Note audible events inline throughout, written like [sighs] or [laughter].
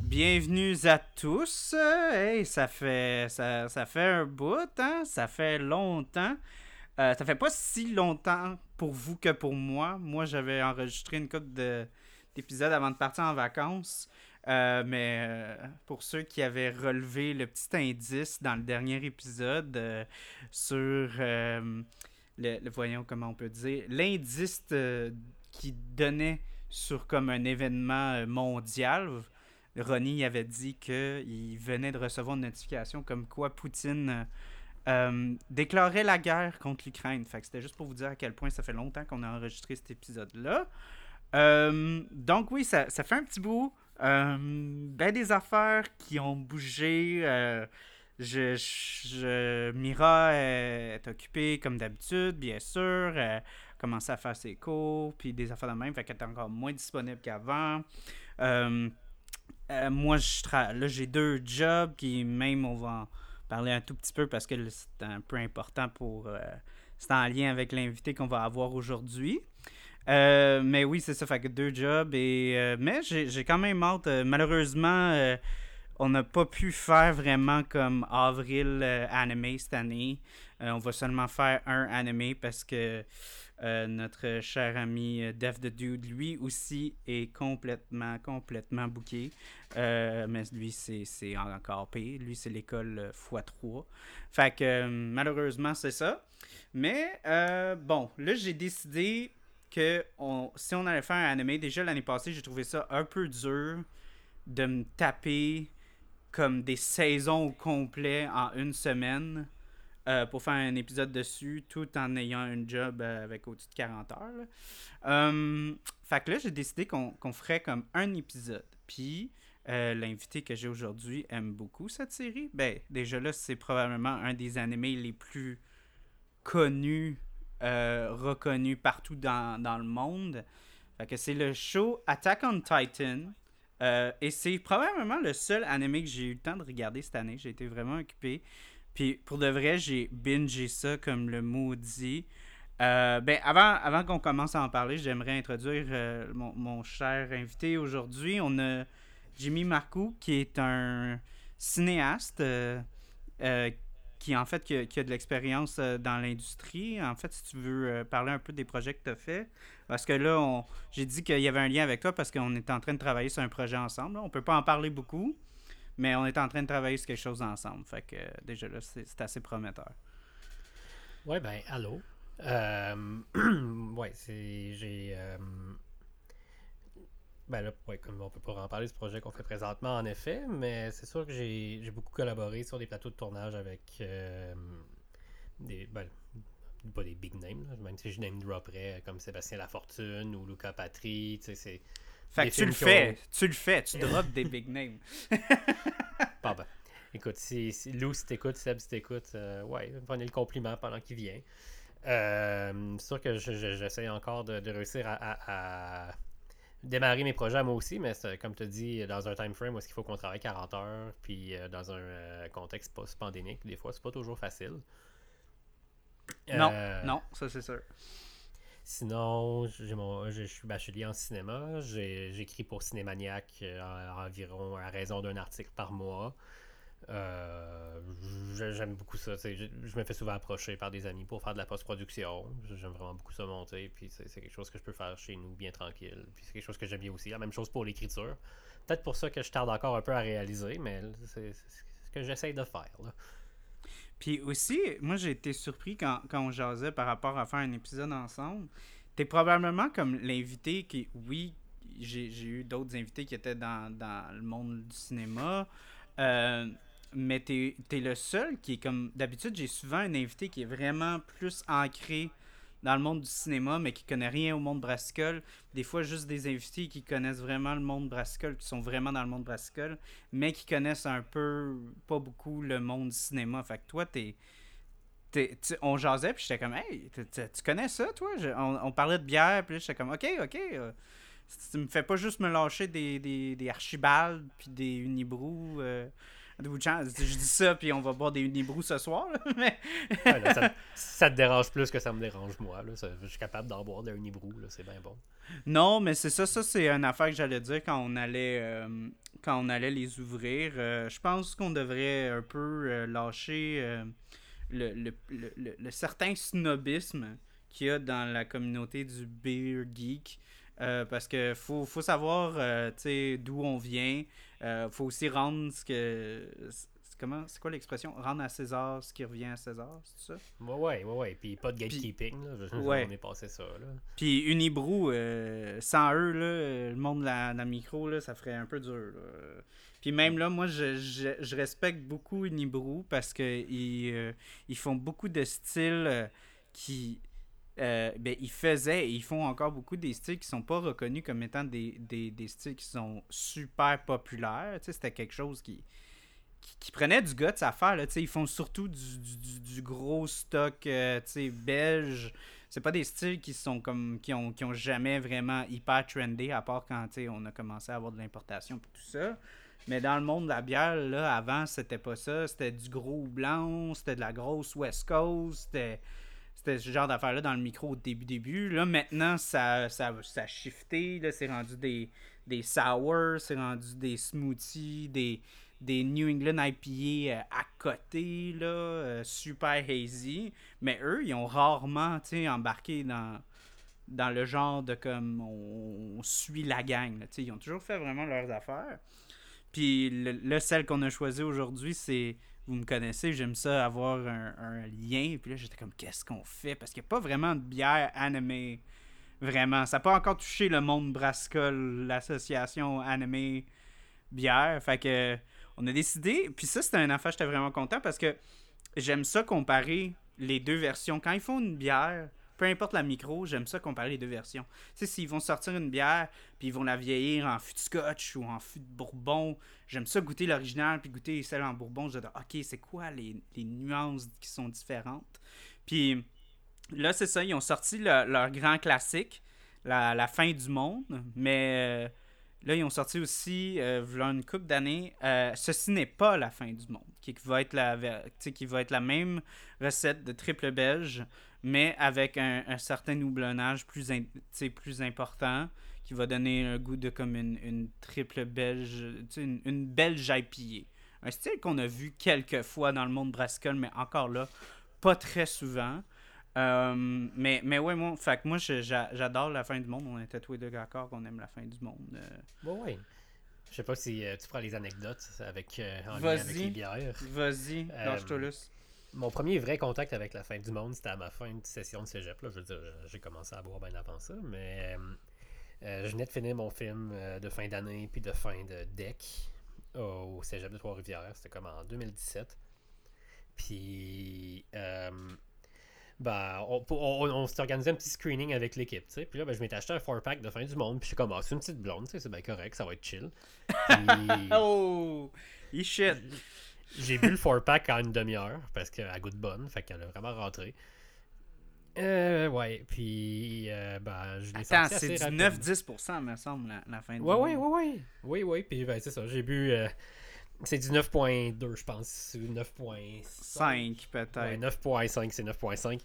Bienvenue à tous. Hey, ça fait ça, fait un bout, hein? Ça fait longtemps. Euh, ça fait pas si longtemps pour vous que pour moi. Moi, j'avais enregistré une couple de- d'épisodes avant de partir en vacances. Euh, mais euh, pour ceux qui avaient relevé le petit indice dans le dernier épisode euh, sur le, voyons comment on peut dire l'indice qui donnait sur comme un événement mondial. Ronnie avait dit qu'il venait de recevoir une notification comme quoi Poutine déclarait la guerre contre l'Ukraine. Fait que c'était juste pour vous dire à quel point ça fait longtemps qu'on a enregistré cet épisode-là. Donc oui, ça, ça fait un petit bout. Euh, ben des affaires qui ont bougé. euh, je, Mira est occupée comme d'habitude, bien sûr. Elle a commencé à faire ses cours, puis des affaires de même. Fait qu'elle est encore moins disponible qu'avant. Euh, euh, moi, je tra- là, j'ai deux jobs qui, même, on va en parler un tout petit peu parce que c'est un peu important pour. euh, c'est en lien avec l'invité qu'on va avoir aujourd'hui. Euh, mais oui, c'est ça, fait que deux jobs. Et, euh, mais j'ai quand même hâte. euh, malheureusement, on n'a pas pu faire vraiment comme avril anime cette année. On va seulement faire un anime parce que notre cher ami Def the Dude, lui aussi, est complètement, complètement. Euh, mais lui, c'est encore pire. Lui, c'est l'école euh, x3. Fait que malheureusement, c'est ça. Mais bon, là, j'ai décidé que on, si on allait faire un anime, déjà l'année passée, j'ai trouvé ça un peu dur de me taper comme des saisons au complet en une semaine euh, pour faire un épisode dessus tout en ayant un job euh, avec au-dessus de 40 heures. Euh, fait que là, j'ai décidé qu'on qu'on ferait comme un épisode. Puis euh, l'invité que j'ai aujourd'hui aime beaucoup cette série. Ben, déjà là, c'est probablement un des animés les plus connus, euh, reconnus partout dans, dans le monde. Que c'est le show Attack on Titan. Euh, et c'est probablement le seul animé que j'ai eu le temps de regarder cette année. J'ai été vraiment occupé. Puis pour de vrai, j'ai bingé ça comme le maudit. Euh, ben, avant, avant qu'on commence à en parler, j'aimerais introduire euh, mon, mon cher invité aujourd'hui. On a Jimmy Marcoux, qui est un cinéaste qui, en fait, qui a, qui a de l'expérience euh, dans l'industrie. En fait, si tu veux euh, parler un peu des projets que tu as fait, parce que là, on- j'ai dit qu'il y avait un lien avec toi parce qu'on est en train de travailler sur un projet ensemble. là. On peut pas en parler beaucoup, mais on est en train de travailler sur quelque chose ensemble. Fait que euh, déjà là, c'est assez prometteur. Ouais, ben, allô? Euh, [clears throat] c'est. J'ai. Ben là, ouais, comme on peut pas en parler du projet qu'on fait présentement, en effet, mais c'est sûr que j'ai beaucoup collaboré sur des plateaux de tournage avec euh, des. Ben, pas des big names, là, même si je name dropperais comme Sébastien Lafortune ou Luca Patry, tu sais, c'est. Fait que tu le fais, ont- tu le fais, tu drops des big names. [laughs] Pas ben. Écoute, si, si Lou, si t'écoutes, Seb, si t'écoutes, euh, ouais, prenez le compliment pendant qu'il vient. Euh, c'est sûr que je- je- j'essaie encore de, de réussir à, à- à démarrer mes projets à moi aussi, mais c'est, comme tu dis, dans un time frame où est-ce qu'il faut qu'on travaille 40 heures, puis euh, dans un euh, contexte post-pandémique, des fois, c'est pas toujours facile. Non, Euh, non, ça c'est sûr. Sinon, j'ai mon, je, je suis bachelier en cinéma. J'ai- J'écris pour Cinémaniac en- environ à raison d'un article par mois. Euh, J'aime beaucoup ça. Je, me fais souvent approcher par des amis pour faire de la post-production. J'aime vraiment beaucoup ça monter. Puis c'est quelque chose que je peux faire chez nous bien tranquille. Puis c'est quelque chose que j'aime bien aussi. La même chose pour l'écriture. Peut-être pour ça que je tarde encore un peu à réaliser, mais c'est ce que j'essaye de faire. Puis aussi, moi j'ai été surpris quand, quand on jasait par rapport à faire un épisode ensemble. T'es probablement comme l'invité qui, oui, j'ai j'ai eu d'autres invités qui étaient dans, dans le monde du cinéma, euh, mais t'es es le seul qui est comme. D'habitude, j'ai souvent un invité qui est vraiment plus ancré dans le monde du cinéma, mais qui connaît rien au monde brassicole. Des fois, juste des invités qui connaissent vraiment le monde brassicole, qui sont vraiment dans le monde brassicole, mais qui connaissent un peu, pas beaucoup, le monde du cinéma. Fait que toi, t'es. tu- on jasait, puis j'étais comme, hey, tu- connais ça, toi? On, parlait de bière, puis j'étais comme, ok, ok. euh, Tu me fais pas juste me lâcher des, des, des Archibald puis des Unibrou. Euh, je dis ça, puis on va boire des Unibrou ce soir. [laughs] mais... ça, te dérange plus que ça me dérange moi. Là. Je suis capable d'en boire des Unibrou, c'est bien bon. Non, mais c'est ça, ça c'est une affaire que j'allais dire quand on allait euh, quand on allait les ouvrir. Euh, je pense qu'on devrait un peu euh, lâcher le, le, le, le, certain snobisme qu'il y a dans la communauté du beer geek. Parce que faut, faut savoir d'où on vient. faut aussi rendre ce que comment c'est quoi l'expression? Rendre à César ce qui revient à César c'est ça? Ouais ouais ouais, ouais. puis pas de gatekeeping là. ouais. on est passé ça là puis Unibrou euh, sans eux là le monde de la, micro là ça ferait un peu dur puis même là moi je, je, respecte beaucoup Unibrou parce que ils, euh, ils font beaucoup de styles euh, qui ben, ils faisaient et ils font encore beaucoup des styles qui sont pas reconnus comme étant des, des, des styles qui sont super populaires. Tu sais, c'était quelque chose qui, qui, prenaient du guts à faire. Là, ils font surtout du, gros stock euh, belge. C'est pas des styles qui sont comme qui ont, qui ont jamais vraiment hyper trendé, à part quand on a commencé à avoir de l'importation et tout ça. Mais dans le monde de la bière, là, avant, c'était pas ça. C'était du gros blanc, c'était de la grosse West Coast, c'était c'était ce genre d'affaires-là dans le micro au début début. Là, maintenant, ça, ça, ça a shifté. C'est rendu des, des sours, c'est rendu des smoothies, des, des New England IPA euh, à côté, là, euh, super hazy. Mais eux, ils ont rarement embarqué dans, dans le genre de comme on, suit la gang. Ils ont toujours fait vraiment leurs affaires. Puis le, celle qu'on a choisi aujourd'hui, c'est. Vous me connaissez, j'aime ça avoir un, lien. Puis là, j'étais comme, qu'est-ce qu'on fait? Parce qu'il n'y a pas vraiment de bière animée. Vraiment. Ça n'a pas encore touché le monde Brascol, l'association animée bière. Fait que on a décidé, puis ça, c'était un affaire, j'étais vraiment content parce que j'aime ça comparer les deux versions. Quand ils font une bière, peu importe la micro, j'aime ça comparer les deux versions. Tu sais, s'ils vont sortir une bière, puis ils vont la vieillir en fût de scotch ou en fût de bourbon, j'aime ça goûter l'original, puis goûter celle en bourbon. Je dis, ok, c'est quoi les, nuances qui sont différentes? Puis là, c'est ça, ils ont sorti leur grand classique, la, la, fin du monde, mais. Euh, Là, ils ont sorti aussi, euh, une couple d'années, euh, Ceci n'est pas la fin du monde, qui va, être la, qui va être la même recette de triple belge, mais avec un, certain houblonnage plus, plus important, qui va donner un goût de comme une, triple belge, une, une belge IPA. Un style qu'on a vu quelques fois dans le monde brassicole, mais encore là, pas très souvent. Euh, mais, mais ouais, moi, fait moi j'adore la fin du monde. On était tous les deux d'accord qu'on aime la fin du monde. Euh. Bon, ouais. Je sais pas si euh, tu prends les anecdotes avec, en lien avec les bières. Vas-y, lâche-toi Mon premier vrai contact avec la fin du monde, c'était à ma fin de session de cégep. Là. Je veux dire, j'ai commencé à boire bien avant ça, mais je venais de finir mon film de fin d'année puis de fin de deck au cégep de Trois-Rivières. C'était comme en 2017. Puis ben, on, on, s'est organisé un petit screening avec l'équipe, tu sais. Puis là, ben, je m'étais acheté un 4-pack de fin du monde. Puis je suis comme, ah, c'est une petite blonde, tu sais, c'est bien correct, ça va être chill. [laughs] oh! Il shit! J'ai bu le 4-pack en une demi-heure parce qu'elle goûte bonne, fait qu'elle a vraiment rentré. Euh, ouais, puis, euh, ben, je l'ai Attends, c'est du 9-10%, me semble, la, fin du ouais, Ouais, ouais, ouais. Oui, oui, puis, ben, c'est ça, j'ai bu. Euh, c'est du 9.2, je pense. 9.5 peut-être. Ouais, 9.5, c'est 9.5.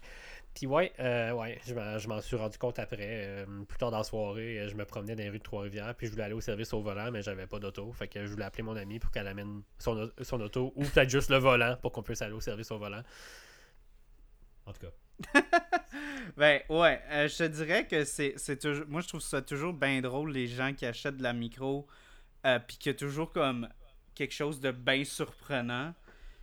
Puis ouais, euh, ouais je m'en suis rendu compte après. Euh, plus tard dans la soirée, euh, je me promenais dans les rues de Trois-Rivières, puis je voulais aller au service au volant, mais j'avais pas d'auto. Fait que je voulais appeler mon ami pour qu'elle amène son, son auto, ou peut-être juste le volant pour qu'on puisse aller au service au volant. En tout cas. [laughs] ben ouais, je te dirais que c'est toujours. Moi, je trouve ça toujours bien drôle, les gens qui achètent de la micro, puis qui a toujours comme quelque chose de bien surprenant.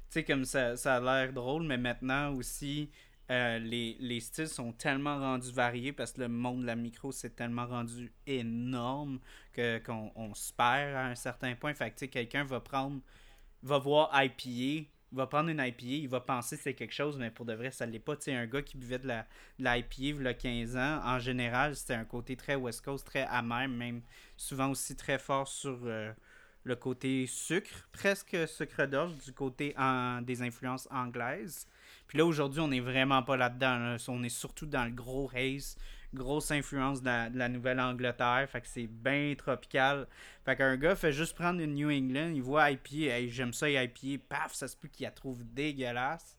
Tu sais, comme ça, ça a l'air drôle, mais maintenant aussi, euh, les, les, styles sont tellement rendus variés parce que le monde de la micro s'est tellement rendu énorme que, qu'on on se perd à un certain point. Fait que, quelqu'un va prendre, va voir IPA, va prendre une IPA, il va penser que c'est quelque chose, mais pour de vrai, ça l'est pas. Tu un gars qui buvait de la, il y a 15 ans, en général, c'était un côté très West Coast, très amer, même souvent aussi très fort sur. Euh, le côté sucre, presque sucre d'orge, du côté des influences anglaises. Puis là, aujourd'hui, on n'est vraiment pas là-dedans. On est surtout dans le gros haze, grosse influence de la, de la Nouvelle-Angleterre. Fait que c'est bien tropical. Fait qu'un gars fait juste prendre une New England, il voit IPA, hey, j'aime ça IPA, paf, ça se peut qu'il la trouve dégueulasse.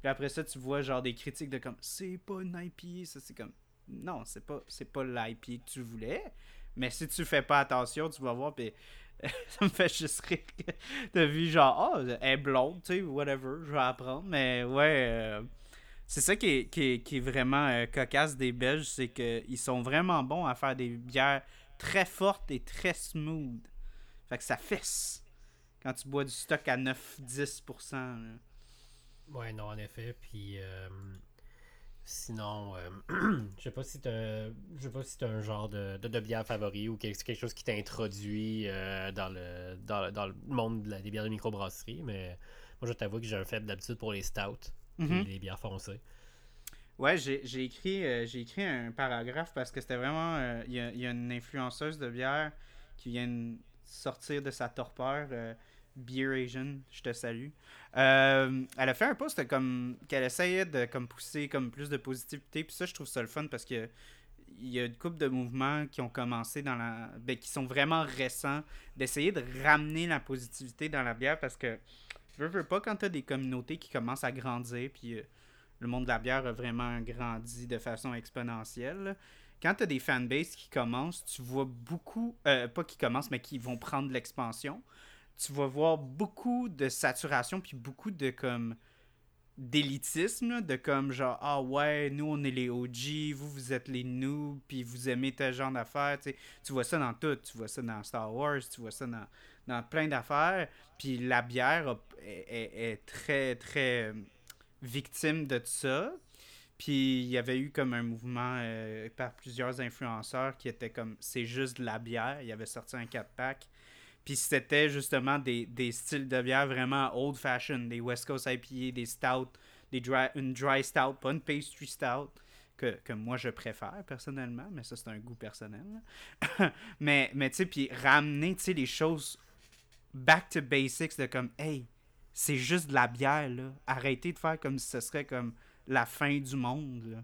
Puis après ça, tu vois genre des critiques de comme c'est pas une IPA, ça c'est comme non, c'est pas c'est pas l'IPA que tu voulais. Mais si tu fais pas attention, tu vas voir puis [laughs] ça me fait juste rire que t'as vu genre oh, elle est blonde, tu sais, whatever, je vais apprendre. Mais ouais, euh, c'est ça qui est, qui qui est vraiment euh, cocasse des Belges, c'est qu'ils sont vraiment bons à faire des bières très fortes et très smooth. Fait que ça fesse quand tu bois du stock à 9-10%. là. Ouais, non, en effet. Puis euh, sinon, euh, [clears throat] je sais pas si t'as, je sais pas si t'as un genre de, de, de bière favori ou quelque, quelque chose qui t'a introduit euh, dans le dans, dans le monde de la- des bières de microbrasserie, mais moi je t'avoue que j'ai un faible d'habitude pour les stouts puis Mhm. les bières foncées. Ouais, j'ai écrit, euh, j'ai écrit un paragraphe parce que c'était vraiment. euh, Il y, y a une influenceuse de bière qui vient sortir de sa torpeur, Beer Asian, je te salue. Euh, elle a fait un post comme qu'elle essayait de comme pousser comme plus de positivité. Puis ça, je trouve ça le fun parce que il y a une couple de mouvements qui ont commencé dans la. Ben, qui sont vraiment récents, d'essayer de ramener la positivité dans la bière parce que. Veux, veux pas, quand t'as des communautés qui commencent à grandir, puis euh, le monde de la bière a vraiment grandi de façon exponentielle. Quand tu as des fanbases qui commencent, tu vois beaucoup, euh, pas qui commencent, mais qui vont prendre l'expansion, tu vas voir beaucoup de saturation, puis beaucoup de comme d'élitisme, de comme genre, ah ouais, nous on est les OG, vous vous êtes les noobs, puis vous aimez tel genre d'affaires. tu vois ça dans tout, tu vois ça dans Star Wars, tu vois ça dans, plein d'affaires. Puis la bière est, très, très euh, victime de ça. Puis il y avait eu comme un mouvement euh, par plusieurs influenceurs qui était comme c'est juste de la bière. Il avait sorti un 4-pack. Puis c'était justement des, des styles de bière vraiment old fashioned, des West Coast IPA, des stout, des dry, une dry stout, pas une pastry stout, que, que moi je préfère personnellement, mais ça c'est un goût personnel. [laughs] mais mais tu sais, puis ramener les choses back to basics de comme, hey, c'est juste de la bière, là. Arrêtez de faire comme si ce serait comme la fin du monde.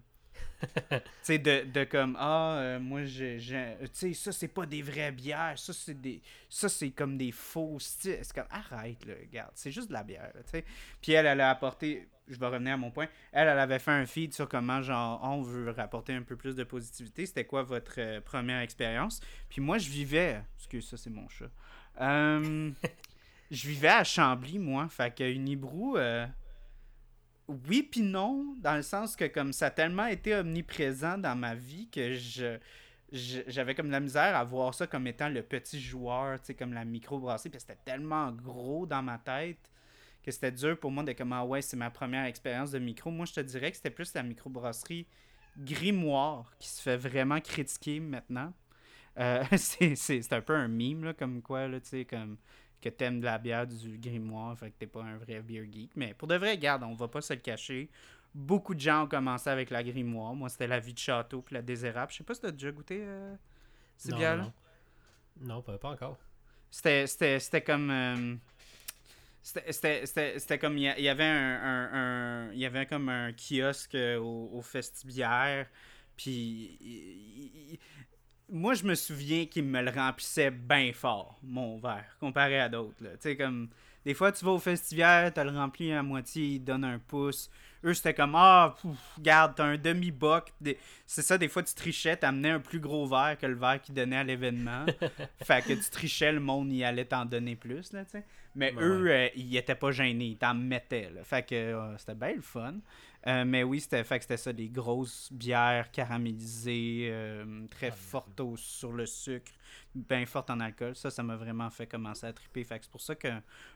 [laughs] tu sais, de, de comme, ah, euh, moi, j'ai. j'ai- Tu sais, ça, c'est pas des vraies bières. Ça, c'est des. Ça, c'est comme des faux styles. C'est comme, arrête, là, regarde. C'est juste de la bière, tu sais. Puis elle, elle a apporté. Je vais revenir à mon point. Elle, elle avait fait un feed sur comment, genre, on veut rapporter un peu plus de positivité. C'était quoi votre euh, première expérience? Puis moi, je vivais. Excuse, ça, c'est mon chat. Euh, [laughs] je vivais à Chambly, moi. Fait que Unibrou, euh, oui puis non, dans le sens que comme ça a tellement été omniprésent dans ma vie que je j'avais comme la misère à voir ça comme étant le petit joueur, tu sais, comme la microbrasserie, puis c'était tellement gros dans ma tête que c'était dur pour moi de comme ah ouais, c'est ma première expérience de micro. Moi, je te dirais que c'était plus la microbrasserie Grimoire qui se fait vraiment critiquer maintenant. Euh, [laughs] c'est un peu un meme, là, comme quoi, là, tu sais, comme que t'aimes de la bière du grimoire, fait que t'es pas un vrai beer geek. Mais pour de vrai, regarde, on va pas se le cacher. Beaucoup de gens ont commencé avec la grimoire. Moi, c'était la vie de château puis la désérable. Je sais pas si t'as déjà goûté euh, ces non, bières-là. non. Non, pas, pas encore. C'était, c'était, c'était comme. euh, c'était, comme. Il y avait un, un- un- Il y avait comme un kiosque euh, au, au Festibière. Puis. Il- il- moi, je me souviens qu'il me le remplissait bien fort, mon verre, comparé à d'autres. Tu sais, comme. Des fois, tu vas au Festivière, t'as le rempli à moitié, il donne un pouce. Eux, c'était comme Ah, pouf, regarde, t'as un demi-boc. C'est ça, des fois, tu trichais, t'amenais un plus gros verre que le verre qu'ils donnaient à l'événement. [laughs] fait que tu trichais, le monde y allait t'en donner plus, là, tu sais. Mais Ouais. eux, euh, ils étaient pas gênés, ils t'en mettaient, là. Fait que euh, c'était bien le fun. Euh, mais oui, c'était fait que c'était ça, des grosses bières caramélisées, euh, très Ah, fortes au- sur le sucre, bien fortes en alcool. Ça, ça m'a vraiment fait commencer à triper. Fait que c'est pour ça que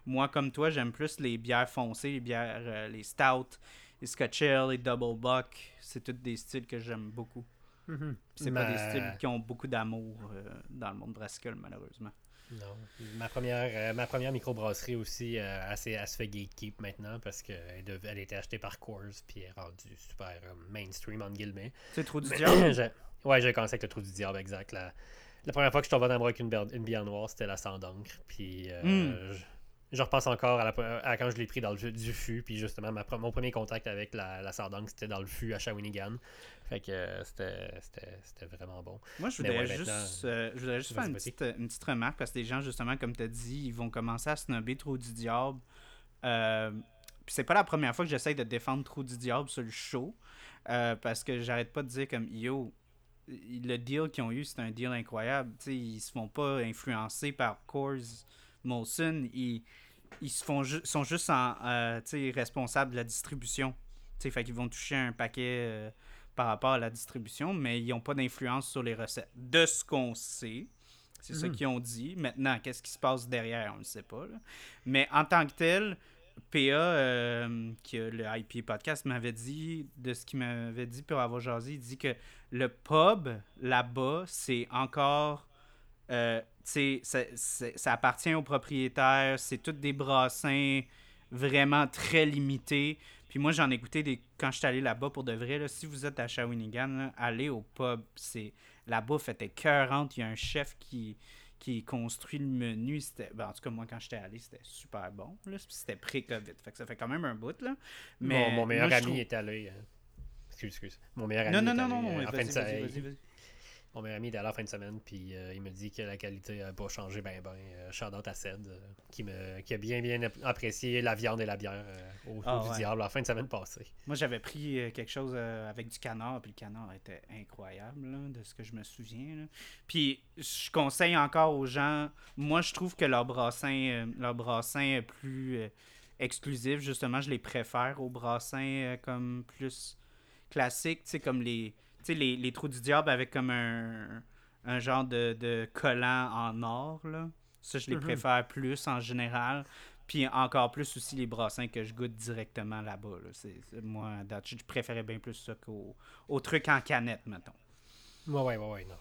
moi, comme toi, j'aime plus les bières foncées, les bières, euh, les stout, les scotch ale, les double buck. C'est tous des styles que j'aime beaucoup. Puis c'est pas des styles qui ont beaucoup d'amour dans le monde brassicole, malheureusement. Non. Ma première, euh, ma première microbrasserie aussi, euh, elle, se fait gatekeep maintenant parce qu'elle elle a été achetée par Coors puis elle est rendue super euh, mainstream, entre guillemets. C'est trop du diable? [clears throat] Ouais, j'ai commencé avec le trou du diable, exact. La, la première fois que je suis tombé dans avec une bière, une bière noire, c'était la sans d'encre. Puis euh, Mm. j- je repense encore à, la, quand je l'ai pris dans le du fût, puis justement, ma, mon premier contact avec la, la sardang, c'était dans le fût à Shawinigan. Fait que euh, c'était vraiment bon. Moi, je voudrais, juste, euh, je voudrais juste faire une petite, une petite, remarque, parce que les gens, justement, comme tu as dit, ils vont commencer à snobber trop du diable. Euh, puis c'est pas la première fois que j'essaye de défendre trop du diable sur le show, euh, parce que j'arrête pas de dire comme, yo, le deal qu'ils ont eu, c'est un deal incroyable. T'sais, ils se font pas influencer par Coors Molson. Ils, ils se font sont juste en, euh, responsables de la distribution. T'sais, fait qu'ils vont toucher un paquet euh, par rapport à la distribution, mais ils n'ont pas d'influence sur les recettes. De ce qu'on sait. C'est ce mhm. qu'ils ont dit. Maintenant, qu'est-ce qui se passe derrière, on ne sait pas. Mais en tant que tel, PA, euh, qui a le IP podcast, m'avait dit, de ce qu'il m'avait dit pour avoir jasé, il dit que le pub là-bas, c'est encore. Euh, ça, ça appartient aux propriétaires, c'est toutes des brassins vraiment très limités. Puis moi, j'en ai goûté des... quand je suis allé là-bas pour de vrai. Là, si vous êtes à Shawinigan, allez au pub. c'est La bouffe était cœurante. Il y a un chef qui qui construit le menu. C'était, ben, en tout cas, moi, quand j'étais allé, c'était super bon. Là, c'était pré-COVID. Fait que ça fait quand même un bout. Là. Mais, mon, meilleur ami est allé. Euh, excuse, excuse. Mon meilleur ami. Non, non, non, non, non, vas-y, vas-y, vas-y. Mon meilleur ami est allé la fin de semaine, puis euh, il me dit que la qualité n'a pas changé ben ben. Euh, Shout à Ced, euh, qui, me, qui a bien bien apprécié la viande et la bière au, ah, du diable la fin de semaine passée. Moi, j'avais pris quelque chose avec du canard, puis le canard était incroyable, de ce que je me souviens. Puis je conseille encore aux gens, moi, je trouve que leur brassin, leur brassin est plus exclusif, justement, je les préfère aux brassins comme plus classiques, tu sais, comme les sais, les, les, trous du diable avec comme un, un genre de, de, collant en or, là. Ça, je les mhm. préfère plus en général. Puis encore plus aussi les brassins que je goûte directement là-bas. Là. C'est, moi, je préférais bien plus ça qu'au au truc en canette, mettons. Ouais, ouais, ouais, ouais, non.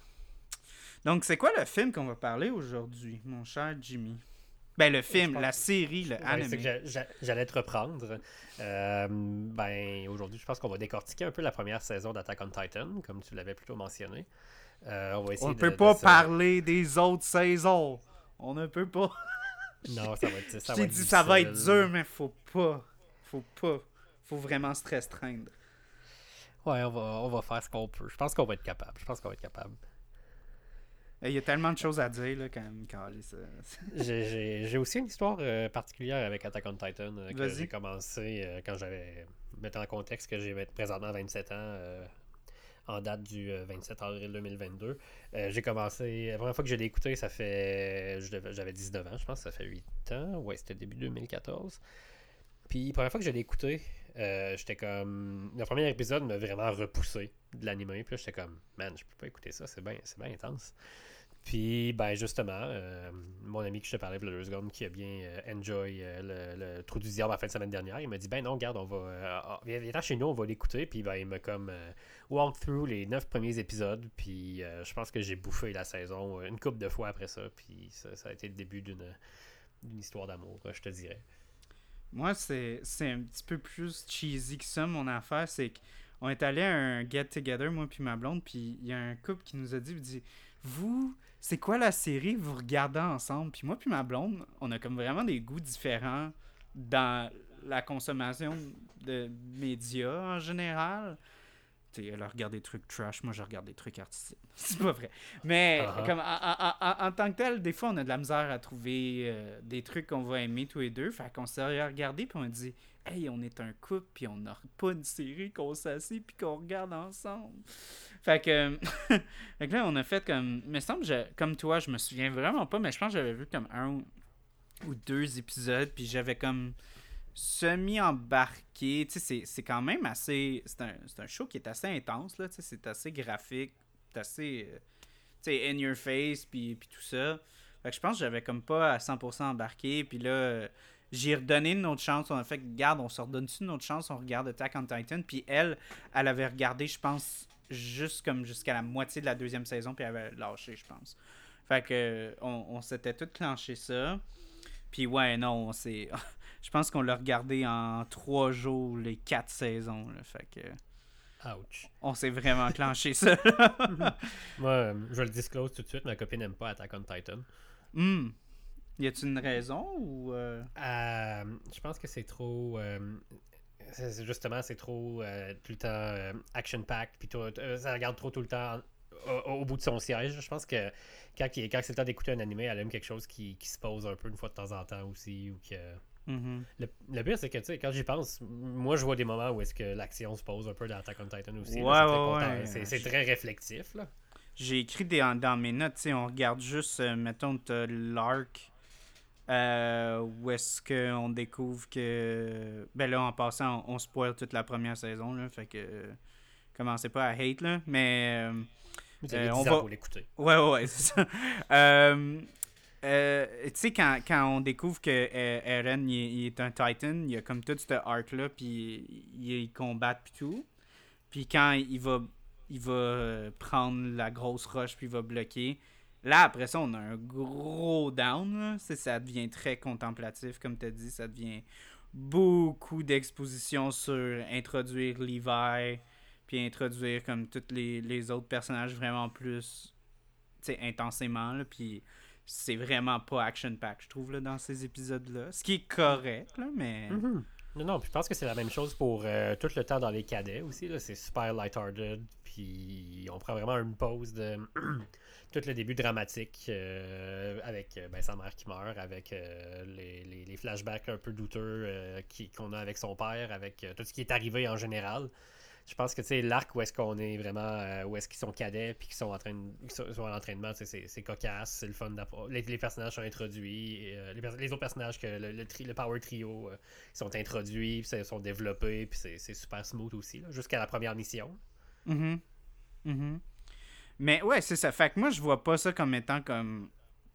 Donc, c'est quoi le film qu'on va parler aujourd'hui, mon cher Jimmy? Ben, le film, la série, le anime. J'allais te reprendre. Euh, ben, aujourd'hui, je pense qu'on va décortiquer un peu la première saison d'Attack on Titan, comme tu l'avais plutôt mentionné. Euh, on ne peut pas parler des autres saisons. On ne peut pas. [laughs] non, ça va être ça. Dit ça va être dur, mais faut pas. Faut pas. Faut vraiment se restreindre. Ouais, on va, on va faire ce qu'on peut. Je pense qu'on va être capable. Je pense qu'on va être capable. Il y a tellement de choses à dire là, quand même. [laughs] j'ai aussi une histoire euh, particulière avec Attack on Titan euh, que j'ai commencé euh, quand j'avais. Mettre en contexte que j'ai présentement 27 ans en date du 27 avril 2022. j'ai commencé. La première fois que je l'ai écouté, ça fait. J'avais 19 ans, je pense, ça fait 8 ans. Ouais, c'était début 2014. Puis, la première fois que je l'ai écouté, j'étais comme. Le premier épisode m'a vraiment repoussé de l'anime. Puis là, j'étais comme, man, je peux pas écouter ça, c'est bien intense. Puis, ben justement, euh, mon ami que je te parlais deux secondes, qui a bien euh, enjoy euh, le, trou du diable la fin de semaine dernière, il m'a dit Ben non, regarde, on va. Ah, viens, chez nous, on va l'écouter. Puis, ben, il m'a comme walk through les neuf premiers épisodes. Puis, je pense que j'ai bouffé la saison une couple de fois après ça. Puis, ça, a été le début d'une histoire d'amour, je te dirais. Moi, c'est un petit peu plus cheesy que ça, mon affaire. C'est qu'on est allé à un get-together, moi puis ma blonde. Puis, il y a un couple qui nous a dit, il dit Vous c'est quoi la série vous regardez ensemble? Puis moi puis ma blonde, on a comme vraiment des goûts différents dans la consommation de médias en général. sais, elle regarde des trucs trash, moi je regarde des trucs artistiques. [laughs] C'est pas vrai. Mais uh-huh. comme en, tant que tel, des fois on a de la misère à trouver euh, des trucs qu'on va aimer tous les deux. Fait qu'on s'est regardé puis on dit Hey, on est un couple puis on n'a pas une série qu'on s'assied puis qu'on regarde ensemble. Fait que, [laughs] fait que là, on a fait comme. Mais semble, comme toi, je me souviens vraiment pas, mais je pense que j'avais vu comme un ou deux épisodes, puis j'avais comme semi-embarqué. Tu sais, c'est quand même assez. C'est un, un, show qui est assez intense, là. Tu sais, c'est assez graphique, c'est assez. Euh, tu sais, in your face, puis, puis tout ça. Fait que je pense que j'avais comme pas à 100% embarqué, puis là. J'ai redonné une autre chance. On a fait, garde, on se redonne-tu une autre chance? On regarde Attack on Titan. Puis elle, elle avait regardé, je pense, juste comme jusqu'à la moitié de la deuxième saison, puis elle avait lâché, je pense. Fait que on, on s'était tout clenché ça. Puis ouais, non, c'est. [laughs] je pense qu'on l'a regardé en trois jours, les quatre saisons. fait que. Ouch. On s'est vraiment [laughs] clenché ça. Moi, je le disclose tout de suite, ma copine n'aime pas Attack on Titan. Hmm. Y a-t-il une raison ou. Euh, je pense que c'est trop. justement, c'est trop tout le temps action-pack, puis ça regarde trop tout le temps au, bout de son siège. Je pense que quand, quand c'est le temps d'écouter un animé, elle aime quelque chose qui, qui, se pose un peu une fois de temps en temps aussi, ou que. Mm-hmm. le, pire, c'est que, tu sais, quand j'y pense, moi, je vois des moments où est-ce que l'action se pose un peu dans Attack on Titan aussi. c'est très, réflexif, là. J'ai écrit des, dans mes notes, tu sais, on regarde juste, euh, mettons, l'arc euh, où est-ce qu'on découvre que... Ben là, en passant, on, spoil toute la première saison, là, fait que... commencez pas à hate, là, mais... Euh, on va... pour l'écouter. Ouais, ouais, [laughs] c'est ça. euh, euh, tu sais, quand, quand, on découvre que euh, Eren il, est un Titan, il y a comme tout ce arc-là, puis il, il, combat, puis tout. Puis quand il va, il va euh, prendre la grosse roche, puis il va bloquer. Là, après ça, on a un gros down. Ça devient très contemplatif, comme tu as dit. Ça devient beaucoup d'exposition sur introduire Levi, puis introduire comme tous les, autres personnages vraiment plus intensément. Là, puis c'est vraiment pas action-pack, je trouve, là, dans ces épisodes-là. Ce qui est correct, là, mais. Mhm. Non, non, puis je pense que c'est la même chose pour euh, tout le temps dans les cadets aussi. C'est super lighthearted, puis on prend vraiment une pause de [clears throat] tout le début dramatique euh, avec euh, ben, sa mère qui meurt, avec les, les, les, flashbacks un peu douteux qu'on a avec son père, avec tout ce qui est arrivé en général. Je pense que sais l'arc où est-ce qu'on est vraiment euh, où est-ce qu'ils sont cadets puis qu'ils sont en train de, sont, à l'entraînement c'est cocasse c'est le fun les, les, personnages sont introduits euh, les, autres personnages que le, le, power trio euh, sont introduits puis sont développés puis c'est super smooth aussi jusqu'à la première mission. Mm mais ouais c'est ça fait que moi je vois pas ça comme étant comme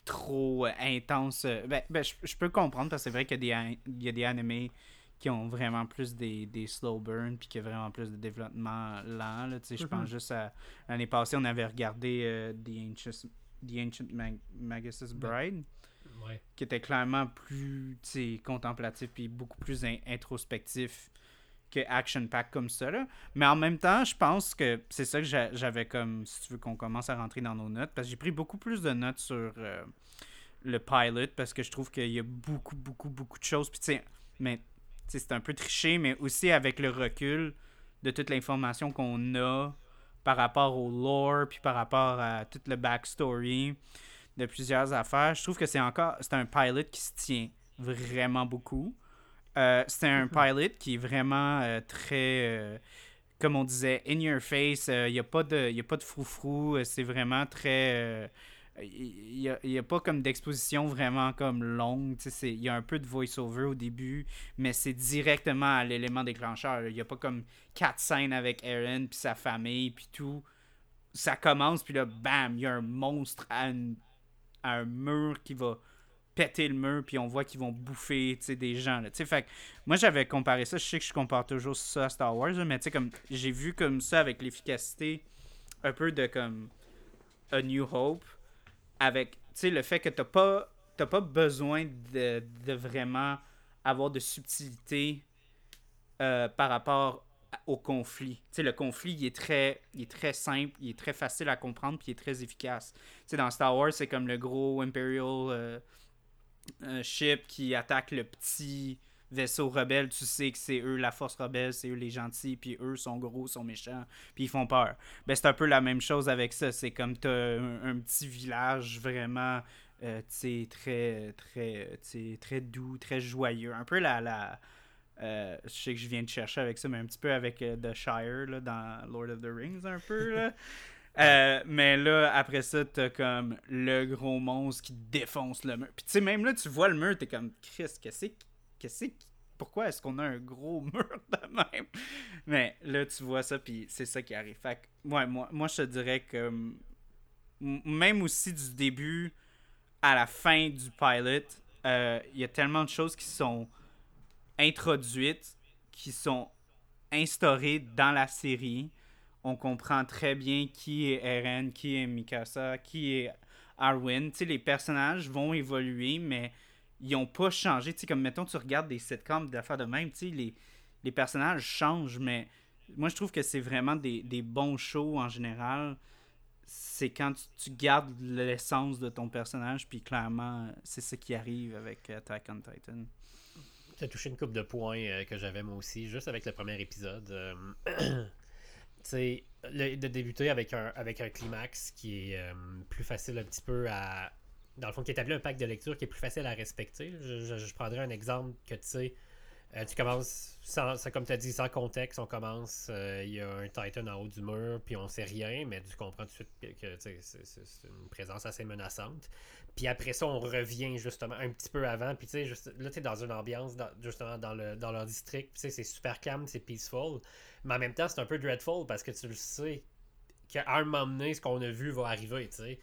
trop intense ben, ben je, peux comprendre parce que c'est vrai qu'il y a des il y a des animés qui ont vraiment plus des, des slow burn puis qui ont vraiment plus de développement lent. Là, Je pense mhm. juste à l'année passée, on avait regardé euh, The Ancient, The Ancient Magus' Bride. Qui était clairement plus contemplatif puis beaucoup plus introspectif que Action Pack comme ça. Là. Mais en même temps, je pense que c'est ça que j'avais comme, si tu veux qu'on commence à rentrer dans nos notes, parce que j'ai pris beaucoup plus de notes sur euh, le pilot, parce que je trouve qu'il y a beaucoup, beaucoup, beaucoup de choses. Puis tu sais, mais c'est un peu triché, mais aussi avec le recul de toute l'information qu'on a par rapport au lore, puis par rapport à toute le backstory de plusieurs affaires, je trouve que c'est encore c'est un pilot qui se tient vraiment beaucoup. Euh, c'est un mhm. pilot qui est vraiment euh, très, euh, comme on disait, in your face. Il n'y a pas de, y a pas de froufrou. C'est vraiment très il n'y a, pas comme d'exposition vraiment comme longue. Il y a un peu de voice-over au début, mais c'est directement à l'élément déclencheur. Il n'y a pas comme quatre scènes avec Aaron puis sa famille puis tout. Ça commence, puis là, bam, il y a un monstre à, un mur qui va péter le mur, puis on voit qu'ils vont bouffer des gens. Là, fait moi, j'avais comparé ça. Je sais que je compare toujours ça à Star Wars, mais comme j'ai vu comme ça avec l'efficacité un peu de comme A New Hope avec le fait que tu pas, pas besoin de, vraiment avoir de subtilité euh, par rapport au conflit. le conflit, il est, très, il est très simple, il est très facile à comprendre, puis il est très efficace. dans Star Wars, c'est comme le gros Imperial euh, euh, ship qui attaque le petit vaisseau rebelle, tu sais que c'est eux la force rebelle, c'est eux les gentils, puis eux sont gros, sont méchants, puis ils font peur. Ben, c'est un peu la même chose avec ça. C'est comme un, un, petit village vraiment euh, très, très, très doux, très joyeux. Un peu la. la euh, je sais que je viens de chercher avec ça, mais un petit peu avec euh, The Shire là, dans Lord of the Rings, un peu. Là. [laughs] Euh, mais là, après ça, t'as comme le gros monstre qui défonce le mur. Puis tu sais, même là, tu vois le mur, t'es comme, Chris, qu'est-ce qu'est-ce pourquoi est-ce qu'on a un gros [laughs] mur de même? Mais là, tu vois ça, puis c'est ça qui arrive. Ouais, moi, moi, je te dirais que même aussi du début à la fin du pilot, euh, il y a tellement de choses qui sont introduites, qui sont instaurées dans la série. On comprend très bien qui est Eren, qui est Mikasa, qui est Arwen. Tu les personnages vont évoluer, mais ils ont pas changé. Tu sais, comme mettons, tu regardes des sitcoms d'affaires de même, tu sais, les, les personnages changent, mais moi je trouve que c'est vraiment des, bons shows en général. c'est quand tu, gardes l'essence de ton personnage, puis clairement, c'est ce qui arrive avec Attack on Titan. Tu as touché une coupe de points euh, que j'avais moi aussi, juste avec le premier épisode. Euh, [clears throat] sais, de débuter avec un, avec un climax qui est euh, plus facile un petit peu à. Dans le fond, qui établit un pack de lecture qui est plus facile à respecter. Je, je prendrais un exemple que tu sais euh, tu commences, sans, comme tu as dit, sans contexte, on commence, euh, il y a un Titan en haut du mur, puis on sait rien, mais tu comprends tout de suite que, c'est une présence assez menaçante. Puis après ça, on revient justement un petit peu avant, puis tu sais, là, tu es dans une ambiance, justement, dans, le, dans leur district, puis c'est super calme, c'est peaceful, mais en même temps, c'est un peu dreadful parce que tu le sais qu'à un moment donné, ce qu'on a vu va arriver, tu sais.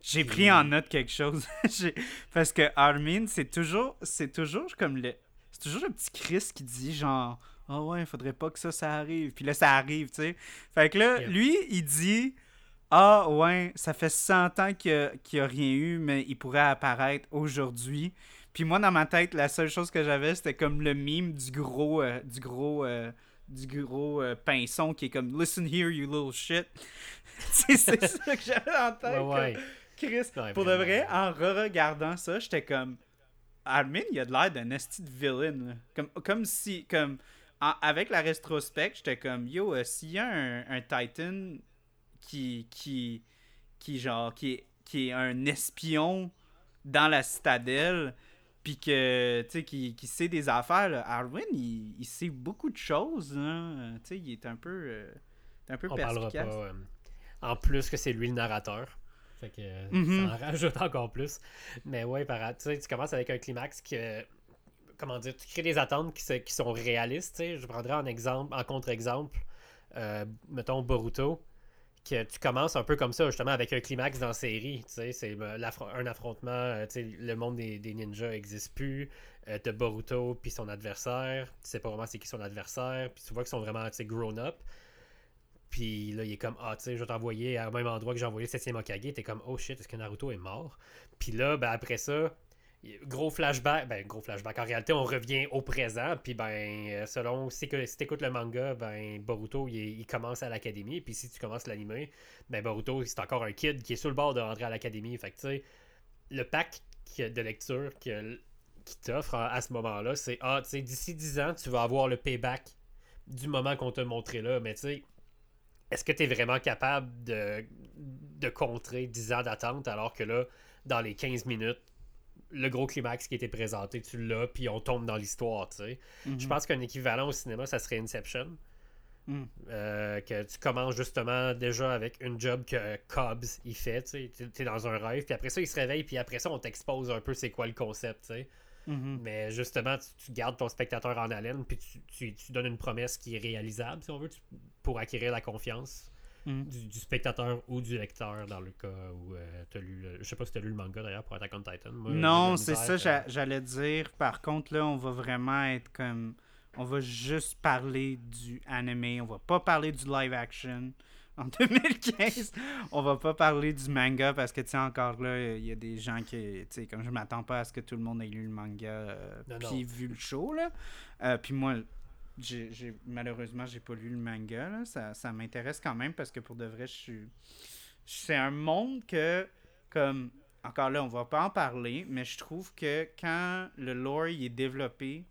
J'ai pris en note quelque chose, [laughs] parce que Armin, c'est toujours, c'est toujours comme le c'est toujours un petit Chris qui dit genre Ah oh ouais, il faudrait pas que ça, ça arrive. Puis là, ça arrive, tu sais. Fait que là, lui, il dit Ah ouais, ça fait 100 ans qu'il n'y a, rien eu, mais il pourrait apparaître aujourd'hui. Puis moi, dans ma tête, la seule chose que j'avais, c'était comme le mime du gros. Euh, du gros. Euh, du gros euh, pinson qui est comme Listen here, you little shit. [laughs] c'est [laughs] ça que j'avais en tête. Ouais, Chris, pour de vrai, en re-regardant ça, j'étais comme Armin, il a de l'air d'un esti de villain. Comme, comme si, comme, avec la rétrospect, j'étais comme, yo, euh, s'il y a un, Titan qui, qui, qui, genre, qui est, qui est un espion dans la citadelle, puis que, tu sais, qui, qui, sait des affaires, Armin, il, il, sait beaucoup de choses, Tu sais, il est un peu, euh, un peu On parlera pas. Euh, en plus que c'est lui le narrateur. Fait que mm-hmm. ça en rajoute encore plus. Mais ouais, par, tu commences avec un climax que. Comment dire, tu crées des attentes qui, qui sont réalistes. Je prendrais en exemple, en contre-exemple, euh, mettons Boruto, que tu commences un peu comme ça, justement, avec un climax dans la série. C'est euh, un affrontement, euh, le monde des, ninjas n'existe plus. Euh, t'as Boruto puis son adversaire. Tu sais pas vraiment c'est qui son adversaire. Puis tu vois qu'ils sont vraiment grown up. Puis là, il est comme, ah, tu sais, je vais t'envoyer au même endroit que j'ai envoyé le 7 Okage. T'es comme, oh shit, est-ce que Naruto est mort? Puis là, ben après ça, gros flashback. Ben, gros flashback. En réalité, on revient au présent. Puis ben, selon si, si t'écoutes le manga, ben, Boruto, il, commence à l'académie. Puis si tu commences l'anime, ben, Boruto, c'est encore un kid qui est sur le bord de rentrer à l'académie. Fait que, tu sais, le pack de lecture que, qui t'offre à, ce moment-là, c'est, ah, tu sais, d'ici 10 ans, tu vas avoir le payback du moment qu'on t'a montré là. Mais tu sais, est-ce que tu es vraiment capable de, de contrer 10 ans d'attente alors que là, dans les 15 minutes, le gros climax qui était présenté, tu l'as, puis on tombe dans l'histoire, tu sais. Je mhm. pense qu'un équivalent au cinéma, ça serait Inception. Mm. Euh, que tu commences justement déjà avec une job que Cobbs il fait, tu sais, es dans un rêve, puis après ça il se réveille, puis après ça on t'expose un peu c'est quoi le concept, tu sais. Mm-hmm. Mais justement, tu, gardes ton spectateur en haleine, puis tu, donnes une promesse qui est réalisable, si on veut, pour acquérir la confiance mm. du, spectateur ou du lecteur, dans le cas où euh, tu as lu. Le, je sais pas si tu as lu le manga d'ailleurs pour Attack on Titan. non, c'est ça, euh, j'allais dire. Par contre, là, on va vraiment être comme. On va juste parler du anime, on va pas parler du live action en [laughs] 2015. On va pas parler du manga parce que, tu sais, encore là, il y a des gens qui, tu sais, comme je m'attends pas à ce que tout le monde ait lu le manga euh, puis vu le show, là. Euh, puis moi, j'ai, malheureusement, j'ai pas lu le manga, là. Ça, ça m'intéresse quand même parce que pour de vrai, je suis. C'est un monde que, comme. Encore là, on va pas en parler, mais je trouve que quand le lore est développé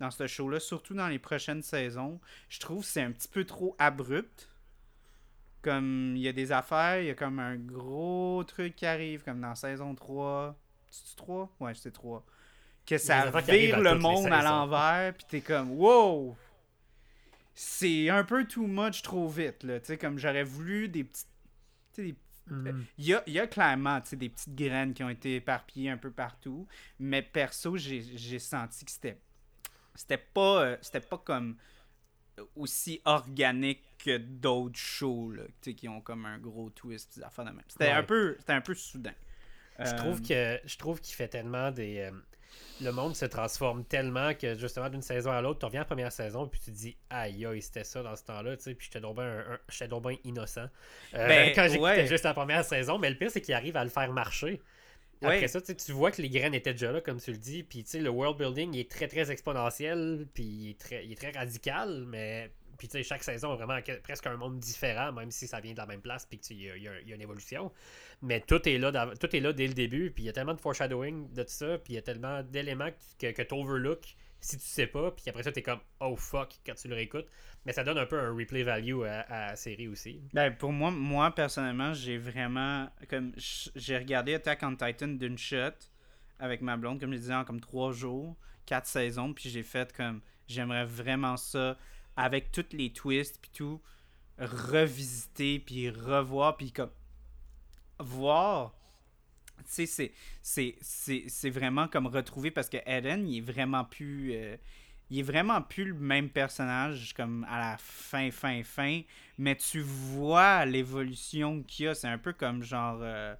dans ce show-là, surtout dans les prochaines saisons, je trouve que c'est un petit peu trop abrupt comme il y a des affaires, il y a comme un gros truc qui arrive, comme dans saison 3. C'est 3 Ouais, c'est 3. Que ça vire le monde à l'envers, puis t'es comme, wow! C'est un peu too much trop vite, là. Tu sais, comme j'aurais voulu des petites. Mm-hmm. Il y, a, y a clairement des petites graines qui ont été éparpillées un peu partout, mais perso, j'ai senti que c'était. C'était pas, euh, c'était pas comme aussi organique que d'autres shows là, qui ont comme un gros twist C'était un peu c'était un peu soudain. Je trouve euh, que je trouve qu'il fait tellement des euh, le monde se transforme tellement que justement d'une saison à l'autre, tu reviens à la première saison puis tu te dis aïe aïe, c'était ça dans ce temps-là, tu sais, puis j'étais donc bien innocent. Euh, ben, [laughs] quand j'écoutais juste la première saison, mais le pire c'est qu'il arrive à le faire marcher. Après ça, tu vois que les graines étaient déjà là, comme tu le dis. Puis le world building il est très très exponentiel, puis il est très, radical, mais Puis, chaque saison a vraiment presque un monde différent, même si ça vient de la même place, puis qu'il y, y, a une évolution. Mais tout est là, tout est là dès le début, puis il y a tellement de foreshadowing de tout ça, puis il y a tellement d'éléments que, que tu overlook si tu sais pas, puis après ça, t'es comme oh fuck quand tu le réécoutes. Mais ça donne un peu un replay value à, la série aussi. Ben, pour moi, moi personnellement, j'ai vraiment. comme J'ai regardé Attack on Titan d'une shot avec ma blonde, comme je disais, en comme trois jours, quatre saisons, puis j'ai fait comme j'aimerais vraiment ça avec toutes les twists, puis tout, revisiter, puis revoir, puis comme voir tu sais, c'est vraiment comme retrouver parce que Eden, il est vraiment plus. Euh, vraiment plus le même personnage comme à la fin, fin, fin. Mais tu vois l'évolution qu'il y a. C'est un peu comme genre. Euh,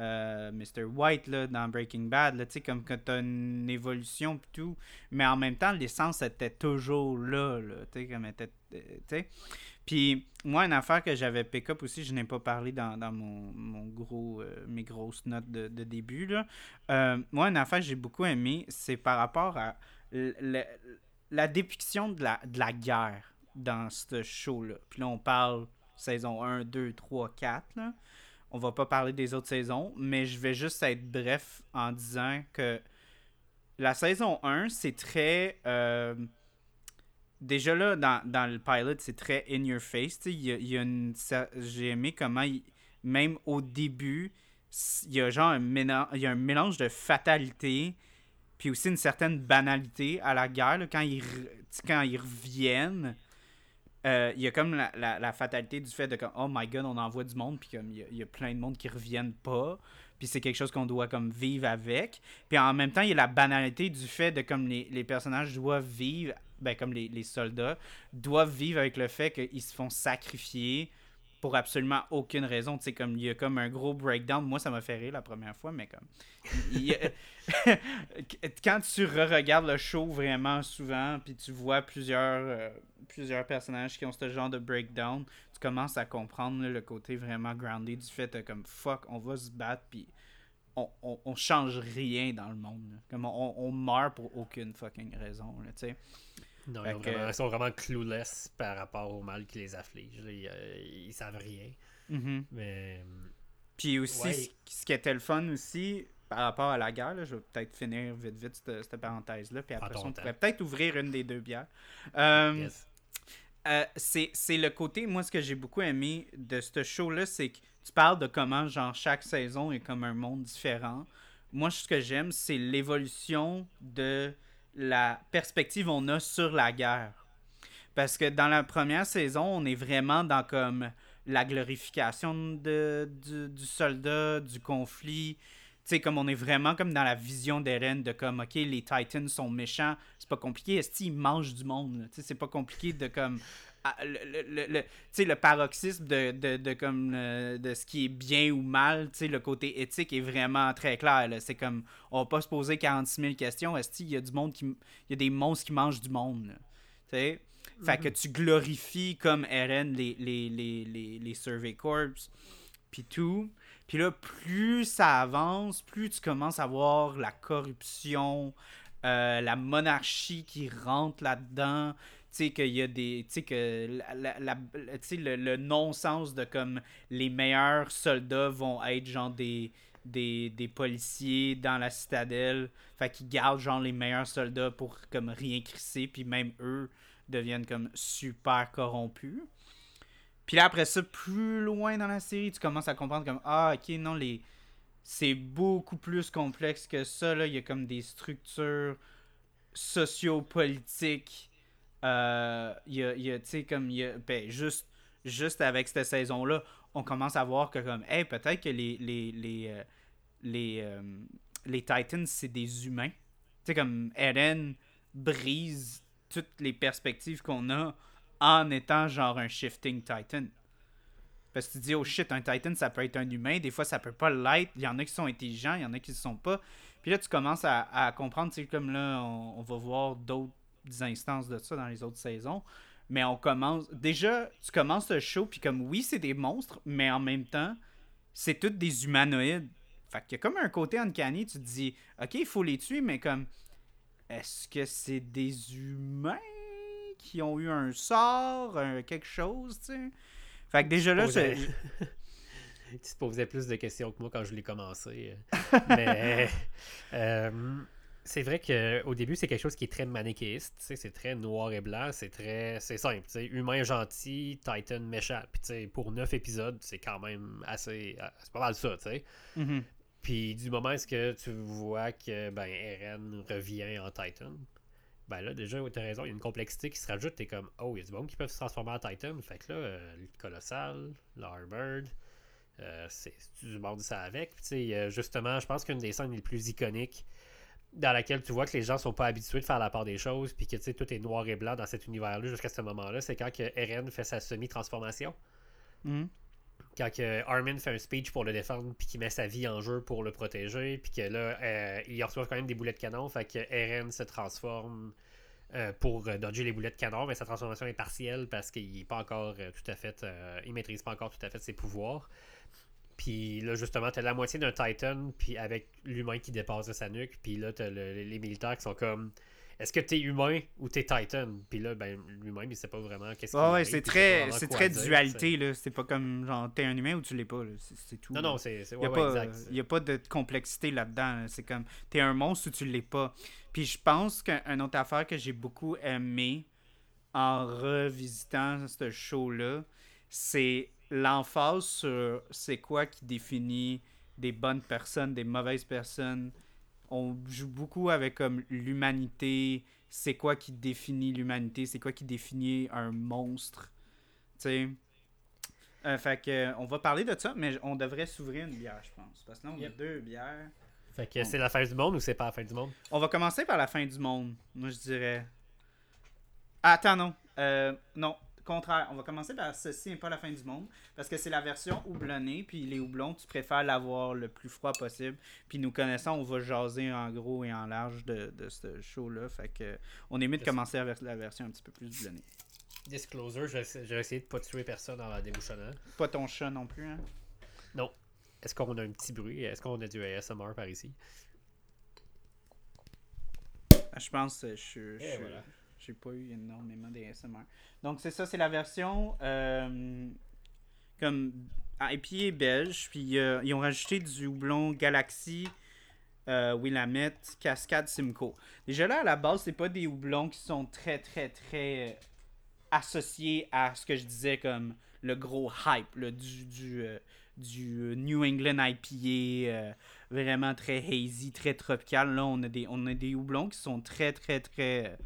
euh, Mr. White là, dans Breaking Bad, là, comme quand tu as une évolution et tout, mais en même temps, l'essence était toujours là, là comme était, puis moi, une affaire que j'avais pick up aussi, je n'ai pas parlé dans, mon, gros euh, mes grosses notes de, début. Là. Euh, moi, une affaire que j'ai beaucoup aimé, c'est par rapport à la dépiction de la, de la guerre dans ce show-là. Puis là, on parle saison 1, 2, 3, 4. Là. On va pas parler des autres saisons, mais je vais juste être bref en disant que la saison 1, c'est très. Euh, déjà là, dans, le pilot, c'est très in your face. Y a, J'ai aimé comment, même au début, il y a genre un mélange, y a un mélange de fatalité, puis aussi une certaine banalité à la guerre. quand, ils, quand ils reviennent, euh, il y a comme la, fatalité du fait de oh my god, on envoie du monde, puis comme il y, a, plein de monde qui reviennent pas. Puis c'est quelque chose qu'on doit comme vivre avec. Puis en même temps, il y a la banalité du fait de comme les, les personnages doivent vivre ben, comme les, soldats, doivent vivre avec le fait qu'ils se font sacrifier pour absolument aucune raison. Tu sais, comme il y a comme un gros breakdown. Moi, ça m'a fait rire la première fois, mais comme. [laughs] quand tu re-regardes le show vraiment souvent, puis tu vois plusieurs, euh, plusieurs personnages qui ont ce genre de breakdown, tu commences à comprendre le côté vraiment grounded du fait de comme fuck, on va se battre, puis on, on, change rien dans le monde. Comme on, on, meurt pour aucune fucking raison. sais. Non, ils, sont vraiment clueless par rapport au mal qui les afflige. Ils, euh, savent rien. Mm-hmm. Mais. Puis aussi, ce, qui était le fun aussi, par rapport à la guerre, je vais peut-être finir vite vite cette, parenthèse-là, puis après ça, on pourrait peut-être ouvrir une des deux bières. Euh, euh, c'est le côté, moi, ce que j'ai beaucoup aimé de ce show-là, c'est que tu parles de comment, genre, chaque saison est comme un monde différent. Moi, ce que j'aime, c'est l'évolution de la perspective on a sur la guerre. Parce que dans la première saison, on est vraiment dans comme la glorification de, du, soldat, du conflit. Tu sais, comme on est vraiment comme dans la vision d'Eren de comme, OK, les Titans sont méchants, c'est pas compliqué. Est-ce qu'ils mangent du monde? Tu sais, c'est pas compliqué de comme ah, le, le, le, paroxysme de, de, de comme euh, de ce qui est bien ou mal, le côté éthique est vraiment très clair. C'est comme on va pas se poser 46 000 questions. Est-ce qu'il y a du monde qui. Il y a des monstres qui mangent du monde. Fait que mhm. tu glorifies comme Eren les, les, les, les, les Survey Corps, puis tout. Puis là, plus ça avance, plus tu commences à voir la corruption, euh, la monarchie qui rentre là-dedans sais, qu'il y a des. Tu sais, que la, le, le non-sens de comme les meilleurs soldats vont être genre des. Des, des policiers dans la citadelle. Fait qu'ils gardent genre les meilleurs soldats pour comme rien crisser. Puis même eux deviennent comme super corrompus. Puis là, après ça, plus loin dans la série, tu commences à comprendre comme Ah, ok, non, les. C'est beaucoup plus complexe que ça. Là. Il y a comme des structures sociopolitiques euh, y a, tu sais, comme, y a, ben, juste, juste avec cette saison-là, on commence à voir que, comme, hey, peut-être que les, les, les, euh, les, euh, les Titans, c'est des humains. Tu sais, comme, Eren brise toutes les perspectives qu'on a en étant genre un shifting Titan. Parce que tu dis, oh shit, un Titan, ça peut être un humain. Des fois, ça peut pas l'être. Il y en a qui sont intelligents, il y en a qui ne sont pas. Puis là, tu commences à, à comprendre, sais, comme là, on va voir d'autres instances de ça dans les autres saisons. Mais on commence. Déjà, tu commences le show, puis comme oui, c'est des monstres, mais en même temps, c'est tous des humanoïdes. Fait qu'il y a comme un côté uncanny, tu te dis, ok, il faut les tuer, mais comme, est-ce que c'est des humains qui ont eu un sort, un- quelque chose, tu sais? Fait que déjà là, c'est- [laughs] tu te posais plus de questions que moi quand je l'ai commencé. Mais [laughs] euh, c'est vrai qu'au début, c'est quelque chose qui est très manichéiste. tu sais, C'est très noir et blanc. C'est très. C'est simple. tu sais, Humain gentil, Titan méchant. Puis tu sais, pour neuf épisodes, c'est quand même assez. C'est pas mal ça, tu sais. Mhm. Puis du moment est-ce que tu vois que ben Eren revient en Titan, ben là déjà t'as raison, il y a une complexité qui se rajoute, t'es comme oh il y a du monde qui peuvent se transformer en Titan, fait que là euh, le colossal, l'Arbird, euh, c'est du monde ça avec. Puis euh, justement, je pense qu'une des scènes les plus iconiques dans laquelle tu vois que les gens sont pas habitués de faire la part des choses, puis que tu sais tout est noir et blanc dans cet univers-là jusqu'à ce moment-là, c'est quand que Eren fait sa semi-transformation Mhm. quand que Armin fait un speech pour le défendre puis qu'il met sa vie en jeu pour le protéger puis que là euh, il reçoit quand même des boulets de canon fait que Eren se transforme euh, pour euh, dodger les boulets de canon mais sa transformation est partielle parce qu'il est pas encore euh, tout à fait euh, il maîtrise pas encore tout à fait ses pouvoirs puis là justement t'as la moitié d'un Titan puis avec l'humain qui dépasse de sa nuque puis là t'as le- les militaires qui sont comme est-ce que t'es humain ou t'es Titan? Puis là ben lui-même il sait pas vraiment qu'est-ce qu'il Ouais, ouais, est, c'est très, c'est très dire, dualité, là. C'est pas comme, genre, t'es un humain ou tu l'es pas, là. C'est tout. non là. non c'est c'est- Il n'y ouais, a, ouais, pas- exact. y a pas de complexité là-dedans. là. C'est comme, t'es un monstre ou tu l'es pas. Puis je pense qu'une autre affaire que j'ai beaucoup aimé en revisitant ce show-là, c'est l'emphase sur c'est quoi qui définit des bonnes personnes, des mauvaises personnes. On joue beaucoup avec comme l'humanité, c'est quoi qui définit l'humanité, c'est quoi qui définit un monstre? Tu sais? Euh, fait que, euh, on va parler de ça, mais on devrait s'ouvrir une bière, je pense. Parce que là, on Yep. a deux bières. Fait que c'est la fin du monde ou c'est pas la fin du monde? On va commencer par la fin du monde, moi je dirais. Ah, attends, non. Euh, non, contraire. On va commencer par ceci et pas la fin du monde. Parce que c'est la version houblonnée. Puis les houblons, tu préfères l'avoir le plus froid possible. Puis nous connaissant, on va jaser en gros et en large de, de ce show-là. Fait que on est mieux de commencer avec la version un petit peu plus houblonnée. Disclosure, j'ai j'ai essayé de pas tuer personne en la débouchonnant. Pas ton chat non plus, hein? Non. Est-ce qu'on a un petit bruit? Est-ce qu'on a du ASMR par ici? Ah, Je pense que je je suis- voilà. J'ai pas eu énormément d'ASMR. Donc c'est ça, c'est la version euh, comme IPA belge. Puis euh, ils ont rajouté du houblon Galaxy, euh, Willamette, Cascade, Simcoe. Déjà là, à la base, c'est pas des houblons qui sont très, très, très associés à ce que je disais comme le gros hype du, du, du New England IPA. vraiment très hazy, très tropical. Là, on a des, on a des houblons qui sont très, très, très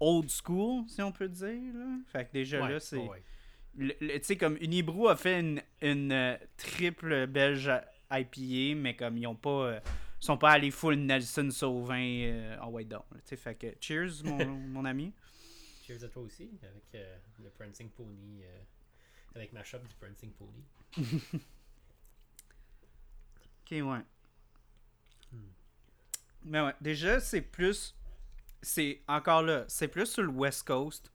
old school, si on peut dire. Là. Fait que déjà Ouais, là, c'est. Tu sais, comme Unibrew a fait une, une, euh, triple belge IPA, mais comme ils ont pas. euh, sont pas allés full Nelson Sauvin euh, en white down. Tu sais, fait que cheers, mon, [laughs] mon ami. Cheers à toi aussi, avec euh, le Prancing Pony, avec ma shop du Prancing Pony. [laughs] Ok, ouais. Mais ouais, déjà, c'est plus. C'est encore là, c'est plus sur le West Coast.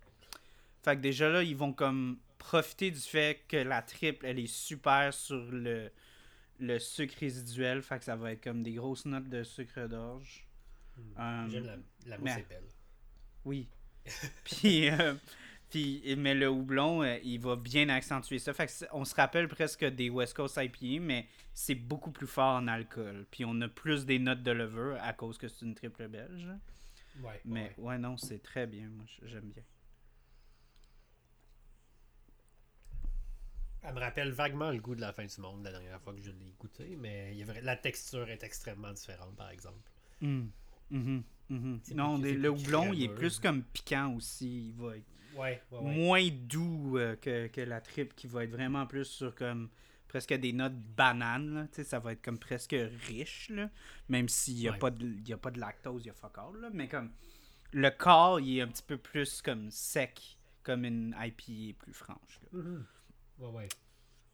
Fait que déjà là, ils vont comme profiter du fait que la triple, elle est super sur le, le sucre résiduel. Fait que ça va être comme des grosses notes de sucre d'orge. Euh, J'aime la, la mousse mais- est belle. Oui. [laughs] puis, euh, puis, mais le houblon, euh, il va bien accentuer ça. Fait que on se rappelle presque des West Coast IPA, mais c'est beaucoup plus fort en alcool. Puis on a plus des notes de levure à cause que c'est une triple belge. Ouais, Mais ouais. ouais, non, c'est très bien. Moi, j'aime bien. Elle me rappelle vaguement le goût de la fin du monde la dernière fois que je l'ai goûté, mais la texture est extrêmement différente, par exemple. Hum. Mhm. Mhm. Non, plus- le houblon, il est plus comme piquant aussi. Il va être Ouais, ouais, ouais. moins doux euh, que, que la triple qui va être vraiment plus sur comme presque des notes bananes. là. Ça va être comme presque riche, là, même s'il n'y a, Ouais. pas de- y a pas de lactose, il y a fuck all, là, mais comme le corps, il est un petit peu plus comme sec, comme une IPA plus franche. là. Mhm. Ouais, ouais.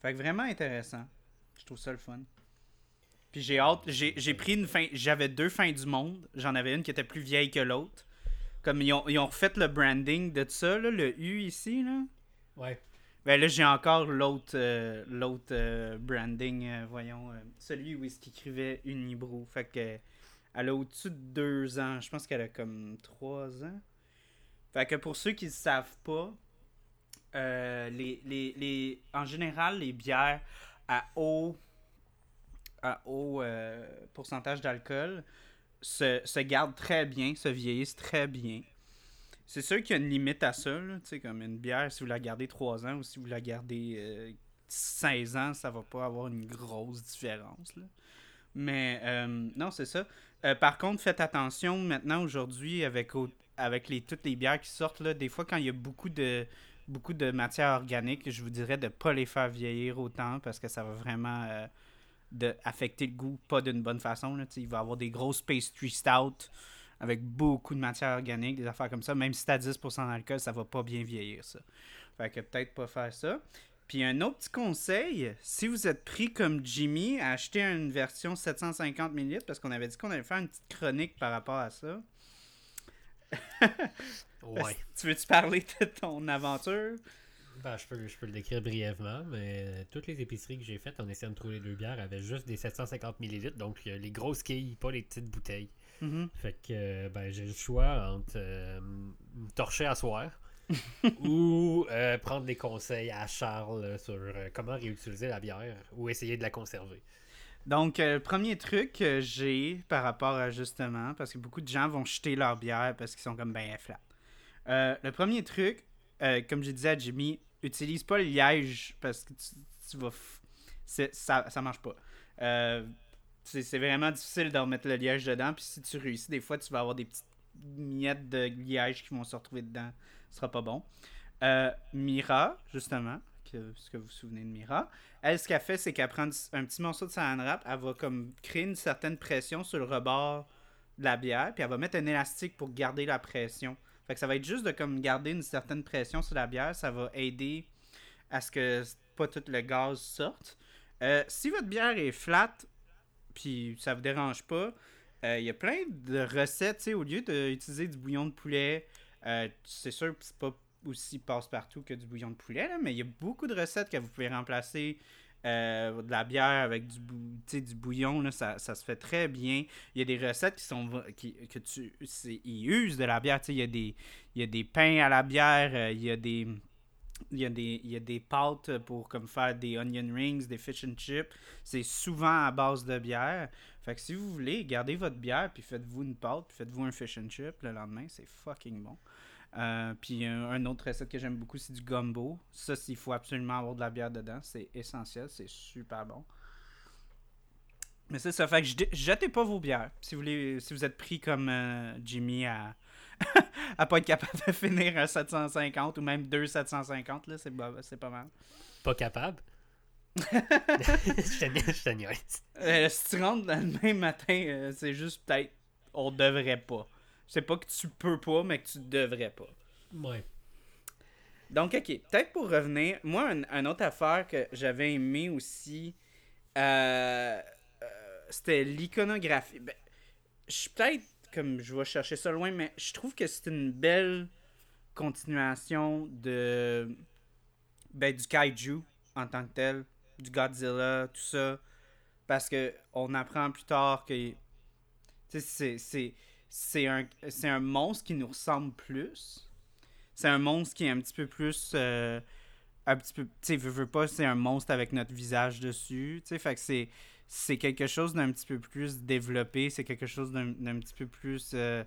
Fait que vraiment intéressant. Je trouve ça le fun. Puis j'ai hâte, j'ai j'ai pris une fin, j'avais deux fins du monde. J'en avais une qui était plus vieille que l'autre. Comme ils ont, ils ont refait le branding de ça, là, le U ici, là. Ouais. Ben là, j'ai encore l'autre euh, l'autre euh, branding, euh, voyons, celui où est-ce qu'il écrivait Unibrew. Fait que elle a au-dessus de deux ans. Je pense qu'elle a comme trois ans. Fait que pour ceux qui ne savent pas, les, les, les, en général, les bières à haut, à haut pourcentage d'alcool se, se gardent très bien, se vieillissent très bien. C'est sûr qu'il y a une limite à ça. Là, comme une bière, si vous la gardez 3 ans ou si vous la gardez euh, 16 ans, ça va pas avoir une grosse différence. Là. Mais euh, non, c'est ça. Euh, par contre, faites attention maintenant aujourd'hui avec, avec les, toutes les bières qui sortent. Là, des fois, quand il y a beaucoup de, beaucoup de matière organique, je vous dirais de ne pas les faire vieillir autant parce que ça va vraiment euh, de affecter le goût pas d'une bonne façon. Là. Il va y avoir des grosses pastry stout avec beaucoup de matière organique, des affaires comme ça. Même si tu as 10% d'alcool, ça va pas bien vieillir ça. Fait que peut-être pas faire ça. Puis un autre petit conseil, si vous êtes pris comme Jimmy à acheter une version 750 ml, parce qu'on avait dit qu'on allait faire une petite chronique par rapport à ça. [laughs] ouais. Tu veux-tu parler de ton aventure? Ben, je, peux, je peux le décrire brièvement, mais toutes les épiceries que j'ai faites en essayant de trouver deux bières avaient juste des 750 ml, donc les grosses quilles, pas les petites bouteilles. Mm-hmm. Fait que ben, j'ai le choix entre euh, me torcher à soir [laughs] ou euh, prendre des conseils à Charles sur euh, comment réutiliser la bière ou essayer de la conserver. Donc, le premier truc que j'ai par rapport à justement, parce que beaucoup de gens vont jeter leur bière parce qu'ils sont comme ben flat. le premier truc, comme je disais à Jimmy, utilise pas le liège parce que tu, vas. Ça, ça marche pas. C'est vraiment difficile de remettre le liège dedans. Puis si tu réussis, des fois, tu vas avoir des petites miettes de liège qui vont se retrouver dedans ce sera pas bon. Euh, Mira, justement, que, ce que vous vous souvenez de Mira, elle, ce qu'elle fait, c'est qu'elle prend un petit morceau de saran wrap, elle va comme créer une certaine pression sur le rebord de la bière, puis elle va mettre un élastique pour garder la pression. Fait que ça va être juste de comme garder une certaine pression sur la bière, ça va aider à ce que pas tout le gaz sorte. Euh, si votre bière est flat, puis ça vous dérange pas, euh, il y a plein de recettes, au lieu d'utiliser du bouillon de poulet, euh, c'est sûr que c'est pas aussi passe-partout que du bouillon de poulet, mais il y a beaucoup de recettes que vous pouvez remplacer euh, de la bière avec du, du bouillon, là, ça, ça, se fait très bien. Il y a des recettes qui sont qui, que tu ils usent de la bière. Il y, a des, il y a des pains à la bière, il y a des. Il y, a des, il y a des pâtes pour comme faire des onion rings, des fish and chips. C'est souvent à base de bière. Fait que si vous voulez, gardez votre bière, puis faites-vous une pâte, puis faites-vous un fish and chip le lendemain. C'est fucking bon. Euh, puis un, autre recette que j'aime beaucoup, c'est du gumbo. Ça, s'il faut absolument avoir de la bière dedans, c'est essentiel, c'est super bon. Mais c'est ça, fait que jetez pas vos bières. Si vous, voulez, si vous êtes pris comme euh, Jimmy à, [laughs] à pas être capable de finir un 750 ou même deux 750, là, c'est, c'est pas mal. Pas capable? [laughs] je te euh, si tu rentres le même matin, c'est juste peut-être on devrait pas. C'est pas que tu peux pas, mais que tu devrais pas. Ouais. Donc, ok. Peut-être pour revenir, moi, une autre affaire que j'avais aimé aussi, euh, euh, c'était l'iconographie. Ben, je suis peut-être, comme je vais chercher ça loin, mais je trouve que c'est une belle continuation de ben, du kaiju en tant que tel, du Godzilla, tout ça. Parce que on apprend plus tard que c'est c'est un, un monstre qui nous ressemble plus. C'est un monstre qui est un petit peu plus. Euh, un petit peu. Tu sais, veux, veux pas, c'est un monstre avec notre visage dessus. Tu sais, fait que c'est. C'est quelque chose d'un petit peu plus développé, c'est quelque chose d'un petit peu plus. Euh,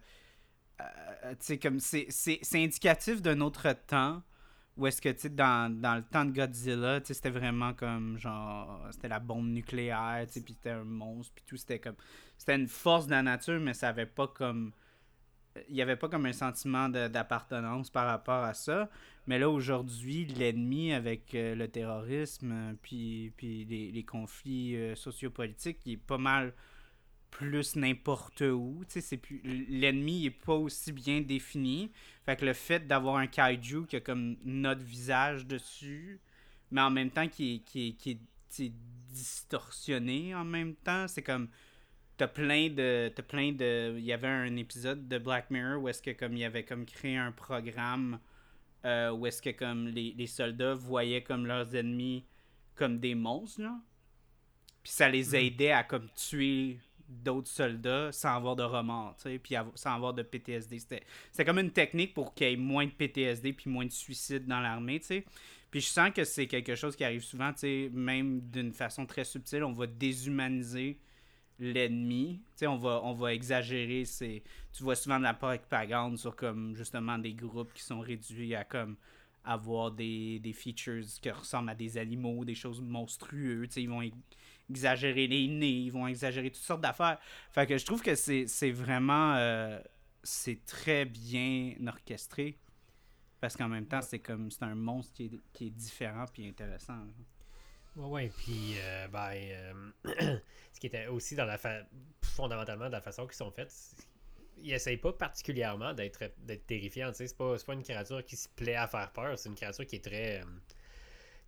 euh, comme. C'est indicatif d'un autre temps. Ou est-ce que, tu dans, dans, le temps de Godzilla, c'était vraiment comme, genre, c'était la bombe nucléaire, tu puis c'était un monstre, puis tout, c'était comme, c'était une force de la nature, mais ça avait pas comme, il y avait pas comme un sentiment d'appartenance par rapport à ça. Mais là, aujourd'hui, l'ennemi avec euh, le terrorisme, euh, puis, puis les, conflits euh, sociopolitiques, il est pas mal plus n'importe où. L'ennemi est pas aussi bien défini. Fait que le fait d'avoir un kaiju qui a comme notre visage dessus, mais en même temps qui est, qui qui est distorsionné en même temps, c'est comme t'as plein de t'as plein de il y avait un épisode de Black Mirror où est-ce que comme il y avait comme créé un programme euh, où est-ce que comme les, les, soldats voyaient comme leurs ennemis comme des monstres là puis ça les hmm. aidait à comme tuer d'autres soldats sans avoir de remords, tu sais, puis sans avoir de PTSD. C'était comme une technique pour qu'il y ait moins de PTSD puis moins de suicides dans l'armée, tu sais. Puis je sens que c'est quelque chose qui arrive souvent, tu sais, même d'une façon très subtile, on va déshumaniser l'ennemi. Tu sais, on va, on va exagérer. C'est, tu vois souvent de la propagande sur comme justement des groupes qui sont réduits à comme avoir des, des features qui ressemblent à des animaux, des choses monstrueuses. Tu sais, ils vont exagérer les nez, ils vont exagérer toutes sortes d'affaires. Fait que je trouve que c'est, vraiment... Euh, c'est très bien orchestré. Parce qu'en même temps, c'est comme... C'est un monstre qui est, qui est différent puis intéressant. Ouais, ouais, puis euh, ben, euh, [clears throat] ce qui était aussi dans la fondamentalement de la façon qu'ils sont faites, ils essayent pas particulièrement d'être terrifiants. C'est pas, pas une créature qui se plaît à faire peur, c'est une créature qui est très. Euh,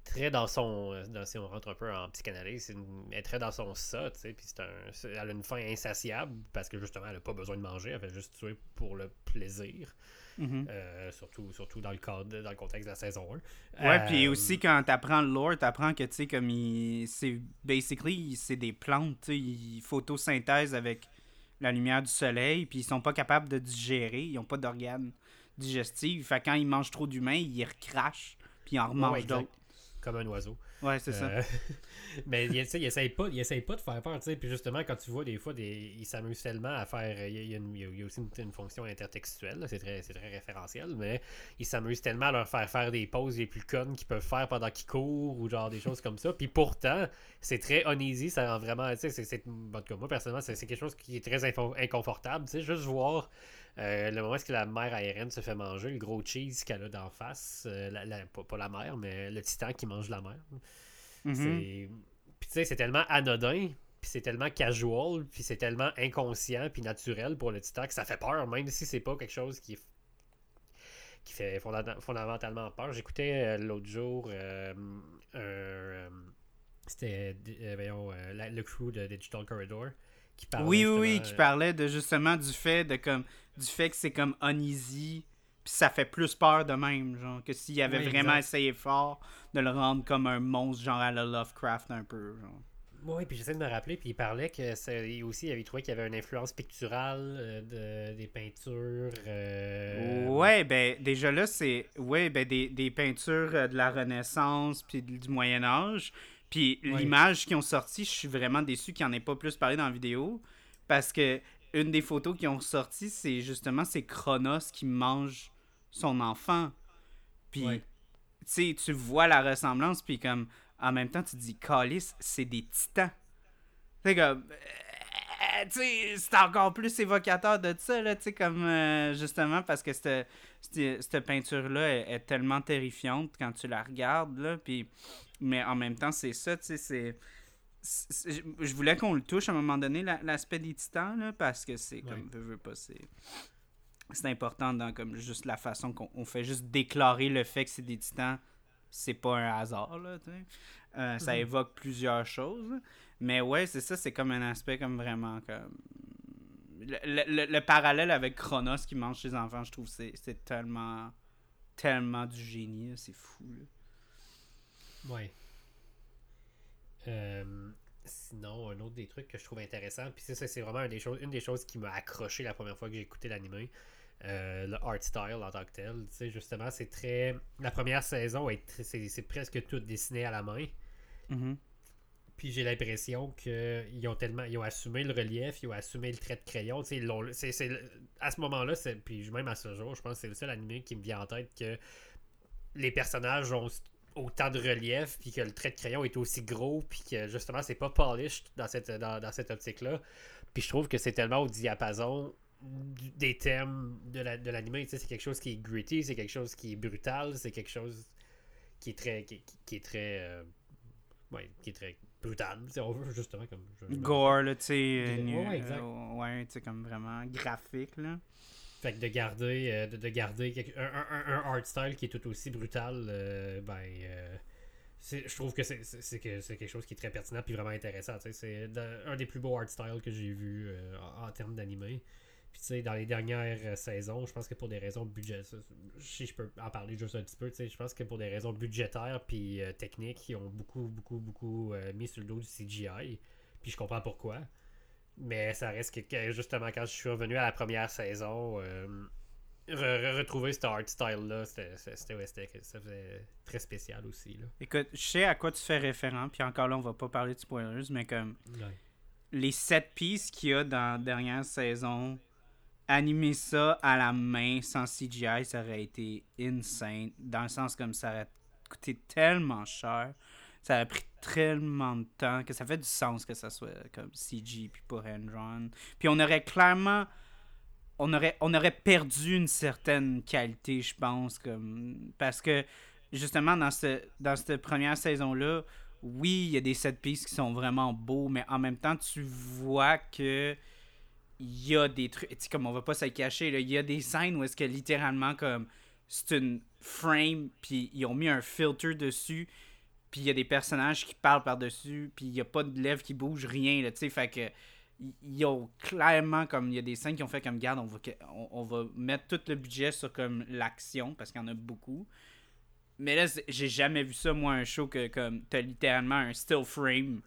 très dans son. Dans, si on rentre un peu en psychanalyse, elle est très dans son ça, tu sais. Puis un, elle a une faim insatiable parce que justement, elle a pas besoin de manger, elle fait juste tuer pour le plaisir. Mhm. Euh, surtout, surtout dans le cadre, dans le contexte de la saison 1. Ouais, puis euh, aussi quand t'apprends le lore, t'apprends que tu sais comme il c'est basically c'est des plantes, tu sais, ils photosynthèse avec la lumière du soleil, puis ils sont pas capables de digérer, ils ont pas d'organes digestifs, fait quand ils mangent trop d'humains, ils recrachent, puis ils en remangent d'autres. Comme un oiseau. Ouais, c'est ça. Euh, [laughs] mais il, il essaye pas, il essaye pas de faire peur, tu sais. Puis justement, quand tu vois des fois, des, il s'amuse tellement à faire. Il y a, il y a aussi une, fonction intertextuelle, c'est très, très référentiel, mais il s'amuse tellement à leur faire faire des pauses les plus connes qu'ils peuvent faire pendant qu'ils courent ou genre des choses comme ça. Puis pourtant, c'est très uneasy, ça rend vraiment. Tu sais, c'est. Moi, personnellement, c'est quelque chose qui est très inconfortable, tu sais. Juste voir. Euh, le moment où que la mère aérienne se fait manger, le gros cheese qu'elle a d'en face, euh, pas, la mère, mais le titan qui mange la mère. C'est. Puis tu sais, c'est tellement anodin, puis c'est tellement casual, puis c'est tellement inconscient, puis naturel pour le titan que ça fait peur, même si c'est pas quelque chose qui qui fait fondamentalement peur. J'écoutais euh, l'autre jour c'était le crew de Digital Corridor qui parlait oui oui, oui qui parlait de justement du fait de comme du fait que c'est comme uneasy, puis ça fait plus peur de même, genre, que s'il avait vraiment essayé fort de le rendre comme un monstre, genre à la Lovecraft un peu, genre. Oui, puis j'essaie de me rappeler, puis il parlait que c'est aussi, il avait trouvé qu'il y avait une influence picturale euh, de, des peintures. Euh... Ouais, ben déjà là, c'est ouais, ben, des, des peintures euh, de la Renaissance puis du Moyen Âge. Puis l'image qui ont sorti, je suis vraiment déçu qu'il n'y en ait pas plus parlé dans la vidéo. Parce que une des photos qui ont sorti, c'est justement c'est Chronos qui mange son enfant. Puis, tu tu vois la ressemblance, puis comme, en même temps, tu te dis, Calis, c'est des titans. C'est comme, euh, tu sais, c'est encore plus évocateur de ça, là, tu sais, comme, euh, justement, parce que cette, cette, peinture-là est, tellement terrifiante quand tu la regardes, là, puis, mais en même temps, c'est ça, tu sais, c'est je voulais qu'on le touche à un moment donné, l'aspect des titans, là, parce que c'est comme, veux, pas, c'est. C'est important dans comme juste la façon qu'on fait juste déclarer le fait que c'est des titans, c'est pas un hasard, là, euh, Ça mhm. évoque plusieurs choses. Mais ouais, c'est ça, c'est comme un aspect comme vraiment comme. Le, le, parallèle avec Chronos qui mange ses enfants, je trouve c'est c'est tellement tellement du génie, c'est fou. Là. Ouais. Euh, sinon, un autre des trucs que je trouve intéressant, puis ça, c'est vraiment une des, choses, une des choses qui m'a accroché la première fois que j'ai écouté l'anime. Euh, le art style en tant que tel. Tu sais, justement, c'est très. La première saison, c'est presque tout dessiné à la main. Mm-hmm. Puis j'ai l'impression qu'ils ont tellement. Ils ont assumé le relief, ils ont assumé le trait de crayon. Tu sais, à ce moment-là, puis même à ce jour, je pense que c'est le seul anime qui me vient en tête que les personnages ont autant de relief, puis que le trait de crayon est aussi gros, puis que justement, c'est pas polished dans cette, dans, cette optique-là. Puis je trouve que c'est tellement au diapason des thèmes de l'anime. La, c'est quelque chose qui est gritty, c'est quelque chose qui est brutal, c'est quelque chose qui est très. qui, est très. Euh, ouais, qui est très brutal, si on veut, justement. comme Gore, là, tu sais. Ouais, euh, ouais, tu sais, comme vraiment graphique, là. Fait que de garder, euh, de, garder un, art style qui est tout aussi brutal, euh, ben, euh, je trouve que c'est quelque chose qui est très pertinent et vraiment intéressant. C'est un des plus beaux art styles que j'ai vu en, termes d'animé. Puis tu sais, dans les dernières saisons, je pense que pour des raisons budgétaires, si je peux en parler juste un petit peu, je pense que pour des raisons budgétaires puis techniques, ils ont beaucoup, beaucoup, beaucoup mis sur le dos du CGI. Puis je comprends pourquoi. Mais ça reste que, justement, quand je suis revenu à la première saison, euh, retrouver ce art style-là, c'était très spécial aussi. Là. Écoute, je sais à quoi tu fais référence, puis encore là, on va pas parler de spoilers, mais comme les sept pistes qu'il y a dans la dernière saison, animer ça à la main sans CGI, ça aurait été insane. Dans le sens comme ça aurait coûté tellement cher. Ça aurait pris tellement de temps que ça fait du sens que ça soit comme CG puis pas hand Puis on aurait clairement. On aurait, on aurait perdu une certaine qualité, je pense. comme Parce que justement, dans, ce, dans cette première saison-là, oui, il y a des set pistes qui sont vraiment beaux, mais en même temps, tu vois que il y a des trucs, tu comme on va pas se cacher, il y a des scènes où est-ce que littéralement, comme, c'est une frame, puis ils ont mis un filter dessus, puis il y a des personnages qui parlent par-dessus, puis il y a pas de lèvres qui bougent, rien, là, tu sais, fait que, ils ont clairement, comme, il y a des scènes qui ont fait comme, garde, on va, on, va mettre tout le budget sur, comme, l'action, parce qu'il y en a beaucoup, mais là, j'ai jamais vu ça, moi, un show que, comme, t'as littéralement un still frame,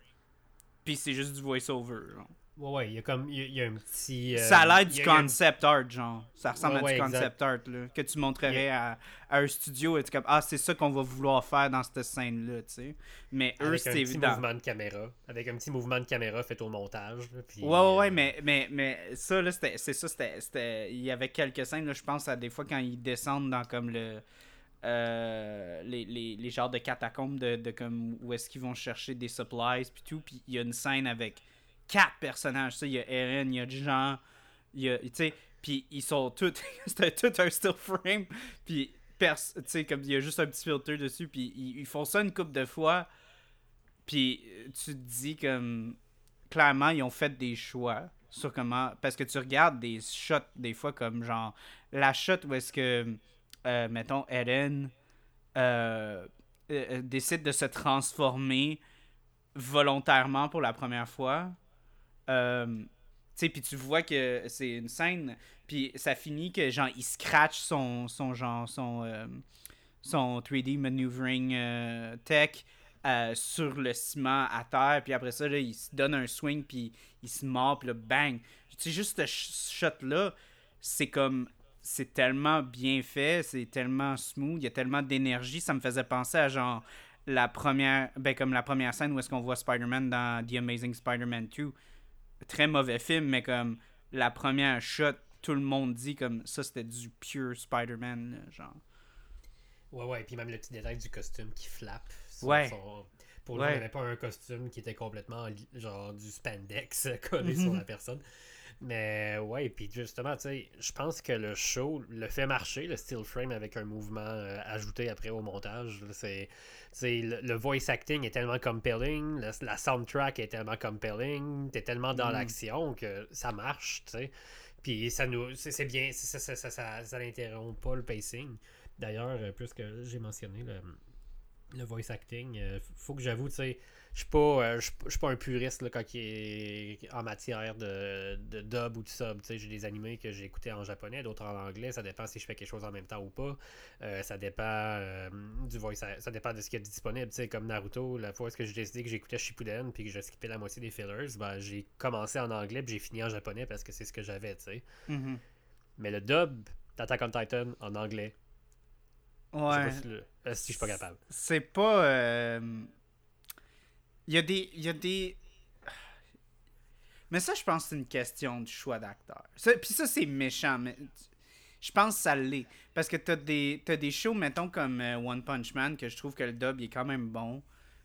puis c'est juste du voice-over, Ouais, ouais, il y a comme. Il y a, un petit. Euh, ça a l'air du concept art, genre. Ça ressemble à du concept art, là. Que tu montrerais à, un studio et tu comme, ah, c'est ça qu'on va vouloir faire dans cette scène-là, tu sais. Mais eux, c'est évident. Avec un petit mouvement de caméra. Avec un petit mouvement de caméra fait au montage. puis, ouais, ouais, ouais, euh, mais, mais, mais ça, là, c'est ça, c'était. Il y avait quelques scènes, là, je pense à des fois quand ils descendent dans comme le. Euh, les, les, les, genres de catacombes de, de comme où est-ce qu'ils vont chercher des supplies puis tout puis il y a une scène avec quatre personnages. Il y a Eren, il y a Jean, il y a. Tu sais, puis ils sont tous. [laughs] C'était tout un still frame. Puis, tu sais, comme il y a juste un petit filtre dessus. Puis ils, font ça une couple de fois. Puis tu te dis comme. Clairement, ils ont fait des choix sur comment. Parce que tu regardes des shots, des fois, comme genre. La shot où est-ce que. Euh, mettons, Eren. Euh, euh, décide de se transformer volontairement pour la première fois. Euh, puis tu vois que c'est une scène, puis ça finit que, genre, il scratch son, son genre, son, euh, son 3D maneuvering euh, tech sur le ciment à terre, puis après ça, là, il se donne un swing, puis il se mord, puis là, bang. Tu sais, juste ce shot-là, c'est comme c'est tellement bien fait, c'est tellement smooth, il y a tellement d'énergie, ça me faisait penser à genre la première ben comme la première scène où est-ce qu'on voit Spider-Man dans The Amazing Spider-Man 2 très mauvais film, mais comme la première shot, tout le monde dit comme ça, c'était du pure Spider-Man, genre. Ouais, ouais, et puis même le petit détail du costume qui flappe. ouais. Pour lui, il n'y avait pas un costume qui était complètement genre du spandex [laughs] collé sur la [laughs] personne. Mais ouais, puis justement, tu sais, je pense que le show le fait marcher, le still frame avec un mouvement euh, ajouté après au montage. C'est, le, le, voice acting est tellement compelling, la soundtrack est tellement compelling, t'es tellement dans mm. l'action que ça marche, tu sais. Puis ça nous, c'est, bien, ça, ça, ça, ça, n'interrompt pas le pacing. D'ailleurs, euh, puisque j'ai mentionné le, le voice acting, euh, faut que j'avoue, tu sais je suis pas, euh, je suis pas un puriste là, quand il est en matière de, de dub ou de sub. J'ai des animés que j'ai écoutés en japonais, d'autres en anglais. Ça dépend si je fais quelque chose en même temps ou pas. Euh, ça dépend du voice, ça dépend de ce qui est disponible. comme Naruto, la fois où j'ai décidé que j'écoutais Shippuden puis que je skippais la moitié des fillers, ben, j'ai commencé en anglais puis j'ai fini en japonais parce que c'est ce que j'avais. Mm-hmm. Mais le dub d'Attack on Titan en anglais, ouais. si, si je suis pas capable. C'est pas il y a des. Il y a des. Mais ça, je pense que c'est une question du choix d'acteur. Puis ça, c'est méchant, mais je pense que ça l'est. Parce que t'as des, as des shows, mettons, comme euh, One Punch Man, que je trouve que le dub il est quand même bon.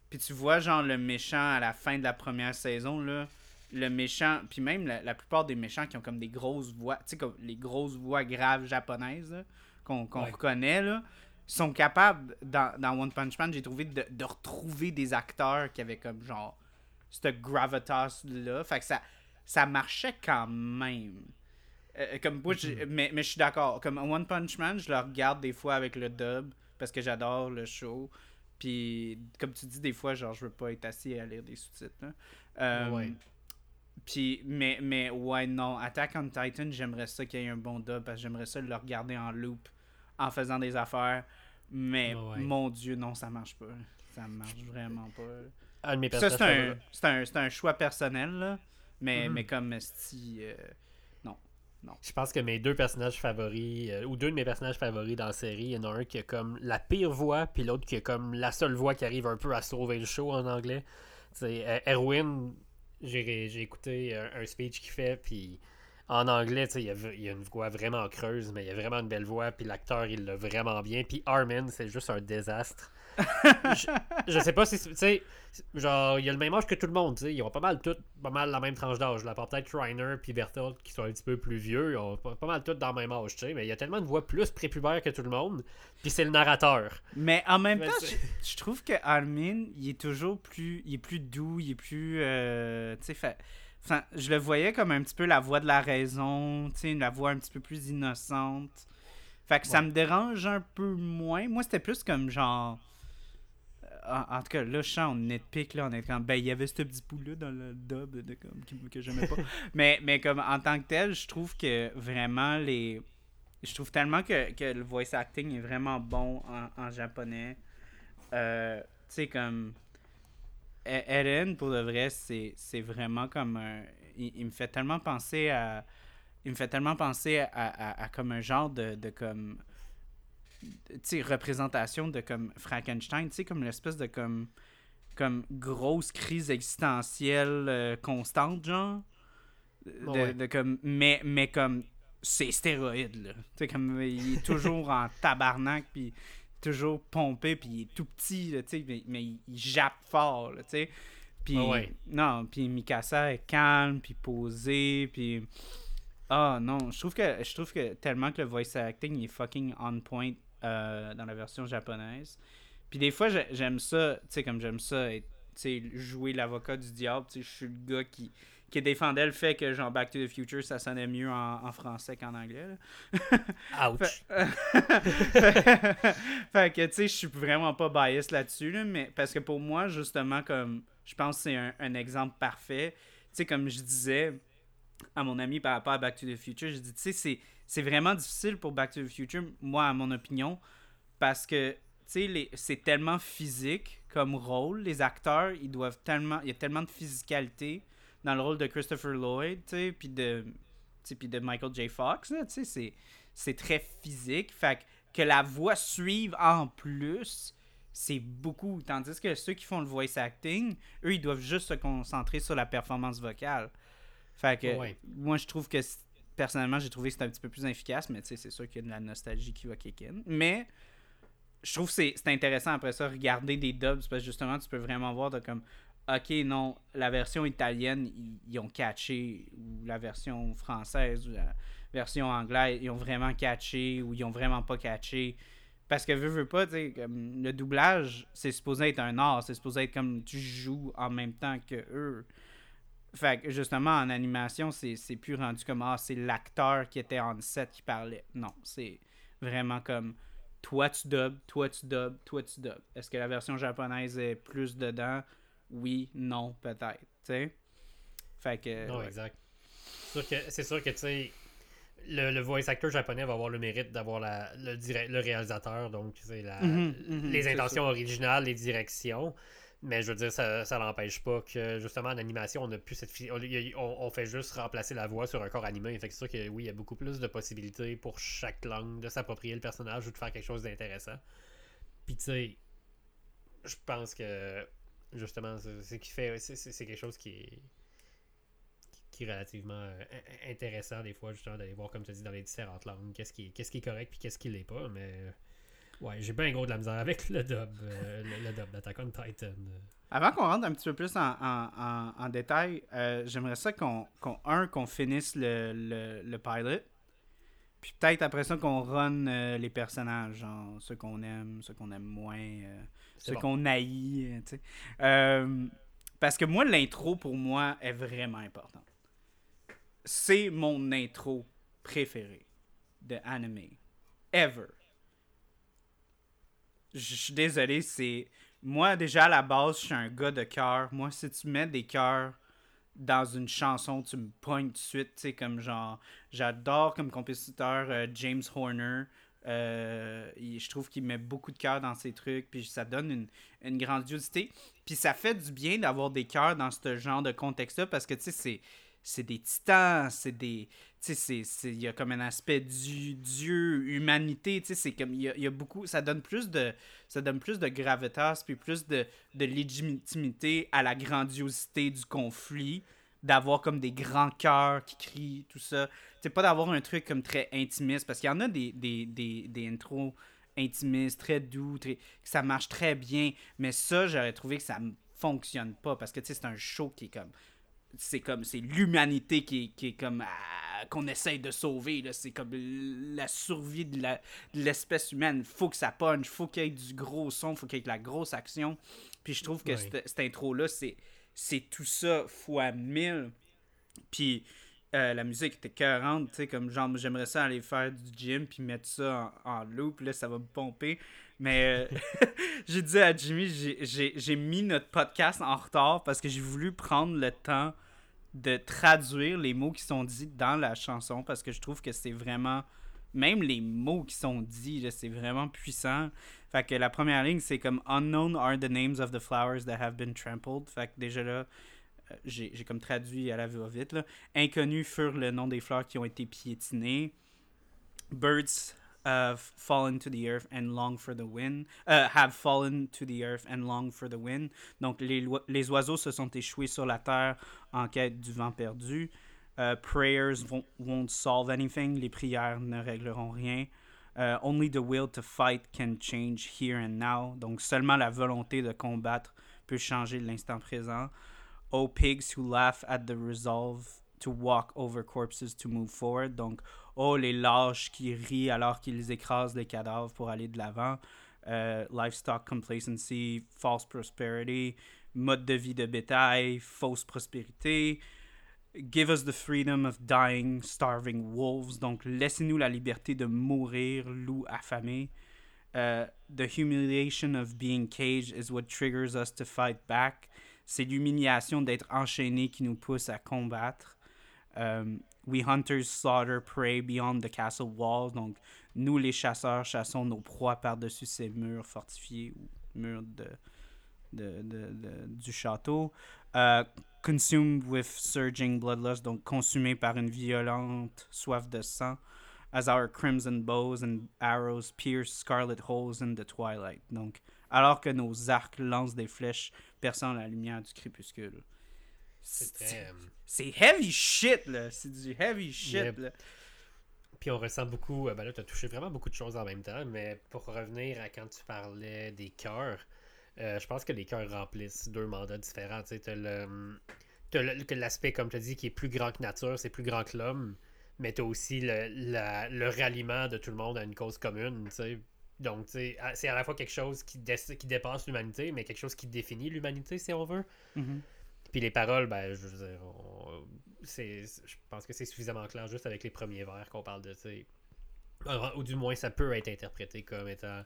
Puis tu vois, genre, le méchant à la fin de la première saison, là. Le méchant, puis même la, plupart des méchants qui ont comme des grosses voix, tu sais, comme les grosses voix graves japonaises, qu'on reconnaît, là sont capables, dans, dans One Punch Man, j'ai trouvé de, de, retrouver des acteurs qui avaient comme genre ce gravitas-là. Fait que ça, ça marchait quand même. Euh, comme mm-hmm. mais, mais je suis d'accord. Comme One Punch Man, je le regarde des fois avec le dub parce que j'adore le show. Puis, comme tu dis, des fois, genre, je veux pas être assis à lire des sous-titres. Euh, ouais. Puis, mais, mais ouais, non. Attack on Titan, j'aimerais ça qu'il y ait un bon dub parce que j'aimerais ça le regarder en loop en faisant des affaires. Mais mon Dieu, non, ça marche pas. Ça marche vraiment pas. Un ça, c'est un, un, un, choix personnel, là. Mais, Mhm. mais comme si. euh, non. Non. Je pense que mes deux personnages favoris, euh, ou deux de mes personnages favoris dans la série, il y en a un qui a comme la pire voix, puis l'autre qui a comme la seule voix qui arrive un peu à sauver le show en anglais. C'est euh, Erwin, j'ai j'ai écouté un, un speech qu'il fait, puis en anglais, il y, a, il y a une voix vraiment creuse, mais il y a vraiment une belle voix, puis l'acteur, il l'a vraiment bien. Puis Armin, c'est juste un désastre. [laughs] je, je sais pas si, c'est- tu sais, genre, il a le même âge que tout le monde, tu sais, ils ont pas mal tous, pas mal la même tranche d'âge. Là, peut-être Reiner puis Bertolt, qui sont un petit peu plus vieux, ils ont pas, pas mal tous dans le même âge, tu sais, mais il y a tellement de voix plus prépubère que tout le monde, puis c'est le narrateur. Mais en même Mais temps, je trouve que Armin, il est toujours plus. Il est plus doux, il est plus. euh, tu sais, fait- je le voyais comme un petit peu la voix de la raison, tu sais, la voix un petit peu plus innocente. Fait que ça me dérange un peu moins. Moi, c'était plus comme genre. euh, En, en tout cas, là, je sens, on nitpick, là, on est comme, ben, il y avait ce petit bout-là dans le dub de, comme, qui- que j'aimais pas. [laughs] mais, mais comme, en tant que tel, je trouve que vraiment les... Je trouve tellement que, que le voice acting est vraiment bon en, en japonais. Euh, tu sais, comme... E- Eren, pour de vrai, c'est vraiment comme un... Il, il me fait tellement penser à... Il me fait tellement penser à, à- à comme un genre de, de comme... Tu sais, représentation de comme Frankenstein, tu sais, comme l'espèce de comme... Comme grosse crise existentielle euh, constante, genre. De, Ouais. de comme... Mais, mais comme... C'est stéroïde, là. Tu sais, comme... Il est toujours en tabarnak, puis toujours pompé, puis il est tout petit, là, mais, mais il, il jappe fort, tu sais. Puis, ouais. non, puis Mikasa est calme, puis posé, puis... Ah non, je trouve que je trouve que tellement que le voice acting il est fucking on point euh, dans la version japonaise. Puis des fois j'ai- j'aime ça, tu sais comme j'aime ça être- tu sais jouer l'avocat du diable, tu sais je suis le gars qui qui défendait le fait que genre Back to the Future ça sonnait mieux en, en français qu'en anglais. là. Ouch. [laughs] fait que, tu sais, je suis vraiment pas biased là-dessus, là, mais parce que pour moi, justement, comme, je pense que c'est un, un exemple parfait. Tu sais, comme je disais à mon ami par rapport à Back to the Future, je dis, tu sais, c'est- c'est vraiment difficile pour Back to the Future, moi, à mon opinion, parce que, tu sais, c'est tellement physique comme rôle. Les acteurs, ils doivent tellement, il y a tellement de physicalité dans le rôle de Christopher Lloyd, puis de, puis de Michael J. Fox, c'est c'est très physique. Fait que, que la voix suive en plus, c'est beaucoup. Tandis que ceux qui font le voice acting, eux, ils doivent juste se concentrer sur la performance vocale. Fait que Ouais. moi, je trouve que personnellement, j'ai trouvé que c'était un petit peu plus efficace, mais tu sais, c'est sûr qu'il y a de la nostalgie qui va kick in. Mais je trouve que c'est c'est intéressant après ça, regarder des dubs, parce que justement, tu peux vraiment voir de comme, ok, non, la version italienne, ils, ont catché, ou la version française, ou la version anglaise, ils ont vraiment catché, ou ils ont vraiment pas catché. Parce que veux, veux pas, tu le doublage, c'est supposé être un art, c'est supposé être comme tu joues en même temps que eux. Fait que justement, en animation, c'est c'est plus rendu comme ah, c'est l'acteur qui était en set qui parlait. Non, c'est vraiment comme toi tu dubs, toi tu dubs, toi tu dubs. Est-ce que la version japonaise est plus dedans? Oui, non, peut-être. Fait que. Non, ouais. exact. C'est sûr que, c'est tu sais, le, le voice actor japonais va avoir le mérite d'avoir le, direct, le réalisateur, donc tu sais, la- Mhm, mhm, les c'est intentions originales, les directions. Mais je veux dire, ça, ça n'empêche pas que justement en animation, on a plus cette on, fait juste remplacer la voix sur un corps animé. Fait que c'est sûr que oui, il y a beaucoup plus de possibilités pour chaque langue de s'approprier le personnage ou de faire quelque chose d'intéressant. Puis tu sais, je pense que justement, c'est qui fait c'est- quelque chose qui est qui est relativement euh, in- intéressant des fois justement d'aller voir comme tu dis dans les différentes langues qu'est-ce qui est, qu'est-ce qui est correct puis qu'est-ce qui l'est pas mais ouais j'ai bien gros de la misère avec le dub euh, le, dub d'Attack on Titan. Avant qu'on rentre un petit peu plus en, en, en, détail, euh, j'aimerais ça qu'on, un, qu'on finisse le, le, le pilot. Puis peut-être après ça qu'on run euh, les personnages, genre ceux qu'on aime, ceux qu'on aime moins, ceux bon. qu'on haït, euh, tu sais. Euh, parce que moi, l'intro, pour moi, est vraiment importante. C'est mon intro préféré de anime. Ever. Je je suis désolé, c'est... Moi, déjà, à la base, je suis un gars de cœur. Moi, si tu mets des cœurs dans une chanson, tu me pognes tout de suite, tu sais, comme genre... J'adore comme compositeur euh, James Horner. Euh, je trouve qu'il met beaucoup de cœur dans ses trucs, puis ça donne une, une grandiosité. Puis ça fait du bien d'avoir des cœurs dans ce genre de contexte-là, parce que, tu sais, c'est c'est des titans, c'est des. Tu sais, il y a comme un aspect du Dieu, humanité, tu sais, c'est comme. Il y, a, beaucoup. Ça donne plus de. Ça donne plus de gravitas, puis plus de légitimité à la grandiosité du conflit, d'avoir comme des grands cœurs qui crient, tout ça. C'est pas d'avoir un truc comme très intimiste, parce qu'il y en a des, des, des, des intros intimistes, très doux, très, ça marche très bien, mais ça, j'aurais trouvé que ça fonctionne pas, parce que, tu sais, c'est un show qui est comme c'est comme c'est l'humanité qui, qui, est comme ah, qu'on essaye de sauver là. C'est comme la survie de l'espèce humaine. Faut que ça punch faut qu'il y ait du gros son faut qu'il y ait de la grosse action. Puis je trouve que cette, intro là c'est c'est tout ça fois mille puis euh, la musique était cohérente, tu sais, comme genre, j'aimerais ça aller faire du gym puis mettre ça en, en loop, là, ça va me pomper. Mais euh, [laughs] j'ai dit à Jimmy, j'ai mis notre podcast en retard parce que j'ai voulu prendre le temps de traduire les mots qui sont dits dans la chanson parce que je trouve que c'est vraiment même les mots qui sont dits c'est vraiment puissant fait que la première ligne c'est comme unknown are the names of the flowers that have been trampled fait que déjà là euh, j'ai comme traduit à la voix vite là. inconnus furent le nom des fleurs qui ont été piétinées birds have fallen to the earth and long for the wind, uh, have fallen to the earth and long for the wind. Donc les, les oiseaux se sont échoués sur la terre en quête du vent perdu. Uh, prayers won't, solve anything. Les prières ne régleront rien. Uh, only the will to fight can change here and now. Donc seulement la volonté de combattre peut changer l'instant présent. Oh pigs who laugh at the resolve to walk over corpses to move forward. Donc oh, les lâches qui rient alors qu'ils écrasent les cadavres pour aller de l'avant. Euh, livestock complacency, false prosperity, mode de vie de bétail, fausse prospérité. Give us the freedom of dying, starving wolves. Donc, laissez-nous la liberté de mourir, loups affamés. Uh, the humiliation of being caged is what triggers us to fight back. C'est l'humiliation d'être enchaîné qui nous pousse à combattre. Um, We hunters slaughter prey beyond the castle walls. Donc, nous, les chasseurs, chassons nos proies par-dessus ces murs fortifiés ou murs de, du château. Uh, consumed with surging bloodlust. Donc, consumé par une violente soif de sang. As our crimson bows and arrows pierce scarlet holes in the twilight. Donc, alors que nos arcs lancent des flèches perçant la lumière du crépuscule. C'est C'est heavy shit, là. C'est du heavy shit, là. Puis on ressent beaucoup. Euh, ben là, tu as touché vraiment beaucoup de choses en même temps, mais pour revenir à quand tu parlais des cœurs, euh, je pense que les cœurs remplissent deux mandats différents. Tu le. T'as l'aspect, comme tu as dit, qui est plus grand que nature, c'est plus grand que l'homme, mais tu as aussi le, le ralliement de tout le monde à une cause commune. Tu sais. Donc, c'est à la fois quelque chose qui, qui dépasse l'humanité, mais quelque chose qui définit l'humanité, si on veut. Mm-hmm. Puis les paroles, ben, je veux dire, je pense que c'est suffisamment clair juste avec les premiers vers qu'on parle de, tu ou du moins ça peut être interprété comme étant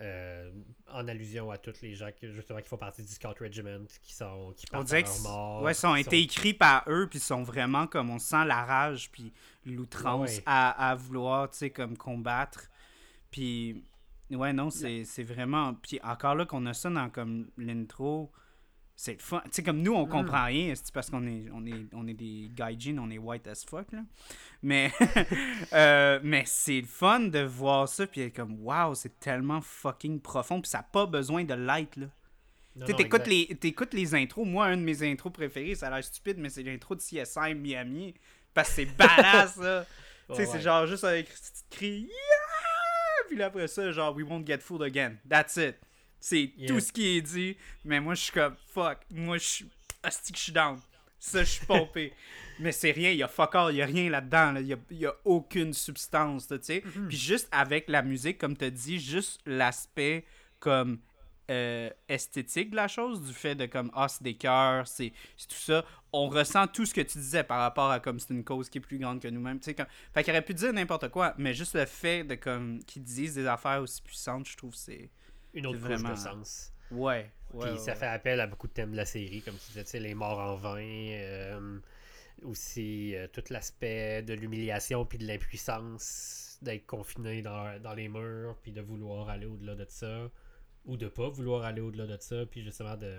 euh, en allusion à tous les gens qui, justement qui font partie du Scout Regiment, qui sont qui partent à leur mort. Ouais, sont été écrits par eux, puis sont vraiment comme on sent la rage, puis l'outrance à, à, vouloir, tu sais, comme combattre. Puis ouais, non, c'est vraiment. Puis encore là qu'on a ça dans comme l'intro c'est fun. Tu sais, comme nous, on mm. comprend rien, c'est parce qu'on est, on est, on est des gaijin, on est white as fuck, là. Mais, [laughs] euh, mais c'est fun de voir ça, puis comme, wow, c'est tellement fucking profond, puis ça n'a pas besoin de light, là. Tu t'écoutes les, écoutes les intros. Moi, un de mes intros préférés, ça a l'air stupide, mais c'est l'intro de CSI Miami, parce que c'est [laughs] badass, là. tu sais, c'est genre juste avec cri, yeah! Puis là, après ça, genre, we won't get fooled again. That's it. C'est tout ce qui est dit. Mais moi, je suis comme, fuck. Moi, je suis. Que je suis down. Ça, je suis pompé. [laughs] mais c'est rien. Il y a fuck all. Il y a rien là-dedans. Il n'y y, a, aucune substance, tu sais. Mm-hmm. Puis juste avec la musique, comme tu dit, juste l'aspect comme euh, esthétique de la chose, du fait de comme ah c'est des cœurs, c'est tout ça. On ressent tout ce que tu disais par rapport à comme c'est une cause qui est plus grande que nous-mêmes. Tu sais, comme... Fait qu'il aurait pu dire n'importe quoi, mais juste le fait de comme qu'ils disent des affaires aussi puissantes, je trouve c'est une autre couche de sens. Ouais. Puis ça fait appel à beaucoup de thèmes de la série, comme tu disais, les morts en vain, euh, aussi euh, tout l'aspect de l'humiliation puis de l'impuissance d'être confiné dans, dans, les murs, puis de vouloir aller au-delà de ça, ou de pas vouloir aller au-delà de ça, puis justement de...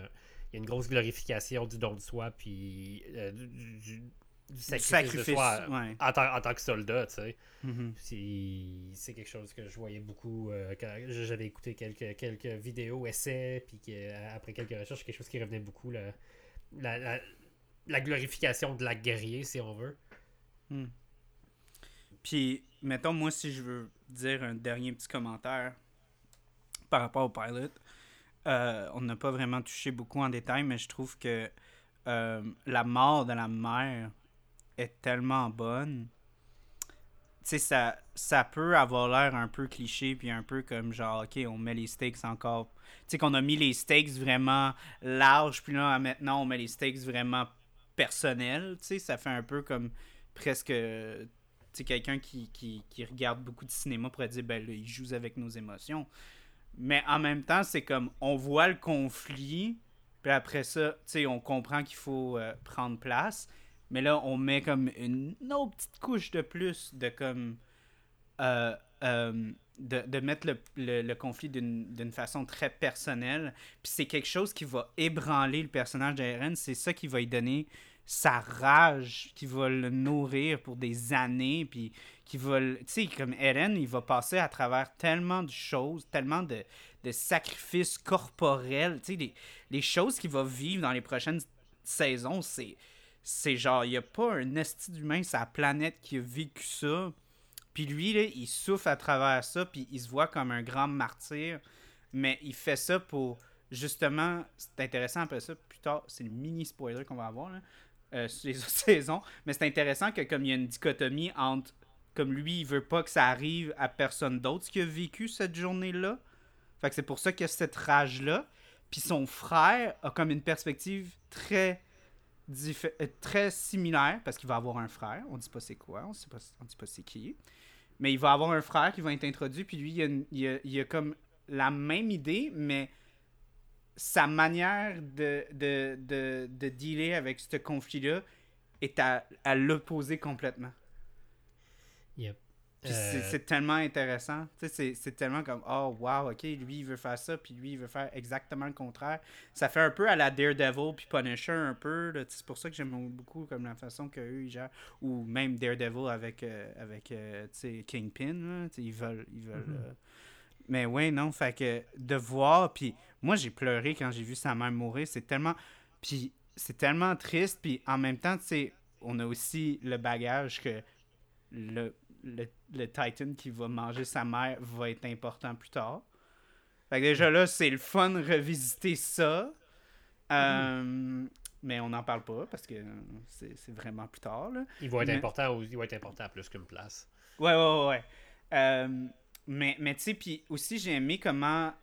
Il y a une grosse glorification du don de soi, puis euh, du, du sacrifice, de soi en, tant, en, tant, que soldat, tu sais. Mm-hmm. C'est quelque chose que je voyais beaucoup euh, quand j'avais écouté quelques, quelques vidéos, essais, puis après quelques recherches, quelque chose qui revenait beaucoup, la, la, la, glorification de la guerrier, si on veut. Mm. Puis, mettons, moi, si je veux dire un dernier petit commentaire par rapport au pilot, euh, on n'a pas vraiment touché beaucoup en détail, mais je trouve que euh, la mort de la mère est tellement bonne. Tu sais, ça, ça peut avoir l'air un peu cliché, puis un peu comme genre, ok, on met les stakes encore. Tu sais, qu'on a mis les stakes vraiment larges, puis là, maintenant, on met les stakes vraiment personnels. Tu sais, ça fait un peu comme presque. Tu sais, quelqu'un qui, qui, qui, regarde beaucoup de cinéma pourrait dire, ben là, il joue avec nos émotions. Mais en même temps, c'est comme, on voit le conflit, puis après ça, tu sais, on comprend qu'il faut euh, prendre place. Mais là, on met comme une autre petite couche de plus de comme. Euh, euh, de, mettre le, le, conflit d'une façon très personnelle. Puis c'est quelque chose qui va ébranler le personnage d'Eren. C'est ça qui va lui donner sa rage, qui va le nourrir pour des années. Puis qui va. Tu sais, comme Eren, il va passer à travers tellement de choses, tellement de, de sacrifices corporels. Tu sais, les choses qu'il va vivre dans les prochaines saisons, c'est c'est genre, il n'y a pas un esti d'humain la planète qui a vécu ça. Puis lui, là, il souffre à travers ça, puis il se voit comme un grand martyr. Mais il fait ça pour, justement, c'est intéressant après ça, plus tard, c'est le mini spoiler qu'on va avoir, là, euh, les [laughs] autres saisons. Mais c'est intéressant que comme il y a une dichotomie entre, comme lui, il veut pas que ça arrive à personne d'autre qui a vécu cette journée-là. Fait que c'est pour ça qu'il y a cette rage-là. Puis son frère a comme une perspective très très similaire parce qu'il va avoir un frère. On dit pas c'est quoi, on sait pas, dit pas c'est qui. Mais il va avoir un frère qui va être introduit, puis lui, il a, a, comme la même idée, mais sa manière de, de, de, de dealer avec ce conflit-là est à, à l'opposé complètement. Yep. Euh, c'est tellement intéressant. C'est tellement comme, oh, wow, ok, lui, il veut faire ça, puis lui, il veut faire exactement le contraire. Ça fait un peu à la Daredevil, puis Punisher, un peu. C'est pour ça que j'aime beaucoup comme la façon qu'eux, ils gèrent. Ou même Daredevil avec, euh, avec euh, Kingpin. ils veulent. Ils veulent mm-hmm. Mais ouais, non, fait que de voir, puis moi, j'ai pleuré quand j'ai vu sa mère mourir. C'est tellement. Puis c'est tellement triste, puis en même temps, tu sais, on a aussi le bagage que le le, Titan qui va manger sa mère va être important plus tard. Fait que déjà là, c'est le fun de revisiter ça. Euh, mais on n'en parle pas parce que c'est vraiment plus tard. Là. Il va être important il va être important à plus qu'une place. Ouais, ouais, ouais. Euh, mais mais tu sais, puis aussi j'ai aimé comment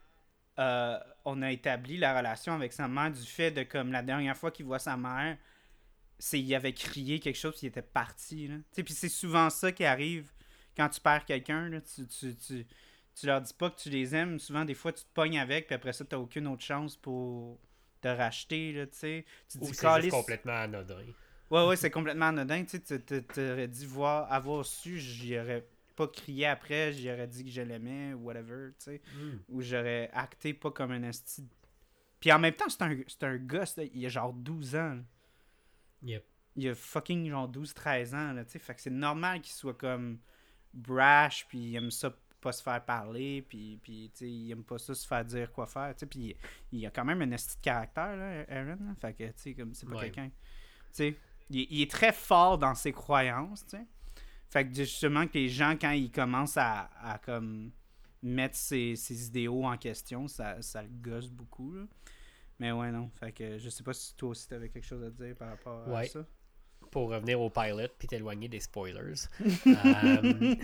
euh, on a établi la relation avec sa mère du fait de comme la dernière fois qu'il voit sa mère, il avait crié quelque chose puis il était parti. Puis c'est souvent ça qui arrive quand tu perds quelqu'un. Tu, tu, tu, tu, leur dis pas que tu les aimes. Souvent, des fois, tu te pognes avec, puis après ça, tu n'as aucune autre chance pour te racheter. Là, tu dis, c'est complètement anodin. Ouais, ouais, c'est complètement anodin. Tu aurais dit voir, avoir su, j'y aurais pas crié après, j'y aurais dit que je l'aimais, ou whatever, tu sais. Hmm. Ou j'aurais acté pas comme un esti. Puis en même temps, c'est un, un gosse, il a genre 12 ans. Il a fucking genre 12-13 ans, là, tu sais. Fait que c'est normal qu'il soit comme brash, puis il aime ça pas se faire parler, puis, puis tu sais, il aime pas ça se faire dire quoi faire, tu sais. Puis il, a quand même un esti de caractère, là, Aaron. Fait que, tu sais, comme c'est pas quelqu'un. Tu sais, il, est très fort dans ses croyances, tu sais. Fait que justement, que les gens, quand ils commencent à, à comme mettre ses, ses, idéaux en question, ça, ça le gosse beaucoup, là. Mais ouais, non. Fait que je sais pas si toi aussi t'avais quelque chose à dire par rapport à ça. Pour revenir au pilot puis t'éloigner des spoilers. [laughs]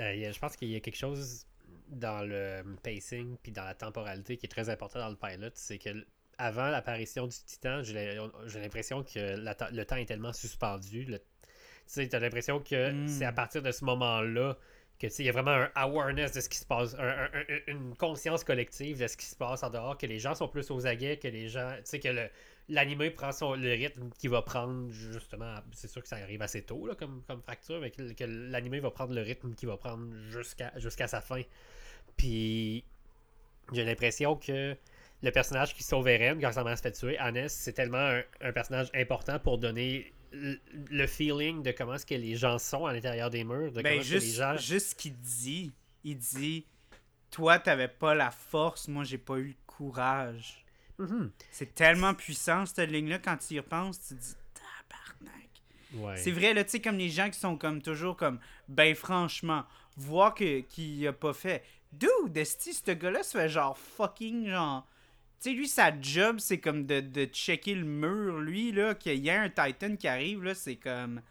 Euh, euh, je pense qu'il y a quelque chose dans le pacing puis dans la temporalité qui est très important dans le pilot. C'est que avant l'apparition du titan, j'ai l'impression que le temps est tellement suspendu. Tu sais, t'as l'impression que hmm. c'est à partir de ce moment-là que il y a vraiment un awareness de ce qui se passe, une conscience collective de ce qui se passe en dehors, que les gens sont plus aux aguets, que les gens, tu sais, que l'animé prend son, le rythme qu'il va prendre, justement, c'est sûr que ça arrive assez tôt comme, comme fracture, mais que, l'animé va prendre le rythme qu'il va prendre jusqu'à jusqu'à sa fin. Puis j'ai l'impression que le personnage qui sauve Eren quand sa mère se fait tuer, Hannes, c'est tellement un, personnage important pour donner le, feeling de comment est-ce que les gens sont à l'intérieur des murs. De ben, juste, les gens... juste ce qu'il dit. Il dit Toi, t'avais pas la force, moi, j'ai pas eu le courage. Mm-hmm. C'est tellement puissant, cette ligne-là, quand tu y repenses, tu te dis Tabarnak. C'est vrai, là, tu sais, comme les gens qui sont comme toujours comme Ben, franchement, voir qu'il a pas fait. Dude, Desti, ce gars-là se fait genre fucking genre tu sais, lui, sa job, c'est comme de, de, checker le mur, lui, là, qu'il y a un Titan qui arrive, là, c'est comme...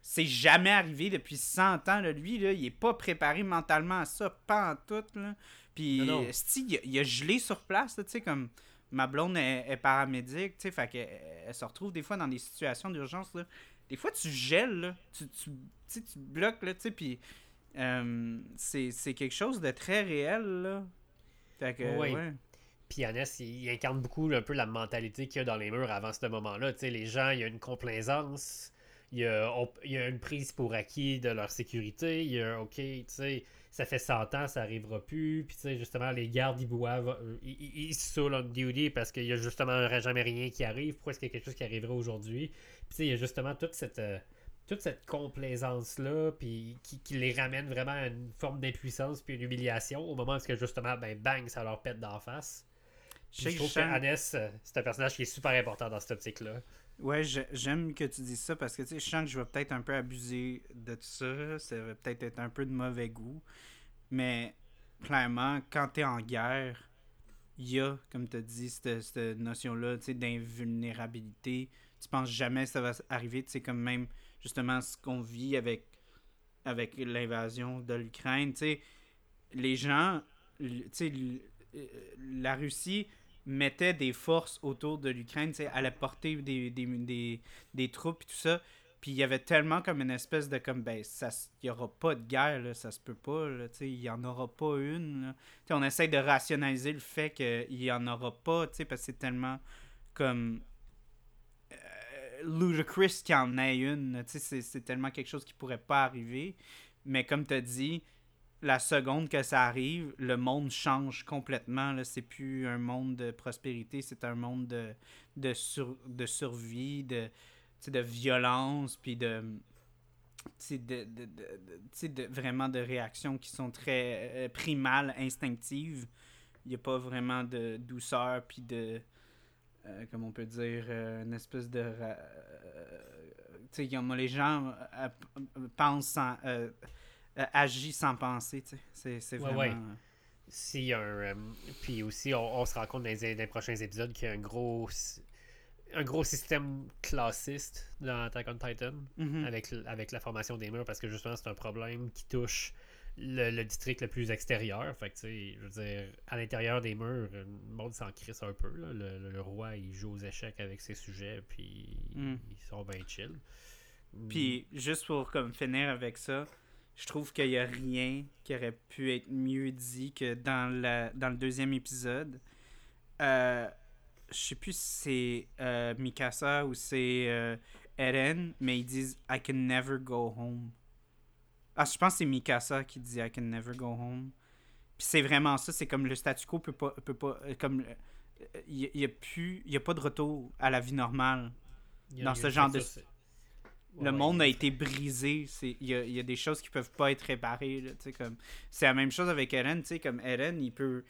C'est jamais arrivé depuis 100 ans, là, lui, là, il est pas préparé mentalement à ça, pas en tout, là. Puis, il, il, a gelé sur place, tu sais, comme... Ma blonde est, paramédic, tu sais, fait qu'elle elle se retrouve des fois dans des situations d'urgence, là. Des fois, tu gèles, là, tu, tu, tu bloques, là, tu sais, puis... Euh, c'est quelque chose de très réel, là. Fait que, ouais. Puis Yannès, il, incarne beaucoup un peu la mentalité qu'il y a dans les murs avant ce moment-là. Les gens, il y a une complaisance, il y a, une prise pour acquis de leur sécurité, il y a, OK, ça fait 100 ans, ça arrivera plus. Puis, justement, les gardes, ils boivent, euh, ils, ils sont on duty parce qu'il y a justement jamais rien qui arrive. Pourquoi est-ce qu'il y a quelque chose qui arriverait aujourd'hui? Puis, il y a justement toute cette. Euh, toute cette complaisance-là, puis qui, qui, les ramène vraiment à une forme d'impuissance puis une humiliation au moment où justement, ben bang, ça leur pète d'en face. Je, trouve que euh, c'est un personnage qui est super important dans cette optique-là. Ouais, j'aime que tu dises ça parce que tu sais, je sens que je vais peut-être un peu abuser de tout ça. Ça va peut-être être un peu de mauvais goût. Mais clairement, quand tu es en guerre, il y a, comme tu as dit, cette, notion-là d'invulnérabilité. Tu penses jamais que ça va arriver. C'est comme même justement ce qu'on vit avec, avec l'invasion de l'Ukraine. Les gens, la Russie mettait des forces autour de l'Ukraine, allait porter des, des, des, troupes et tout ça. Puis il y avait tellement comme une espèce de comme ben il y aura pas de guerre là, ça se peut pas là, il y en aura pas une. On essaie de rationaliser le fait qu'il y en aura pas, parce que c'est tellement comme euh, ludicrous qu'il y en ait une, c'est tellement quelque chose qui pourrait pas arriver. Mais comme tu as dit, la seconde que ça arrive, le monde change complètement. C'est plus un monde de prospérité, c'est un monde de, de, de survie, de, de violence, puis de, de, de, vraiment de réactions qui sont très euh, primales, instinctives. Il n'y a pas vraiment de douceur, puis de, euh, comme on peut dire, euh, une espèce de... tu sais, les gens pensent euh, agit sans penser, tu sais. C'est vraiment... Ouais, Si un, euh, puis aussi, on, se rend compte dans les, prochains épisodes qu'il y a un gros un gros système classiste dans Attack on Titan mm-hmm. avec, avec la formation des murs parce que justement c'est un problème qui touche le, district le plus extérieur. Fait que, je veux dire, à l'intérieur des murs, le monde s'en crisse un peu. Le, roi, il joue aux échecs avec ses sujets, puis mm. ils sont bien chill. Puis, juste pour comme finir avec ça, je trouve qu'il n'y a rien qui aurait pu être mieux dit que dans, la, dans le deuxième épisode. Euh, je sais plus si c'est euh, Mikasa ou c'est euh, Eren, mais ils disent I can never go home. Ah, je pense que c'est Mikasa qui dit I can never go home. Puis c'est vraiment ça, c'est comme le statu quo peut pas. Peut pas euh, comme il n'y a, plus. Il a pas de retour à la vie normale dans ce genre de le monde a été brisé. Il y a, y a, des choses qui peuvent pas être réparées. comme... C'est la même chose avec Eren. Comme Eren, il peut.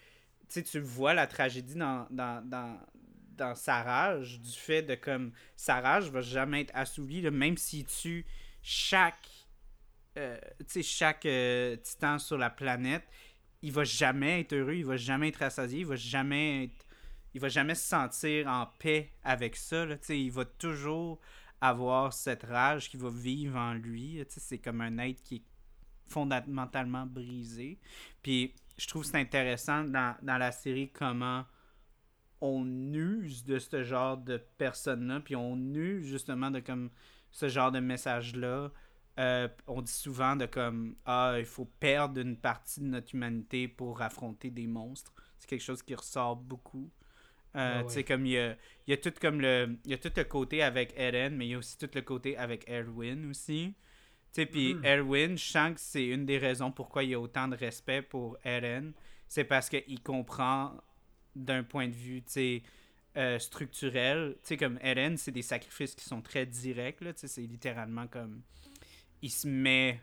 tu vois la tragédie dans, dans, dans, dans, sa rage, du fait de comme sa rage va jamais être assouvie, même s'il tue chaque. Euh, chaque euh, titan sur la planète, il va jamais être heureux, il va jamais être rassasié, il va jamais être, il va jamais se sentir en paix avec ça. Là, il va toujours avoir cette rage qui va vivre en lui. C'est comme un être qui est fondamentalement brisé. Puis je trouve c'est intéressant dans, la série comment on use de ce genre de personnes-là, puis on use justement de comme ce genre de message-là. Euh, on dit souvent de comme ah il faut perdre une partie de notre humanité pour affronter des monstres. C'est quelque chose qui ressort beaucoup. Euh, sais, comme il y a, il y a tout comme le. Il y a tout le côté avec Eren, mais il y a aussi tout le côté avec Erwin aussi. Puis mm. Erwin, je sens que c'est une des raisons pourquoi il y a autant de respect pour Eren. C'est parce qu'il comprend d'un point de vue, euh, structurel. Comme Eren, c'est des sacrifices qui sont très directs, c'est littéralement comme... Il se met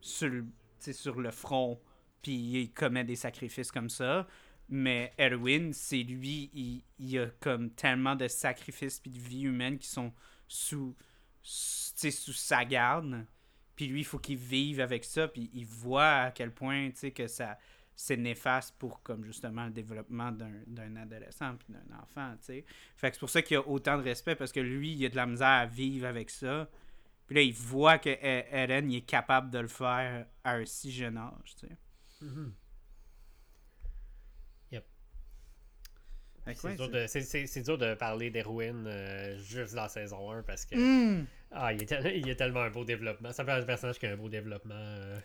sur, le- sur le front, puis il commet des sacrifices comme ça. Mais Erwin, c'est lui, il, il a comme tellement de sacrifices puis de vie humaine qui sont sous, sous sa garde. Puis lui, il faut qu'il vive avec ça, puis il voit à quel point, tu sais, que ça c'est néfaste pour, comme justement, le développement d'un adolescent puis d'un enfant, tu sais. Fait que c'est pour ça qu'il a autant de respect, parce que lui, il a de la misère à vivre avec ça. Puis là, il voit que E- Eren, il est capable de le faire à un si jeune âge, tu sais. Yep. Fait que C'est dur, dur de parler d'Erwin euh, juste dans la saison 1 parce que Hmm. ah, il, est il a tellement un beau développement. Ça fait un personnage qui a un beau développement. euh.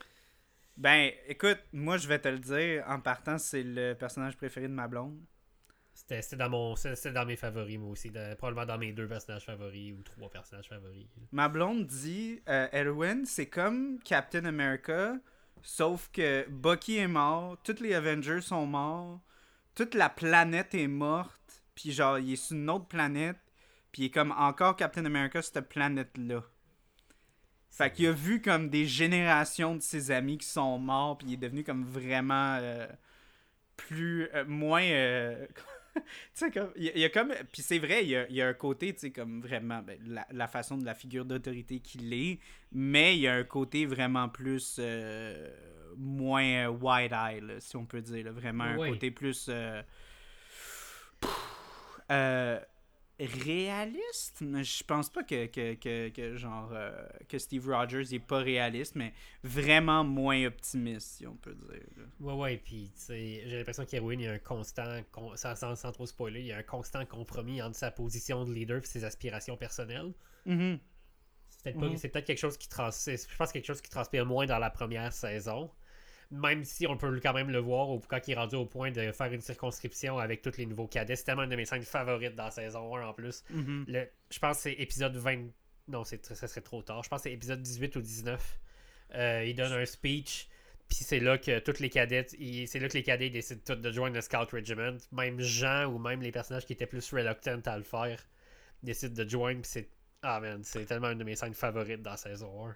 Ben, écoute, moi, je vais te le dire, en partant, c'est le personnage préféré de ma blonde. C'était dans mon dans mes favoris moi aussi. de- probablement dans mes deux personnages favoris ou trois personnages favoris. Ma blonde dit euh, Erwin, c'est comme Captain America, sauf que Bucky est mort, tous les Avengers sont morts, toute la planète est morte, puis genre, il est sur une autre planète, puis il est comme encore Captain America, cette planète-là. Fait qu'il a vu comme des générations de ses amis qui sont morts, puis il est devenu comme vraiment euh, plus. euh, moins. euh, [laughs] tu sais, comme. Il y, a- il y a comme. Puis c'est vrai, il y a, il y a un côté, tu sais, comme vraiment. ben, la, la façon de la figure d'autorité qu'il est, mais il y a un côté vraiment plus. Moins euh, wide-eye, si on peut dire. là. Vraiment un côté plus. euh, euh, réaliste je pense pas que, que, que, que genre euh, que Steve Rogers est pas réaliste mais vraiment moins optimiste si on peut dire là. Ouais, ouais, puis j'ai l'impression qu'Erwin, il y a un constant, con- sans, sans, sans trop spoiler, il y a un constant compromis entre sa position de leader et ses aspirations personnelles. Mhm. C'est peut-être pas- Mhm. c'est peut-être quelque chose qui trans je pense quelque chose qui transpire moins dans la première saison. Même si on peut quand même le voir au, quand il est rendu au point de faire une circonscription avec tous les nouveaux cadets. C'est tellement une de mes scènes favorites dans la saison 1 en plus. Mhm. Le, je pense que c'est épisode 20. Non, c'est, ça serait trop tard. Je pense que c'est épisode 18 ou 19. Euh, il donne un speech. Puis c'est là que tous les cadets, il- c'est là que les cadets décident tous de joindre le Scout Regiment. Même Jean ou même les personnages qui étaient plus reluctant à le faire décident de joindre. Puis c'est ah man, c'est tellement une de mes scènes favorites dans saison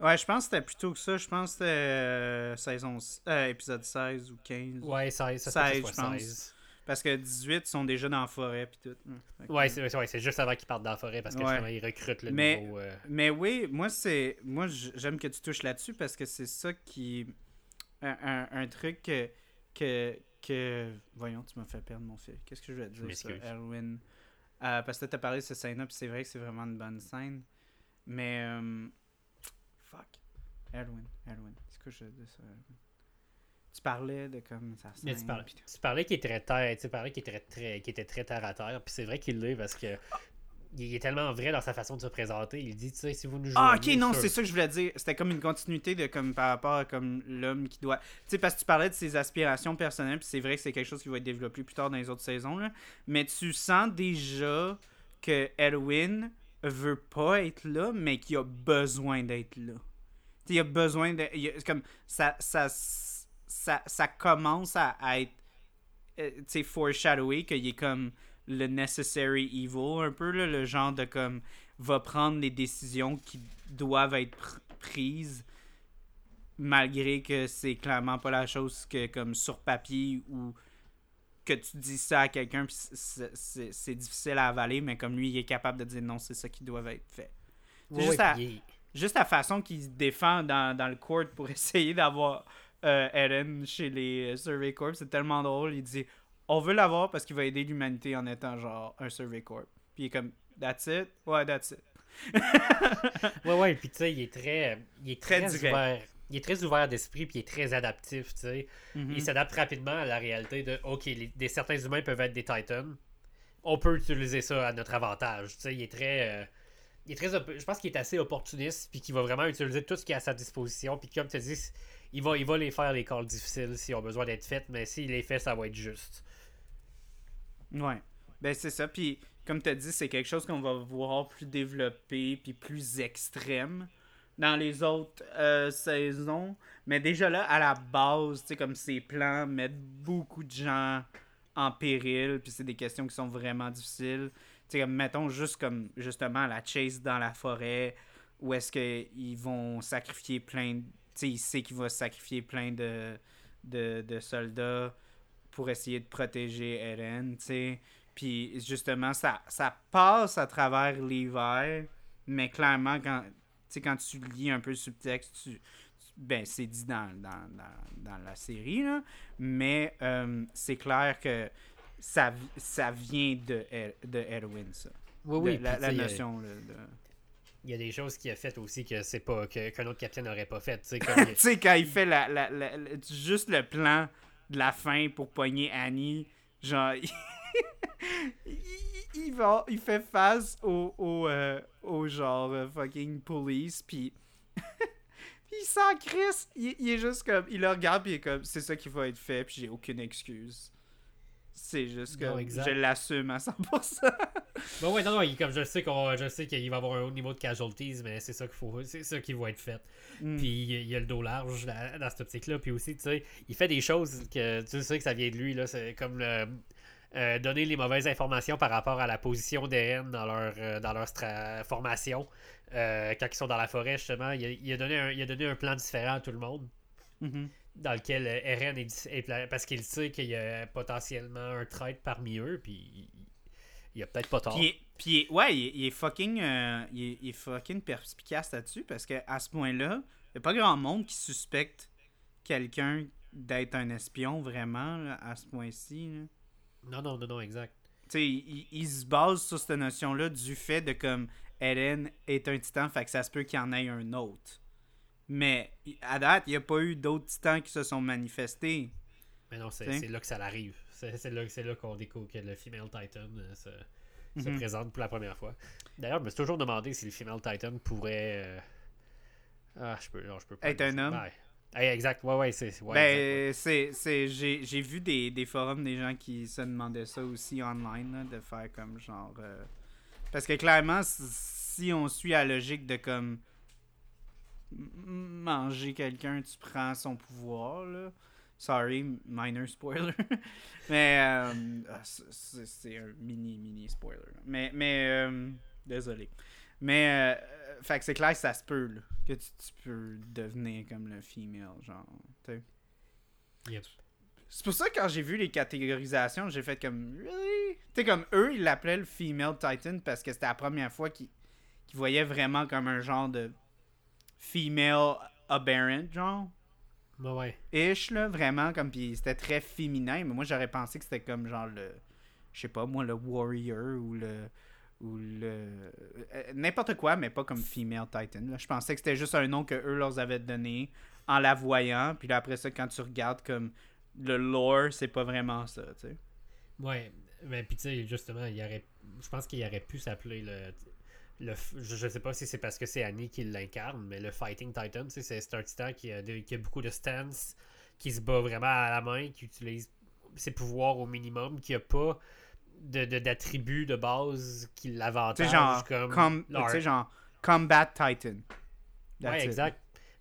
1. ouais je pense que c'était plutôt que ça je pense que c'était euh, saison euh, épisode 16 ou 15 Ouais, 16, ça 16, fait que ce soit je pense. 16. parce que 18 sont déjà dans la forêt puis tout Fait que- Ouais, c'est ouais, juste avant qu'ils partent dans la forêt parce que Ouais. justement, ils recrutent le Mais- nouveau. euh, Mais oui, moi c'est moi j'aime que tu touches là-dessus parce que c'est ça qui un, un, un truc que, que que voyons, tu m'as fait perdre mon fil. Qu'est-ce que je vais te dire ça? Erwin Euh, parce que tu as parlé de cette scène-là, puis c'est vrai que c'est vraiment une bonne scène. Mais euh, fuck. Erwin, Erwin. C'est quoi je dire ça? Erwin? Tu parlais de comme scène. Mais tu parlais, tu parlais qu'il est très terre, tu parlais qu'il était très, qu'il était très terre à terre, puis c'est vrai qu'il l'est parce que il est tellement vrai dans sa façon de se présenter. Il dit, tu sais, si vous nous jouez. Ah, ok, non, c'est ça que je voulais dire. C'était comme une continuité de comme par rapport à comme l'homme qui doit. Tu sais, parce que tu parlais de ses aspirations personnelles, puis c'est vrai que c'est quelque chose qui va être développé plus tard dans les autres saisons, là. Mais tu sens déjà que Edwin veut pas être là, mais qu'il a besoin d'être là. Tu sais, il a besoin de. il a- c'est comme ça, ça, ça, ça commence à, à être. euh, tu sais, foreshadowé qu'il est comme le necessary evil, un peu, là, le genre de comme va prendre les décisions qui doivent être pr- prises malgré que c'est clairement pas la chose que comme sur papier ou que tu dis ça à quelqu'un puis c'est- difficile à avaler mais comme lui il est capable de dire non c'est ça qui doit être fait. Ouais, juste puis la façon qu'il se défend dans, dans le court pour [laughs] essayer d'avoir euh, Eren chez les euh, Survey Corps c'est tellement drôle il dit on veut l'avoir parce qu'il va aider l'humanité en étant genre un Survey Corps puis il est comme that's it? Ouais that's it [laughs] Ouais, ouais, puis tu sais, il est très, il est Très ouvert. Il est très ouvert d'esprit, puis il est très adaptif, tu sais. Mhm. Il s'adapte rapidement à la réalité de, ok, les- des, certains humains peuvent être des titans. On peut utiliser ça à notre avantage, tu sais. Il est très, euh, il est très, je pense qu'il est assez opportuniste, puis qu'il va vraiment utiliser tout ce qui est à sa disposition, puis comme tu dis, il va, il va les faire les calls difficiles s'ils ont besoin d'être faits, mais s'il les fait, ça va être juste. Ouais. Ben c'est ça. Puis comme tu dit, c'est quelque chose qu'on va voir plus développé puis plus extrême dans les autres euh, saisons. Mais déjà là, à la base, tu sais, comme ses plans mettent beaucoup de gens en péril, puis c'est des questions qui sont vraiment difficiles. Tu sais, comme, mettons juste comme, justement, la chase dans la forêt, où est-ce qu'ils vont sacrifier plein. Tu sais, il sait qu'il va sacrifier plein de, de soldats pour essayer de protéger Eren, tu sais. Puis justement, ça, ça passe à travers l'hiver, mais clairement, quand, quand tu lis un peu le subtexte, tu, ben, c'est dit dans, dans, dans, dans, la série, là, mais euh, c'est clair que ça, ça vient de, de Erwin, ça. Oui, oui. la, la notion de... Il y a des choses qu'il a faites aussi que c'est pas qu'un autre capitaine n'aurait pas fait. Tu sais, [laughs] quand il fait la, la, la, juste le plan de la fin pour pogner Annie, genre, [laughs] il, il, va, il fait face au, au, euh, au genre euh, fucking police, puis [laughs] il s'en crisse. Il, il, est juste comme, il le regarde, puis il est comme, c'est ça qui va être fait, puis j'ai aucune excuse. C'est juste que je l'assume à 100%. [laughs] bon, ouais, non, non, comme je sais qu'on je sais qu'il va avoir un haut niveau de casualties, mais c'est ça qu'il faut, c'est ça qui va être fait. Mm. Puis il y a le dos large dans, dans cette optique-là. Puis aussi, tu sais, il fait des choses que tu sais que ça vient de lui, là. C'est comme le euh, donner les mauvaises informations par rapport à la position des rennes dans leur, euh, dans leur formation. Euh, quand ils sont dans la forêt, justement, il a, donné un, il a donné un plan différent à tout le monde. Mm-hmm. Dans lequel Eren est, parce qu'il sait qu'il y a potentiellement un trait parmi eux, puis il, a peut-être pas tort. Puis, ouais, il, est fucking, il, est, fucking perspicace là-dessus parce qu'à ce point-là, il n'y a pas grand monde qui suspecte quelqu'un d'être un espion vraiment à ce point-ci. Non, non, non, non, exact. Tu sais, il, se base sur cette notion-là du fait de comme Eren est un titan, fait que ça se peut qu'il y en ait un autre. Mais à date, il n'y a pas eu d'autres titans qui se sont manifestés. Mais non, c'est là que ça arrive. C'est là, là qu'on découvre que le Female Titan euh, se, se mhm. présente pour la première fois. D'ailleurs, je me suis toujours demandé si le Female Titan pourrait. Euh, ah, je peux, non, je peux pas. Être un homme? exact, ouais, ouais, c'est. ben, c'est. J'ai vu des, des, forums des gens qui se demandaient ça aussi online, de faire comme genre. Euh, parce que clairement, si on suit la logique de comme. Manger quelqu'un, tu prends son pouvoir, là. Sorry, minor spoiler. [laughs] mais. Euh, ah, c'est un mini, mini spoiler. Mais. mais euh, désolé. Mais. fait que c'est clair que ça se peut, là que tu, peux devenir comme le female, genre, C'est pour ça que quand j'ai vu les catégorisations, j'ai fait comme, really? Tu comme eux, ils l'appelaient le female titan parce que c'était la première fois qu'ils voyaient vraiment comme un genre de female aberrant, genre. Bah ouais. Ish, là, vraiment, comme, puis c'était très féminin, mais moi j'aurais pensé que c'était comme genre le, je sais pas, moi, le warrior ou le ou le euh, n'importe quoi mais pas comme female titan je pensais que c'était juste un nom que eux leur avaient donné en la voyant puis là après ça quand tu regardes comme le lore c'est pas vraiment ça tu sais ouais mais puis tu sais justement il y aurait je pense qu'il aurait pu s'appeler le le, je sais pas si c'est parce que c'est Annie qui l'incarne, mais le Fighting Titan, c'est un titan qui a, qui a beaucoup de stance, qui se bat vraiment à la main, qui utilise ses pouvoirs au minimum, qui a pas d'attributs de, de, base qui l'avantagent. genre, comme, tu sais, genre Combat Titan. ouais, exact.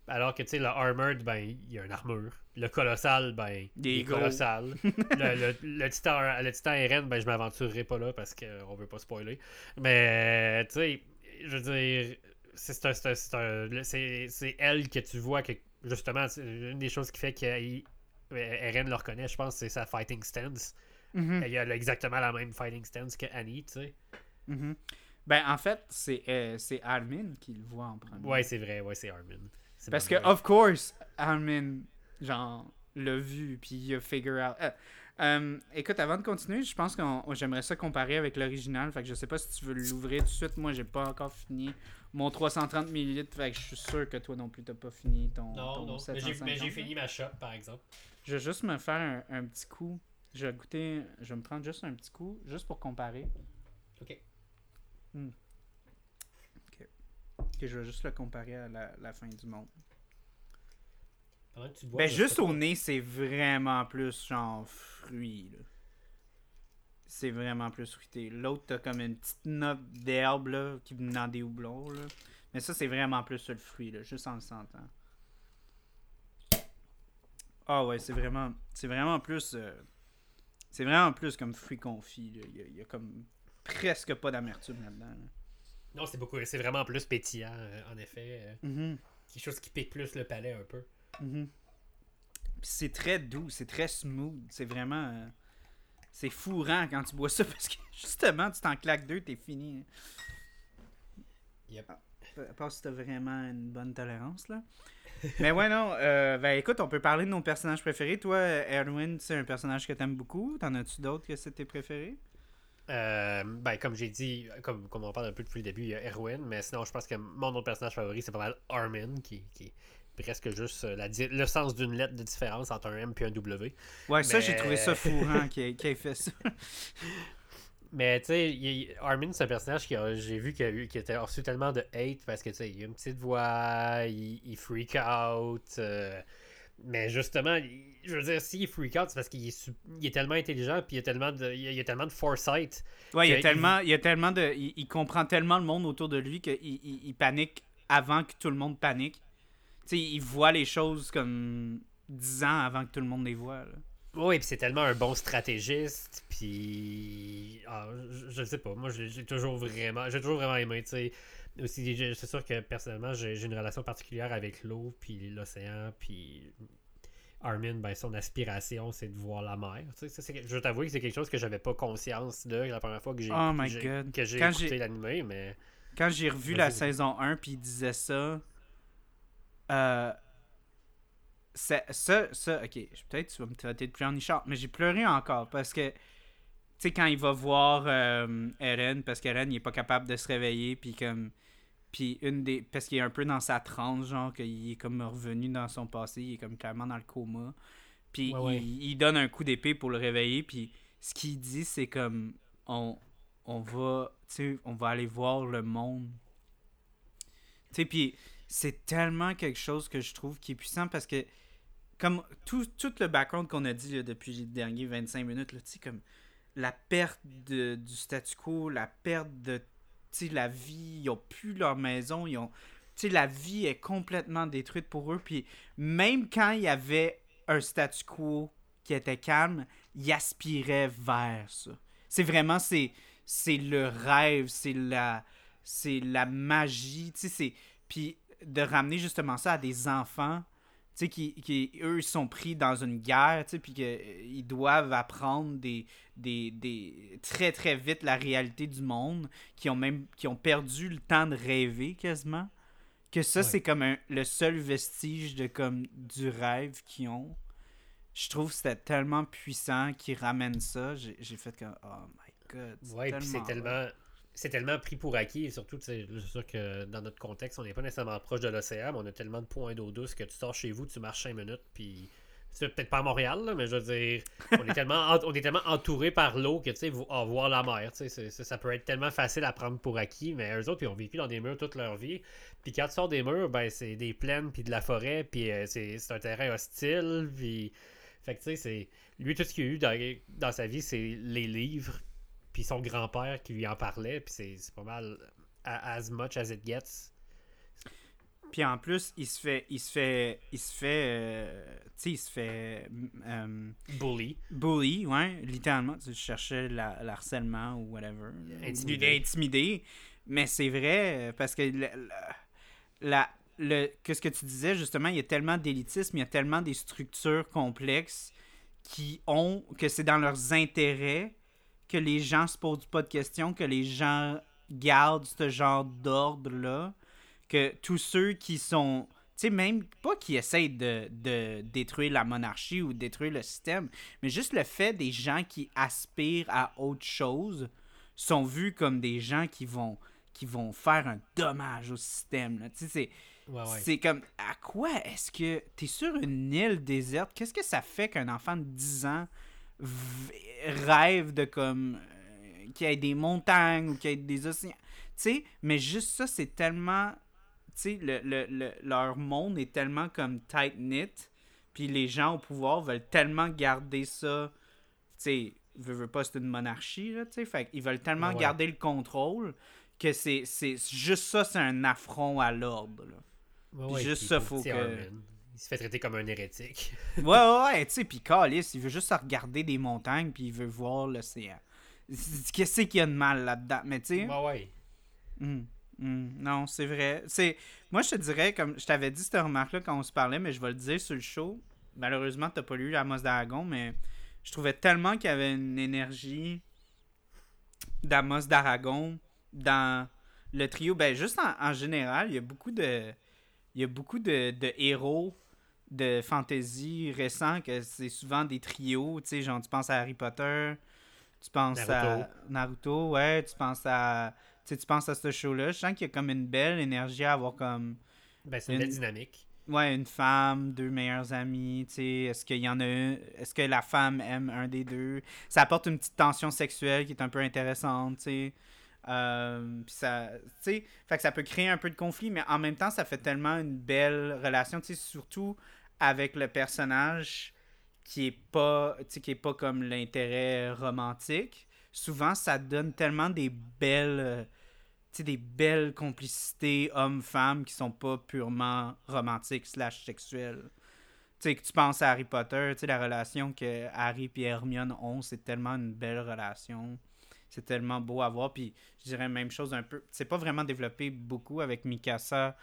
Alors que, tu sais, le Armored, ben, il y a une armure. Le Colossal, ben, il est colossal. [laughs] le, le, titan, le titan RN, ben, je m'aventurerai pas là parce qu'on veut pas spoiler. Mais, tu sais, je veux dire, c'est elle que tu vois que, justement, une des choses qui fait que RN le reconnaît, je pense, c'est sa fighting stance. Mm-hmm. Il a exactement la même fighting stance que Annie, tu sais. Mm-hmm. Ben, en fait, c'est euh, Armin qui le voit en premier. Ouais, c'est vrai, ouais, c'est Armin. Parce que, of course, Armin, genre, l'a vu, puis il a figure out. Euh, euh, écoute, avant de continuer, je pense que j'aimerais ça comparer avec l'original. Fait que je sais pas si tu veux l'ouvrir tout de suite. Moi, j'ai pas encore fini mon 330 ml. Fait que je suis sûr que toi non plus, t'as pas fini ton. Non, non. Mais j'ai fini ma shop, par exemple. Je vais juste me faire un petit coup je vais goûter, je vais me prendre juste un petit coup, juste pour comparer. Ok. Hmm. Ok. Ok, je vais juste le comparer à la, fin du monde. Ben, juste au nez, c'est vraiment plus genre fruit. C'est vraiment plus fruité. L'autre, t'as comme une petite note d'herbe qui vient dans des houblons. Là. Mais ça, c'est vraiment plus sur le fruit, là, juste en le sentant. Ah ouais, c'est vraiment, c'est vraiment plus. Euh, C'est vraiment plus comme fruit confit. là. Il y, a, il y a comme presque pas d'amertume là-dedans. là. Non, c'est beaucoup. C'est vraiment plus pétillant, euh, en effet. euh, Mhm, quelque chose qui pique plus le palais un peu. Mhm. C'est très doux, c'est très smooth. C'est vraiment. euh, c'est fourrant quand tu bois ça [laughs] parce que justement, tu t'en claques deux, t'es fini. Yep. À part si t'as vraiment une bonne tolérance, là. [laughs] Mais ouais, non. euh, ben écoute, on peut parler de nos personnages préférés. Toi, Erwin, c'est un personnage que t'aimes beaucoup. T'en as-tu d'autres que c'est tes préférés? Euh, ben, comme j'ai dit, comme, comme on parle un peu depuis le début, il y a Erwin, mais sinon, je pense que mon autre personnage favori, c'est pas mal Armin, qui, qui presque juste euh, la, le sens d'une lettre de différence entre un M et un W. Ouais, ça, j'ai trouvé ça fourrant qu'il ait, qu'il ait fait ça. [laughs] Mais tu sais, Armin, c'est un personnage qui a- j'ai vu qu'il a, eu- qui a reçu tellement de hate parce que tu sais, il a une petite voix, il, il freak out. euh, mais justement, il- je veux dire, s'il freak out, c'est parce qu'il est, su- il est tellement intelligent puis il y a tellement de, il a, tellement de foresight. Ouais, il y a tellement, il a tellement de. Il, comprend tellement le monde autour de lui qu'il il, il panique avant que tout le monde panique. Sais, il voit les choses comme 10 ans avant que tout le monde les voit. là. Oui, puis c'est tellement un bon stratégiste, puis ah, je, je sais pas, moi j'ai toujours vraiment, j'ai toujours vraiment aimé, tu sais. Aussi, c'est sûr que personnellement, j'ai une relation particulière avec l'eau, puis l'océan, puis Armin, ben son aspiration, c'est de voir la mer. Tu sais, ça, je t'avoue que c'est quelque chose que j'avais pas conscience de la première fois que j'ai Oh écouté l'animé, mais Quand j'ai revu la saison 1 puis il disait ça. Euh. Ça, ça, ok, peut-être tu vas me traiter de pleurnichard, mais j'ai pleuré encore parce que, tu sais, quand il va voir euh, Eren, parce qu'Eren, il est pas capable de se réveiller, puis comme. Puis une des. Parce qu'il est un peu dans sa transe, genre, qu'il est comme revenu dans son passé, il est comme clairement dans le coma. Puis Ouais, ouais. Il, il donne un coup d'épée pour le réveiller, puis ce qu'il dit, c'est comme. On, on va. Tu sais, on va aller voir le monde. Tu sais, puis c'est tellement quelque chose que je trouve qui est puissant parce que. Comme tout, tout le background qu'on a dit là, depuis les derniers 25 minutes, là, comme la perte de- du statu quo, la perte de la vie, ils ont plus leur maison, ils ont la vie est complètement détruite pour eux puis même quand il y avait un statu quo qui était calme, ils aspiraient vers ça. C'est vraiment c'est le rêve, c'est la c'est la magie, tu sais puis de ramener justement ça à des enfants tu sais, qui, qui, eux, sont pris dans une guerre, tu sais, puis qu'ils doivent apprendre des, des, des, très, très vite la réalité du monde, qui ont même, qui ont perdu le temps de rêver, quasiment. Que ça, Ouais. c'est comme un- le seul vestige de, comme, du rêve qu'ils ont. Je trouve que c'était tellement puissant qu'ils ramènent ça. J'ai fait comme, oh my god. Ouais, puis c'est tellement. C'est tellement pris pour acquis, et surtout, c'est sûr que dans notre contexte, on n'est pas nécessairement proche de l'océan, mais on a tellement de points d'eau douce que tu sors chez vous, tu marches 5 minutes, puis. C'est peut-être pas à Montréal, là, mais je veux dire, on est tellement, ent- on est tellement entouré par l'eau que, tu sais, voir la mer, tu sais, ça peut être tellement facile à prendre pour acquis, mais eux autres, ils ont vécu dans des murs toute leur vie. Puis quand tu sors des murs, ben, c'est des plaines, puis de la forêt, puis euh, c'est c'est un terrain hostile, puis. Fait que, tu sais, c'est. Lui, tout ce qu'il a eu dans, dans sa vie, c'est les livres, puis son grand-père qui lui en parlait, puis c'est pas mal as much as it gets. Puis en plus, il se fait, il se fait, il se fait, euh, tu sais, il se fait euh, Bully. bully, ouais, littéralement. Tu cherchais la, l'harcèlement ou whatever. Intimider. Intimider. Mais c'est vrai, euh, parce que la, le, que ce que tu disais, justement, il y a tellement d'élitisme, il y a tellement des structures complexes qui ont, que c'est dans leurs intérêts que les gens se posent pas de questions, que les gens gardent ce genre d'ordre-là, que tous ceux qui sont, tu sais, même pas qui essayent de, de détruire la monarchie ou détruire le système, mais juste le fait des gens qui aspirent à autre chose sont vus comme des gens qui vont qui vont faire un dommage au système. Tu sais, c'est Ouais, ouais. c'est comme, à quoi est-ce que t'es sur une île déserte? Qu'est-ce que ça fait qu'un enfant de 10 ans rêve de comme euh, qu'il y ait des montagnes ou qu'il y ait des océans? Tu sais, mais juste ça, c'est tellement. Tu sais, le, le- le- leur monde est tellement comme tight-knit, puis les gens au pouvoir veulent tellement garder ça. Tu sais, veux, veux pas, c'est une monarchie, là, tu sais. Fait qu'ils veulent tellement Ouais. garder le contrôle que c'est juste ça, c'est un affront à l'ordre, là. Ouais, juste ça, faut que- se fait traiter comme un hérétique. ouais, ouais, ouais, tu sais, puis Calis, il veut juste regarder des montagnes, puis il veut voir l'océan. Qu'est-ce qu'il y a de mal là-dedans? Mais tu sais. Ouais, ouais. Hum, hum, non, c'est vrai. C'est Moi, je te dirais, comme je t'avais dit cette remarque-là quand on se parlait, mais je vais le dire sur le show. Malheureusement, t'as pas lu Amos d'Aragon, mais je trouvais tellement qu'il y avait une énergie d'Amos d'Aragon dans le trio. Ben, juste en, général, il y a beaucoup de. Il y a beaucoup de, de héros de fantasy récents que c'est souvent des trios. Tu sais, genre, tu penses à Harry Potter, tu penses à Naruto, ouais, tu penses à. Tu, sais, tu penses à ce show-là. Je sens qu'il y a comme une belle énergie à avoir comme. Ben, c'est une, belle dynamique. Ouais, une femme, deux meilleurs amis, tu sais, est-ce qu'il y en a une, est-ce que la femme aime un des deux? Ça apporte une petite tension sexuelle qui est un peu intéressante, tu sais. Euh, ça, fait que ça peut créer un peu de conflit, mais en même temps, ça fait tellement une belle relation, tu sais, surtout avec le personnage qui est pas, qui est pas comme l'intérêt romantique. Souvent, ça donne tellement des belles, des belles complicités hommes-femmes qui sont pas purement romantiques slash sexuelles. Tu que tu penses à Harry Potter, tu la relation que Harry et Hermione ont, c'est tellement une belle relation c'est tellement beau à voir. Puis je dirais même chose un peu. C'est pas vraiment développé beaucoup avec Mikasa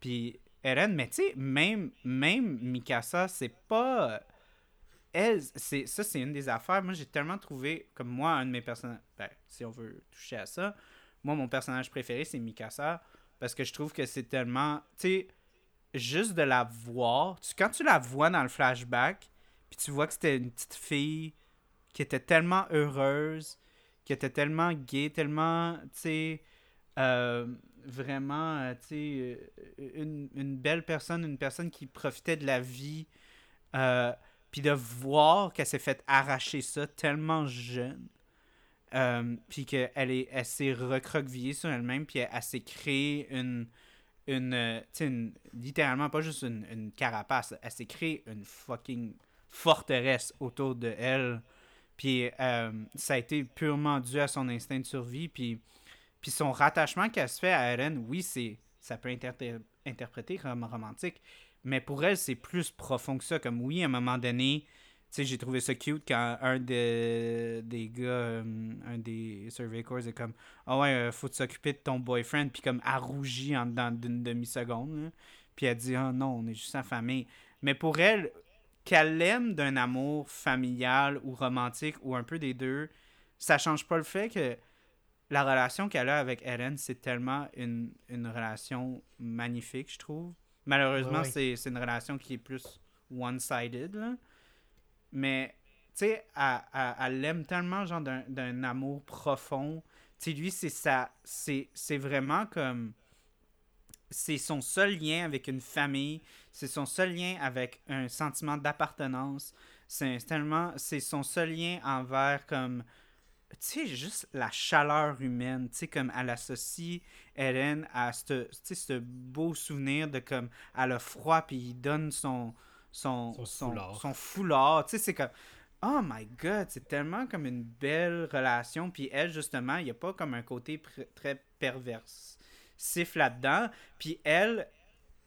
puis Eren, mais tu sais, même, même Mikasa, c'est pas. Elle, c'est, ça, c'est une des affaires. Moi, j'ai tellement trouvé, comme moi, un de mes personnages. Ben, si on veut toucher à ça, moi, mon personnage préféré, c'est Mikasa. Parce que je trouve que c'est tellement. Tu sais, juste de la voir. Tu, quand tu la vois dans le flashback, puis tu vois que c'était une petite fille qui était tellement heureuse, qui était tellement gay, tellement, tu sais, euh, vraiment, euh, tu sais, euh, une, une, belle personne, une personne qui profitait de la vie. puis de voir qu'elle s'est fait arracher ça tellement jeune. puis qu'elle elle s'est recroquevillée sur elle-même, puis elle, s'est créée une, une, une, littéralement pas juste une, une carapace, elle s'est créée une fucking forteresse autour de elle puis euh, ça a été purement dû à son instinct de survie. Puis, puis son rattachement qu'elle se fait à Eren, oui, c'est ça peut être interprété comme romantique. Mais pour elle, c'est plus profond que ça. Comme oui, à un moment donné, tu sais, j'ai trouvé ça cute quand un des gars, euh, un des survey corps est comme Ah ouais, euh, faut s'occuper de ton boyfriend, puis comme a rougi en dedans d'une demi-seconde. Puis elle dit Ah oh, non, on est juste en famille. Mais pour elle, qu'elle aime d'un amour familial ou romantique ou un peu des deux, ça change pas le fait que la relation qu'elle a avec Eren, c'est tellement une, relation magnifique, je trouve. Malheureusement, c'est une relation qui est plus one-sided. Mais, tu sais, elle, l'aime tellement, genre, d'un amour profond. Tu sais, lui, c'est ça. C'est vraiment comme c'est son seul lien avec une famille, c'est son seul lien avec un sentiment d'appartenance, c'est tellement c'est son seul lien envers comme tu sais juste la chaleur humaine, tu sais comme elle associe Eren à ce ce beau souvenir de comme elle a froid puis il donne son son son, foulard, tu sais c'est comme Oh my god, c'est tellement comme une belle relation. Puis elle, justement, il n'y a pas comme un côté très perverse siffle là-dedans. Puis elle,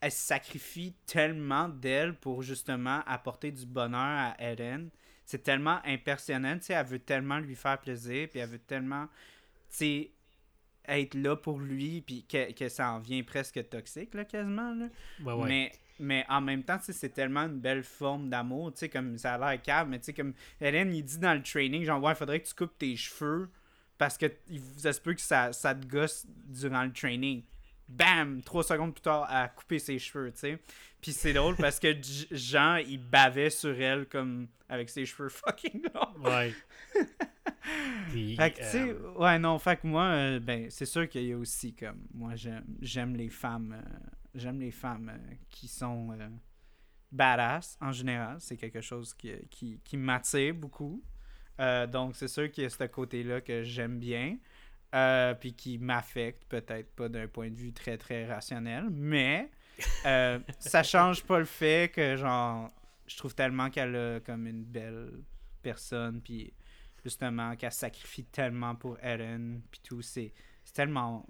elle sacrifie tellement d'elle pour justement apporter du bonheur à Eren. C'est tellement impersonnel, tu sais, elle veut tellement lui faire plaisir, puis elle veut tellement, tu sais, être là pour lui, puis que, que, ça en vient presque toxique, là, quasiment, là. Mais, mais en même temps, c'est tellement une belle forme d'amour, tu sais, comme ça a l'air calme, mais tu sais, comme Eren, il dit dans le training, genre, ouais, il faudrait que tu coupes tes cheveux parce que ça se peut que ça, ça te gosse durant le training. Bam! Trois secondes plus tard, à couper ses cheveux, tu sais. Puis c'est drôle parce que Jean, il bavait sur elle comme avec ses cheveux [laughs] fucking longs. Ouais. [laughs] fait que, tu sais, euh, ouais, non, fait que moi, euh, ben, c'est sûr qu'il y a aussi comme, moi, j'aime les femmes, euh, j'aime les femmes qui sont badass en général. C'est quelque chose qui, qui, qui m'attire beaucoup. Euh, donc, c'est sûr qu'il y a ce côté-là que j'aime bien. Euh, puis qui m'affecte, peut-être pas d'un point de vue très très rationnel, mais euh, [laughs] ça change pas le fait que, genre, je trouve tellement qu'elle a comme une belle personne, puis justement qu'elle sacrifie tellement pour Eren, puis tout, c'est tellement.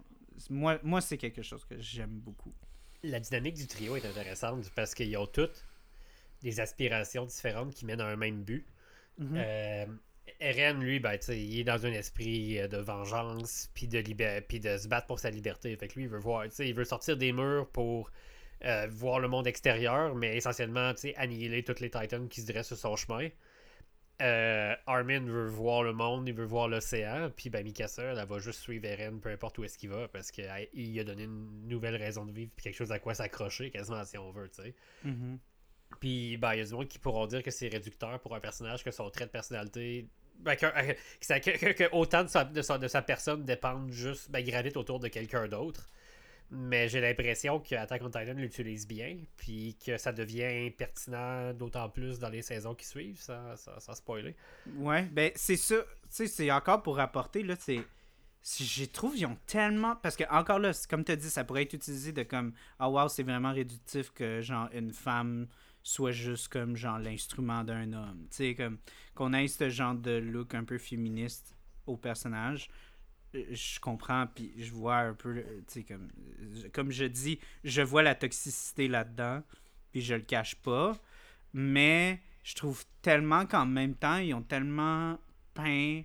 Moi, moi c'est quelque chose que j'aime beaucoup. La dynamique du trio est intéressante parce qu'ils ont toutes des aspirations différentes qui mènent à un même but. Mhm. Euh, Eren, lui, ben, il est dans un esprit euh, de vengeance, puis de, puis de se battre pour sa liberté. Fait que lui, il veut voir, il veut sortir des murs pour euh, voir le monde extérieur, mais essentiellement, annihiler tous les Titans qui se dressent sur son chemin. Euh, Armin veut voir le monde, il veut voir l'océan, puis ben Mikasa, elle, va juste suivre Eren peu importe où est-ce qu'il va, parce qu'il lui a donné une nouvelle raison de vivre, puis quelque chose à quoi s'accrocher, quasiment si on veut, tu sais. Mhm. Puis, ben, il y a du monde qui pourront dire que c'est réducteur pour un personnage, que son trait de personnalité. Ben, que, euh, que autant de sa, de, sa, de sa personne dépendent juste. Ben, gravite autour de quelqu'un d'autre. Mais j'ai l'impression que Attack on Titan l'utilise bien, puis que ça devient pertinent d'autant plus dans les saisons qui suivent, sans, sans, sans spoiler. Ouais, ben c'est ça. Tu sais, c'est encore pour rapporter, là, c'est. J'ai trouvé, ils ont tellement. Parce que, encore là, comme tu as dit, ça pourrait être utilisé de comme. Ah, wow, c'est vraiment réductif que, genre, une femme soit juste comme, genre, l'instrument d'un homme. Tu sais, comme. Qu'on ait ce genre de look un peu féministe au personnage. Euh, Je comprends, puis je vois un peu. euh, Tu sais, comme. Comme je dis, je vois la toxicité là-dedans, puis je le cache pas. Mais je trouve tellement qu'en même temps, ils ont tellement peint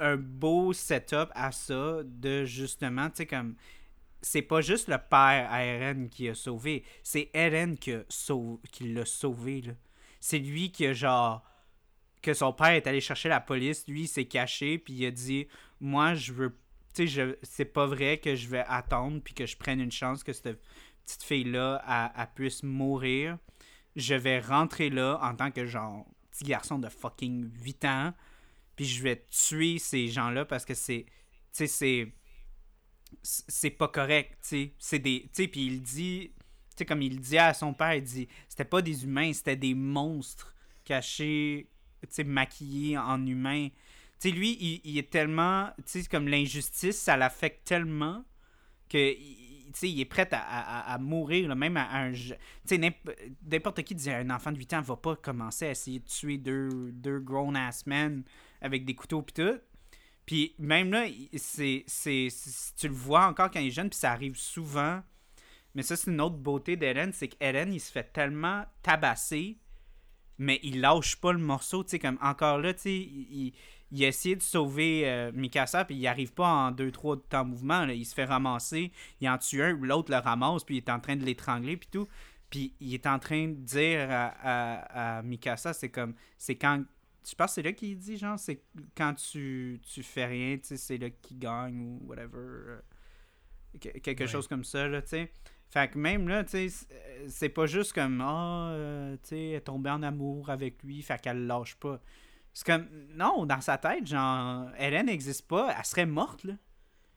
un beau setup à ça de justement, tu sais, comme. C'est pas juste le père à Eren qui a sauvé, c'est Eren qui, l'a sauvé. C'est lui qui a genre. Que son père est allé chercher la police, lui il s'est caché, puis il a dit Moi, je veux. Tu sais, je- c'est pas vrai que je vais attendre, puis que je prenne une chance que cette petite fille-là, elle, elle puisse mourir je vais rentrer là en tant que genre petit garçon de fucking 8 ans puis je vais tuer ces gens-là parce que c'est tu sais c'est c'est pas correct tu sais c'est des tu sais puis il dit tu sais comme il dit à son père il dit c'était pas des humains c'était des monstres cachés tu sais maquillés en humains tu sais lui il, est tellement tu sais comme l'injustice ça l'affecte tellement que tu il est prêt à, à- à mourir, là, même à un... Tu sais, n'imp- n'importe qui dit un enfant de 8 ans va pas commencer à essayer de tuer deux, deux grown-ass men avec des couteaux pis tout. Puis même là, c'est, c'est, tu le vois encore quand il est jeune, puis ça arrive souvent. Mais ça, c'est une autre beauté d'Eren, c'est qu'Eren, il se fait tellement tabasser, mais il lâche pas le morceau, tu sais, comme encore là, tu il, il- a de sauver euh, Mikasa, puis il arrive pas en 2-3 temps mouvement, il se fait ramasser, il en tue un, l'autre le ramasse, puis il est en train de l'étrangler, puis tout. Puis il est en train de dire à, à, à Mikasa, c'est comme, c'est quand, je pense que c'est là qu'il dit, genre, c'est quand tu, tu fais rien, tu sais, c'est là qu'il gagne, ou whatever, euh, que- quelque Ouais. chose comme ça, là, tu sais. Fait que même là, tu sais, c'est- euh, c'est pas juste comme, ah, euh, tu sais, elle est tombée en amour avec lui, fait qu'elle le lâche pas. C'est comme, non, dans sa tête, genre, Hélène n'existe pas, elle serait morte, là.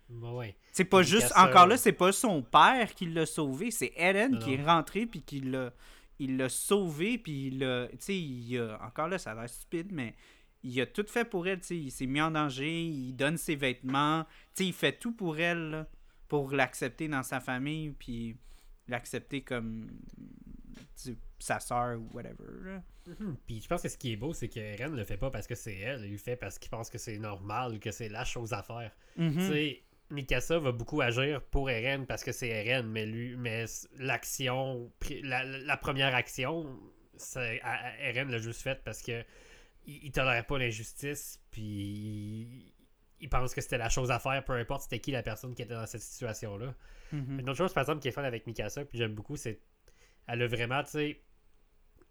Ben ouais. C'est pas juste, encore là, c'est pas son père qui l'a sauvé, c'est Hélène Non, qui est rentrée puis qui l'a il l'a sauvé puis il l'a tu sais il a encore là ça a l'air stupide mais il a tout fait pour elle, tu sais, il s'est mis en danger, il donne ses vêtements, tu sais, il fait tout pour elle là, pour l'accepter dans sa famille puis l'accepter comme sa sœur ou whatever. Mhm. Puis je pense que ce qui est beau, c'est que Eren le fait pas parce que c'est elle, il le fait parce qu'il pense que c'est normal, que c'est la chose à faire. Mhm. Tu sais, Mikasa va beaucoup agir pour Eren parce que c'est Eren, mais lui, mais l'action, la, première action, c'est- Eren l'a juste faite parce que il, il tolère pas l'injustice, puis il, pense que c'était la chose à faire, peu importe c'était qui la personne qui était dans cette situation-là. Mhm. Une autre chose, par exemple, qui est fun avec Mikasa, puis j'aime beaucoup, c'est elle a vraiment, tu sais,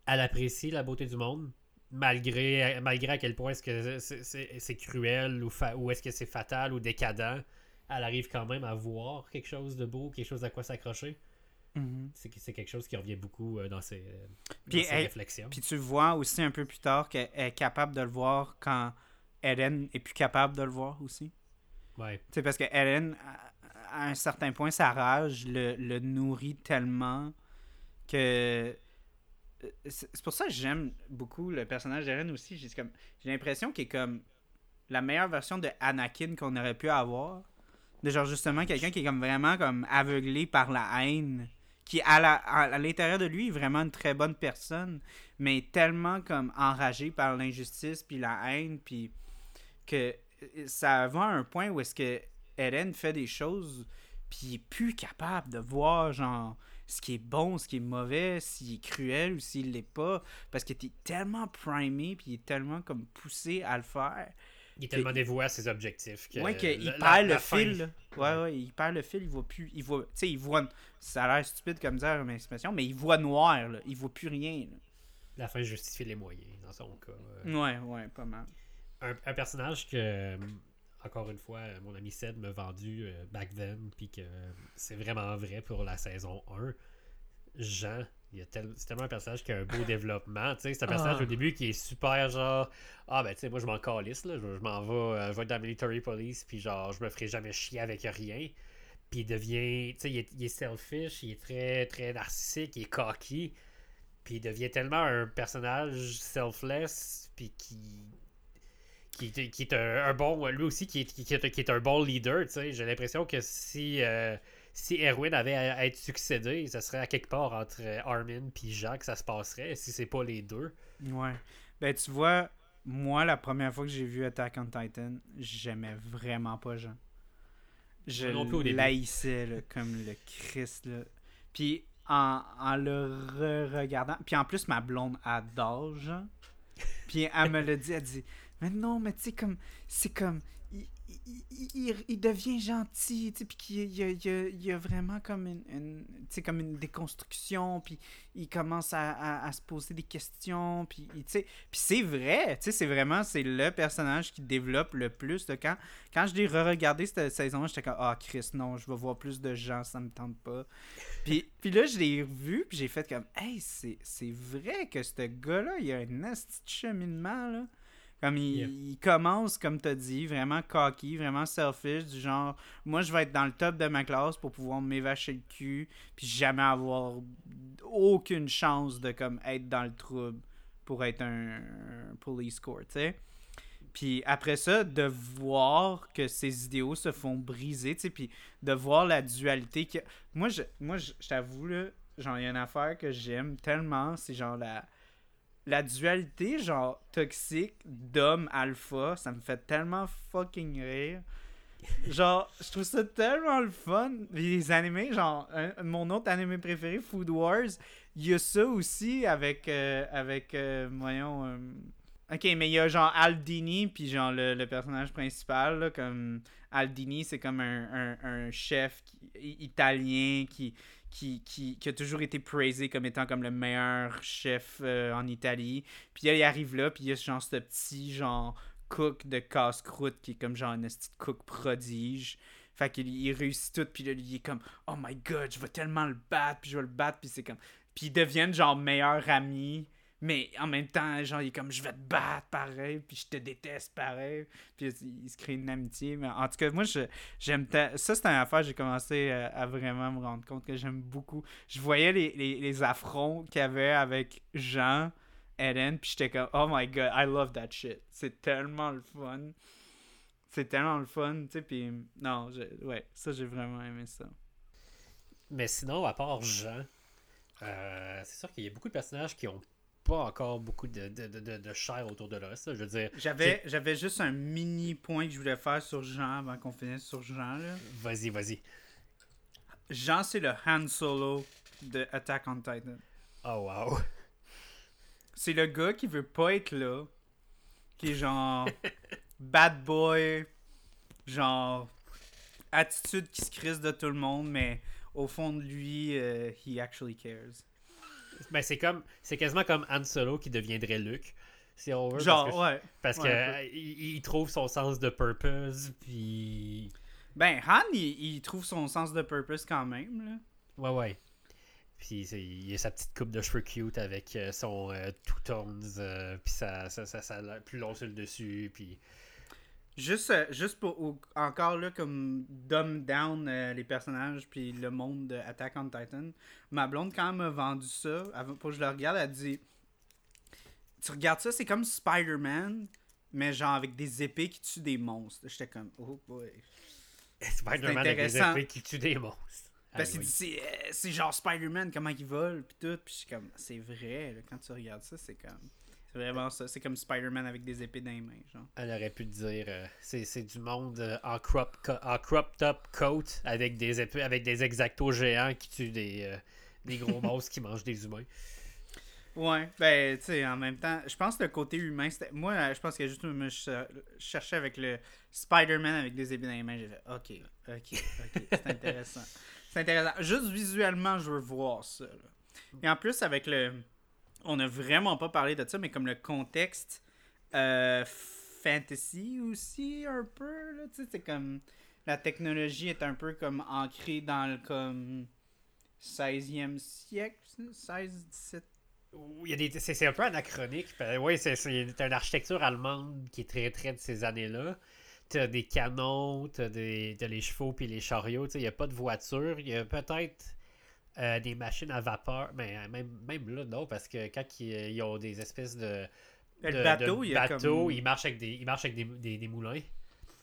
elle apprécie la beauté du monde, malgré, malgré à quel point est-ce que c'est- c'est c'est cruel ou, fa- ou est-ce que c'est fatal ou décadent. Elle arrive quand même à voir quelque chose de beau, quelque chose à quoi s'accrocher. Mhm. C'est c'est quelque chose qui revient beaucoup euh, dans ses, euh, dans Puis ses elle- réflexions. Puis tu vois aussi un peu plus tard qu'elle est capable de le voir quand Hélène est plus capable de le voir aussi. Ouais. Tu sais, parce que Hélène, à, à un certain point, sa rage le, le nourrit tellement que. euh, C'est pour ça que j'aime beaucoup le personnage d'Hélène aussi. J'ai l'impression qu'il est comme la meilleure version de Anakin qu'on aurait pu avoir. De genre justement quelqu'un qui est comme vraiment comme aveuglé par la haine. Qui à la- l'intérieur de lui est vraiment une très bonne personne. Mais tellement comme enragé par l'injustice puis la haine. Puis que ça va à un point où est-ce que Eren fait des choses puis il est plus capable de voir genre ce qui est bon, ce qui est mauvais, s'il est cruel ou s'il l'est pas. Parce que t'es tellement primé, puis il est tellement comme poussé à le faire. Il est tellement dévoué à ses objectifs que Ouais, qu'il perd le fil. Ouais, ouais, il perd le fil, il voit plus. Il voit. Tu sais, il voit. Ça a l'air stupide comme dire expression, mais il voit noir, là. Il voit plus rien, là. La fin justifie les moyens, dans son cas. Euh, Ouais, ouais, pas mal. un, un personnage que, encore une fois, mon ami Sed m'a vendu euh, back then, puis que c'est vraiment vrai pour la saison 1. Jean, tel- c'est tellement un personnage qui a un beau [laughs] développement. C'est un personnage Ah. au début qui est super genre Ah ben tu sais, moi je m'en calisse, là, je, je m'en vais, euh, je vais être dans la military police, puis genre je me ferai jamais chier avec rien. Puis il devient, tu sais, il est, il est selfish, il est très très narcissique, il est cocky. Puis il devient tellement un personnage selfless, puis qui qui, est- qui est un, un bon lui aussi qui est, qui est, qui est un bon leader tu sais j'ai l'impression que si euh, si Erwin avait à, être succédé ça serait à quelque part entre euh, Armin puis Jean que ça se passerait si c'est pas les deux Ouais. Ben, tu vois, moi, la première fois que j'ai vu Attack on Titan, j'aimais vraiment pas Jean. Je l'haïssais, comme le Christ, là. Puis, en, en le re-regardant... Puis, en plus, ma blonde adore Jean. Puis, elle me l'a dit, elle dit... Mais non, mais tu sais, comme... C'est comme... Il, il- il- devient gentil, tu sais, puis qu'il y a, il il a vraiment comme une, une- comme une déconstruction, puis il commence à, à- se poser des questions, puis tu sais, puis c'est vrai, tu sais, c'est vraiment, c'est le personnage qui développe le plus. De quand, quand je l'ai re-regardé cette saison, j'étais comme, ah, Chris, non, je vais voir plus de gens, ça me tente pas. Puis, [laughs] puis là, je l'ai revu, puis j'ai fait comme, hey, c'est vrai que ce gars-là, il a un asti de cheminement, là. Comme il, Yeah. il commence, comme tu as dit, vraiment cocky, vraiment selfish, du genre, moi je vais être dans le top de ma classe pour pouvoir m'évacher le cul, puis jamais avoir aucune chance de comme être dans le trouble pour être un, un police court, tu sais. Puis après ça, de voir que ces idéaux se font briser, tu sais, puis de voir la dualité que moi je moi je, je t'avoue là, genre il y a une affaire que j'aime tellement, c'est genre la la dualité genre toxique d'homme alpha, ça me fait tellement fucking rire. Genre, je trouve ça tellement le fun. Les animés, genre, mon autre animé préféré, Food Wars, il y a ça aussi avec, euh, avec euh, voyons, euh, Ok, mais il y a genre Aldini, puis genre le, le personnage principal, là, comme Aldini, c'est comme un, un- chef italien qui, qui, qui, qui a toujours été praisé comme étant comme le meilleur chef euh, en Italie. Puis là, il arrive là, puis il y a genre ce petit genre cook de casse-croûte qui est comme genre un petit cook prodige. Fait qu'il il réussit tout, puis là, il est comme Oh my god, je vais tellement le battre, puis je vais le battre, puis c'est comme. Puis ils deviennent genre meilleurs amis. Mais en même temps, genre, il est comme je vais te battre pareil, puis je te déteste pareil. Puis il, se crée une amitié. Mais en tout cas, moi, j'aime. Ça, c'est une affaire, j'ai commencé à, à vraiment me rendre compte que j'aime beaucoup. Je voyais les, les, affronts qu'il y avait avec Jean, Ellen, puis j'étais comme oh my god, I love that shit. C'est tellement le fun. C'est tellement le fun, tu sais. Puis non, ouais, ça, j'ai vraiment aimé ça. Mais sinon, à part Jean, euh, c'est sûr qu'il y a beaucoup de personnages qui ont pas encore beaucoup de, de, de, de- chair autour de le reste. là. Je veux dire, J'avais, j'avais juste un mini point que je voulais faire sur Jean avant qu'on finisse sur Jean. Là. vas-y, vas-y. Jean, c'est le Han Solo de Attack on Titan. Oh wow. C'est le gars qui veut pas être là, qui est genre [laughs] bad boy, genre attitude qui se crisse de tout le monde, mais au fond de lui, euh, he actually cares. Ben, c'est comme c'est quasiment comme Han Solo qui deviendrait Luke. Si on veut. Genre, parce que, ouais. parce que, ouais, il, il trouve son sens de purpose, puis. Ben, Han, il, il trouve son sens de purpose quand même, là. Ouais, ouais. Puis il a sa petite coupe de cheveux cute avec euh, son euh, two tones, euh, puis ça, ça, ça, ça plus long sur le dessus, puis. Juste, euh, juste pour ou- encore là, comme dumb down euh, les personnages puis le monde de Attack on Titan, ma blonde, quand elle m'a vendu ça, avant, pour que je le regarde, elle dit Tu regardes ça, c'est comme Spider-Man, mais genre avec des épées qui tuent des monstres. J'étais comme Oh boy. Spider-Man avec des épées qui tue des monstres. Parce qu'il oui. c'est, euh, c'est genre Spider-Man, comment il vole, puis tout. Puis comme C'est vrai, là, quand tu regardes ça, c'est comme. C'est vraiment ça. C'est comme Spider-Man avec des épées dans les mains, genre. Elle aurait pu te dire, euh, c'est, du monde euh, en, crop en crop top coat avec des épées, avec des exactos géants qui tuent des, euh, des gros [laughs] monstres qui mangent des humains. Ouais, ben, tu sais, en même temps, je pense que le côté humain, c'était. Moi, je pense que juste, me cherchais avec le Spider-Man avec des épées dans les mains, j'ai fait, ok, ok, ok, c'est [laughs] intéressant. c'est intéressant. Juste visuellement, je veux voir ça. Et en plus, avec le. On n'a vraiment pas parlé de ça, mais comme le contexte euh, fantasy aussi, un peu, là, tu sais, c'est comme. La technologie est un peu comme ancrée dans le comme 16e siècle, 16, 17 c'est, un peu anachronique. Oui, c'est, une architecture allemande qui est très très de ces années-là. T'as des canons, t'as, des, les chevaux puis les chariots. Il n'y a pas de voiture. Il y a peut-être euh, des machines à vapeur. Mais euh, même, même là, non, parce que quand ils, ont des espèces de. le bateau, il, ils marchent avec des, ils marchent avec des, des moulins.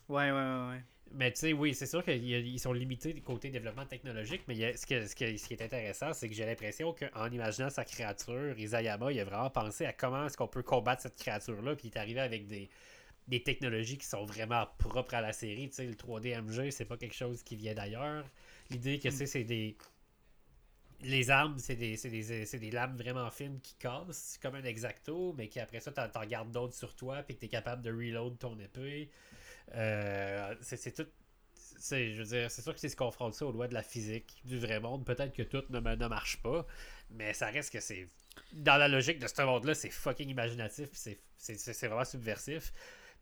Ouais, ouais, ouais. ouais. Mais tu sais, oui, c'est sûr qu'ils sont limités du côté développement technologique, mais ce, ce, qui est intéressant, c'est que j'ai l'impression qu'en imaginant sa créature, Isayama, il a vraiment pensé à comment est-ce qu'on peut combattre cette créature-là, puis il est arrivé avec des, des technologies qui sont vraiment propres à la série. Tu sais, le 3D MG, c'est pas quelque chose qui vient d'ailleurs. L'idée que mm. c'est des. Les armes, c'est des, des, des, lames vraiment fines qui cassent, comme un exacto, mais qui après ça, t'en gardes d'autres sur toi, puis que t'es capable de reload ton épée. Euh, c'est tout. Je veux dire, c'est sûr que si se confronte ça aux lois de la physique du vrai monde, peut-être que tout ne, ne marche pas, mais ça reste que c'est. Dans la logique de ce monde-là, c'est fucking imaginatif, c'est vraiment subversif.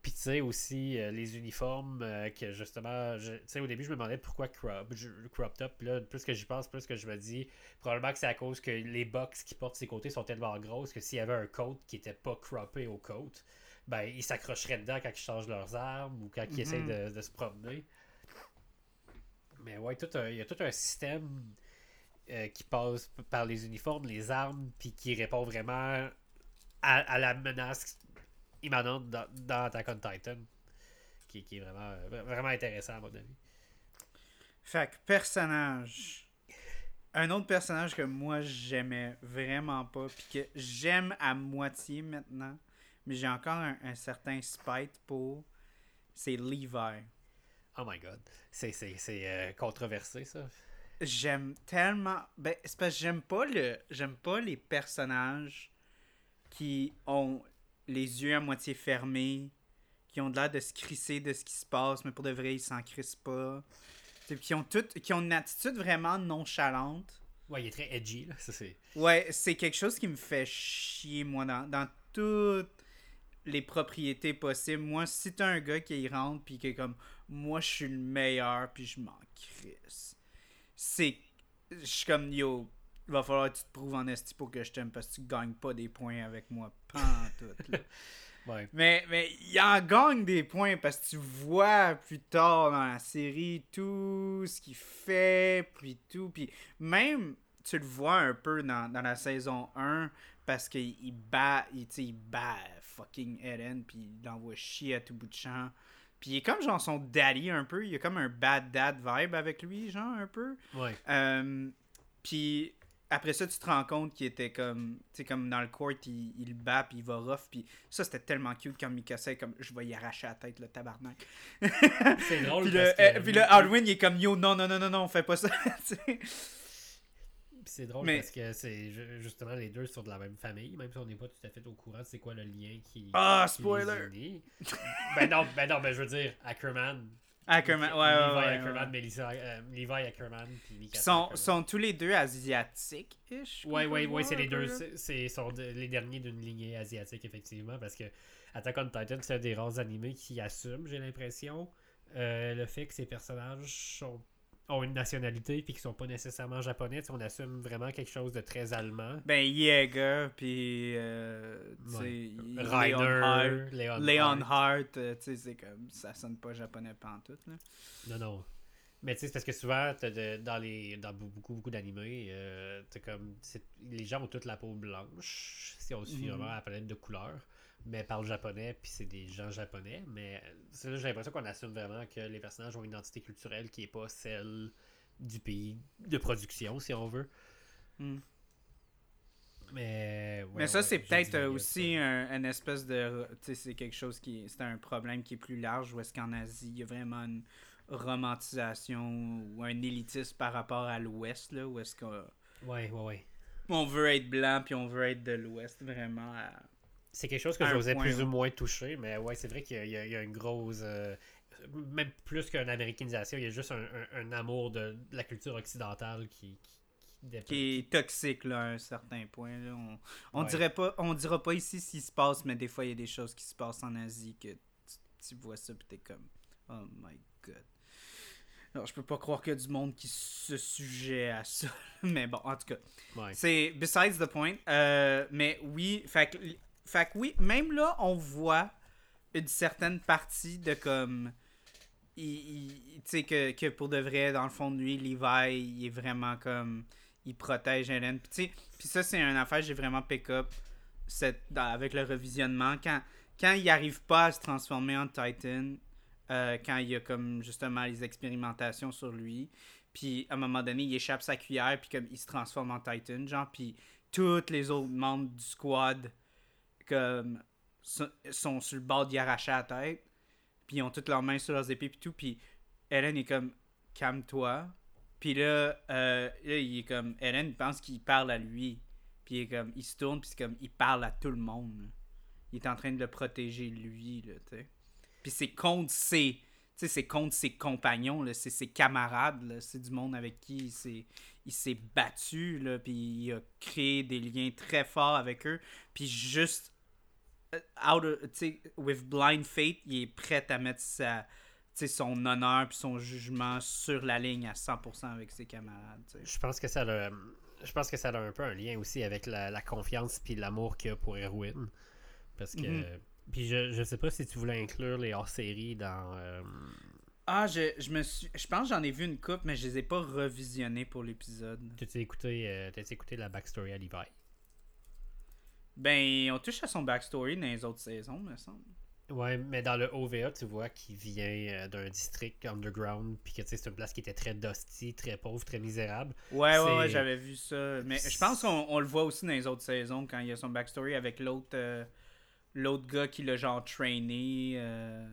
Puis tu sais aussi euh, les uniformes euh, que justement, tu sais au début je me demandais pourquoi crop, crop top. Là, plus que j'y pense, plus que je me dis probablement que c'est à cause que les box qui portent ses côtés sont tellement grosses que s'il y avait un coat qui était pas croppé au coat, ben, ils s'accrocheraient dedans quand ils changent leurs armes ou quand ils essayent mhm. de, se promener. Mais ouais, tout il y a tout un système euh, qui passe par les uniformes, les armes, puis qui répond vraiment à, la menace immanente dans, dans Attack on Titan. Qui, qui, est vraiment, vraiment intéressant à mon avis. Fait que personnage. Un autre personnage que moi j'aimais vraiment pas, puis que j'aime à moitié maintenant, mais j'ai encore un, certain spite pour. C'est Levi. Oh my god. C'est euh, controversé, ça. J'aime tellement. Ben, c'est parce que j'aime pas le. J'aime pas les personnages qui ont les yeux à moitié fermés, qui ont l'air de se crisser de ce qui se passe, mais pour de vrai, ils s'en crissent pas. Qui ont, tout, qui ont une attitude vraiment nonchalante. Ouais, il est très edgy, là. Ça, ouais, c'est quelque chose qui me fait chier, moi, dans, dans toute les propriétés possibles. Moi, si t'as un gars qui y rentre puis qui est comme moi je suis le meilleur puis je m'en crisse. C'est je suis comme yo, il va falloir que tu te prouves en esti pour que je t'aime parce que tu gagnes pas des points avec moi pas tout. [laughs] Mais mais il en gagne des points parce que tu vois plus tard dans la série tout ce qu'il fait puis tout puis même tu le vois un peu dans, dans la saison 1 parce qu'il bat il, il bat fucking Eren, puis il l'envoie chier à tout bout de champ. Puis il est comme genre son daddy un peu, il y a comme un bad dad vibe avec lui, genre un peu. Ouais. Euh, puis après ça, tu te rends compte qu'il était comme, tu sais, comme dans le court, il, il bat, puis il va rough, puis ça, c'était tellement cute quand Mikasa comme, je vais y arracher la tête, le tabarnak. [laughs] C'est drôle. puis, le, euh, puis le Halloween, il est comme, yo, non, non, non, non, non, fais pas ça. [laughs] c'est drôle parce que c'est justement les deux sont de la même famille, même si on n'est pas tout à fait au courant de c'est quoi le lien qui. Ah, spoiler! ben non, ben non, ben je veux dire, Ackerman. Ackerman, ouais, ouais, ouais, Ackerman, Melissa, euh, Levi Ackerman, puis Mika sont, sont tous les deux asiatiques-ish? Ouais, ouais, ouais, c'est les deux, c'est sont les derniers d'une lignée asiatique, effectivement, parce que Attack on Titan, c'est un des rares animés qui assume, j'ai l'impression, euh, le fait que ces personnages sont ont une nationalité puis qui sont pas nécessairement japonais. on assume vraiment quelque chose de très allemand. Ben, Jäger, puis. Euh, Leon Leon Hart. Euh, tu sais, c'est comme. Ça sonne pas japonais pantoute, là. Non, non. Mais tu sais, c'est parce que souvent, dans, les, dans beaucoup, beaucoup d'animés, euh, comme. Les gens ont toute la peau blanche, si on suit mhm. vraiment la palette de couleurs mais parlent japonais, puis c'est des gens japonais. Mais j'ai l'impression qu'on assume vraiment que les personnages ont une identité culturelle qui n'est pas celle du pays de production, si on veut. Hmm. Mais, mais ça, c'est peut-être aussi un, espèce de. Tu sais, c'est quelque chose qui. C'est un problème qui est plus large, où est-ce qu'en Asie, il y a vraiment une romantisation ou un élitisme par rapport à l'Ouest, là, où est-ce que Ouais, ouais, ouais. On veut être blanc, puis on veut être de l'Ouest, vraiment. à- C'est quelque chose que j'osais plus ou moins toucher, mais ouais, c'est vrai qu'il y, a- y une grosse. euh, même plus qu'une américanisation, il y a juste un, un- un amour de, de la culture occidentale qui. qui, qui est toxique là, à un certain point. Là. On, on Ouais. dirait pas, on dira pas ici ce qui se passe, mais des fois il y a des choses qui se passent en Asie que tu, tu vois ça puis t'es comme Oh my god. Alors, je peux pas croire qu'il y a du monde qui se sujet à ça. [laughs] mais bon, en tout cas. Ouais. C'est besides the point. Euh, mais oui, fait que, fait que oui, même là, on voit une certaine partie de comme. il- Tu sais, que, que pour de vrai, dans le fond de lui, Levi, il est vraiment comme. Il protège Hélène. Puis, puis ça, c'est une affaire, j'ai vraiment pick up cette, dans- avec le revisionnement. Quand, quand il arrive pas à se transformer en Titan, euh, quand il y a comme justement les expérimentations sur lui, puis à un moment donné, il échappe sa cuillère, puis comme il se transforme en Titan, genre, puis tous les autres membres du squad comme sont, sur le bord d'y arracher la tête, puis ils ont toutes leurs mains sur leurs épées, puis tout, puis Hélène est comme calme-toi, puis là, euh, là, il est comme Hélène pense qu'il parle à lui, puis il est comme il se tourne, puis c'est comme il parle à tout le monde. Il est en train de le protéger lui, là, tu sais. Puis c'est contre ses. Tu sais, c'est contre ses compagnons, c'est ses camarades, c'est du monde avec qui il s'est, battu, là, puis il a créé des liens très forts avec eux. Puis juste, out of- tu sais, with blind faith, il est prêt à mettre sa, son honneur puis son jugement sur la ligne à 100% avec ses camarades. Je pense que ça a, je pense que ça a un peu un lien aussi avec la, la confiance puis l'amour qu'il y a pour Erwin. Parce que. Mhm. Puis je, je sais pas si tu voulais inclure les hors-séries dans. euh, Ah, je, je me suis, je pense que j'en ai vu une coupe, mais je les ai pas revisionnés pour l'épisode. T'as-tu écouté, euh, écouté la backstory à Levi? Ben, on touche à son backstory dans les autres saisons, me semble. Ouais, mais dans le OVA, tu vois qu'il vient euh, d'un district underground, puis que tu sais, c'est une place qui était très dusty, très pauvre, très misérable. Ouais, ouais, ouais, j'avais vu ça. Mais je pense qu'on on le voit aussi dans les autres saisons quand il y a son backstory avec l'autre euh, l'autre gars qui l'a genre trainé. euh,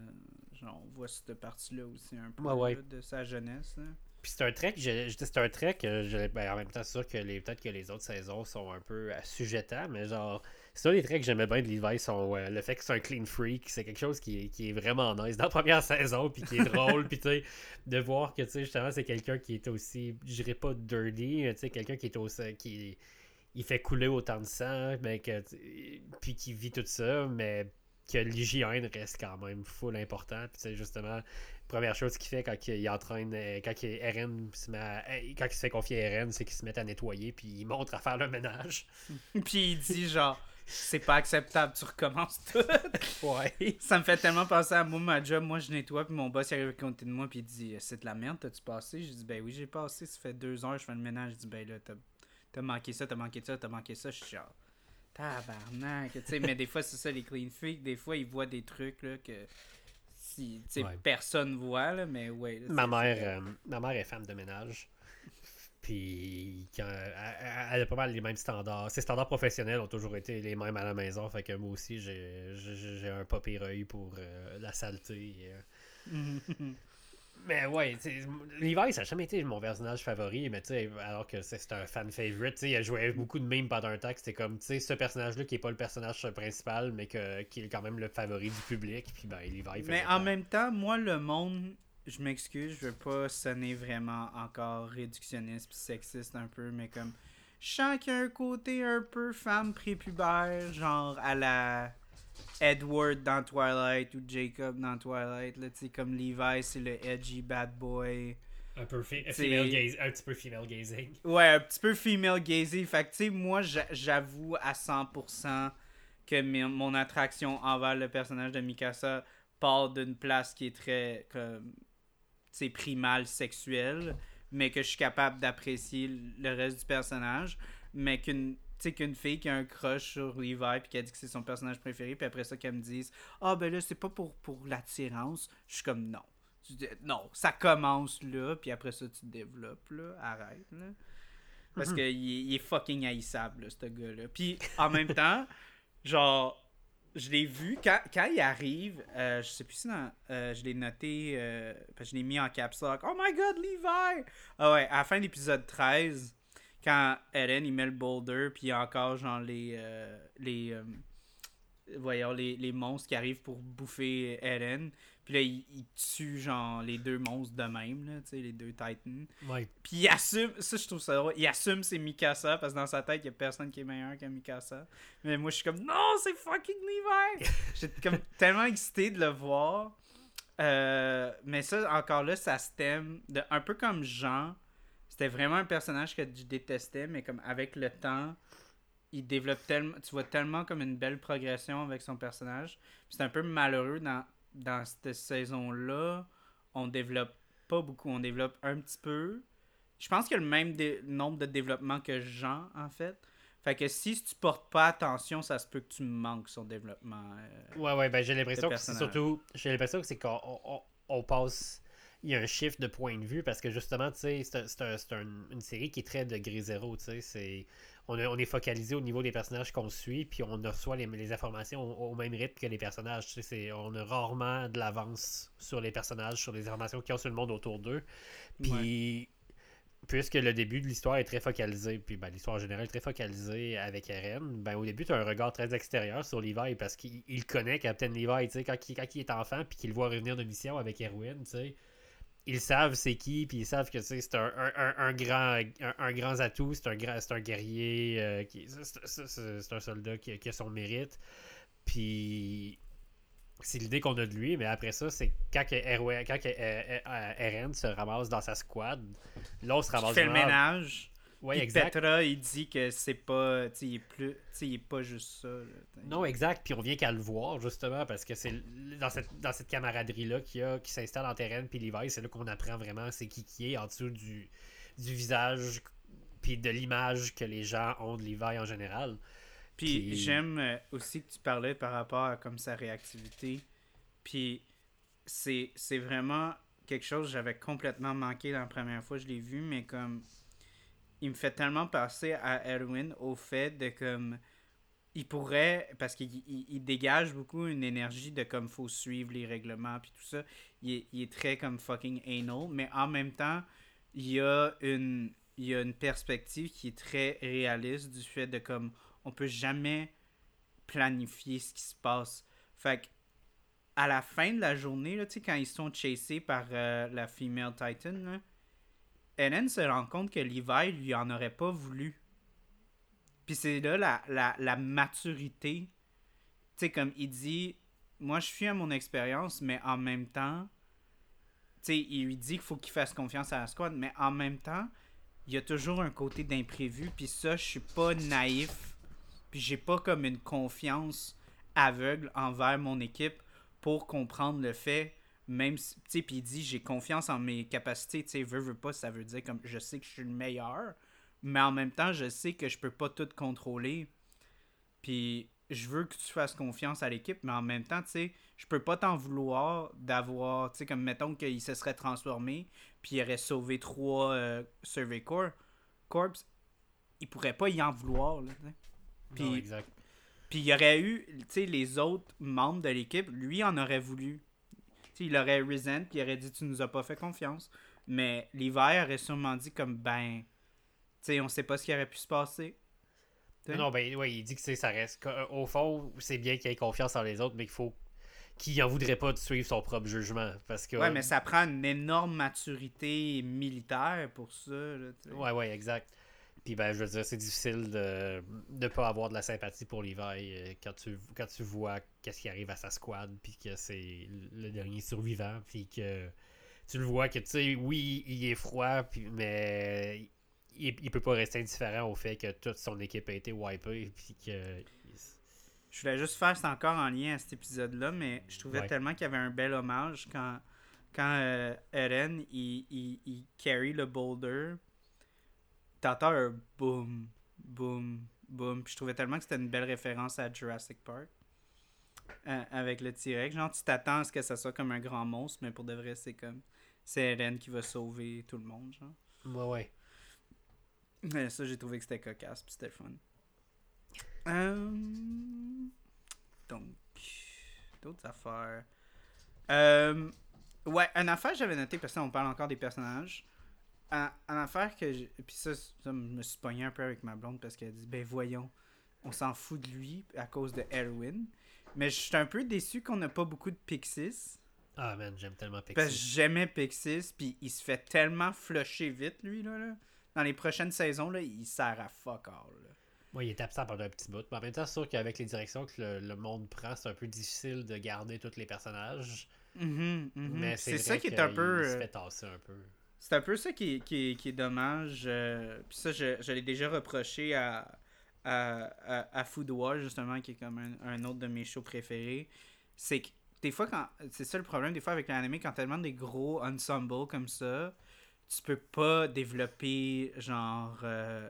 genre, on voit cette partie-là aussi un peu Ouais, ouais. là, de sa jeunesse. là. Puis c'est un trait que je, c'est un trait que je, ben, en même temps sûr que les peut-être que les autres saisons sont un peu assujettants, mais genre c'est un des traits que j'aimais bien de Levi sont euh, le fait que c'est un clean freak, c'est quelque chose qui est, qui est vraiment nice dans la première [laughs] saison puis qui est drôle puis tu sais de voir que tu sais justement c'est quelqu'un qui est aussi je dirais pas dirty, tu sais quelqu'un qui est aussi qui il fait couler autant de sang mais que tu- puis qui vit tout ça mais que l'hygiène reste quand même full important puis sais justement première chose qu'il fait quand il entraîne euh, quand il, se met à- quand il se fait confier à Eren c'est qu'il se met à nettoyer puis il montre à faire le ménage [laughs] Puis il dit genre, c'est pas acceptable, tu recommences tout. [laughs] ouais ça me fait tellement penser à moi, ma job. Moi, je nettoie, puis mon boss il arrive à côté de moi, puis il dit C'est de la merde, t'as-tu passé Je dis Ben oui, j'ai passé, ça fait deux heures, je fais le ménage. Je dis Ben là, t'as t'as manqué ça, t'as manqué ça, t'as manqué ça. Je suis genre Tabarnak. Tu sais, mais des fois, c'est ça, les clean freaks. Des fois, ils voient des trucs là, que si, Ouais. personne voit, là, mais ouais. là, ma mère euh, ma mère est femme de ménage puis quand, elle, a pas mal les mêmes standards ses standards professionnels ont toujours été les mêmes à la maison fait que moi aussi j'ai un pas pire œil pour euh, la saleté euh. [laughs] Mais ouais, tu sais, Levi, ça n'a jamais été mon personnage favori, mais tu sais, alors que c'est un fan favorite, tu sais, il a joué beaucoup de mimes pendant un temps, que c'était comme, tu sais, ce personnage-là qui est pas le personnage principal, mais que, qui est quand même le favori du public, puis ben, Levi Mais en même temps, moi, le monde, je m'excuse, je veux pas sonner vraiment encore réductionniste puis sexiste un peu, mais comme, je sens qu'il y a un côté un peu femme prépubère, genre à la Edward dans Twilight ou Jacob dans Twilight, là, comme Levi, c'est le edgy bad boy. Un peu female gaze- un petit peu female gazing. Ouais, un petit peu female gazing. Fait que, tu sais, moi, j'a- j'avoue à 100% que mon attraction envers le personnage de Mikasa part d'une place qui est très, comme, tu sais, primale, sexuelle, mais que je suis capable d'apprécier le reste du personnage, mais qu'une sais, qu'une fille qui a un crush sur Levi puis qui a dit que c'est son personnage préféré puis après ça qu'elle me dise ah ben là c'est pas pour pour l'attirance je suis comme non Tu dis, non ça commence là puis après ça tu développes là arrête là parce que il est, il est fucking haïssable, là, ce gars-là. Puis, en même temps, [laughs] genre, je l'ai vu, quand, quand il arrive, euh, je sais plus si dans, euh, je l'ai noté, euh, parce que je l'ai mis en caps lock. Oh my god, Levi! Ah ouais, à la fin de l'épisode 13, quand Eren il met le boulder, puis il y a encore genre les. euh, les euh, voyons, les, les monstres qui arrivent pour bouffer Eren. Puis là, il, il tue genre les deux monstres de même, là, tu sais, les deux Titans. Ouais. Puis il assume, ça je trouve ça drôle, il assume c'est Mikasa parce que dans sa tête, il y a personne qui est meilleur que Mikasa. Mais moi je suis comme non, c'est fucking Levi! [laughs] J'étais comme tellement excité de le voir. Euh, mais ça, encore là, ça se thème de un peu comme Jean. C'était vraiment un personnage que je détestais, mais comme avec le temps, il développe tellement. Tu vois tellement comme une belle progression avec son personnage. C'est un peu malheureux dans, dans cette saison-là. On développe pas beaucoup, on développe un petit peu. Je pense qu'il y a le même nombre de développement que Jean, en fait. Fait que si tu portes pas attention, ça se peut que tu manques son développement. euh. Ouais, ouais, ben j'ai l'impression que c'est surtout. J'ai l'impression que c'est qu'on on, on passe. Il y a un shift de point de vue parce que justement, tu sais, c'est un- c'est un- c'est un- une série qui est très degré zéro, tu sais. On, est- on est focalisé au niveau des personnages qu'on suit, puis on reçoit les, les informations au, au même rythme que les personnages. Tu sais, c'est- on a rarement de l'avance sur les personnages, sur les informations qu'ils ont sur le monde autour d'eux. Puis, puisque le début de l'histoire est très focalisé, puis ben, l'histoire en général est très focalisée avec Eren, ben, au début, tu as un regard très extérieur sur Levi parce qu'il il connaît Captain Levi, tu sais, quand, il, quand il est enfant, puis qu'il le voit revenir de mission avec Erwin, tu sais. Ils savent c'est qui, puis ils savent que tu c'est un, un, un- grand, un, grand atout, c'est un, grand- c'est un guerrier, euh, qui, c'est, un soldat qui, qui a son mérite. Puis c'est l'idée qu'on a de lui, mais après ça, c'est quand, que Erwin- quand que, euh, euh, Eren se ramasse dans sa squad, on se ramasse fait le vraiment- ménage. Ouais, Puis exact. Petra, il dit que c'est pas. Tu sais, il est plus. Tu sais, il est pas juste ça. là. Non, exact. Puis on vient qu'à le voir, justement, parce que c'est dans cette, dans cette camaraderie-là qu'il y a, qui s'installe en terrain, puis Levi, c'est là qu'on apprend vraiment c'est qui qui est en dessous du, du visage, puis de l'image que les gens ont de Levi en général. Puis Puis- j'aime euh, aussi que tu parlais par rapport à comme sa réactivité. Puis c'est c'est vraiment quelque chose que j'avais complètement manqué la première fois que je l'ai vu, mais comme il me fait tellement penser à Erwin au fait de comme il pourrait parce qu'il il- il dégage beaucoup une énergie de comme faut suivre les règlements puis tout ça. Il est, très comme fucking anal, mais en même temps il y a une il y a une perspective qui est très réaliste du fait de comme on peut jamais planifier ce qui se passe. Fait que, à la fin de la journée, tu sais, quand ils sont chassés par euh, la female Titan, là, Eren se rend compte que Levi lui en aurait pas voulu. Puis c'est là la, la, la maturité. Tu sais, comme il dit, moi je suis à mon expérience, mais en même temps, tu sais, il lui dit qu'il faut qu'il fasse confiance à la squad, mais en même temps, il y a toujours un côté d'imprévu, puis ça, je suis pas naïf, puis j'ai pas comme une confiance aveugle envers mon équipe pour comprendre le fait, même si, tu sais, puis il dit, j'ai confiance en mes capacités, tu sais, veux, veux pas, ça veut dire comme, je sais que je suis le meilleur, mais en même temps, je sais que je peux pas tout contrôler, puis je veux que tu fasses confiance à l'équipe, mais en même temps, tu sais, je peux pas t'en vouloir d'avoir, tu sais, comme mettons qu'il se serait transformé, puis il aurait sauvé trois euh, Survey Corps, Corps, il pourrait pas y en vouloir, là. Puis-. Puis il y aurait eu, tu sais, les autres membres de l'équipe, lui en aurait voulu. Il aurait resent, puis il aurait dit tu nous as pas fait confiance. Mais l'hiver aurait sûrement dit comme ben, tu sais, on sait pas ce qui aurait pu se passer. Non, ben, ouais, il dit que ça reste. qu'au- Au fond, c'est bien qu'il ait confiance en les autres, mais qu'il faut. qu'il en voudrait pas de suivre son propre jugement. Parce que. Ouais, mais ça prend une énorme maturité militaire pour ça. Là. Ouais, ouais, exact. Puis ben, je veux dire, c'est difficile de ne pas avoir de la sympathie pour Levi euh, quand tu, quand tu vois qu'est-ce qui arrive à sa squad, puis que c'est le dernier survivant, puis que tu le vois que, tu sais, oui, il est froid, puis, mais il, il peut pas rester indifférent au fait que toute son équipe a été wipée, puis que... Je voulais juste faire, c'est encore en lien à cet épisode-là, mais je trouvais Ouais. tellement qu'il y avait un bel hommage quand, quand euh, Eren, il, il, il carry le boulder. T'entends un boom, boom, boom. Puis je trouvais tellement que c'était une belle référence à Jurassic Park. Euh, avec le T-Rex. Genre, tu t'attends à ce que ça soit comme un grand monstre, mais pour de vrai, c'est comme. C'est Eren qui va sauver tout le monde, genre. Ouais, ouais. Mais ça, j'ai trouvé que c'était cocasse, puis c'était fun. Euh, Donc, d'autres affaires. Euh, Ouais, une affaire que j'avais noté, parce qu'on parle encore des personnages. en, affaire que. Puis ça, ça, je me suis pogné un peu avec ma blonde parce qu'elle dit Ben voyons, on s'en fout de lui à cause de Erwin. Mais je suis un peu déçu qu'on n'a pas beaucoup de Pixis. Ah man, j'aime tellement Pixis. Parce que j'aimais Pixis, puis il se fait tellement flusher vite, lui, là. là. Dans les prochaines saisons, là, il sert à fuck all. Là. Moi, il est absent pendant un petit bout. Mais en même temps, c'est sûr qu'avec les directions que le, monde prend, c'est un peu difficile de garder tous les personnages. Mm-hmm, mm-hmm. Mais c'est ça qui est un peu. Il se euh, fait tasser un peu. C'est un peu ça qui est, qui est, dommage. Euh, puis ça, je, je l'ai déjà reproché à, à, à, Food War, justement, qui est comme un, autre de mes shows préférés. C'est que des fois, quand c'est ça le problème, des fois avec l'anime, quand tellement des gros ensembles comme ça, tu peux pas développer, genre, euh,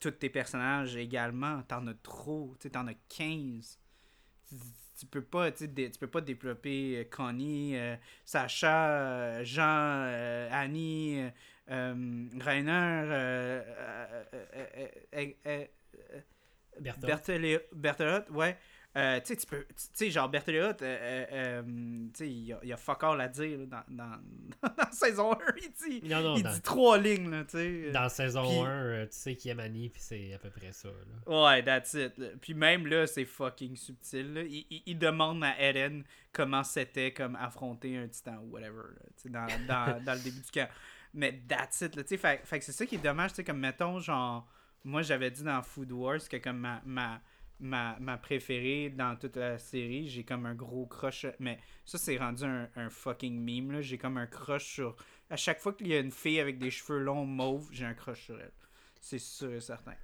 tous tes personnages également. T'en as trop, tu t'en as 15 tu peux pas tu peux pas développer euh, Connie euh, Sacha Jean Annie Rainer Berthelot ouais euh, tu sais, tu peux. Tu sais, genre, Berthelot, euh, euh, tu sais, il y, a, fuck all à dire dans, dans, [laughs] dans, saison 1. Il dit, il dit trois lignes, là, tu sais. Dans saison 1, tu sais qui est Annie, puis c'est à peu près ça, là. Ouais, that's it. Puis même là, c'est fucking subtil, là. Il, il, demande à Eren comment c'était, comme affronter un titan ou whatever, tu sais, dans, dans, dans le début du camp. Mais that's it, là, tu sais. Fait, que c'est ça qui est dommage, tu sais, comme mettons, genre, moi j'avais dit dans Food Wars que comme ma. ma ma, ma préférée dans toute la série. J'ai comme un gros crush. Mais ça, c'est rendu un, un fucking meme. J'ai comme un crush sur. À chaque fois qu'il y a une fille avec des cheveux longs mauves, j'ai un crush sur elle. C'est sûr et certain.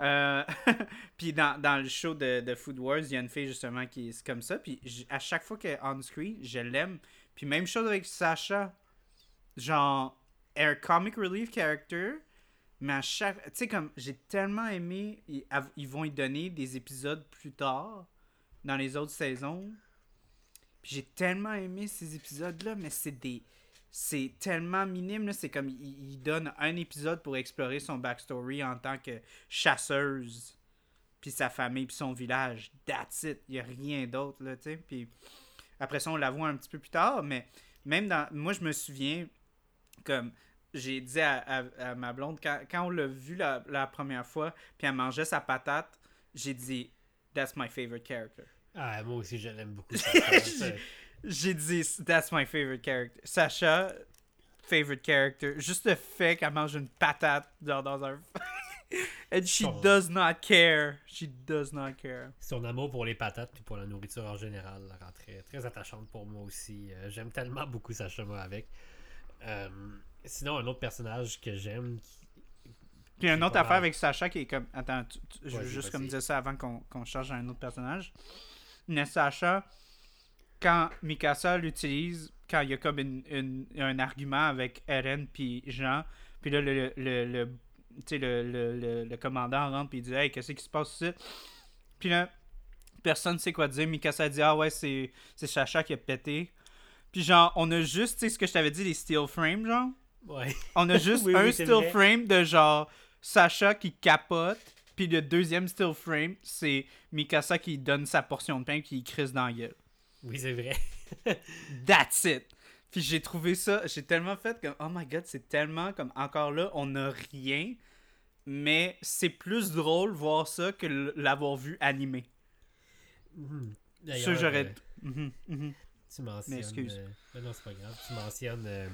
Euh, [laughs] puis dans, dans, le show de, de, Food Wars, il y a une fille justement qui est comme ça. Puis à chaque fois qu'elle est on screen, je l'aime. Puis même chose avec Sacha. Genre, un comic relief character mais à chaque. Tu sais, comme j'ai tellement aimé. Ils, vont y donner des épisodes plus tard dans les autres saisons. Puis j'ai tellement aimé ces épisodes-là, mais c'est des. C'est tellement minime, c'est comme il, il, donne un épisode pour explorer son backstory en tant que chasseuse, puis sa famille, puis son village. That's it. Il n'y a rien d'autre, là, tu sais. Puis après ça, on la voit un petit peu plus tard, mais même dans. Moi, je me souviens, comme j'ai dit à, ma blonde, quand, on l'a vu la, première fois, puis elle mangeait sa patate, j'ai dit, That's my favorite character. Ah, moi aussi, je l'aime beaucoup. [laughs] j'ai dit, That's my favorite character. Sacha, favorite character. Juste le fait qu'elle mange une patate genre dans un. [laughs] And she does not care. She does not care. Son amour pour les patates et pour la nourriture en général la rend très, très attachante pour moi aussi. Euh, j'aime tellement beaucoup Sacha, moi, avec. Euh, Sinon, un autre personnage que j'aime. Puis une autre affaire avec Sacha qui est comme. Attends, je veux juste comme dire ça avant qu'on change à un autre personnage. Mais Sacha, quand Mikasa l'utilise, quand il y a comme une, un argument avec Eren puis Jean, puis là, le, le, le, le, le, commandant rentre puis il dit Hey, qu'est-ce qui se passe ici? Puis là, personne ne sait quoi dire. Mikasa dit Ah ouais, c'est Sacha qui a pété. Puis genre, on a juste, tu sais, ce que je t'avais dit, les steel frames, genre. On a juste [laughs] un still frame de genre Sacha qui capote, puis le deuxième still frame, c'est Mikasa qui donne sa portion de pain qui crisse dans la gueule. Oui, c'est vrai. [laughs] That's it. Puis j'ai trouvé ça, j'ai tellement fait comme oh my god, c'est tellement comme encore là, on n'a rien, mais c'est plus drôle voir ça que l'avoir vu animé. Mm j'aurais. Euh, mhm, mhm. Tu mentionnes. excuse. Euh, non, c'est pas grave. Tu mentionnes euh,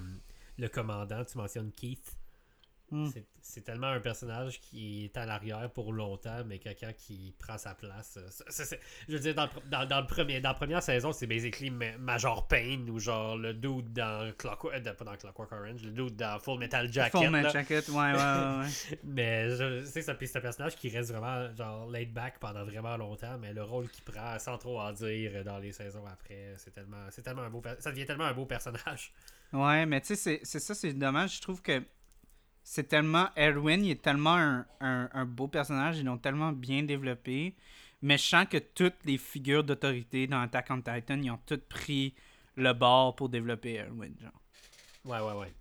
le commandant, tu mentionnes Keith. Hmm. C'est tellement un personnage qui est à l'arrière pour longtemps, mais quelqu'un qui prend sa place. Euh, je veux dire, dans, le premier, dans la première saison, c'est basically Major Payne ou genre le dude dans Clockwork, euh, pas dans Clockwork Orange, le dude dans Full Metal Jacket. Full Metal Jacket, ouais, ouais, ouais. [laughs] mais c'est ça, c'est un personnage qui reste vraiment genre laid back pendant vraiment longtemps, mais le rôle qu'il prend sans trop en dire dans les saisons après, c'est tellement, c'est tellement un beau, ça devient tellement un beau personnage. Ouais, mais tu sais, c'est ça, c'est dommage. Je trouve que c'est tellement. Erwin, il est tellement un, un, beau personnage. Ils l'ont tellement bien développé. Mais je sens que toutes les figures d'autorité dans Attack on Titan, ils ont toutes pris le bord pour développer Erwin, genre. Ouais, ouais, ouais.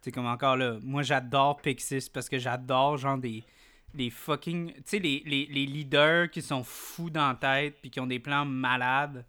C'est comme encore là. Moi, j'adore Pixis parce que j'adore, genre, des. Les fucking. Tu sais, les, les, les leaders qui sont fous dans la tête puis qui ont des plans malades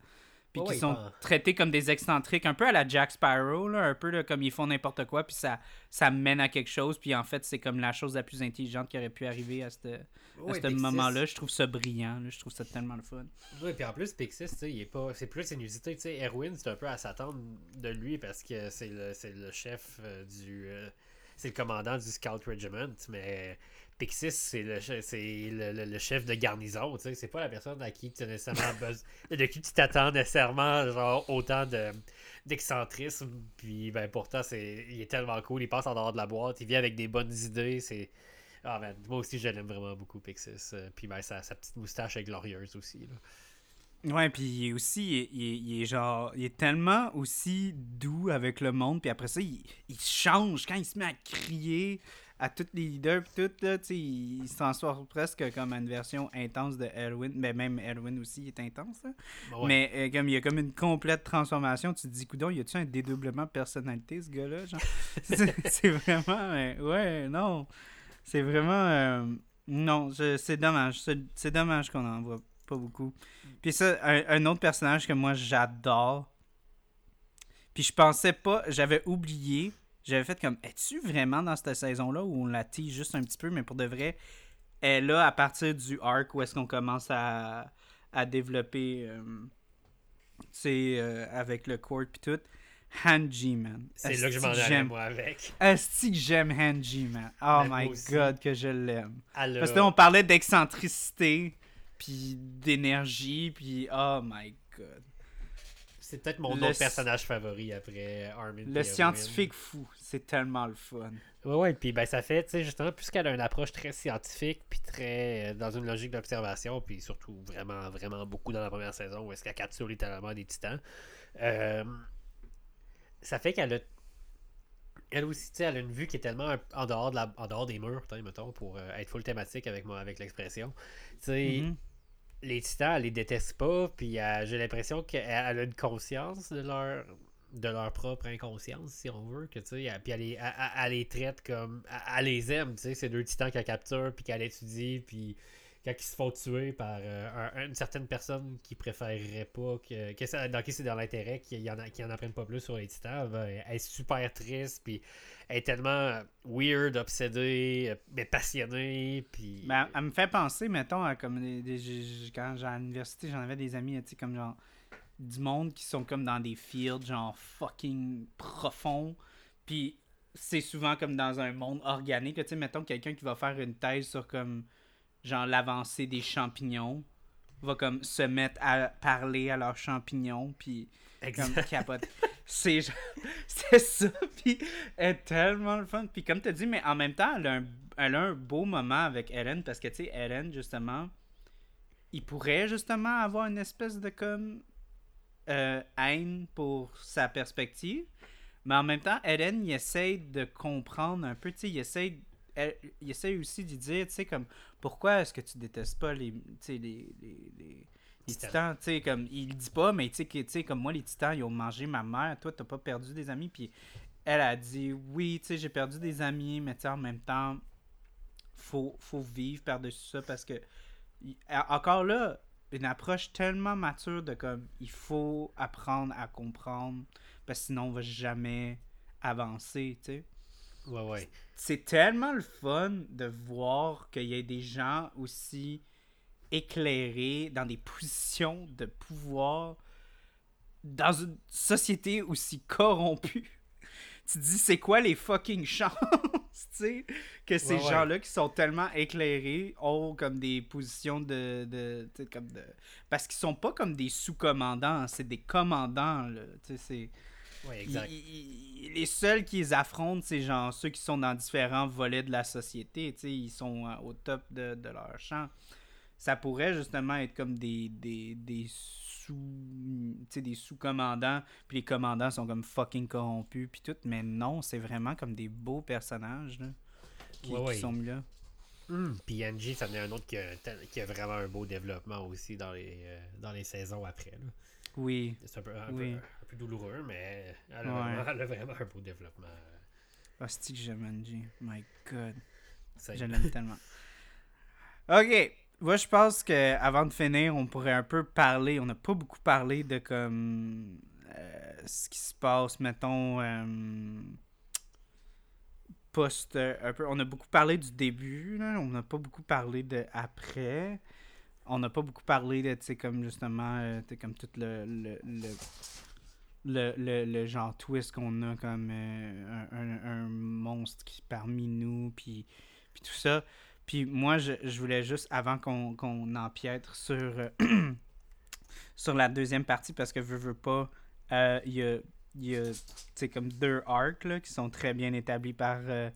puis qui sont pas- traités comme des excentriques, un peu à la Jack Sparrow, là, un peu là, comme ils font n'importe quoi, puis ça, ça mène à quelque chose, puis en fait, c'est comme la chose la plus intelligente qui aurait pu arriver à, ce moment-là. Je trouve ça brillant, là, je trouve ça tellement le fun. Oui, puis en plus, Pixis, tu sais, il est pas. C'est plus inusité. Tu sais, Erwin, c'est un peu à s'attendre de lui parce que c'est le, le chef euh, du. euh, c'est le commandant du Scout Regiment, mais Pixis, c'est le, le, chef de garnison, tu sais. C'est pas la personne à qui tu nécessairement [laughs] besoin. de qui tu t'attends nécessairement, genre, autant de d'excentrisme. Puis, ben, pourtant, c'est, il est tellement cool. Il passe en dehors de la boîte. Il vient avec des bonnes idées. C'est. Ah, man, moi aussi, je l'aime vraiment beaucoup, Pixis. Euh, Puis, ben, sa, petite moustache est glorieuse aussi, là. Ouais, puis il est aussi, il il est- genre, il est tellement aussi doux avec le monde, puis après ça, il change quand il se met à crier à tous les leaders, puis tout, là, tu sais, il, il se transforme presque comme une version intense de Elwin, mais même Elwin aussi est intense, là. Ben ouais. Mais euh, comme il y a comme une complète transformation, tu te dis, coudon, y a-tu un dédoublement de personnalité, ce gars-là, genre? [laughs] c'est vraiment, euh, ouais, non, c'est vraiment, euh, non, c'est dommage, c'est c'est dommage qu'on en voit pas beaucoup. Puis ça, un, un autre personnage que moi j'adore. Puis je pensais pas, j'avais oublié. J'avais fait comme, es-tu vraiment dans cette saison-là où on la tease juste un petit peu, mais pour de vrai, elle là à partir du arc où est-ce qu'on commence à, à développer, euh, tu sais, euh, avec le court puis tout. Hanji, man. C'est là que je m'en allais, j'aime- moi, avec. Que j'aime Hanji, man. Oh Ben, my god, que je l'aime. Parce a- que là, on parlait d'excentricité, puis d'énergie, puis oh my god. C'est peut-être mon Le autre personnage favori après Armin. Le scientifique fou, c'est tellement le fun. Ouais, ouais, puis ben ça fait, tu sais, justement, puisqu'elle a une approche très scientifique, puis très euh, dans une logique d'observation, puis surtout vraiment, vraiment beaucoup dans la première saison où est-ce qu'elle capture littéralement des titans. euh, ça fait qu'elle a. Elle aussi, tu sais, elle a une vue qui est tellement en dehors, de la, en dehors des murs, mettons, pour euh, être full thématique avec moi, avec l'expression. Tu sais, Mhm. les titans, elle les déteste pas, puis j'ai l'impression qu'elle elle a une conscience de leur de leur propre inconscience, si on veut, que tu sais, puis elle, elle- elle- les traite comme, elle, les aime, tu sais, ces deux titans qu'elle capture, puis qu'elle étudie, puis quand ils se font tuer par euh, un- une certaine personne qui préférerait pas que, que dans qui c'est dans l'intérêt qu'il y en a qui en apprennent pas plus sur les titans, ben, elle est super triste, puis elle est tellement weird, obsédée, mais passionnée, puis Ben, elle me fait penser, mettons, à comme des, des- quand j'étais à l'université, j'en avais des amis, tu sais, comme genre du monde qui sont comme dans des fields, genre fucking profonds. Puis c'est souvent comme dans un monde organique. Tu sais, mettons quelqu'un qui va faire une thèse sur comme genre l'avancée des champignons va comme se mettre à parler à leurs champignons puis comme capote. c'est [laughs] c'est ça puis elle est tellement le fun puis comme tu dit mais en même temps elle a, un, elle a un beau moment avec Ellen parce que tu sais Ellen justement il pourrait justement avoir une espèce de comme euh, haine pour sa perspective mais en même temps Ellen il essaye de comprendre un peu tu sais il essaye elle- il essaye aussi d'y dire tu sais comme pourquoi est-ce que tu détestes pas les les, les, les- les Titans. tu sais, comme, il dit pas, mais tu sais, comme moi, les titans, ils ont mangé ma mère, toi, t'as pas perdu des amis, puis elle a dit, oui, tu sais, j'ai perdu des amis, mais tu sais, en même temps, faut, faut vivre par-dessus ça, parce que, encore là, une approche tellement mature de comme, il faut apprendre à comprendre, parce que sinon, on va jamais avancer, tu sais Ouais, ouais. c'est tellement le fun de voir qu'il y ait des gens aussi éclairés dans des positions de pouvoir dans une société aussi corrompue. Tu te dis, c'est quoi les fucking chances, [laughs] tu sais, que ces Ouais, ouais. gens-là qui sont tellement éclairés ont comme des positions de... de, comme de... Parce qu'ils sont pas comme des sous-commandants, c'est des commandants, là, tu sais, c'est... Ouais, exact. Les seuls qui les affrontent, c'est genre ceux qui sont dans différents volets de la société. tu sais, Ils sont euh, au top de, de leur champ. Ça pourrait justement être comme des, des, des sous des sous-commandants, puis les commandants sont comme fucking corrompus, puis tout. Mais non, c'est vraiment comme des beaux personnages là, qui, Ouais, qui ouais. sont mis là. Hmm, Puis Angie, ça en est un autre qui a, qui a vraiment un beau développement aussi dans les, euh, dans les saisons après. là. Oui. C'est un peu, un, Oui. peu, un peu douloureux, mais elle a, Ouais. vraiment, elle a vraiment un beau développement. Hostie que j'aime Angie. My God. Je l'aime tellement. Ok. Moi, je pense que avant de finir, on pourrait un peu parler. On n'a pas beaucoup parlé de comme euh, ce qui se passe, mettons. euh, post euh, un peu. On a beaucoup parlé du début, là. on n'a pas beaucoup parlé de après. On n'a pas beaucoup parlé de, tu comme justement, euh, tu sais, comme tout le, le, le, le, le- le genre twist qu'on a comme euh, un, un- un monstre qui parmi nous, puis, puis tout ça. Puis moi, je, je voulais juste, avant qu'on empiètre sur, euh, [clears throat] sur la deuxième partie, parce que veux, veux pas, euh, il y a, y a comme deux arcs là, qui sont très bien établis par euh,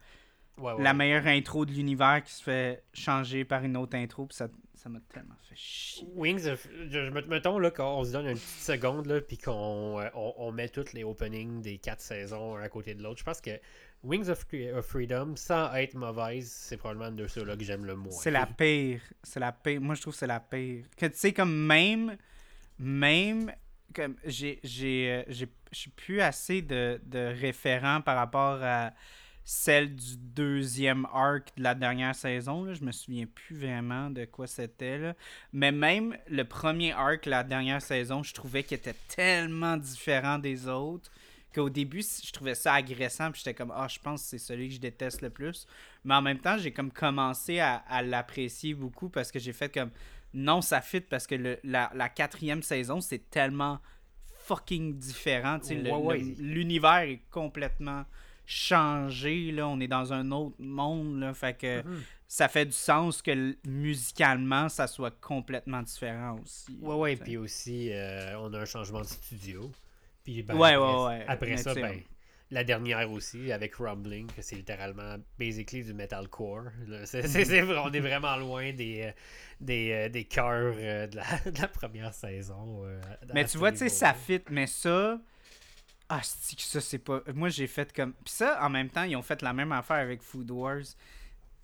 Ouais, ouais. la meilleure intro de l'univers qui se fait changer par une autre intro, puis ça ça m'a tellement fait chier. Wings je- je- Mettons là, qu'on se donne une petite seconde, là, puis qu'on on, on met tous les openings des quatre saisons un à côté de l'autre. Je pense que Wings of, Fre- of Freedom, sans être mauvaise, c'est probablement de ceux-là que j'aime le moins. C'est la pire. C'est la pire. Moi, je trouve que c'est la pire. Tu sais, comme même. Même. Comme j'ai. J'ai. euh, plus assez de, de référents par rapport à celle du deuxième arc de la dernière saison. Là. Je me souviens plus vraiment de quoi c'était. Mais même le premier arc de la dernière saison, je trouvais qu'il était tellement différent des autres qu'au début, je trouvais ça agressant. Puis j'étais comme, ah, je pense que c'est celui que je déteste le plus. Mais en même temps, j'ai comme commencé à, à l'apprécier beaucoup parce que j'ai fait comme non, ça fit parce que le- la, la quatrième saison, c'est tellement fucking différent. Ouais, ouais. L'univers est complètement changé. Là. On est dans un autre monde. Là, fait que Mhm. ça fait du sens que musicalement, ça soit complètement différent aussi. Ouais, ouais, puis aussi, euh, on a un changement de studio. Puis, ben, Ouais, après, ouais, ouais. Après Mais ça, ben, la dernière aussi, avec Rumbling, que c'est littéralement, basically, du metalcore. là. C'est, c'est- on est vraiment loin des, euh, des, euh, des cœurs euh, de, la, [laughs] de la première saison. Mais tu vois, tu sais, ça fit, mais ça. Ah, que ça, c'est pas. Moi, j'ai fait comme. Puis ça, en même temps, ils ont fait la même affaire avec Food Wars.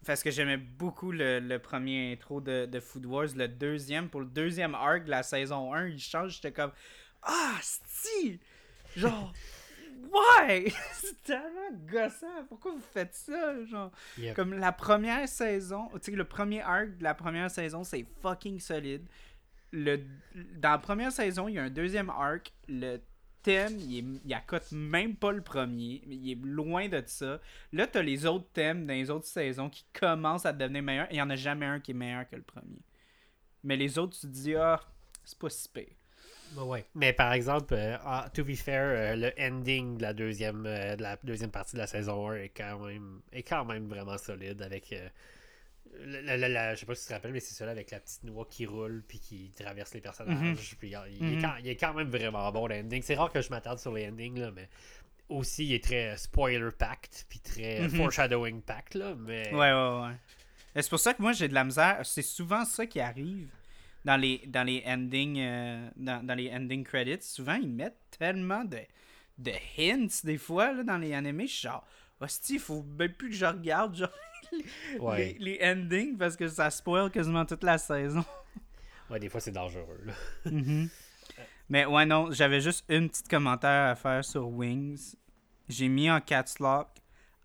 Parce que j'aimais beaucoup le, le premier intro de, de Food Wars. Le deuxième, pour le deuxième arc de la saison 1, il change. J'étais comme. Ah, si! Genre. Ouais! [laughs] c'est tellement gossant. Pourquoi vous faites ça? Genre? Yep. Comme la première saison, tu sais, le premier arc de la première saison, c'est fucking solide. Le, dans la première saison, il y a un deuxième arc. Le thème, il, est, il accote même pas le premier. Il est loin de ça. Là, t'as les autres thèmes dans les autres saisons qui commencent à devenir meilleurs. Il y en a jamais un qui est meilleur que le premier. Mais les autres, tu te dis, ah, c'est pas si pire. Ouais, ouais. Mais par exemple, euh, ah, to be fair, euh, le ending de la deuxième euh, de la deuxième partie de la saison 1 est quand même est quand même vraiment solide avec la, la- je sais pas si tu te rappelles mais c'est celui avec la petite noix qui roule puis qui traverse les personnages puis euh, il, est Mhm. quand, il est quand même vraiment bon l'ending c'est rare que je m'attarde sur les endings là mais aussi il est très spoiler packed puis très Mhm. foreshadowing packed là mais Ouais, ouais, ouais. C'est pour ça que moi, j'ai de la misère. C'est souvent ça qui arrive dans les, dans les ending euh, dans, dans les ending credits. Souvent, ils mettent tellement de, de hints des fois là, dans les animés. Je suis genre, hostie, il faut même plus que je regarde genre, [laughs] ouais, les, les endings parce que ça spoil quasiment toute la saison. [laughs] ouais des fois c'est dangereux là. [laughs] Mhm. Mais ouais, non, j'avais juste une petite commentaire à faire sur Wings. J'ai mis en caps lock.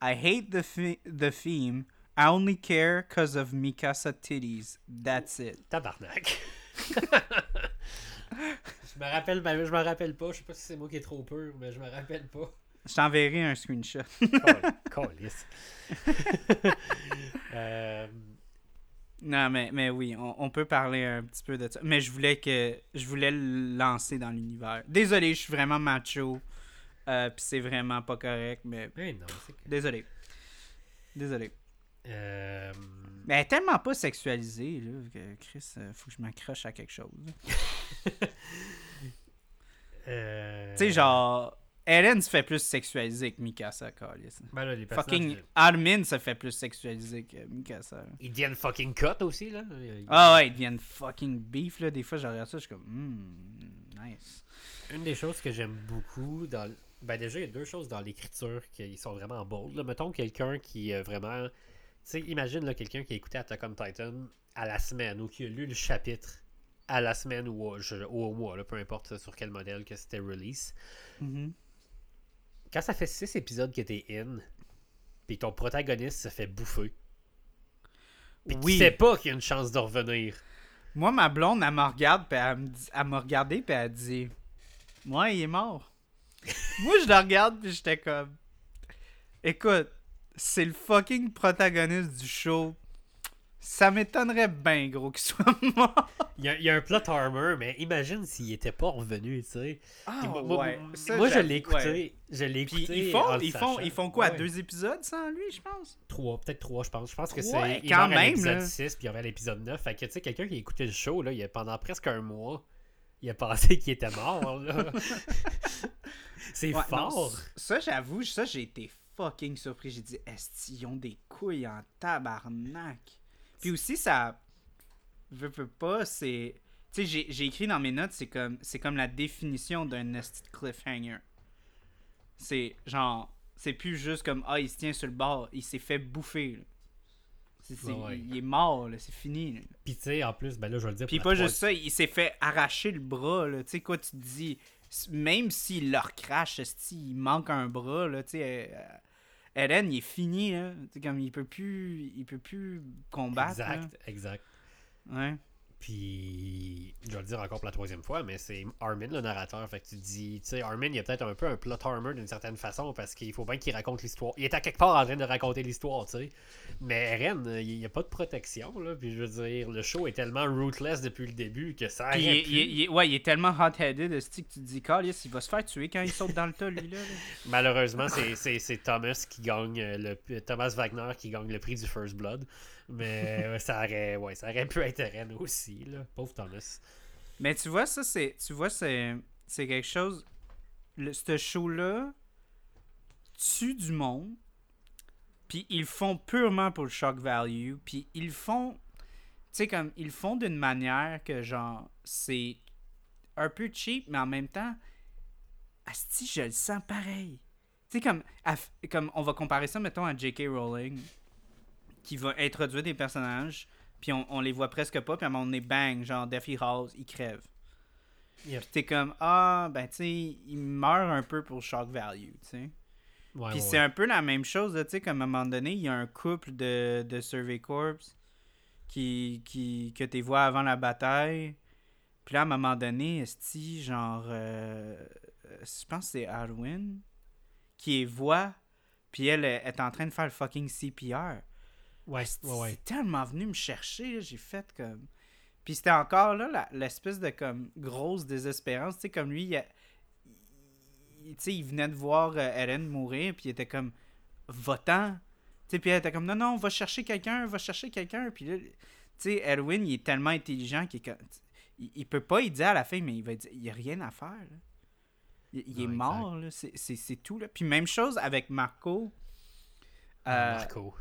I hate the, the theme. I only care cause of Mikasa titties. That's it. Tabarnak. [laughs] je me rappelle, ben, je me rappelle pas. Je sais pas si c'est moi qui est trop pur, mais je me rappelle pas. Je t'enverrai un screenshot. [laughs] Calice. [laughs] Euh, Non, mais, mais oui, on, on peut parler un petit peu de ça. Mais je voulais que je voulais le lancer dans l'univers. Désolé, je suis vraiment macho. Euh, Puis c'est vraiment pas correct, mais mais non, c'est que. désolé. Désolé. Euh, Mais elle est tellement pas sexualisée, là, que Chris, euh, faut que je m'accroche à quelque chose. [laughs] euh, Tu sais, genre, Ellen se fait plus sexualiser que Mikasa, câlisse. Ben là, les Fucking Armin se fait plus sexualiser que Mikasa. là. Ils deviennent fucking cut aussi, là. Ils- Ah ouais, ils deviennent fucking beef, là. Des fois, je regarde ça, je suis comme, hmm, nice. Une des choses que j'aime beaucoup dans. Ben déjà, il y a deux choses dans l'écriture qui sont vraiment bold. Là. Mettons quelqu'un qui est vraiment. Tu sais, imagine là, quelqu'un qui a écouté Attack on Titan à la semaine ou qui a lu le chapitre à la semaine ou au, ou au mois, là, peu importe sur quel modèle que c'était release. Mhm. Quand ça fait six épisodes que t'es in, puis ton protagoniste se fait bouffer, Puis Oui. tu sais pas qu'il y a une chance de revenir. Moi, ma blonde, elle me regarde, puis elle m'a regardé, puis elle dit Moi, il est mort. [laughs] Moi, je la regarde, puis j'étais comme Écoute, c'est le fucking protagoniste du show. Ça m'étonnerait bien, gros, qu'il soit [laughs] mort. Il y, a, il y a un plot armor, mais imagine s'il était pas revenu, tu sais. Ah, moi, moi- ouais. Ça, moi, je l'ai écouté. ouais. Je l'ai Puis écouté. ils font, ils, font, ils font quoi? Ouais. Deux épisodes sans lui, je pense? Trois, peut-être trois, je pense. Je pense que c'est. il quand à même, l'épisode là. 6, puis il y avait l'épisode 9. Fait que, tu sais, quelqu'un qui a écouté le show, là, il a, pendant presque un mois, il a [laughs] pensé qu'il était mort, là. [laughs] c'est fort. non, ça, j'avoue, ça, j'ai été fucking surpris. J'ai dit, est-ce qu'ils ont des couilles en tabarnak? Puis aussi, ça. Veux, veux pas, c'est. Tu sais, j'ai- écrit dans mes notes, c'est comme, c'est comme la définition d'un esti cliffhanger. C'est genre. C'est plus juste comme, ah, il se tient sur le bord, il s'est fait bouffer. là. Ouais. Il est mort, c'est fini. là. Puis, tu sais, en plus, ben là, je vais le dire. Puis pas juste ça, il s'est fait arracher le bras, là. Tu sais quoi, tu te dis, même s'il leur crache, il manque un bras, là, tu sais. euh, Eren, il est fini, là. Comme il peut plus, il peut plus combattre. là. Exact, exact. Ouais. Puis, je vais le dire encore pour la troisième fois, mais c'est Armin le narrateur. Fait que tu te dis, tu sais, Armin, il y a peut-être un peu un plot armor d'une certaine façon parce qu'il faut bien qu'il raconte l'histoire. Il est à quelque part en train de raconter l'histoire, tu sais. Mais euh, il n'y a pas de protection, là. Puis, je veux dire, le show est tellement rootless depuis le début que ça il, est- il est- il est- ouais, il est tellement hot-headed, esti, que tu te dis, Carlis, il va se faire tuer quand il saute dans le tas, lui, là. Malheureusement, c'est Thomas qui gagne euh, le Thomas Wagner qui gagne le prix du First Blood. Mais euh, ça aurait ouais, ça aurait pu être Eren aussi là, pauvre Thomas. Mais tu vois, ça, c'est. Tu vois, c'est. C'est quelque chose. Ce show-là tue du monde. Puis ils font purement pour le shock value. Puis ils font. Tu sais, comme. Ils font d'une manière que, genre, c'est un peu cheap, mais en même temps. Asti, je le sens pareil. Tu sais, comme, comme. On va comparer ça, mettons, à J.K. Rowling. Qui va introduire des personnages. Puis on, on les voit presque pas. Puis à un moment donné, bang, genre, Deathly Halls, il crève. Yep. Puis t'es comme, ah, ben, tu sais, il meurt un peu pour shock value, tu sais. Ouais, Puis ouais, c'est un peu la même chose, tu sais, comme à un moment donné, il y a un couple de, de Survey Corps qui, qui, que tu vois avant la bataille. Puis là, à un moment donné, esti, genre, euh, euh, je pense que c'est Arwen qui les voit, puis elle est est en train de faire le fucking CPR. Ouais, Esti, ouais, ouais. C'est tellement venu me chercher, j'ai fait comme... Puis c'était encore là l'espèce de comme grosse désespérance, tu sais, comme lui, il, a- il- tu sais, il venait de voir euh, Eren mourir, puis il était comme votant. Tu sais, puis elle était comme non, non, va chercher quelqu'un, va chercher quelqu'un. Puis là, tu sais, Erwin, il est tellement intelligent qu'il il, il peut pas, il dit à la fin, mais il va dire, il y a rien à faire. là. Il, il est Non, mort, là, c'est- c'est c'est tout. Là. Puis même chose avec Marco. Euh, Marco.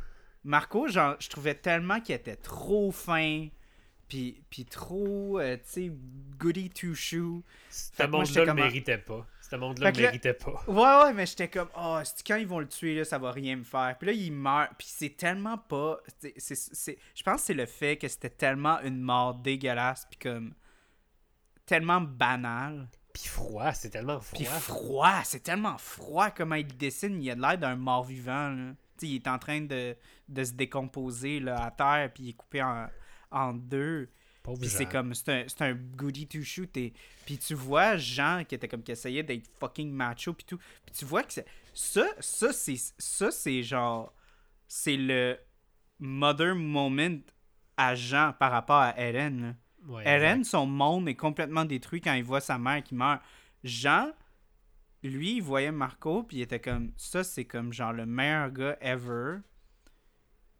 Marco, genre, je trouvais tellement qu'il était trop fin, puis, puis trop, euh, tu sais, goody two shoe. Ce monde-là le un- méritait pas. Ce monde-là le méritait pas. [laughs] Ouais, ouais, mais j'étais comme, oh, quand ils vont le tuer, là, ça va rien me faire. Puis là, il meurt, puis c'est tellement pas. c'est- Je pense que c'est le fait que c'était tellement une mort dégueulasse, puis comme. tellement banal. Puis froid, c'est tellement froid. Puis froid, c'est tellement froid comment il dessine. Il a l'air d'un mort-vivant. là. Il est en train de, de se décomposer là, à terre, puis il est coupé en, en deux. Pauvre Puis c'est comme, c'est un, c'est un goody to shoot. Et, puis tu vois Jean qui était comme, qui essayait d'être fucking macho, puis tout. Puis tu vois que c'est- ça, ça, c'est, ça, c'est genre, c'est le mother moment à Jean par rapport à Eren. là. Ouais, Eren, son monde est complètement détruit quand il voit sa mère qui meurt. Jean, lui, il voyait Marco, puis il était comme, ça, c'est comme genre le meilleur gars ever.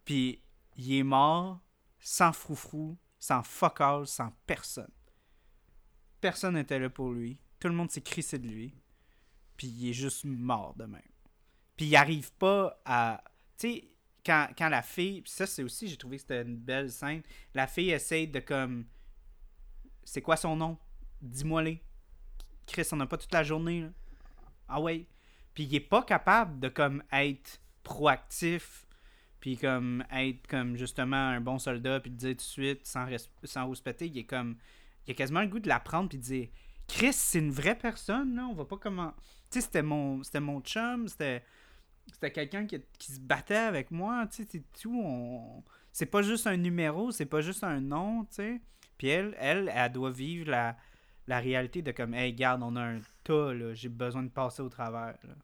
Puis il est mort sans froufrou, sans fuck all, sans personne. Personne n'était là pour lui. Tout le monde s'est crissé de lui. Puis il est juste mort de même. Puis il arrive pas à. Tu sais, quand, la fille. Puis ça, c'est aussi, j'ai trouvé que c'était une belle scène. La fille essaye de comme. C'est quoi son nom? Dis-moi-les. Chris, on n'a pas toute la journée. Là. Ah ouais. Puis il est pas capable de comme être proactif. Puis comme être comme justement un bon soldat. Puis de dire tout de suite sans, sans respecter. Il est comme. Il a quasiment le goût de l'apprendre. Puis de dire Chris, c'est une vraie personne. Là. On va pas comment. Tu sais, c'était mon, c'était mon chum. C'était c'était quelqu'un qui, qui se battait avec moi, tu sais, tout. On... c'est pas juste un numéro, c'est pas juste un nom, tu sais. Puis elle, elle, elle doit vivre la, la réalité de comme, hey, garde, on a un tas, là, j'ai besoin de passer au travers. Là.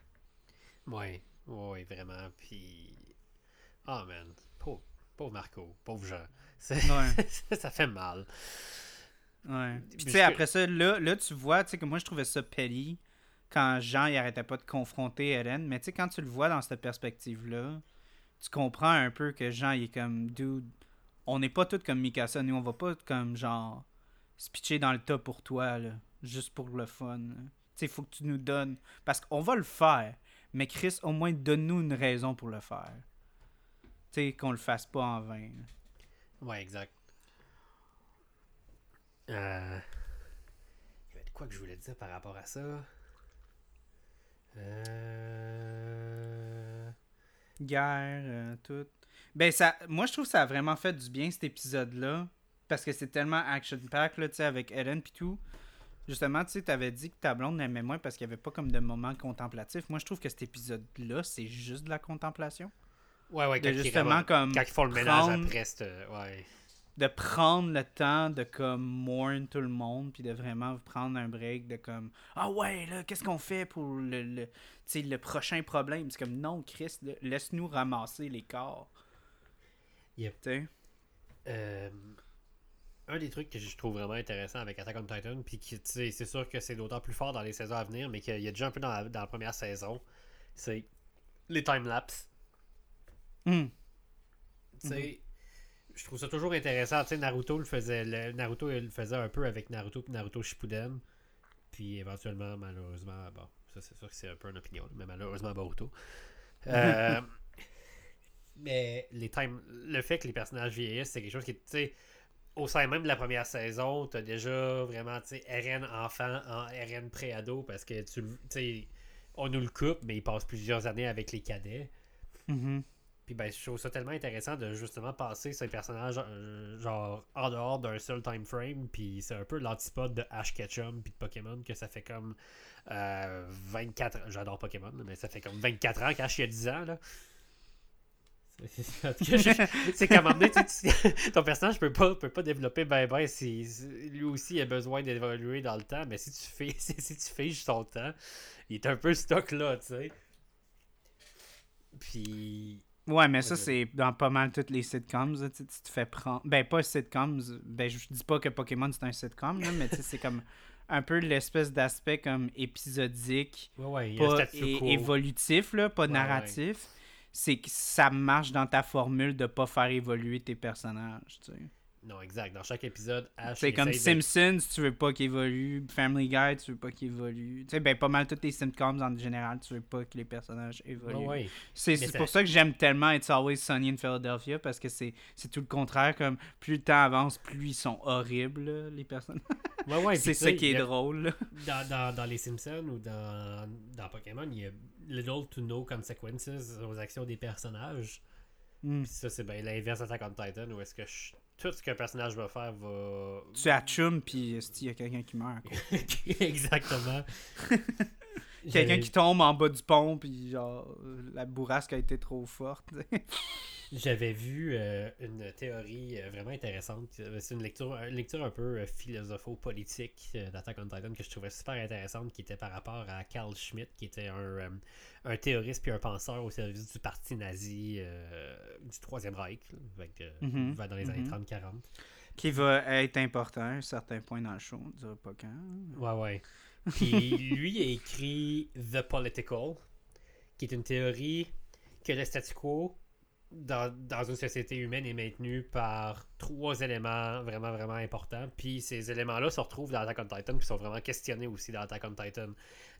Ouais, ouais, vraiment. Puis. Oh man, pauvre, pauvre Marco, pauvre Jean. [laughs] Ouais. [laughs] ça fait mal. Ouais. Puis tu sais, après ça, là, là tu vois, tu sais, que moi je trouvais ça petty quand Jean il arrêtait pas de confronter Hélène. Mais tu sais, quand tu le vois dans cette perspective-là, tu comprends un peu que Jean il est comme, dude, on n'est pas tous comme Mikasa, nous on va pas comme genre se pitcher dans le tas pour toi, là, juste pour le fun. Tu sais, faut que tu nous donnes. Parce qu'on va le faire. Mais Chris, au moins donne-nous une raison pour le faire. Tu sais, qu'on le fasse pas en vain. là. Ouais, exact. Euh... Il y avait quoi que je voulais dire par rapport à ça? Euh... guerre, euh, tout. Ben, ça, moi, je trouve que ça a vraiment fait du bien, cet épisode-là. Parce que c'est tellement action-pack, là, tu sais, avec Ellen pis tout. Justement, tu sais, t'avais dit que ta blonde aimait moins parce qu'il n'y avait pas comme de moments contemplatifs. Moi, je trouve que cet épisode-là, c'est juste de la contemplation. Ouais, ouais, De quand, ils justement, comme, quand ils font le ménage prendre- après, c'est... Ouais. De prendre le temps de, comme, mourn tout le monde, puis de vraiment prendre un break, de comme, ah ouais, là, qu'est-ce qu'on fait pour le, le, le prochain problème? C'est comme, non, Chris, laisse-nous ramasser les corps. Yep. Euh, un des trucs que je trouve vraiment intéressant avec Attack on Titan, puis qui, c'est sûr que c'est d'autant plus fort dans les saisons à venir, mais qu'il y a déjà un peu dans la, dans la première saison, c'est les time-lapse. Hum. Tu sais, je trouve ça toujours intéressant. Tu sais, Naruto le faisait, le- Naruto il le faisait un peu avec Naruto puis Naruto Shippuden. Puis éventuellement, malheureusement, bon, ça c'est sûr que c'est un peu une opinion, mais malheureusement Boruto. Euh, [laughs] mais les time, le fait que les personnages vieillissent, c'est quelque chose qui, tu sais, au sein même de la première saison, t'as déjà vraiment, tu RN enfant en RN pré-ado parce que tu, tu on nous le coupe, mais il passe plusieurs années avec les cadets. Mhm. Puis ben, je trouve ça tellement intéressant de justement passer ces personnages euh, genre en dehors d'un seul time frame. Puis c'est un peu l'antipode de Ash Ketchum puis de Pokémon que ça fait comme euh, 24 J'adore Pokémon, mais ça fait comme 24 ans qu'Ash il a 10 ans là. [laughs] C'est- je- [laughs] C'est comme emmener, [laughs] ton personnage peut pas, peut pas développer ben ben si, lui aussi il a besoin d'évoluer dans le temps, mais si tu fais si, si tu figes son temps, il est un peu stock là, tu sais. Puis Ouais, mais ça, c'est dans pas mal toutes les sitcoms. là, tu te fais prendre. Ben, pas sitcoms. Ben, je dis pas que Pokémon c'est un sitcom, là, mais tu sais, c'est comme un peu l'espèce d'aspect comme épisodique, Ouais, ouais, un pas évolutif, là, pas narratif. C'est que ça marche dans ta formule de pas faire évoluer tes personnages, tu sais. Non, exact. Dans chaque épisode, Ash. C'est comme de- Simpsons, tu veux pas qu'il évolue. Family Guy, tu veux pas qu'il évolue. Tu sais, ben, pas mal toutes les sitcoms en général, tu veux pas que les personnages évoluent. C'est ça- pour ça que j'aime tellement It's Always Sunny in Philadelphia parce que c'est tout le contraire. Comme plus le temps avance, plus ils sont horribles, là, les personnes. Ouais, ouais, [laughs] c'est ça qui est a- drôle. Dans, dans, dans les Simpsons ou dans, dans Pokémon, il y a little to no consequences aux actions des personnages. Hmm. Puis ça, c'est bien l'inverse d'Attack on Titan où est-ce que je- tout ce qu'un personnage va faire va. Tu achum, puis il y a quelqu'un qui meurt. [laughs] Exactement. Quelqu'un qui tombe en bas du pont, puis genre, la bourrasque a été trop forte. J'avais vu euh, une théorie euh, vraiment intéressante. C'est une lecture, une lecture un peu euh, philosopho-politique d'Attack on Titan que je trouvais super intéressante, qui était par rapport à Carl Schmitt, qui était un, un théoriste puis un penseur au service du parti nazi du Troisième Reich, Mhm, dans les années mhm. 30-40. qui va être important à un certain point dans le show. On dira pas quand. Ouais, ouais. Puis lui a écrit The Political, qui est une théorie que le statu quo dans, dans une société humaine est maintenu par trois éléments vraiment, vraiment importants. Puis ces éléments-là se retrouvent dans Attack on Titan, puis sont vraiment questionnés aussi dans Attack on Titan.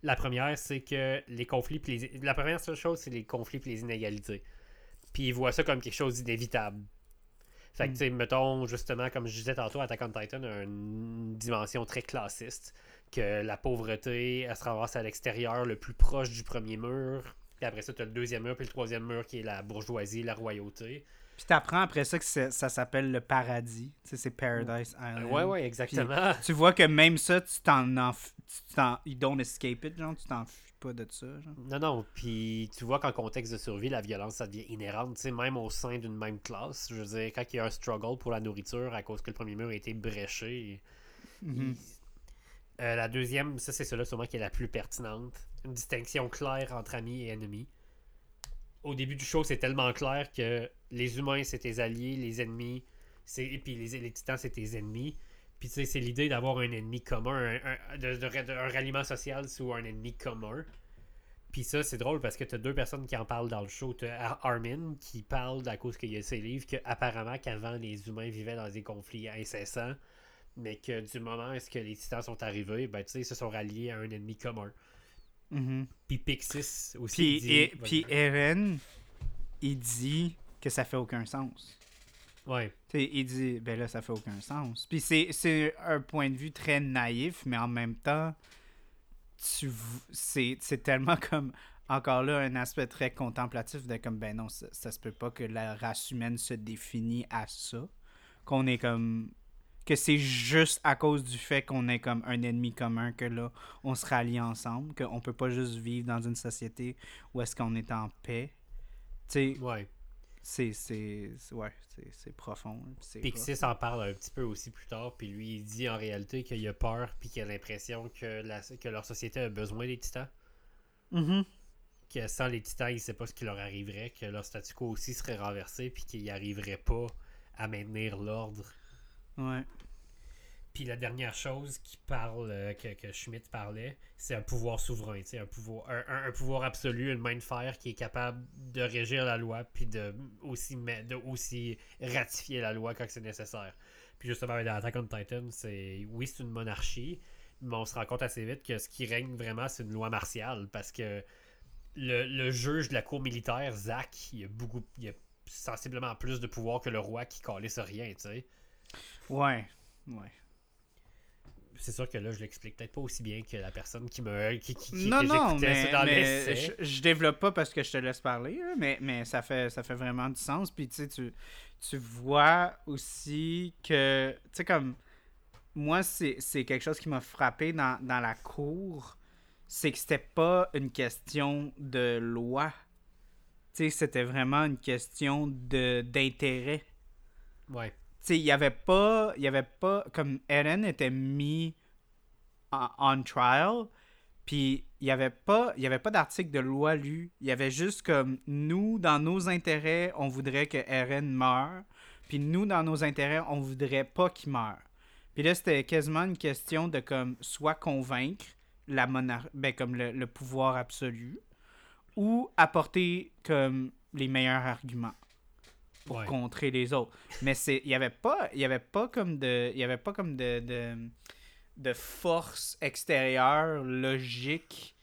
La première, c'est que les conflits, puis les- la première seule chose, c'est les conflits puis les inégalités. Puis ils voient ça comme quelque chose d'inévitable. Fait que, Mm. tu sais, mettons, justement, comme je disais tantôt, Attack on Titan a une dimension très classiste que la pauvreté, elle se ramasse à l'extérieur, le plus proche du premier mur. Puis après ça, tu as le deuxième mur, puis le troisième mur qui est la bourgeoisie, la royauté. Puis t'apprends après ça que ça s'appelle le paradis. Tu sais, c'est Paradise Island. Ouais, ouais, exactement. [laughs] Tu vois que même ça, tu t'en enf- tu t'en, you don't escape it, genre, tu t'enfuis pas de ça, genre. Non, non, puis tu vois qu'en contexte de survie, la violence, ça devient inhérente, tu sais, même au sein d'une même classe. Je veux dire, quand il y a un struggle pour la nourriture à cause que le premier mur a été bréché, Mhm. Euh, la deuxième, ça c'est celle-là sûrement qui est la plus pertinente. Une distinction claire entre amis et ennemis. Au début du show, c'est tellement clair que les humains c'est tes alliés, les ennemis, et puis les, titans c'est tes ennemis. Puis tu sais, c'est l'idée d'avoir un ennemi commun, un, ralliement social sous un ennemi commun. Puis ça, c'est drôle parce que t'as deux personnes qui en parlent dans le show. T'as Ar- Armin qui parle à cause qu'il y a ses livres que apparemment qu'avant les humains vivaient dans des conflits incessants, mais que du moment où est-ce que les titans sont arrivés, ben tu sais, ils se sont ralliés à un ennemi commun. Mhm. Puis Pixis aussi. Puis, et- puis Eren, il dit que ça fait aucun sens. Ouais. Il dit, ben là, ça fait aucun sens. Puis c'est, un point de vue très naïf, mais en même temps, tu, c'est tellement [laughs] comme, encore là, un aspect très contemplatif de comme, ben non, ça, ça se peut pas que la race humaine se définit à ça. Qu'on est comme, que c'est juste à cause du fait qu'on est comme un ennemi commun que là, on se rallie ensemble, qu'on peut pas juste vivre dans une société où est-ce qu'on est en paix. Tu sais, Ouais. c'est, c'est, ouais, c'est, c'est profond. Pixis en parle un petit peu aussi plus tard, puis lui il dit en réalité qu'il a peur, puis qu'il a l'impression que, la, que leur société a besoin des titans. Mhm. Que sans les titans, il sait pas ce qui leur arriverait, que leur statu quo aussi serait renversé, puis qu'ils n'y arriveraient pas à maintenir l'ordre. Ouais. Puis la dernière chose qui parle, euh, que, que parlait, c'est un pouvoir souverain, un pouvoir, un, pouvoir absolu, une main de fer qui est capable de régir la loi, puis de aussi, ratifier la loi quand c'est nécessaire. Puis justement, dans Attack on Titan, c'est oui, c'est une monarchie, mais on se rend compte assez vite que ce qui règne vraiment, c'est une loi martiale, parce que le, juge de la cour militaire, Zach, il a beaucoup, il a sensiblement plus de pouvoir que le roi qui calisse rien, tu sais. Ouais. Ouais. c'est sûr que là, je l'explique peut-être pas aussi bien que la personne qui me qui, qui, qui- non, que non, mais, ça dans mais je, je développe pas parce que je te laisse parler, hein, mais, mais ça, fait, ça fait vraiment du sens. Puis tu sais, tu, tu vois aussi que, tu sais, comme, moi, c'est c'est quelque chose qui m'a frappé dans, dans la cour, c'est que c'était pas une question de loi. Tu sais, c'était vraiment une question de d'intérêt. Ouais. Sais, il y avait pas, il y avait pas, comme Eren était mis en, trial, puis il y avait pas, y avait pas d'article de loi lu. Il y avait juste comme nous, dans nos intérêts, on voudrait que Eren meure, puis nous, dans nos intérêts, on voudrait pas qu'il meure. Puis là, c'était quasiment une question de comme soit convaincre la monarchie, ben comme le, le pouvoir absolu, ou apporter comme les meilleurs arguments pour Ouais. contrer les autres. Mais c'est il y avait pas il y avait pas comme de il y avait pas comme de de, de force extérieure logique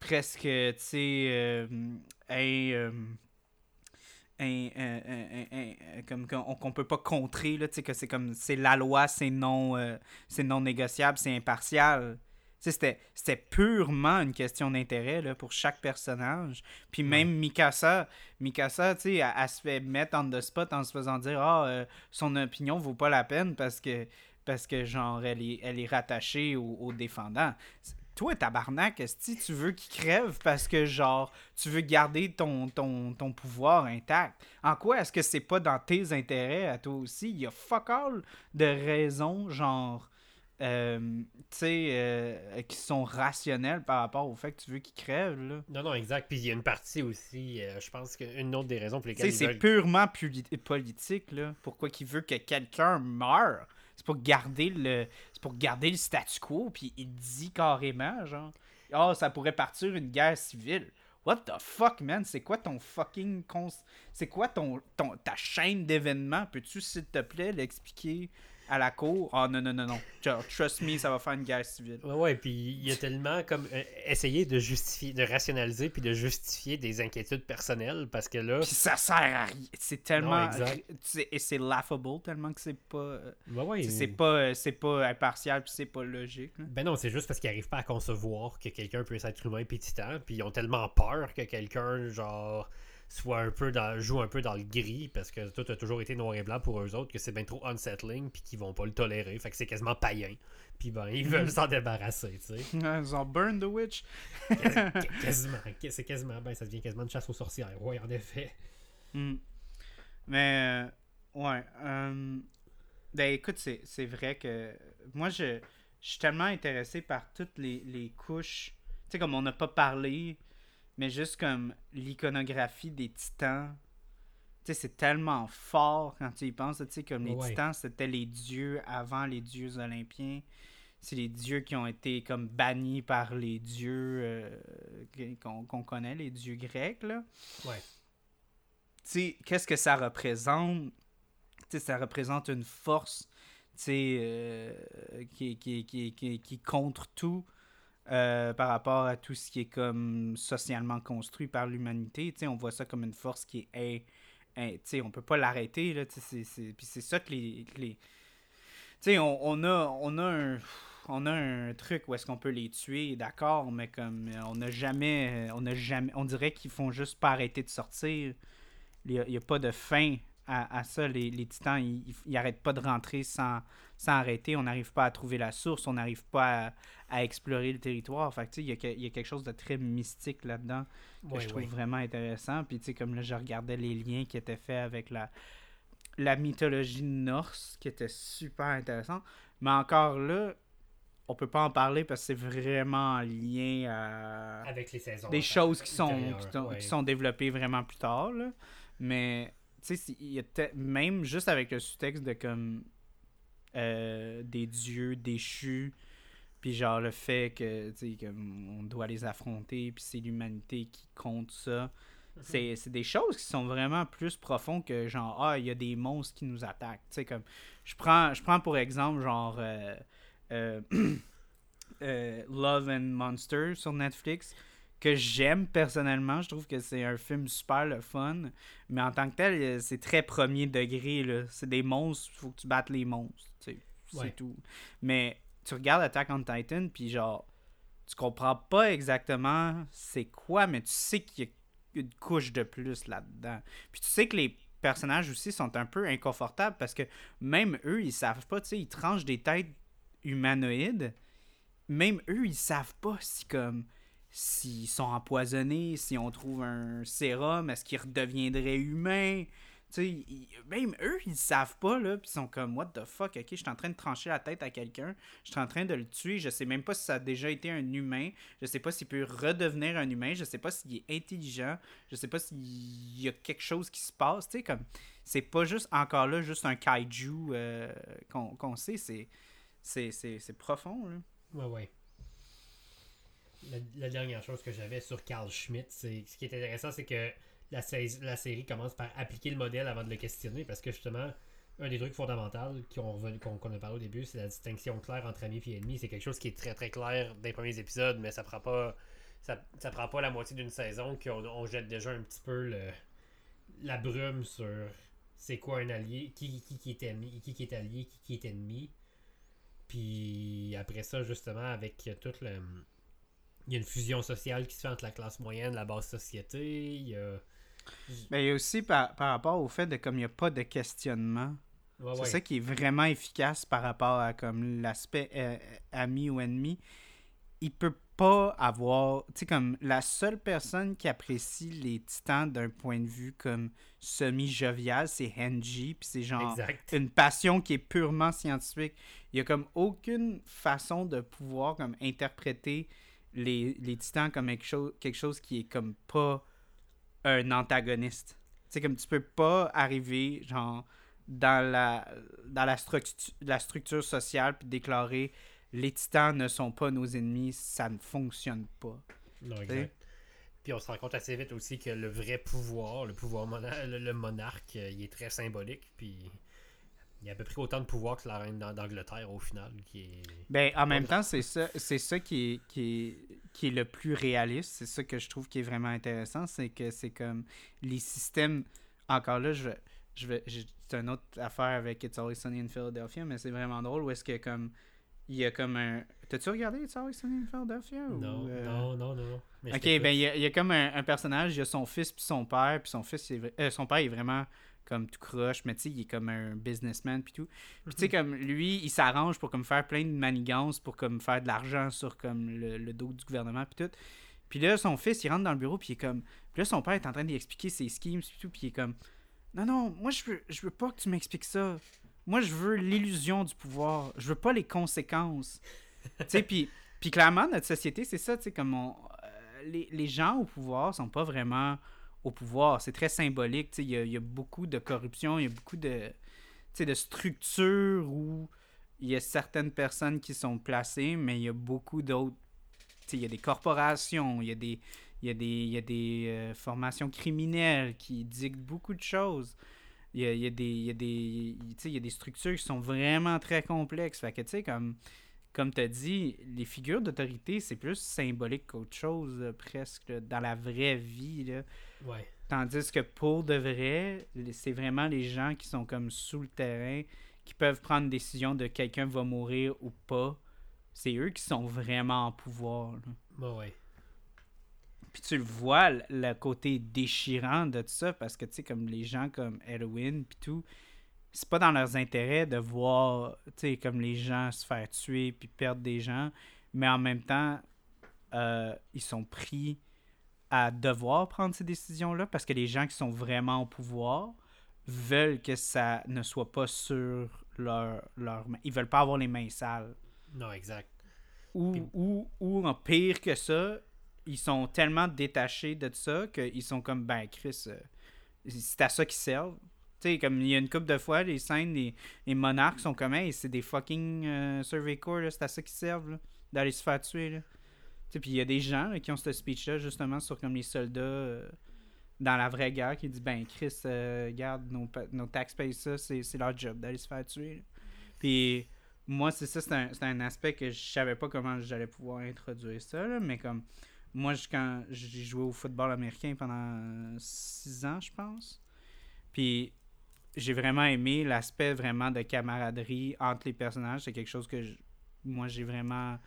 presque tu sais euh, un, euh, un- un- un- comme qu'on qu'on peut pas contrer là tu sais que c'est comme c'est la loi c'est non euh, c'est non négociable c'est impartial c'était c'était purement une question d'intérêt là, pour chaque personnage puis même Mikasa Mikasa, tu sais, elle, elle se fait mettre on the spot en se faisant dire ah euh, son opinion vaut pas la peine parce que parce que genre elle est, elle est rattachée au, au défendant. Toi, tabarnak, si tu veux qu'il crève parce que genre tu veux garder ton, ton, ton pouvoir intact. En quoi est-ce que c'est pas dans tes intérêts à toi aussi? Il y a fuck all de raisons genre euh, euh, qui sont rationnelles par rapport au fait que tu veux qu'il crève là. Non, non, exact. Puis il y a une partie aussi, euh, je pense qu'une autre des raisons pour lesquelles c'est veulent... purement politique, là. Pourquoi qu'il veut que quelqu'un meure? C'est pour garder le. C'est pour garder le statu quo, puis il dit carrément, genre. Ah, ça pourrait partir une guerre civile. What the fuck, man? C'est quoi ton fucking. cons- C'est quoi ton, ton, ta chaîne d'événements? Peux-tu, s'il te plaît, l'expliquer? À la cour? Ah, non, non, non, non. Trust me, ça va faire une guerre civile. Ouais, ouais, puis il y a tellement comme euh, essayer de justifier, de rationaliser puis de justifier des inquiétudes personnelles parce que là, Puis ça sert à rien. C'est tellement. Non, exact. c'est- Et c'est laughable tellement que c'est pas. euh, ouais, ouais, C'est- pas, euh, c'est pas impartial puis c'est pas logique. là. Ben non, c'est juste parce qu'ils arrivent pas à concevoir que quelqu'un peut être humain puis titan, puis ils ont tellement peur que quelqu'un, genre, soit un peu dans, joue un peu dans le gris parce que tout a toujours été noir et blanc pour eux autres, que c'est bien trop unsettling puis qu'ils vont pas le tolérer. Fait que c'est quasiment païen. Puis ben, ils veulent [laughs] s'en débarrasser, tu sais. Ils ont burn the witch. [laughs] quasiment. C'est quasiment. Ben, ça devient quasiment une chasse aux sorcières. Oui, en effet. Hmm. Mais, euh, ouais. Euh, ben, écoute, c'est vrai que moi, je, je suis tellement intéressé par toutes les, les couches. Tu sais, comme on n'a pas parlé, mais juste comme l'iconographie des titans. Tu sais, c'est tellement fort quand tu y penses. Tu sais, comme les titans, c'était les dieux avant les dieux olympiens. C'est les dieux qui ont été comme bannis par les dieux euh, qu'on connaît, les dieux grecs, là. Ouais. Tu sais, qu'est-ce que ça représente? Tu sais, ça représente une force euh, qui, qui, qui, qui, qui contre tout euh, par rapport à tout ce qui est comme socialement construit par l'humanité. On voit ça comme une force qui est... Hey, sais on peut pas l'arrêter. Puis c'est ça que les... les... On, on, a, on, a un, on a un truc où est-ce qu'on peut les tuer, d'accord, mais comme on n'a jamais, on a jamais, on dirait qu'ils font juste pas arrêter de sortir. Il n'y a, pas de fin à, ça. Les, les titans, ils n'arrêtent pas de rentrer sans, sans arrêter. On n'arrive pas à trouver la source, on n'arrive pas à, explorer le territoire. Fait il y, a, y a quelque chose de très mystique là-dedans que je trouve vraiment intéressant. Puis, tu sais, comme là, je regardais les liens qui étaient faits avec la, la mythologie norse, qui était super intéressant. Mais encore là, on peut pas en parler parce que c'est vraiment en lien à avec les saisons des choses qui sont qui, sont développées vraiment plus tard là. mais tu sais il même juste avec le sous-texte de comme euh, des dieux déchus, puis genre le fait que, on doit les affronter, puis c'est l'humanité qui compte ça. Mhm. C'est des choses qui sont vraiment plus profondes que genre, ah, il y a des monstres qui nous attaquent. Tu sais, comme, je prends, je prends pour exemple, genre, euh, euh, [clears throat] Love and Monster sur Netflix que j'aime personnellement. Je trouve que c'est un film super le fun. Mais en tant que tel, euh, c'est très premier degré. C'est des monstres, il faut que tu battes les monstres. C'est tout. Mais tu regardes Attack on Titan, puis genre, tu comprends pas exactement c'est quoi, mais tu sais qu'il y a une couche de plus là-dedans. Puis tu sais que les personnages aussi sont un peu inconfortables parce que même eux, ils savent pas, tu sais, ils tranchent des têtes humanoïdes. Même eux, ils savent pas si comme s'ils sont empoisonnés, si on trouve un sérum, est-ce qu'ils redeviendraient humains? sais même eux, ils savent pas, là, puis ils sont comme, what the fuck, ok, je suis en train de trancher la tête à quelqu'un, je suis en train de le tuer, je sais même pas si ça a déjà été un humain, je sais pas s'il peut redevenir un humain, je sais pas s'il est intelligent, je sais pas s'il y a quelque chose qui se passe, tu sais, comme, c'est pas juste, encore là, juste un kaiju euh, qu'on sait, c'est, c'est, profond, là. Ouais, ouais la, dernière chose que j'avais sur Carl Schmitt, c'est ce qui est intéressant, c'est que la, la, série commence par appliquer le modèle avant de le questionner, parce que justement, un des trucs fondamentaux qu'on a parlé au début, c'est la distinction claire entre amis et ennemis. C'est quelque chose qui est très très clair dans les premiers épisodes, mais ça prend pas ça, ça prend pas la moitié d'une saison qu'on on jette déjà un petit peu le, la brume sur c'est quoi un allié, qui, qui, est ennemi, qui, qui est allié, qui, qui est ennemi. Puis après ça, justement, avec tout le y a une fusion sociale qui se fait entre la classe moyenne, la basse société. Il y a... Mais il y a aussi par, rapport au fait de comme il n'y a pas de questionnement. c'est ça qui est vraiment efficace par rapport à comme l'aspect euh, ami ou ennemi. Il peut pas avoir, tu sais comme la seule personne qui apprécie les Titans d'un point de vue comme semi-jovial, c'est Henji, puis c'est genre une passion qui est purement scientifique. Il y a comme aucune façon de pouvoir comme interpréter les, les titans comme quelque chose, quelque chose qui est comme pas un antagoniste. C'est comme tu peux pas arriver genre dans la dans la, structure la structure sociale puis déclarer les titans ne sont pas nos ennemis, ça ne fonctionne pas. Non, exact. Puis on se rend compte assez vite aussi que le vrai pouvoir, le pouvoir le, monarque, euh, il est très symbolique. Puis il y a à peu près autant de pouvoir que la reine d'Angleterre au final. Qui est... Ben, en même temps, c'est ça, c'est ça qui est, qui, est, qui est le plus réaliste. C'est ça que je trouve qui est vraiment intéressant. C'est que c'est comme les systèmes. Encore là, je. Je vais c'est une autre affaire avec It's Always Sunny in Philadelphia, mais c'est vraiment drôle où est-ce que comme il y a comme un. T'as-tu regardé It's Always Sunny in Philadelphia? ou, Non, euh, non, non, non. Je Ok, ben il y, a- il y a comme un, un personnage, il y a son fils puis son père, puis son fils, est euh, son père est vraiment comme tout croche, mais tu sais, il est comme un businessman puis tout. Puis tu sais, comme lui, il s'arrange pour comme faire plein de manigances pour comme faire de l'argent sur comme le, le dos du gouvernement puis tout. Puis là, son fils, il rentre dans le bureau puis il est comme... Puis là, son père est en train d'y expliquer ses schemes puis tout, puis il est comme... Non, non, moi, je veux, je veux pas que tu m'expliques ça. Moi, je veux l'illusion du pouvoir. Je veux pas les conséquences. tu sais, puis... Puis clairement, notre société, c'est ça, tu sais, comme on, euh, les, les gens au pouvoir sont pas vraiment au pouvoir. C'est très symbolique, il y a, beaucoup de corruption, il y a beaucoup de, de structures où il y a certaines personnes qui sont placées, mais il y a beaucoup d'autres, il y a des corporations, il y a des, y a des, y a des euh, formations criminelles qui dictent beaucoup de choses. Il y a, y a des, y a des structures qui sont vraiment très complexes. Fait que, tu sais, comme comme tu as dit, les figures d'autorité, c'est plus symbolique qu'autre chose, là, presque, là, dans la vraie vie. Là. Ouais. Tandis que pour de vrai, c'est vraiment les gens qui sont comme sous le terrain, qui peuvent prendre une décision de quelqu'un va mourir ou pas. C'est eux qui sont vraiment en pouvoir. Bah ouais. Puis tu le vois, le- le côté déchirant de tout ça, parce que, tu sais, comme les gens comme Edwin, puis tout, c'est pas dans leurs intérêts de voir, tu sais, comme les gens se faire tuer, puis perdre des gens, mais en même temps, euh, ils sont pris à devoir prendre ces décisions-là, parce que les gens qui sont vraiment au pouvoir veulent que ça ne soit pas sur leur, leur main. Ils veulent pas avoir les mains sales. Non, exact. Ou, Puis- ou, ou en pire que ça, ils sont tellement détachés de ça qu'ils sont comme, ben, Chris, euh, c'est à ça qu'ils servent. Tu sais, comme il y a une couple de fois, les scènes, les, les monarques sont comme, hey, c'est des fucking euh, survey corps, c'est à ça qu'ils servent, d'aller se faire tuer, là. Puis il y a des gens qui ont ce speech-là, justement, sur comme les soldats euh, dans la vraie guerre, qui disent, ben, Chris, euh, regarde, nos, nos taxpayers, ça, c'est leur job d'aller se faire tuer. Puis moi, c'est ça, c'est un, un aspect que je savais pas comment j'allais pouvoir introduire ça, là, mais comme moi, quand j'ai joué au football américain pendant six ans, je pense, puis j'ai vraiment aimé l'aspect vraiment de camaraderie entre les personnages. C'est quelque chose que moi, j'ai vraiment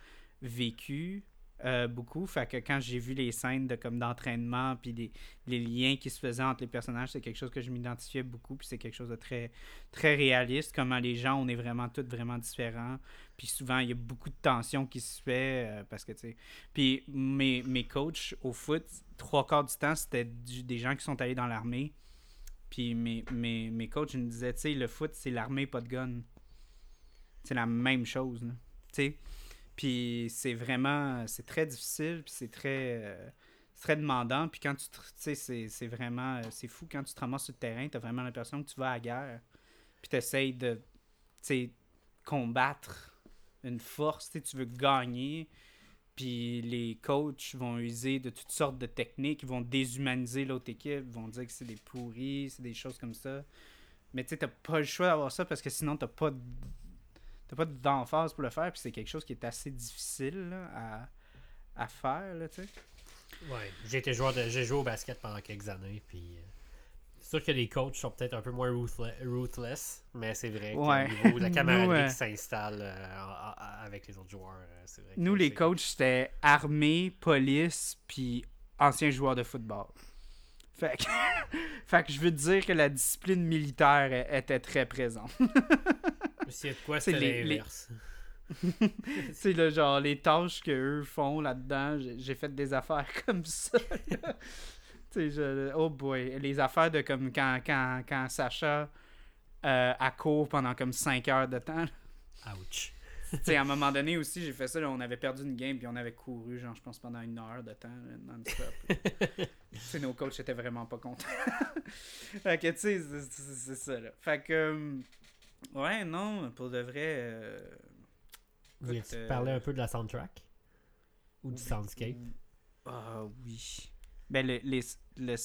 vécu euh, beaucoup. Fait que quand j'ai vu les scènes de comme d'entraînement puis les, liens qui se faisaient entre les personnages, c'est quelque chose que je m'identifiais beaucoup. Puis c'est quelque chose de très, très réaliste. Comment les gens, on est vraiment tous vraiment différents. Puis souvent, il y a beaucoup de tension qui se fait euh, parce que, tu sais... Puis mes, mes coachs au foot, trois quarts du temps, c'était des gens qui sont allés dans l'armée. Puis mes, mes, mes coachs me disaient, tu sais, le foot, c'est l'armée, pas de gun. C'est la même chose. Tu sais? Puis c'est vraiment... C'est très difficile, puis c'est très... euh, très demandant. Puis quand tu... Tu sais, c'est- vraiment... euh, C'est fou quand tu te ramasses sur le terrain, t'as vraiment l'impression que tu vas à la guerre. Puis t'essayes de... Tu sais, combattre une force, tu sais, tu veux gagner. Puis les coachs vont user de toutes sortes de techniques, ils vont déshumaniser l'autre équipe, vont dire que c'est des pourris, c'est des choses comme ça. Mais tu sais, t'as pas le choix d'avoir ça parce que sinon t'as pas t'as pas d'emphase pour le faire, puis c'est quelque chose qui est assez difficile à, à faire, tu sais. Ouais. J'ai joué au basket pendant quelques années, puis. C'est sûr que les coachs sont peut-être un peu moins ruthle- ruthless, mais c'est vrai Ouais. niveau de la [laughs] Nous, camaraderie euh, qui s'installe euh, avec les autres joueurs, euh, c'est vrai. que Nous, les c'est- coachs, c'était armée, police, puis anciens joueurs de football. Fait que, [laughs] fait que je veux dire que la discipline militaire était très présente. [laughs] De quoi, C'est les- l'inverse. sais, là, genre, les tâches qu'eux font là-dedans, j'ai fait des affaires comme ça. Je- oh boy, les affaires de comme quand, quand, quand Sacha euh, a court pendant comme 5 heures de temps. Ouch. tu sais, à un moment donné aussi, j'ai fait ça, là, on avait perdu une game, puis on avait couru, genre, je pense, pendant une heure de temps, non-stop. [laughs] nos coachs étaient vraiment pas contents. [laughs] fait que, tu sais, c'est- ça, là. Fait que, euh, ouais, non, pour de vrai... euh, Voulais-tu écoute, euh, parler un peu de la soundtrack? Ou du oui, soundscape? Ah oui. Ben, le, les, le-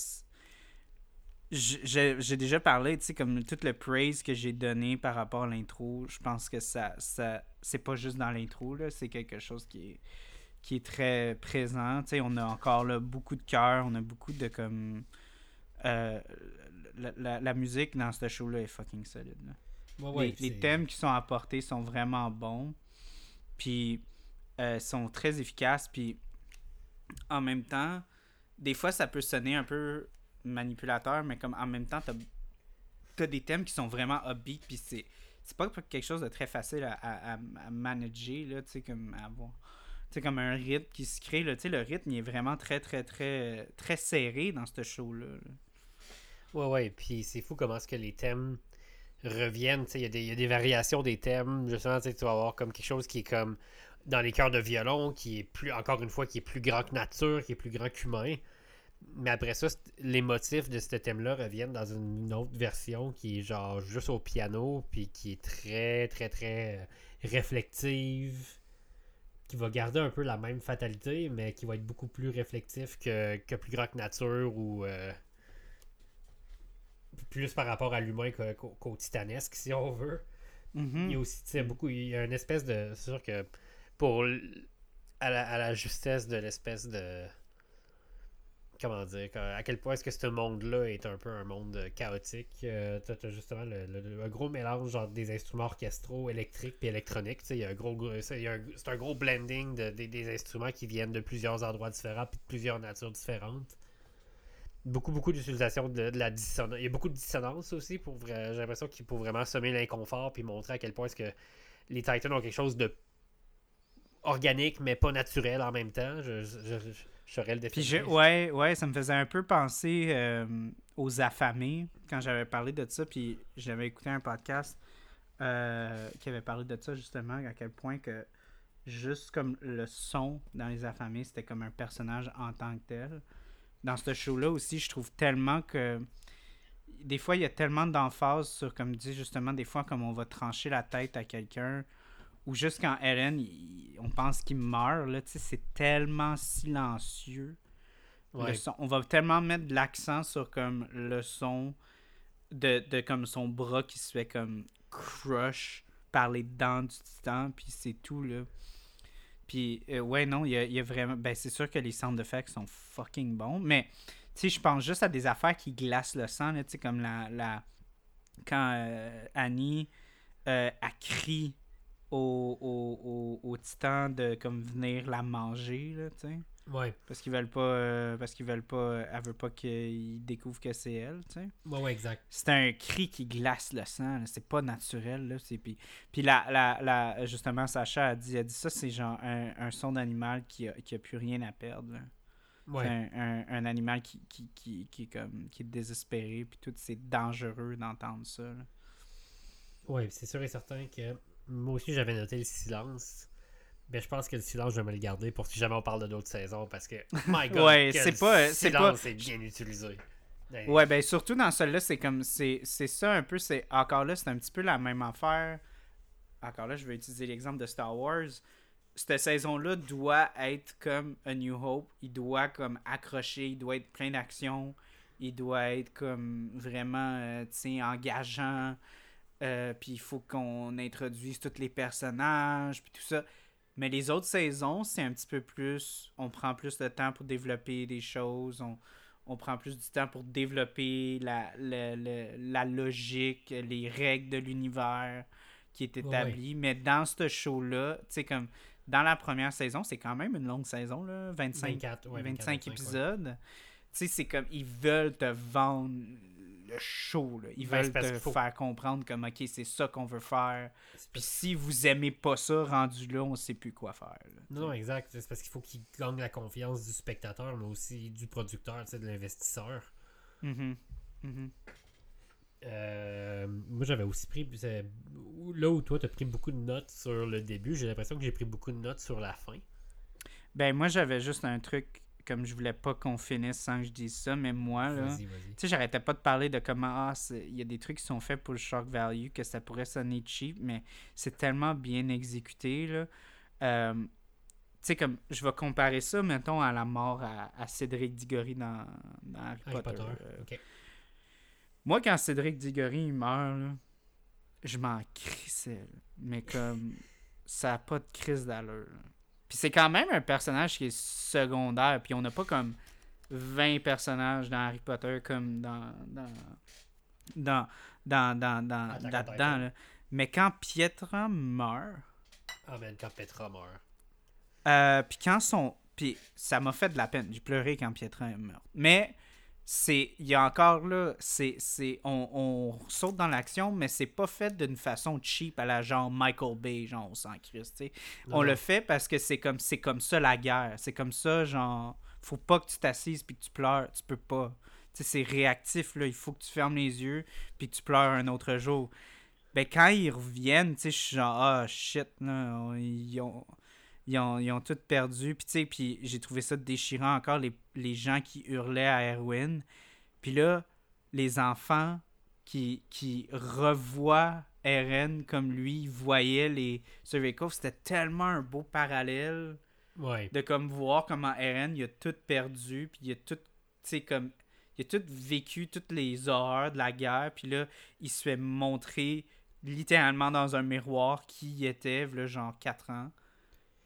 j'ai déjà parlé, tu sais, comme tout le praise que j'ai donné par rapport à l'intro, je pense que ça, ça c'est pas juste dans l'intro, là, c'est quelque chose qui est, qui est très présent. Tu sais, on a encore là, beaucoup de cœur, on a beaucoup de comme. euh, la, la- la musique dans ce show-là est fucking solide. là Ouais, ouais, les, thèmes qui sont apportés sont vraiment bons. Puis euh, sont très efficaces. Puis en même temps, des fois, ça peut sonner un peu manipulateur, mais comme en même temps, t'as as des thèmes qui sont vraiment upbeat. Puis c'est c'est pas quelque chose de très facile à, à, manager, là, tu sais, comme avoir. Tu comme un rythme qui se crée, là, tu sais, le rythme, il est vraiment très, très, très, très serré dans ce show-là. Ouais, ouais, puis c'est fou comment est-ce que les thèmes reviennent, il y, a des variations des thèmes, justement, tu vas avoir comme quelque chose qui est comme dans les chœurs de violon, qui est plus, encore une fois, qui est plus grand que nature, qui est plus grand qu'humain. Mais après ça, les motifs de ce thème-là reviennent dans une autre version qui est genre juste au piano, puis qui est très, très, très euh, réflective, qui va garder un peu la même fatalité, mais qui va être beaucoup plus réflectif que, plus grand que nature ou euh, plus par rapport à l'humain qu'au titanesque, si on veut. Mm-hmm. Il y a aussi, beaucoup, il y a une espèce de. C'est sûr que pour. à la justesse de l'espèce de comment dire, à quel point est-ce que ce monde-là est un peu un monde chaotique. Euh, tu as, justement le, un gros mélange des instruments orchestraux, électriques et électroniques. Il y a un gros, c'est un gros blending de, des instruments qui viennent de plusieurs endroits différents et de plusieurs natures différentes. Beaucoup, beaucoup d'utilisation de, la dissonance. Il y a beaucoup de dissonance aussi. pour J'ai l'impression qu'il faut vraiment semer l'inconfort puis montrer à quel point est-ce que les Titans ont quelque chose de organique mais pas naturel en même temps. je, je le Puis ouais, ouais, ça me faisait un peu penser euh, aux affamés quand j'avais parlé de ça. Puis j'avais écouté un podcast euh, qui avait parlé de ça justement, à quel point que juste comme le son dans les affamés, c'était comme un personnage en tant que tel. Dans ce show-là aussi, je trouve tellement que des fois, il y a tellement d'emphase sur, comme dit justement, des fois, comme on va trancher la tête à quelqu'un ou juste quand Ellen, on pense qu'il meurt, là, c'est tellement silencieux. on va tellement mettre de l'accent sur comme le son de, de, comme son bras qui se fait comme crush par les dents du titan, puis c'est tout, là. Puis, euh, ouais, non, il y a, vraiment... Ben, c'est sûr que les sound effects sont fucking bons, mais, tu sais, je pense juste à des affaires qui glacent le sang, tu sais, comme la... la... Quand euh, Annie, euh, a crie aux, au au titans de comme venir la manger, là, tu sais. Ouais. Parce qu'ils veulent pas. Euh, parce qu'ils veulent pas. Euh, elle veut pas qu'ils découvrent que c'est elle, tu sais. Ouais, ouais, exact. C'est un cri qui glace le sang, c'est pas naturel, là. Puis, puis la, la, la, justement, Sacha a dit, a dit ça, c'est genre un, un son d'animal qui a, qui a plus rien à perdre, Ouais. Un, un, animal qui, qui, qui, qui, est comme, qui est désespéré, puis tout, c'est dangereux d'entendre ça. Ouais, c'est sûr et certain que moi aussi, j'avais noté le silence. Mais je pense que le silence, je vais me le garder pour si jamais on parle de d'autres saisons parce que, [laughs] my god, ouais, c'est pas, c'est pas... bien utilisé. Ouais, ben surtout dans celui-là, c'est comme, c'est ça un peu, c'est encore là, c'est un petit peu la même affaire. Encore là, je vais utiliser l'exemple de Star Wars. Cette saison-là doit être comme A New Hope. Il doit comme accrocher, il doit être plein d'action. Il doit être comme vraiment, euh, tu sais, engageant. Euh, puis il faut qu'on introduise tous les personnages, puis tout ça. Mais les autres saisons, c'est un petit peu plus. On prend plus de temps pour développer des choses. On, prend plus du temps pour développer la, la, logique, les règles de l'univers qui est établi. Mais dans ce show-là, tu sais, comme dans la première saison, c'est quand même une longue saison, là, 25, 25, épisodes. Tu sais, c'est comme ils veulent te vendre le show. Là. Ils veulent te faire comprendre comme ok, c'est ça qu'on veut faire. Puis si vous aimez pas ça, rendu là, on sait plus quoi faire. Non, non, exact. C'est parce qu'il faut qu'ils gagnent la confiance du spectateur, mais aussi du producteur, de l'investisseur. Mm-hmm. Mm-hmm. Euh, moi, j'avais aussi pris. Là où toi, tu as pris beaucoup de notes sur le début, j'ai l'impression que j'ai pris beaucoup de notes sur la fin. Ben, moi, j'avais juste un truc comme je voulais pas qu'on finisse sans que je dise ça, mais moi, là, tu sais, j'arrêtais pas de parler de comment, ah, il y a des trucs qui sont faits pour le shock value, que ça pourrait sonner cheap, mais c'est tellement bien exécuté, là. Euh, tu sais, comme, je vais comparer ça, mettons, à la mort à, Cédric Diggory dans, Harry, Potter. Euh. Moi, quand Cédric Diggory meurt, là, je m'en crissais, mais comme, ça a pas de crise d'allure, puis c'est quand même un personnage qui est secondaire. Puis on n'a pas comme 20 personnages dans Harry Potter comme dans. dans. dans. dans. dans. dans, là Mais quand Pietra meurt. Ah, mais quand Petra meurt. Euh, puis quand son. Puis ça m'a fait de la peine. J'ai pleuré quand Pietra est morte. Mais c'est. Il y a encore là. C'est. c'est on, on saute dans l'action, mais c'est pas fait d'une façon cheap à la genre Michael Bay, genre au sang Christ, On le fait parce que c'est comme c'est comme ça la guerre. C'est comme ça, genre. Faut pas que tu t'assises puis que tu pleures. Tu peux pas. Tu sais, c'est réactif, là. Il faut que tu fermes les yeux puis que tu pleures un autre jour. Ben, quand ils reviennent, tu sais, je suis genre, ah, shit, là. on- Ils ont, ils ont, ils ont tout perdu. Puis, tu sais, puis j'ai trouvé ça déchirant encore, les, les gens qui hurlaient à Erwin. Puis là, les enfants qui, qui revoient Eren comme lui voyait les Survey c'était tellement un beau parallèle Ouais. de comme voir comment Eren il a tout perdu puis il a tout tu sais comme il a tout vécu toutes les horreurs de la guerre puis là il se fait montrer littéralement dans un miroir qui il était là, genre 4 ans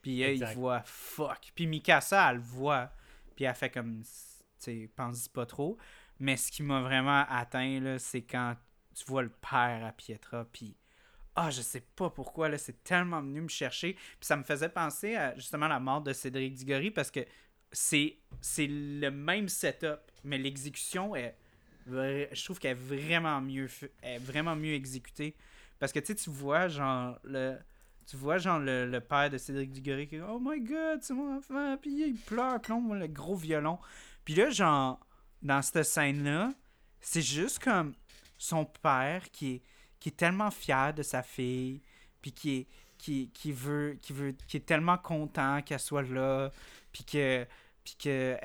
puis là, il voit fuck puis Mikasa elle le voit puis elle fait comme tu sais pense pas trop mais ce qui m'a vraiment atteint là c'est quand tu vois le père à Pietra puis ah, je sais pas pourquoi, là, c'est tellement venu me chercher. Puis ça me faisait penser à justement la mort de Cédric Diggory parce que c'est c'est le même setup, mais l'exécution est. Je trouve qu'elle est vraiment mieux, est vraiment mieux exécutée. Parce que tu sais, tu vois, genre, le. Tu vois, genre, le, père de Cédric Diggory qui Oh my god, c'est mon enfant. Puis il pleure, voit le gros violon. Puis là, genre, dans cette scène-là, c'est juste comme son père qui est qui tellement fier de sa fille, puis qui est, qui, qui veut, qui veut, qui est tellement content qu'elle soit là, puis que, puis que,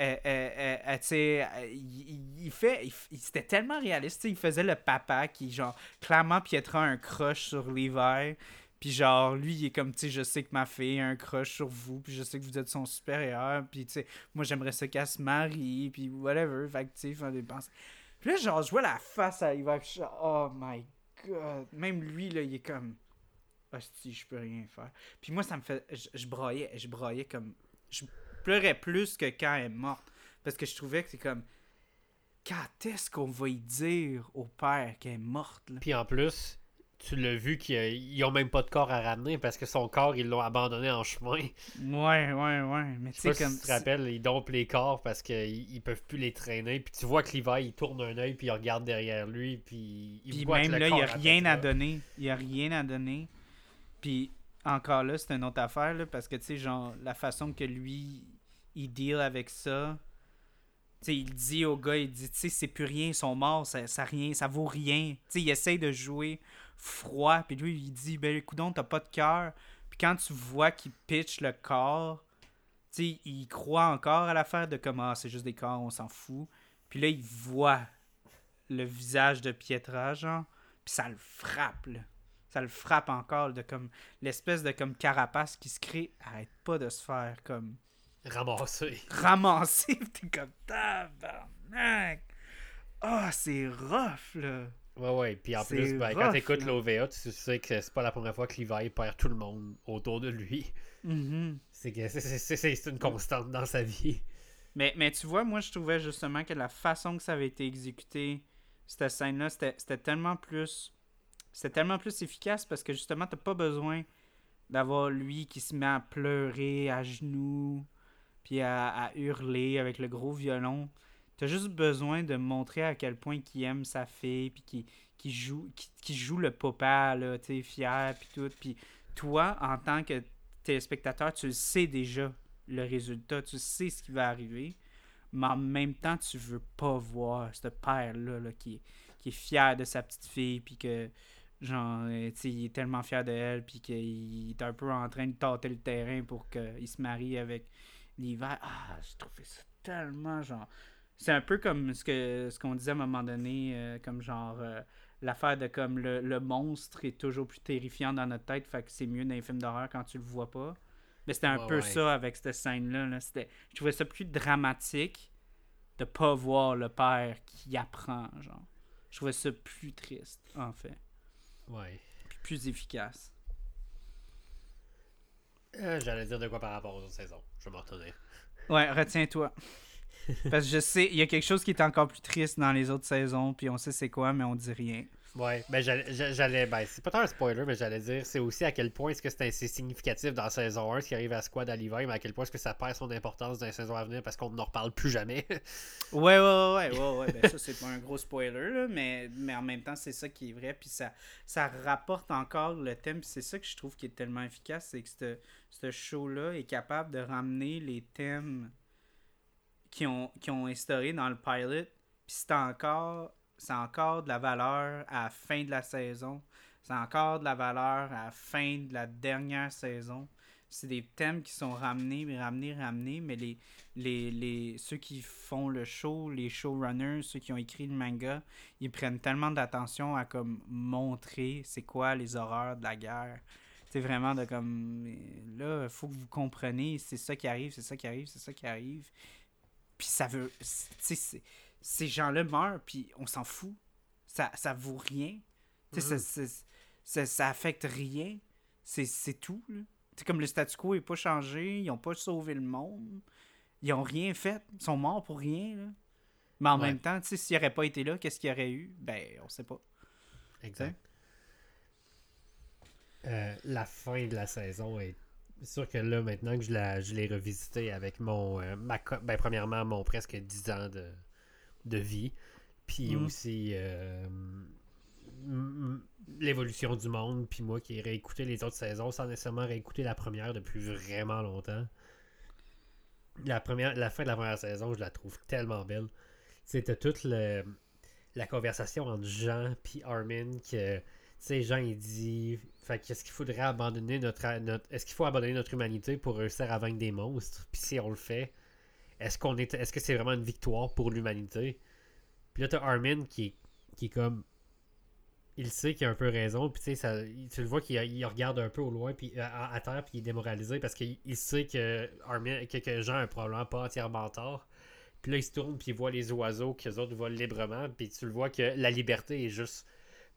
tu sais, il, fait, c'était tellement réaliste, il faisait le papa qui, genre, clairement Pietra a un crush sur Levi, puis genre, lui, il est comme, tu sais, je sais que ma fille a un crush sur vous, puis je sais que vous êtes son supérieur, puis tu sais, moi, j'aimerais ça qu'elle se marie, puis whatever, fait que, tu sais, des pensées. Puis là, genre, je vois la face à genre, oh my god. Même lui, là, il est comme. Hostie, je peux rien faire. Puis moi, ça me fait. Je, je broyais, je broyais comme. Je pleurais plus que quand elle est morte. Parce que je trouvais que c'est comme. Quand est-ce qu'on va y dire au père qu'elle est morte, là? Puis en plus, tu l'as vu qu'ils ont même pas de corps à ramener parce que son corps, ils l'ont abandonné en chemin. Ouais, ouais, ouais. Mais tu sais comme. si tu te rappelles, ils dompent les corps parce qu'ils ils peuvent plus les traîner. Puis tu vois que Levi, il tourne un œil, puis il regarde derrière lui, puis il Puis voit même là, il n'y a rien à donner. Il n'y a rien à donner. Puis encore là, c'est une autre affaire, là, parce que, tu sais, genre, la façon que lui, il deal avec ça, tu sais, il dit au gars, il dit, tu sais, c'est plus rien, ils sont morts, ça, ça, rien, ça vaut rien. Tu sais, il essaye de jouer froid, puis lui, il dit, ben, écoute, t'as pas de cœur. Puis quand tu vois qu'il pitch le corps, tu sais, il croit encore à l'affaire de comment, c'est juste des corps, on s'en fout. Puis là, il voit le visage de Pietra, genre, puis ça le frappe, là. Ça le frappe encore, de comme l'espèce de comme carapace qui se crée, arrête pas de se faire comme ramasser, pis [laughs] t'es comme tabarnak. Ah, c'est rough, là. Ouais, ouais. Puis en plus, ben, quand rough, t'écoutes là. l'OVA, tu sais que c'est pas la première fois que Levi perd tout le monde autour de lui. C'est que c'est- une constante dans sa vie. Mais, mais tu vois, moi, je trouvais justement que la façon que ça avait été exécuté, cette scène-là, c'était c'était tellement plus. C'était tellement plus efficace parce que justement, t'as pas besoin d'avoir lui qui se met à pleurer à genoux, puis à, à hurler avec le gros violon. T'as juste besoin de montrer à quel point qu'il aime sa fille, puis qu'il joue, qu'il joue le papa, là, tu fier, puis tout. Puis toi, en tant que téléspectateur, tu le sais déjà, le résultat, tu sais ce qui va arriver, mais en même temps, tu veux pas voir ce père-là là, qui, est- qui est fier de sa petite fille, puis que, genre, euh, tu il est tellement fier de elle, puis qu'il est un peu en train de tâter le terrain pour qu'il se marie avec l'hiver. Ah, j'ai trouvé ça tellement, genre... C'est un peu comme ce que ce qu'on disait à un moment donné, euh, comme genre euh, l'affaire de comme le, le monstre est toujours plus terrifiant dans notre tête, fait que c'est mieux dans les films d'horreur quand tu le vois pas. Mais c'était un Ouais, peu ouais. ça avec cette scène-là. là. C'était- Je trouvais ça plus dramatique de pas voir le père qui apprend, genre. Je trouvais ça plus triste, en fait. Ouais. Puis plus efficace. Euh, J'allais dire de quoi par rapport aux autres saisons. Je vais m'en retenir. Ouais, retiens-toi. [laughs] Parce que je sais, il y a quelque chose qui est encore plus triste dans les autres saisons, puis on sait c'est quoi, mais on dit rien. Ouais, ben j'allais. Ben, c'est pas tant un spoiler, mais j'allais dire, c'est aussi à quel point est-ce que c'est significatif dans saison 1 ce qui arrive à Squad à l'hiver, mais à quel point est-ce que ça perd son importance dans la saison à venir parce qu'on n'en reparle plus jamais. [laughs] ouais, ouais, ouais, ouais, ouais. Ben, ça, c'est pas un gros spoiler, là, mais, mais en même temps, c'est ça qui est vrai. Puis ça, ça rapporte encore le thème. c'est ça que je trouve qui est tellement efficace, c'est que ce show-là est capable de ramener les thèmes qui ont, qui ont instauré dans le pilot. Puis c'est encore c'est encore de la valeur à la fin de la saison. C'est encore de la valeur à la fin de la dernière saison. C'est des thèmes qui sont ramenés, ramenés, ramenés, mais les, les, les, ceux qui font le show, les showrunners, ceux qui ont écrit le manga, ils prennent tellement d'attention à comme montrer c'est quoi les horreurs de la guerre. C'est vraiment de comme là, faut que vous compreniez, c'est ça qui arrive, c'est ça qui arrive, c'est ça qui arrive. Puis ça veut. Tu sais, ces gens-là meurent, puis on s'en fout. Ça, ça vaut rien. ça, mhm. ça, ça, affecte rien. C'est tout. C'est comme le statu quo n'est pas changé. Ils n'ont pas sauvé le monde. Ils n'ont rien fait. Ils sont morts pour rien. Là. Mais en même temps, s'ils n'auraient pas été là, qu'est-ce qu'il y aurait eu? Ben, on sait pas. Exact. Euh, la fin de la saison est sûr que là, maintenant que je l'ai revisité avec mon. Euh, ben, premièrement, mon presque 10 ans de, de vie. Puis mm. aussi euh, l'évolution du monde. Puis moi qui ai réécouté les autres saisons sans nécessairement réécouter la première depuis vraiment longtemps. La, première, la fin de la première saison, je la trouve tellement belle. C'était toute le, la conversation entre Jean et Armin que tu sais Jean il dit fait qu'est-ce qu'il faudrait abandonner notre, notre est-ce qu'il faut abandonner notre humanité pour réussir à vaincre des monstres? Puis si on le fait est-ce qu'on est est-ce que c'est vraiment une victoire pour l'humanité? Puis là t'as Armin qui qui est comme il sait qu'il a un peu raison puis tu sais tu le vois qu'il regarde un peu au loin puis euh, à, terre puis il est démoralisé parce qu'il sait que Armin que, que Jean a probablement pas entièrement tort. Puis là il se tourne puis il voit les oiseaux que les autres volent librement puis tu le vois que la liberté est juste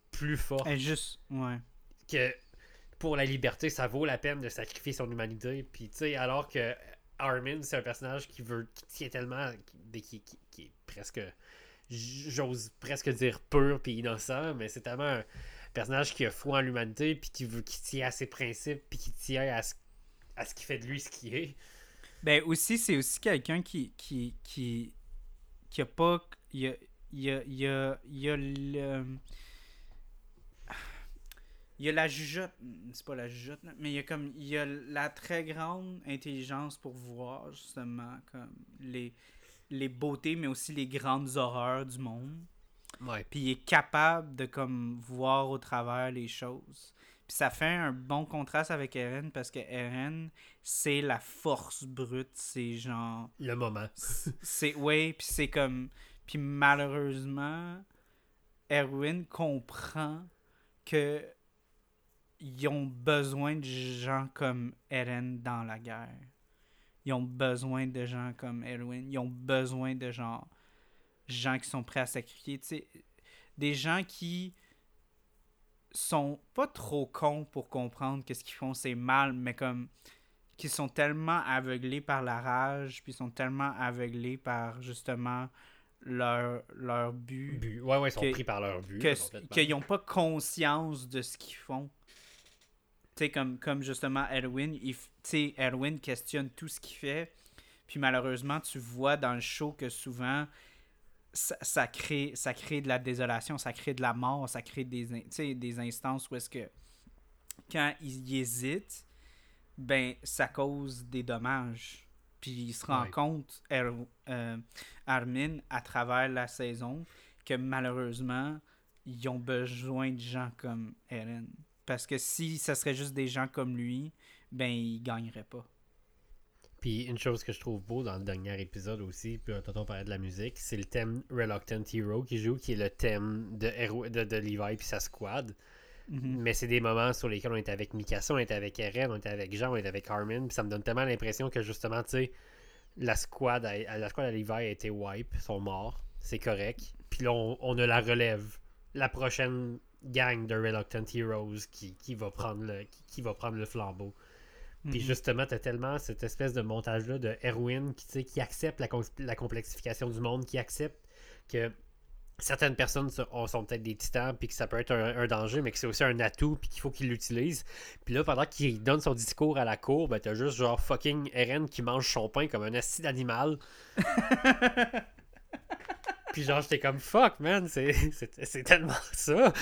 plus forte. Est juste ouais que pour la liberté ça vaut la peine de sacrifier son humanité puis tu sais alors que Armin, c'est un personnage qui veut qui tient tellement qui, qui, est presque j'ose presque dire pur puis innocent, mais c'est tellement un personnage qui a foi en l'humanité puis qui veut qui tient à ses principes puis qui tient à ce, à ce qui fait de lui ce qu'il est. Ben aussi c'est aussi quelqu'un qui qui qui qui a pas y a il y a il y a, y a le il y a la jugeote, c'est pas la jugeote, mais il y a comme il y a la très grande intelligence pour voir justement comme les, les beautés, mais aussi les grandes horreurs du monde. Ouais. Puis il est capable de comme voir au travers les choses. Puis ça fait un bon contraste avec Eren parce que Eren, c'est la force brute, c'est genre le moment. c'est ouais, puis c'est comme puis malheureusement Erwin comprend que ils ont besoin de gens comme Eren dans la guerre. Ils ont besoin de gens comme Erwin. Ils ont besoin de gens, gens qui sont prêts à sacrifier. des gens qui sont pas trop cons pour comprendre que ce qu'ils font c'est mal, mais comme qui sont tellement aveuglés par la rage, puis sont tellement aveuglés par justement leur, leur but. Ouais, ouais, ils sont pris par leur but. Qu'ils n'ont pas conscience de ce qu'ils font comme, comme justement Erwin, il, Erwin questionne tout ce qu'il fait. Puis malheureusement, tu vois dans le show que souvent, ça, crée, ça crée de la désolation, ça crée de la mort, ça crée des, des instances où est-ce que quand il hésite, ben ça cause des dommages. Puis il se rend compte, er, euh, Armin, à travers la saison, que malheureusement, ils ont besoin de gens comme Eren. Parce que si ça serait juste des gens comme lui, ben il gagnerait pas. Puis une chose que je trouve beau dans le dernier épisode aussi, puis on parlait de la musique, c'est le thème Reluctant Hero qui joue, qui est le thème de, de, de Levi puis sa squad. Mm-hmm. Mais c'est des moments sur lesquels on était avec Mikasa, on était avec Eren, on était avec Jean, on était avec Armin. Puis ça me donne tellement l'impression que justement, tu sais, la squad, à, la squad à Levi a été wipe, ils sont morts, c'est correct. Puis là, on, on a la relève. La prochaine gang de Reluctant Heroes qui, qui va, prendre le, qui, va prendre le flambeau. Puis mhm. justement, tu as tellement cette espèce de montage-là de Erwin qui, qui accepte la, la, complexification du monde, qui accepte que certaines personnes sont, sont peut-être des titans, puis que ça peut être un, danger, mais que c'est aussi un atout, puis qu'il faut qu'il l'utilise. Puis là, pendant qu'il donne son discours à la cour, ben t'as juste genre fucking Eren qui mange son pain comme un acide animal. [laughs] puis genre, j'étais comme fuck, man, [laughs] c'est tellement ça.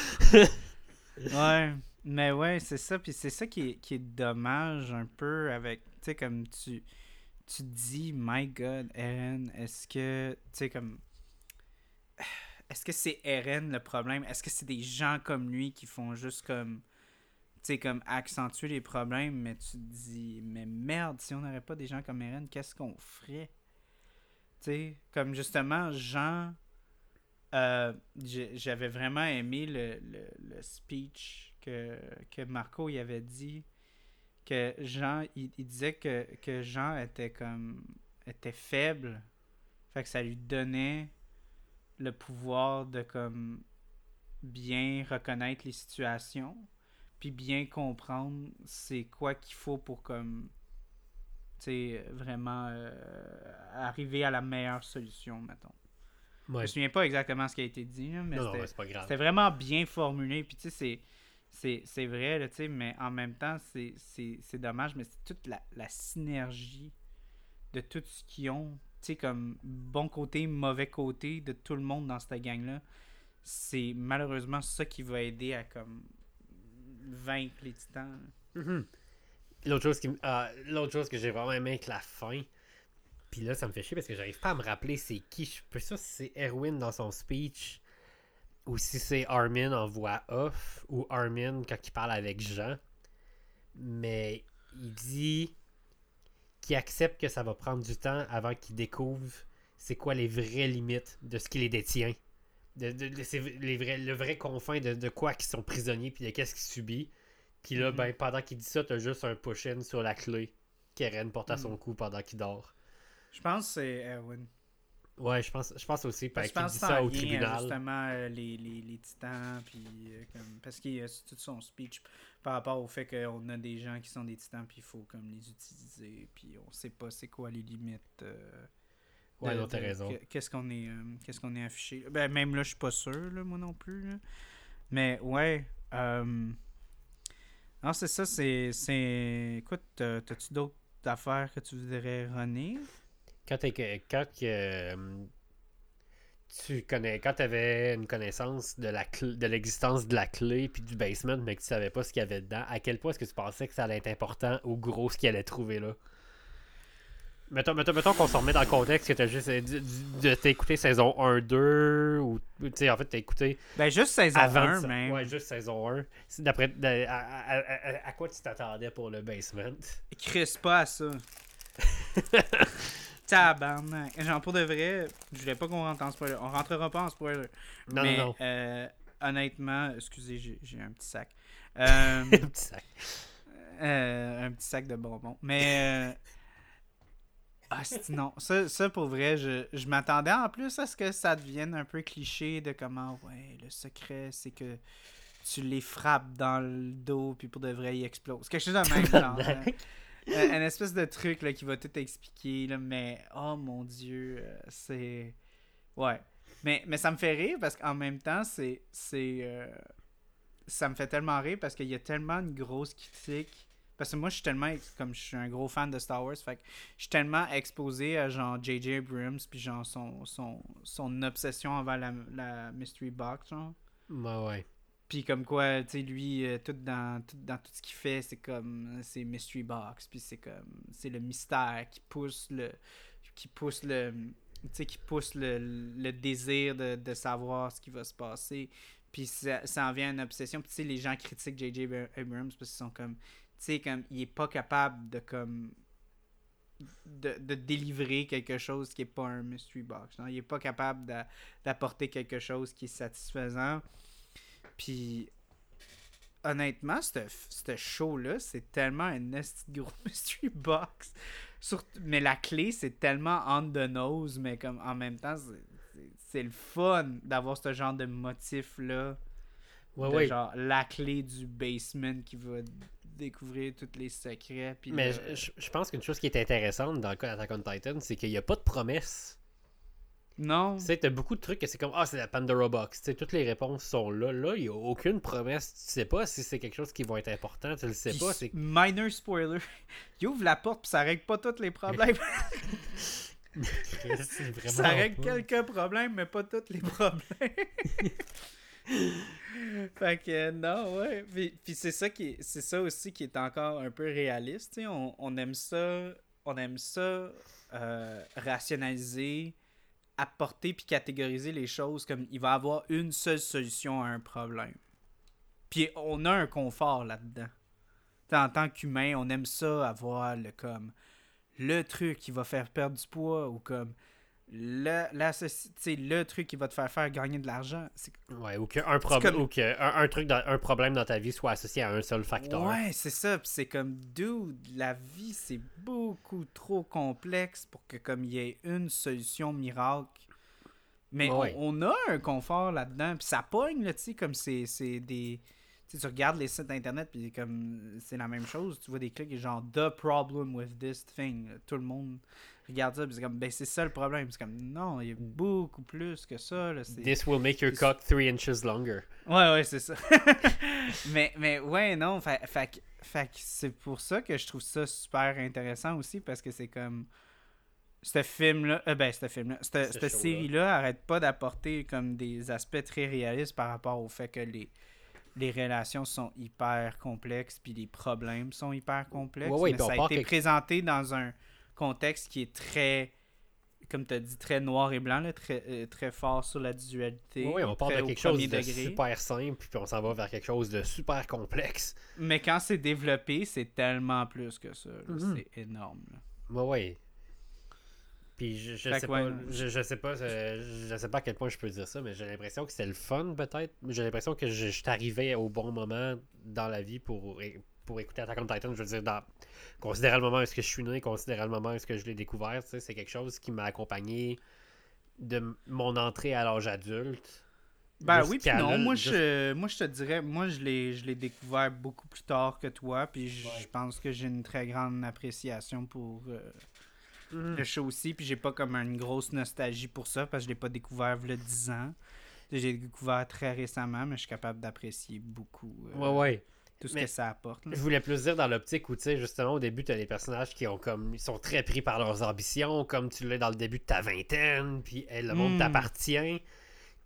ouais, mais ouais, c'est ça. Puis c'est ça qui est, qui est dommage un peu avec, tu sais, comme tu, tu dis, my god, Eren, est-ce que, tu sais, comme [sighs] est-ce que c'est Eren le problème? Est-ce que c'est des gens comme lui qui font juste comme. Sais, comme accentuer les problèmes, mais tu te dis, mais merde, si on n'aurait pas des gens comme Eren, qu'est-ce qu'on ferait? Sais, comme justement, Jean. Euh, j'avais vraiment aimé le, le, speech que, que, Marco y avait dit. Que Jean, il, il disait que, que Jean était comme. était faible. Fait que ça lui donnait le pouvoir de comme bien reconnaître les situations puis bien comprendre c'est quoi qu'il faut pour comme vraiment euh, arriver à la meilleure solution mettons. Je me souviens pas exactement ce qui a été dit mais c'était vraiment bien formulé puis tu sais c'est vrai, tu sais, mais en même temps, c'est dommage, mais c'est toute la, la, synergie de tout ce qu'ils ont sais, comme bon côté, mauvais côté de tout le monde dans cette gang-là, c'est malheureusement ça qui va aider à comme vaincre les titans. L'autre chose, qui, ah, l'autre chose que j'ai vraiment aimé avec la fin, puis là ça me fait chier parce que j'arrive pas à me rappeler c'est qui. Je peux ça si c'est Erwin dans son speech ou si c'est Armin en voix off ou Armin quand il parle avec Jean. Mais il dit qui accepte que ça va prendre du temps avant qu'il découvre c'est quoi les vraies limites de ce qui les détient. De, les vrais, le vrai confin de, quoi qu'ils sont prisonniers puis de qu'est-ce qu'ils subissent. Puis là, mm-hmm. ben, pendant qu'il dit ça, t'as juste un push-in sur la clé qu'Eren porte à son mm. cou pendant qu'il dort. Je pense que c'est Erwin. Ouais, je pense, je pense aussi. Parce qu'il dit ça au tribunal. justement euh, les, les, les, titans, puis euh, comme, parce qu'il y a tout son speech par rapport au fait qu'on a des gens qui sont des titans, puis il faut comme les utiliser, puis on sait pas c'est quoi les limites. Euh, ouais, non, t'as raison. Qu'est-ce qu'on est, qu'est-ce qu'on est affiché. Ben, même là, je suis pas sûr, là, moi non plus. Là. Mais ouais. Non, c'est ça, c'est. Écoute, t'as-tu d'autres affaires que tu voudrais runner? quand, euh, tu connais quand tu avais une connaissance de l'existence de la clé puis du basement mais que tu savais pas ce qu'il y avait dedans, à quel point est-ce que tu pensais que ça allait être important ou gros ce qu'il allait trouver là? Mettons, mettons, mettons qu'on s'en remet dans le contexte que tu as juste de, écouté saison 1, 2 ou tu sais en fait t'as écouté Ben juste saison 1 même. Ouais, juste saison 1. D'après à, quoi tu t'attendais pour le basement? Chris pas à ça. [laughs] Tabarnak. Genre, pour de vrai, je voulais pas qu'on rentre en spoiler. On rentrera pas en spoiler. Non, mais, non, Euh, honnêtement, excusez, j'ai un petit sac. [laughs] Euh, un petit sac. Euh, un petit sac de bonbons. Mais. Euh, ah, non. Ça, ça, pour vrai, je, je m'attendais en plus à ce que ça devienne un peu cliché de comment, ouais, le secret, c'est que tu les frappes dans le dos, puis pour de vrai, ils explosent. Quelque chose de même [laughs] genre. Euh, un espèce de truc là, qui va tout expliquer, là, mais oh mon dieu, euh, c'est. Ouais. Mais, mais ça me fait rire parce qu'en même temps, c'est. c'est euh, Ça me fait tellement rire parce qu'il y a tellement une grosse critique. Parce que moi, je suis tellement. Comme je suis un gros fan de Star Wars, fait que je suis tellement exposé à genre J.J. Abrams, puis genre son, son, son obsession envers la, la Mystery Box, genre. Ouais, ouais. Puis comme quoi, tu sais, lui, euh, tout, dans, tout dans tout ce qu'il fait, c'est comme, c'est Mystery Box, puis c'est comme, c'est le mystère qui pousse le, qui pousse le, tu sais, qui pousse le, le désir de, de, savoir ce qui va se passer. Puis ça, ça en vient une obsession. Puis tu sais, les gens critiquent J.J. Abrams parce qu'ils sont comme, sais, comme, il est pas capable de comme, de, de, délivrer quelque chose qui est pas un mystery box. Non? Il est pas capable d'apporter quelque chose qui est satisfaisant. Puis, honnêtement, ce show-là, c'est tellement un gros [laughs] mystery box. mais la clé, c'est tellement on the nose, mais comme en même temps, c'est le fun d'avoir ce genre de motif-là. Ouais, Genre la clé du basement qui va découvrir tous les secrets. Puis mais je, pense qu'une chose qui est intéressante dans le cas d'Attack on Titan, c'est qu'il n'y a pas de promesse. Non. Tu sais, t'as beaucoup de trucs que c'est comme Ah, c'est la Pandora Box. Tu sais, toutes les réponses sont là. Là, il n'y a aucune promesse. Tu sais pas si c'est quelque chose qui va être important. Tu le sais Puis pas. C'est... Minor spoiler. [laughs] Il ouvre la porte puis ça règle pas tous les problèmes. [laughs] [laughs] ça règle pas- quelques problèmes, mais pas tous les problèmes. [laughs] fait que non, ouais. Puis, puis c'est ça qui est- c'est ça aussi qui est encore un peu réaliste. On, on aime ça. On aime ça euh, rationaliser, apporter puis catégoriser les choses comme il va avoir une seule solution à un problème. Puis on a un confort là-dedans. En tant qu'humain, on aime ça avoir le comme le truc qui va faire perdre du poids ou comme le, la, le truc qui va te faire faire gagner de l'argent. Ouais, ou qu'un problème comme- ou que un, un truc dans- un problème dans ta vie soit associé à un seul facteur. Ouais, c'est ça. C'est comme, dude, la vie, c'est beaucoup trop complexe pour que comme il y ait une solution miracle. Mais on- Ouais. on, a un confort là-dedans. Puis ça pogne, là, tu sais, comme c'est des... Tu regardes les sites internet, puis comme c'est la même chose. Tu vois des clics genre « The problem with this thing ». Tout le monde regarde ça, puis c'est comme « Ben, c'est ça le problème ». C'est comme « Non, il y a beaucoup plus que ça, là. c'est- This will make your cock three inches longer. Ouais, ouais, c'est ça. [laughs] [laughs] mais, mais ouais, non, fait, fait, fait c'est pour ça que je trouve ça super intéressant aussi, parce que c'est comme. Ce film-là, euh, ben, ce film-là, cette, série-là arrête pas d'apporter comme des aspects très réalistes par rapport au fait que les, les relations sont hyper complexes, puis les problèmes sont hyper complexes. Ouais, ouais, mais ça a été que- présenté dans un contexte qui est très, comme tu as dit, très noir et blanc, là, très, euh, très fort sur la dualité. Ouais, on part de quelque chose de degré. super simple, puis on s'en va vers quelque chose de super complexe. Mais quand c'est développé, c'est tellement plus que ça. Mhm. C'est énorme. ouais. Puis je, je sais ouais, pas, je, je sais pas, euh, je sais pas à quel point je peux dire ça, mais j'ai l'impression que c'était le fun peut-être. J'ai l'impression que je, je suis arrivé au bon moment dans la vie pour, pour écouter Attack on Titan. Je veux dire, dans, considérant le moment où est-ce que je suis né, considérant le moment où est-ce que je l'ai découvert, c'est quelque chose qui m'a accompagné de mon entrée à l'âge adulte. Ben oui, puis non. Moi juste- je, moi, je te dirais, moi, je l'ai je l'ai découvert beaucoup plus tard que toi. Puis je Ouais. je pense que j'ai une très grande appréciation pour euh, Mhm. le show aussi. Puis j'ai pas comme une grosse nostalgie pour ça parce que je l'ai pas découvert il y a 10 ans. J'ai découvert très récemment, mais je suis capable d'apprécier beaucoup euh, Ouais, ouais. Tout ce Mais- que ça apporte. là. Je voulais plus dire dans l'optique où, tu sais, justement, au début, t'as des personnages qui ont comme. Ils sont très pris par leurs ambitions, comme tu l'es dans le début de ta vingtaine, puis le monde Mm. t'appartient.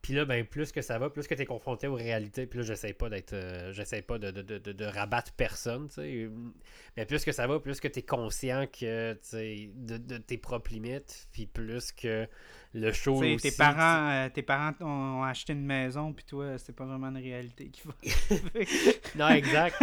Puis là, ben, plus que ça va, plus que t'es confronté aux réalités, puis là, j'essaie pas d'être. euh, j'essaie pas de, de, de, de- rabattre personne, tu sais. Mais plus que ça va, plus que t'es conscient que, tu sais, de, de tes propres limites, puis plus que le show. Tu aussi, tes parents, euh, tes parents ont, acheté une maison, puis toi, c'est pas vraiment une réalité qui va. [laughs] Non, exact.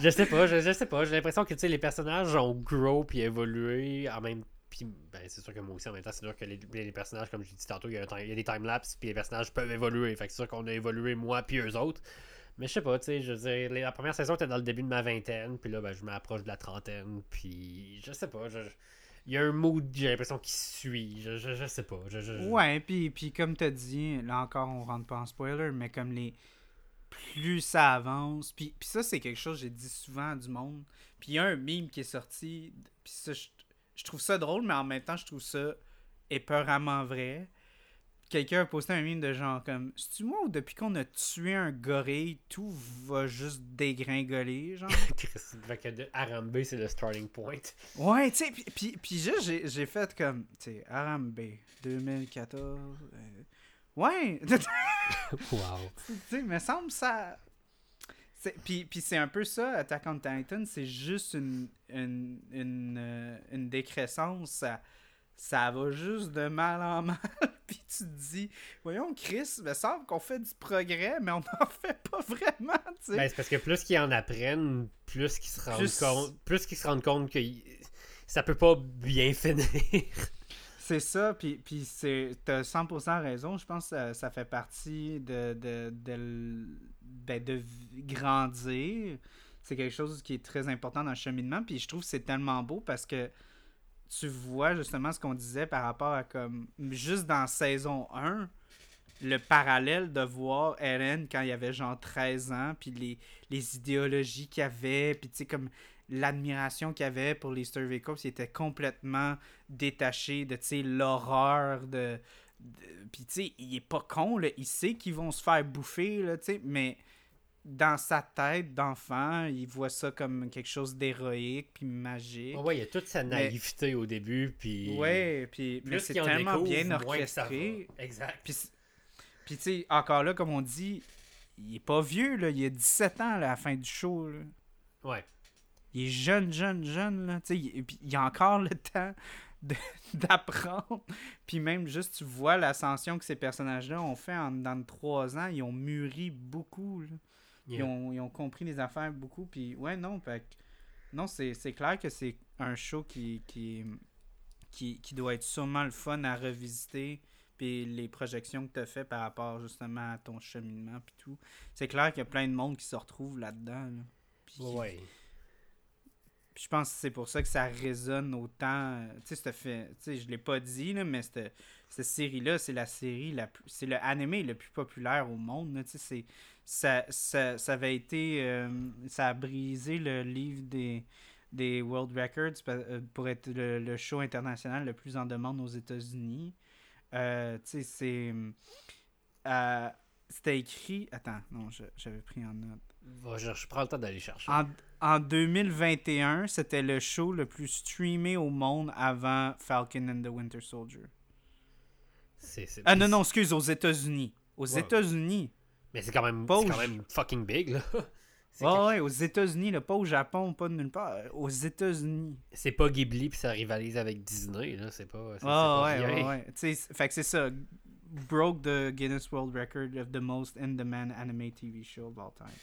je sais pas, je, je sais pas. J'ai l'impression que tu sais, les personnages ont grow puis évolué en même puis ben, c'est sûr que moi aussi en même temps, c'est sûr que les, personnages, comme je l'ai dit tantôt, il y a, des timelapses puis les personnages peuvent évoluer. Fait que c'est sûr qu'on a évolué moi puis eux autres. Mais je sais pas, tu sais, je veux dire, la première saison était dans le début de ma vingtaine, puis là, ben, je m'approche de la trentaine, puis je sais pas, il y a un mood, j'ai l'impression, qui suit, je, je, sais pas. Ouais, puis, puis comme t'as dit, là encore, on rentre pas en spoiler, mais comme les. Plus ça avance, puis, puis ça, c'est quelque chose que j'ai dit souvent à du monde. Puis il y a un meme qui est sorti, puis ça, je, je trouve ça drôle, mais en même temps, je trouve ça épeuramment vrai. Quelqu'un a posté un meme de genre comme C'est-tu moi ou depuis qu'on a tué un gorille, tout va juste dégringoler, genre? [laughs] Que de Arambe, c'est le starting point. Ouais, tu sais, puis, puis, juste, j'ai, fait comme, tu sais, Arambe, 2014. euh, ouais, [laughs] tu wow. sais, me semble ça. Puis, puis c'est un peu ça, Attack on Titan, c'est juste une, une, une, euh, une décrescence. Ça, ça va juste de mal en mal. [laughs] puis tu te dis, voyons, Chris, il me semble qu'on fait du progrès, mais on n'en [laughs] fait pas vraiment, tu sais. Ben, c'est parce que plus qu'ils en apprennent, plus qu'ils se rendent Plus- compte, plus qu'ils se rendent compte que ça peut pas bien [laughs] finir. C'est ça, puis, puis c'est, t'as 100% raison. Je pense que ça, ça fait partie de, de, de, ben, de grandir. C'est quelque chose qui est très important dans le cheminement. Puis je trouve que c'est tellement beau parce que tu vois justement ce qu'on disait par rapport à comme. Juste dans saison 1, le parallèle de voir Eren quand il avait genre 13 ans, puis les, idéologies qu'il avait, puis tu sais, comme l'admiration qu'il avait pour les Survey Corps, il était complètement détaché de, l'horreur de... Puis, tu sais, il est pas con, là. Il sait qu'ils vont se faire bouffer, là, tu sais, mais dans sa tête d'enfant, il voit ça comme quelque chose d'héroïque puis magique. Ouais, il y a toute sa Mais- naïveté au début, puis... Ouais, puis mais c'est tellement découvre, bien orchestré. Exact. Puis, puis tu sais, encore là, comme on dit, il est pas vieux, là. Il a 17 ans là, à la fin du show, là. Ouais. Il est jeune, jeune, jeune, là. Tu sais, il, il a encore le temps [laughs] d'apprendre. Puis même juste, tu vois l'ascension que ces personnages-là ont fait en dans trois ans. Ils ont mûri beaucoup, là. Ils, ont, ils ont compris les affaires beaucoup. Puis ouais, non, fait non, c'est c'est clair que c'est un show qui, qui, qui, qui doit être sûrement le fun à revisiter. Puis les projections que tu as fait par rapport justement à ton cheminement. Puis tout. C'est clair qu'il y a plein de monde qui se retrouve là-dedans. là. Puis qui- Ouais. Puis je pense que c'est pour ça que ça résonne autant. euh, Tu sais, fait. Je l'ai pas dit, là, mais cette, cette série-là, c'est la série la plus. C'est le animé le plus populaire au monde. là, c'est. Ça, ça, ça avait été. euh, ça a brisé le livre des, des World Records euh, pour être le, le show international le plus en demande aux États-Unis. Euh, tu sais, c'est. euh, C'était écrit. Attends, non, j'avais pris en note. Je, je prends le temps d'aller chercher. En, en 2021, c'était le show le plus streamé au monde avant Falcon and the Winter Soldier. C'est- c'est- Ah non, non, excuse, aux États-Unis. Aux Ouais. États-Unis. Mais c'est quand même, c'est quand même fucking big, là. [laughs] C'est Ouais, quelque- ouais, aux États-Unis, là, pas au Japon, pas de nulle part. Aux États-Unis. C'est pas Ghibli puis ça rivalise avec Disney, là. C'est pas. c'est- c'est Ah pas ouais, ouais, ouais. C- fait que c'est ça. Broke the Guinness World Record of the most in-demand anime TV show of all time.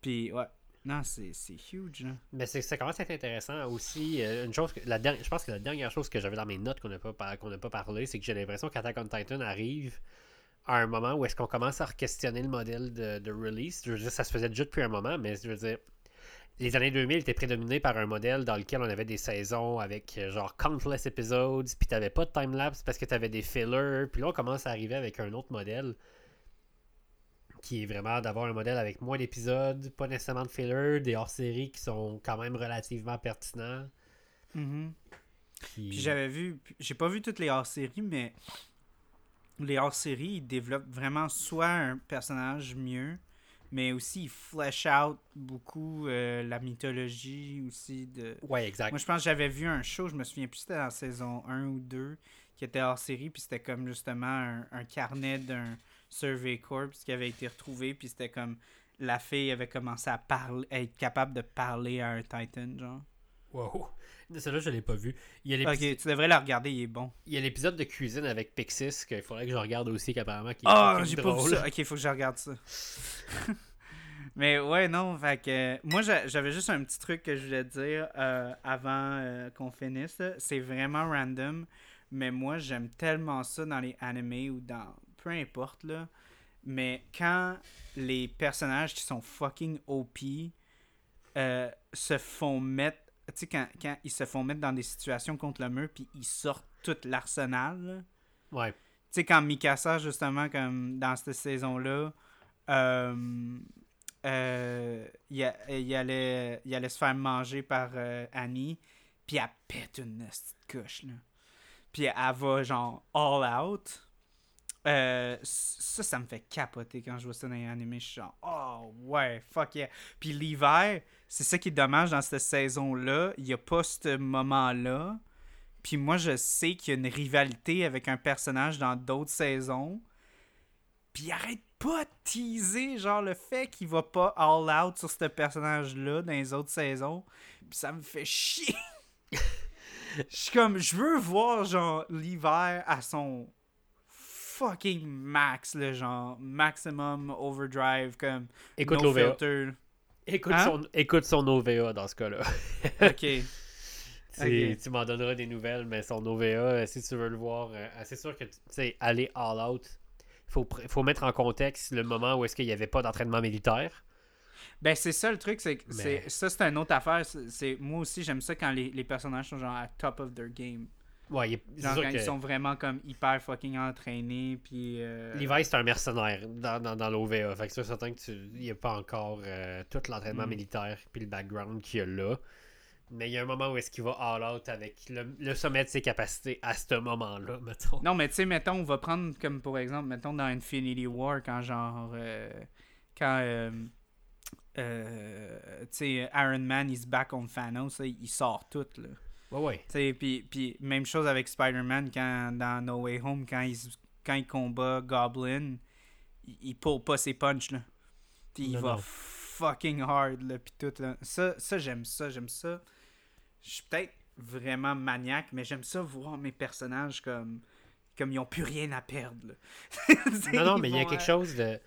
Puis, ouais. Non, c'est huge, là. Mais ça commence à être intéressant aussi. euh, une chose que, la je pense que la dernière chose que j'avais dans mes notes qu'on n'a pas, pas parlé, c'est que j'ai l'impression qu'Attack on Titan arrive à un moment où est-ce qu'on commence à questionner le modèle de, de release. Je veux dire, ça se faisait déjà depuis un moment, mais je veux dire, les années 2000 étaient prédominées par un modèle dans lequel on avait des saisons avec euh, genre countless episodes, puis t'avais pas de time-lapse parce que t'avais des fillers, puis là on commence à arriver avec un autre modèle qui est vraiment d'avoir un modèle avec moins d'épisodes, pas nécessairement de fillers, des hors-séries qui sont quand même relativement pertinents. Mhm. Puis, Puis j'avais vu, j'ai pas vu toutes les hors-séries, mais les hors-séries, ils développent vraiment soit un personnage mieux, mais aussi ils flesh out beaucoup euh, la mythologie aussi de... Ouais, exact. Moi, je pense que j'avais vu un show, je me souviens plus si c'était en saison 1 ou 2, qui était hors série, puis c'était comme justement un, un carnet d'un Survey Corps qui avait été retrouvé, puis c'était comme la fille avait commencé à parler, à être capable de parler à un Titan, genre. Wow. Celle-là, je l'ai pas vu. Il y a Ok, tu devrais la regarder, il est bon. il y a l'épisode de cuisine avec Pixis qu'il faudrait que je regarde aussi, qu'apparemment qui est Ah, j'ai pas vu ça. [laughs] Ok, il faut que je regarde ça. [laughs] Mais ouais, non, fait que euh, moi j'a- j'avais juste un petit truc que je voulais dire euh, avant euh, qu'on finisse. C'est vraiment random, mais moi j'aime tellement ça dans les animés ou dans peu importe là. Mais quand les personnages qui sont fucking OP euh, se font mettre, tu sais, quand, quand ils se font mettre dans des situations contre le mur puis ils sortent tout l'arsenal. Ouais. Tu sais, quand Mikasa, justement, comme dans cette saison-là, euh, euh, il, il allait, il allait se faire manger par euh, Annie, puis elle pète une petite couche, là. Puis elle va, genre, all out. Euh, ça, ça me fait capoter quand je vois ça dans les animés. Je suis genre, oh ouais, fuck yeah. Puis l'hiver, c'est ça qui est dommage dans cette saison-là. Il n'y a pas ce moment-là. Puis moi, je sais qu'il y a une rivalité avec un personnage dans d'autres saisons. Puis arrête pas de teaser, genre, le fait qu'il va pas all out sur ce personnage-là dans les autres saisons. Puis ça me fait chier. [laughs] Je comme, je veux voir, genre, l'hiver à son fucking max, le genre, maximum overdrive, comme, Écoute no filter. Écoute, Hein? son, écoute son OVA dans ce cas-là. [laughs] Ok. [laughs] Ok. Tu m'en donneras des nouvelles, mais son OVA, euh, si tu veux le voir, euh, c'est sûr que tu sais, aller all out, il faut, faut mettre en contexte le moment où est-ce qu'il n'y avait pas d'entraînement militaire. Ben, c'est ça le truc, c'est que Mais- c'est- ça, c'est une autre affaire. C'est- C'est, moi aussi, j'aime ça quand les, les personnages sont genre à top of their game. Ouais, il est- c'est Genre sûr quand que ils sont vraiment comme hyper fucking entraînés, puis... euh, Levi, c'est un mercenaire dans, dans, dans l'OVA. Fait que c'est certain que tu il n'y a pas encore euh, tout l'entraînement Mm. militaire puis le background qu'il y a là. Mais il y a un moment où est-ce qu'il va all out avec le, le sommet de ses capacités à ce moment-là, [laughs] mettons. Non, mais tu sais, mettons, on va prendre comme pour exemple, mettons dans Infinity War, quand genre. euh, quand. euh, euh, tu sais, Iron Man, il se bat contre Thanos, il sort tout, là. Ouais, ouais. Puis, puis même chose avec Spider-Man quand, dans No Way Home, quand il, quand il combat Goblin, il, il pull pas ses punches, là. Puis il Non, va non. fucking hard, là, puis tout, là. Ça, ça j'aime ça, j'aime ça. Je suis peut-être vraiment maniaque, mais j'aime ça voir mes personnages comme comme ils ont plus rien à perdre, [laughs] Non, non, mais il y a quelque euh, chose de.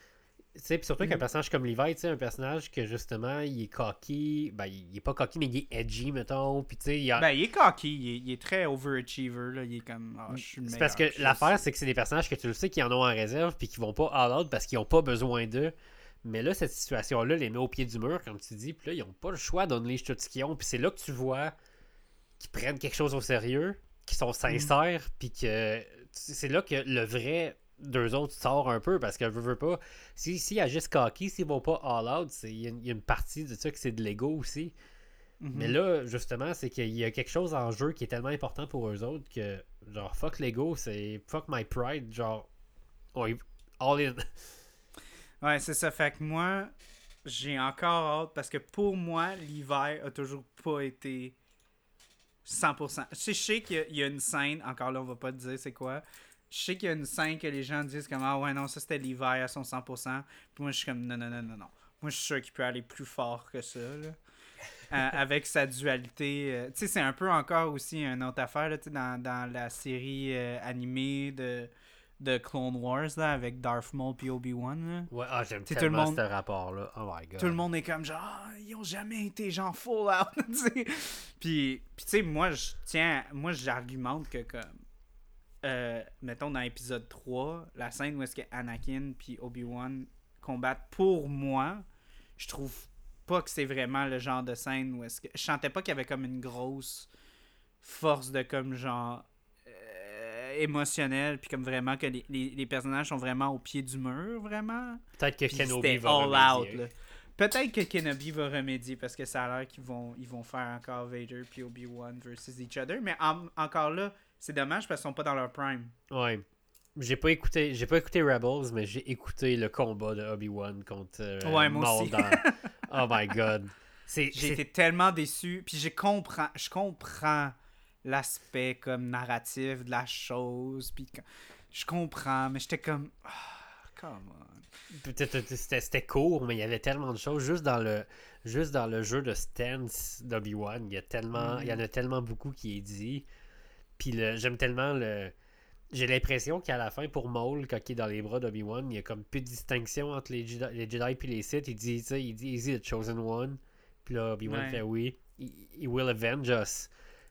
Tu sais, puis surtout qu'un Mhm. personnage comme Levi, tu sais, un personnage que justement, il est cocky. Ben, il est pas cocky, mais il est edgy, mettons. Puis tu sais, il a. Ben, il est cocky, il est, il est très overachiever, là. Il est comme, ah, je suis C'est parce que l'affaire, c'est que c'est des personnages que tu le sais qu'ils en ont en réserve puis qui vont pas all out parce qu'ils ont pas besoin d'eux. Mais là, cette situation-là les met au pied du mur, comme tu dis, puis là, ils ont pas le choix d'unleash tout ce qu'ils ont. Puis c'est là que tu vois qu'ils prennent quelque chose au sérieux, qu'ils sont sincères, puis que c'est là que le vrai d'eux autres sort un peu parce que je veux pas. Si, s'ils agissent cocky, s'ils vont pas all out, c'est- il y, a une- il y a une partie de ça que c'est de l'ego aussi. Mhm. Mais là, justement, c'est qu'il y a quelque chose en jeu qui est tellement important pour eux autres que, genre, fuck l'ego, c'est fuck my pride, genre, on y- all in. [laughs] Ouais, c'est ça. Fait que moi, j'ai encore hâte parce que pour moi, l'hiver a toujours pas été 100%. Je sais, je sais qu'il y y, a une scène, encore là, on va pas te dire c'est quoi. Je sais qu'il y a une scène que les gens disent comme Ah ouais, non, ça c'était l'hiver à son 100%. Puis moi, je suis comme Non, non, non, non, non. Moi, je suis sûr qu'il peut aller plus fort que ça, là. [laughs] Euh, avec sa dualité. euh, tu sais, c'est un peu encore aussi une autre affaire, là, tu sais, dans, dans la série euh, animée de, de Clone Wars, là, avec Darth Maul et Obi-Wan, là. Ouais, ah, j'aime T'sais, tout tellement le monde- ce rapport-là. Oh my god. Tout le monde est comme genre, Ah, ils ont jamais été genre full out. [laughs] Puis, puis tu sais, moi, je tiens, moi, j'argumente que comme, euh, mettons dans l'épisode 3, la scène où est-ce que Anakin puis Obi-Wan combattent pour moi, je trouve pas que c'est vraiment le genre de scène où est-ce que. Je sentais pas qu'il y avait comme une grosse force de comme genre. euh, émotionnelle puis comme vraiment que les, les, les personnages sont vraiment au pied du mur vraiment Peut-être que Kenobi va all remédier. Peut-être que Kenobi va remédier parce que ça a l'air qu'ils vont, ils vont faire encore Vader puis Obi-Wan versus each other. Mais en- encore là, c'est dommage parce qu'ils sont pas dans leur prime. Ouais. J'ai pas écouté, j'ai pas écouté Rebels, mais j'ai écouté le combat de Obi-Wan contre euh, Ouais, moi Maul aussi. dans- [laughs] Oh my god. J'ai été tellement déçu. Puis je comprends, je comprends l'aspect comme narratif de la chose. Puis je comprends, mais j'étais comme. Ah, come on. peut-être c'était, c'était court, mais il y avait tellement de choses juste dans le juste dans le jeu de stance d'Obi-Wan, il y a tellement Mm. il y en a tellement beaucoup qui est dit. Puis le, j'aime tellement le j'ai l'impression qu'à la fin pour Maul quand il est dans les bras d'Obi-Wan, il y a comme plus de distinction entre les Jedi, les Jedi puis les Sith, il dit il dit is he the chosen one? Puis là Obi-Wan Ouais. fait oui, he, will avenge us.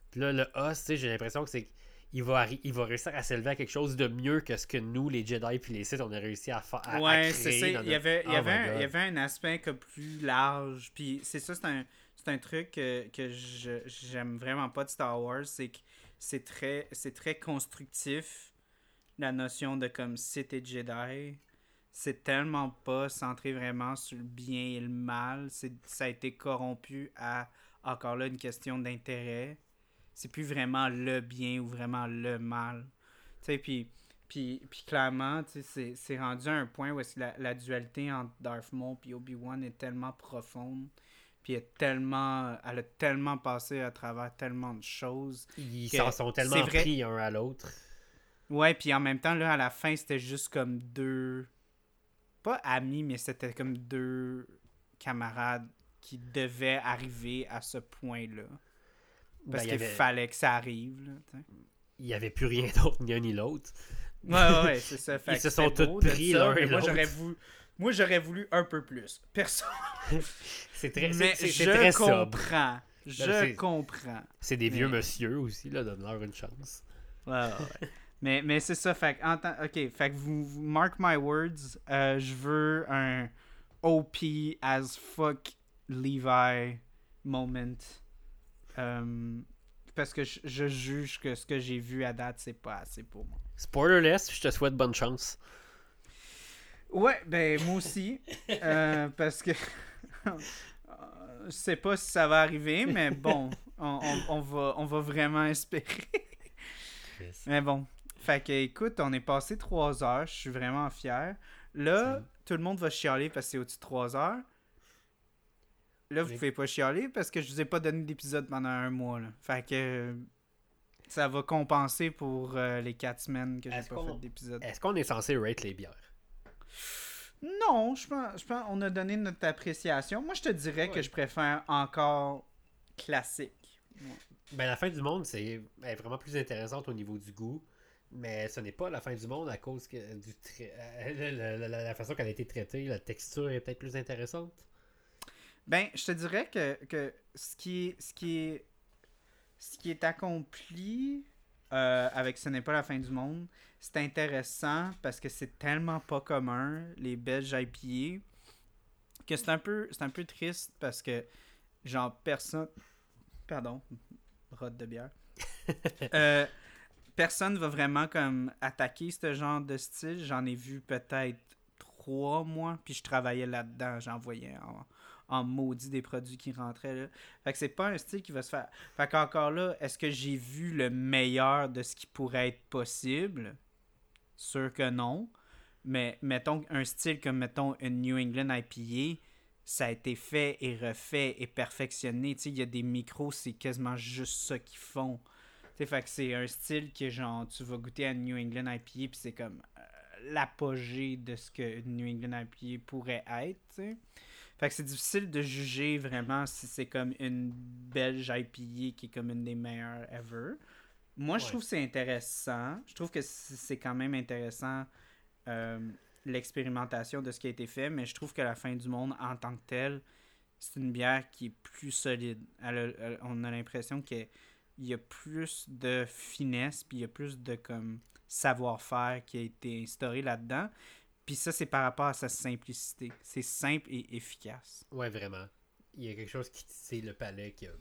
Puis là le us, tu sais, j'ai l'impression que c'est il va, il va réussir à s'élever à quelque chose de mieux que ce que nous, les Jedi puis les Sith, on a réussi à faire. Ouais, c'est ça. dans Il y notre- avait, il y Oh avait, un, il y avait un aspect comme plus large. Puis c'est ça, c'est un, c'est un truc que, que je- j'aime vraiment pas de Star Wars. C'est que c'est très, constructif, la notion de comme Sith et Jedi. C'est tellement pas centré vraiment sur le bien et le mal. Ça a été corrompu à, encore là, une question d'intérêt. C'est plus vraiment le bien ou vraiment le mal. Tu sais, puis... Puis, puis clairement, c'est, rendu à un point où la, la dualité entre Darth Maul et Obi-Wan est tellement profonde. Puis elle, est tellement, elle a tellement passé à travers tellement de choses. Ils s'en sont tellement vrai- pris un à l'autre. Ouais, puis en même temps, là, à la fin, c'était juste comme deux... Pas amis, mais c'était comme deux camarades qui devaient arriver à ce point-là. Ben, Parce qu'il avait- fallait que ça arrive, là. Il n'y avait plus rien [laughs] d'autre, ni un ni l'autre. Ouais, ouais, c'est ça. Fait Ils se sont tous pris l'un et moi, j'aurais voulu... Moi, j'aurais voulu un peu plus. Personne. [laughs] C'est très, Mais c'est, je très sobre. comprends. Je c'est- comprends. C'est des vieux Mais- monsieur aussi, là, donne-leur une chance. Ouais, ouais, ouais. mais mais c'est ça. Fait que, en tant- ok, fait que vous, vous- mark my words. euh, je veux un OP as fuck Levi moment. Euh, parce que je, je juge que ce que j'ai vu à date, c'est pas assez pour moi. Spoilerless, je te souhaite bonne chance. Ouais, ben moi aussi. Euh, parce que [laughs] je sais pas si ça va arriver, mais bon, on, on- on va, on va vraiment espérer. mais bon. Fait que écoute, on est passé trois heures, je suis vraiment fier. Là, tout le monde va chialer parce que c'est au-dessus de trois heures. Là, vous pouvez pas chialer parce que je vous ai pas donné d'épisode pendant un mois. Là. Fait que ça va compenser pour euh, les quatre semaines que j'ai pas fait d'épisode. Est-ce qu'on est censé rate les bières? Non, je pense, je pense on a donné notre appréciation. Moi, je te dirais que je préfère encore classique. Ben, la fin du monde, c'est est vraiment plus intéressante au niveau du goût. Mais ce n'est pas la fin du monde à cause que du euh, la, la- la- la façon qu'elle a été traitée, la texture est peut-être plus intéressante. Ben, je te dirais que, que ce qui est, ce qui est, ce qui est accompli euh, avec Ce n'est pas la fin du monde, c'est intéressant parce que c'est tellement pas commun, les Belges IPA, que c'est un peu, c'est un peu triste parce que, genre, personne, pardon, rote de bière, [laughs] Euh, personne va vraiment comme attaquer ce genre de style. J'en ai vu peut-être trois mois, puis je travaillais là-dedans, j'en voyais en, en maudit des produits qui rentraient là. Fait que c'est pas un style qui va se faire. Fait qu'encore là, est-ce que j'ai vu le meilleur de ce qui pourrait être possible? Sûr que non. Mais mettons un style comme mettons une New England IPA, ça a été fait et refait et perfectionné. Il y a des micros, c'est quasiment juste ça qu'ils font. Tu sais, fait que c'est un style que genre tu vas goûter à New England IPA puis c'est comme euh, l'apogée de ce que New England IPA pourrait être. Fait que c'est difficile de juger vraiment si c'est comme une belge IPA qui est comme une des meilleures ever. Moi, je trouve que c'est intéressant. Je trouve que c'est quand même intéressant euh, l'expérimentation de ce qui a été fait, mais je trouve que la fin du monde en tant que telle, c'est une bière qui est plus solide. Elle a- elle- on a l'impression qu'il y a plus de finesse, puis il y a plus de comme savoir-faire qui a été instauré là-dedans. Puis ça, c'est par rapport à sa simplicité. C'est simple et efficace. Ouais, vraiment. Il y a quelque chose qui titille le palais qui, a-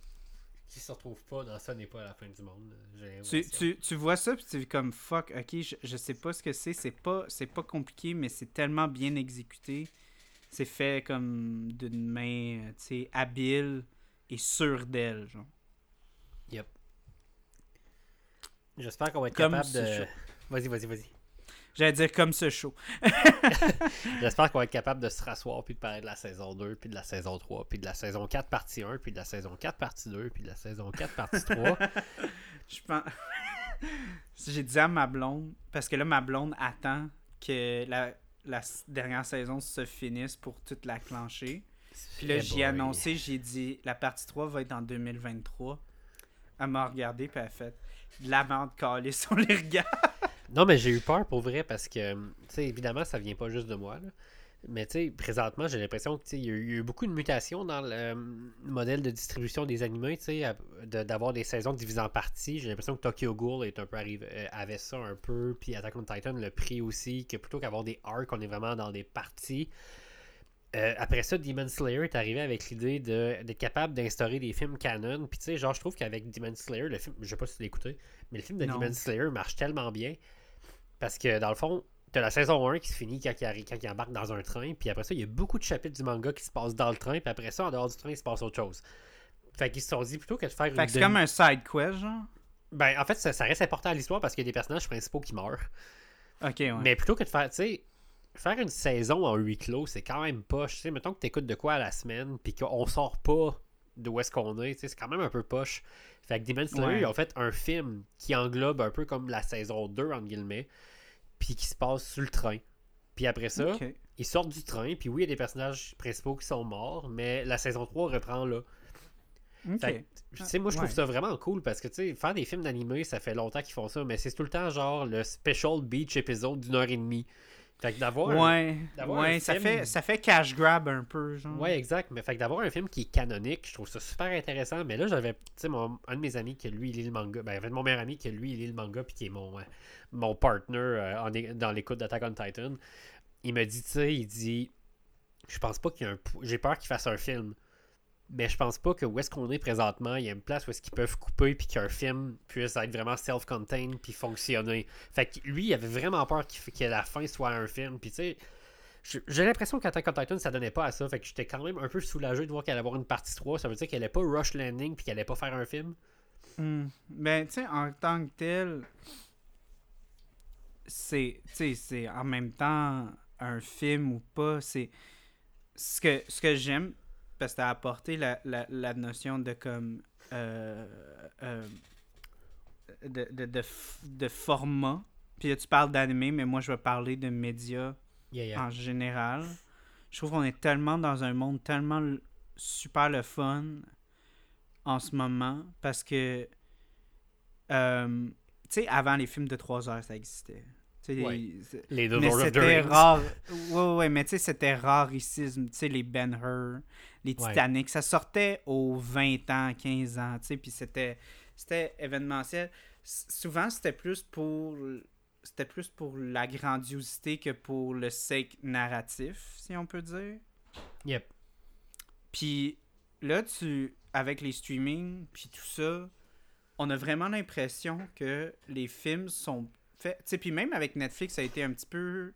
qui se retrouve pas dans ça n'est pas la fin du monde. Tu, tu, tu vois ça, puis tu es comme fuck, ok, je, je sais pas ce que c'est. C'est pas, c'est pas compliqué, mais c'est tellement bien exécuté. C'est fait comme d'une main, euh, tu sais, habile et sûre d'elle, genre. Yep. J'espère qu'on va être Comme capable de. Vas-y, vas-y, vas-y. J'allais dire comme ce show. [laughs] J'espère qu'on va être capable de se rasseoir puis de parler de la saison 2, puis de la saison 3, puis de la saison 4 partie 1, puis de la saison 4 partie 2, puis de la saison 4 partie 3. [laughs] Je pense. [laughs] J'ai dit à ma blonde, parce que là, ma blonde attend que la, dernière saison se finisse pour toute la clencher. Puis là, j'ai annoncé, j'ai dit, la partie 3 va être en 2023. Elle m'a regardé, puis elle a fait de la merde calée sur les regards. Non, mais j'ai eu peur pour vrai parce que, tu sais, évidemment, ça vient pas juste de moi. Mais tu sais, présentement, j'ai l'impression que tu sais, il y, a eu- beaucoup de mutations dans le euh, modèle de distribution des animés, tu sais, d'avoir des saisons divisées en parties. J'ai l'impression que Tokyo Ghoul est un peu arrivé, euh, avait ça un peu, puis Attack on Titan le pris aussi, que plutôt qu'avoir des arcs, on est vraiment dans des parties. Euh, après ça, Demon Slayer est arrivé avec l'idée d'être capable d'instaurer des films canon. Puis tu sais, genre, je trouve qu'avec Demon Slayer, le film, je sais pas si tu l'as écouté, mais le film de Non. Demon Slayer marche tellement bien. Parce que dans le fond, t'as la saison 1 qui se finit quand il, arri- quand il embarque dans un train. Puis après ça, il y a beaucoup de chapitres du manga qui se passent dans le train. Puis après ça, en dehors du train, il se passe autre chose. Fait qu'ils se sont dit plutôt que de faire une. Fait que c'est demi- comme un side quest, genre? Ben, en fait, ça, ça reste important à l'histoire parce qu'il y a des personnages principaux qui meurent. Ok, ouais. Mais plutôt que de faire, tu sais, faire une saison en huis clos, c'est quand même poche. Tu sais, mettons que t'écoutes de quoi à la semaine, puis qu'on sort pas de où est-ce qu'on est, c'est quand même un peu poche. Fait que Demon Slayer, Ouais. ils ont fait un film qui englobe un peu comme la saison 2, entre guillemets, puis qui se passe sur le train. Puis après ça, ils sortent du train, puis oui, il y a des personnages principaux qui sont morts, mais la saison 3 reprend là. Ok. Fait que, tu sais, moi, je trouve Ouais. ça vraiment cool parce que, tu sais, faire des films d'animé, ça fait longtemps qu'ils font ça, mais c'est tout le temps genre le special beach épisode d'une heure et demie. Fait que d'avoir. un- Ouais, d'avoir ouais un ça, film- fait, ça fait cash grab un peu, genre. Ouais, exact. Mais fait que d'avoir un film qui est canonique, je trouve ça super intéressant. Mais là, j'avais, tu sais, un de mes amis qui, lui, il lit le manga. Ben, en fait, mon meilleur ami qui, lui, il lit le manga, puis qui est mon, euh, mon partner euh, en dans l'écoute d'Attack on Titan. Il me dit, tu sais, il dit, je pense pas qu'il y a un. J'ai peur qu'il fasse un film. Mais je pense pas que où est-ce qu'on est présentement, il y a une place où est-ce qu'ils peuvent couper puis qu'un film puisse être vraiment self-contained puis fonctionner. Fait que lui, il avait vraiment peur qu'il que la fin soit un film. Puis tu sais, j'ai l'impression qu'Attack on Titan, ça donnait pas à ça. Fait que j'étais quand même un peu soulagé de voir qu'elle allait avoir une partie 3. Ça veut dire qu'elle allait pas rush landing puis qu'elle allait pas faire un film. Hmm. Ben, tu sais, en tant que tel, c'est, c'est en même temps un film ou pas. C'est ce que, ce que j'aime, parce que t'as apporté la, la, la, notion de comme. Euh, euh, de, de, de, de, format. Puis là, tu parles d'animé, mais moi, je vais parler de médias en général. Je trouve qu'on est tellement dans un monde tellement super le fun en ce moment parce que euh, tu sais avant les films de 3 heures ça existait les, les deux mais c'était rare. Ouais ouais mais tu sais c'était raricisme tu sais les Ben Hur les Titanic. Ça sortait aux 20 ans 15 ans tu sais puis c'était c'était événementiel. Souvent c'était plus pour c'était plus pour la grandiosité que pour le sake narratif, si on peut dire. Yep. Puis là, tu, avec les streamings, puis tout ça, on a vraiment l'impression que les films sont Tu sais, puis même avec Netflix, ça a été un petit peu.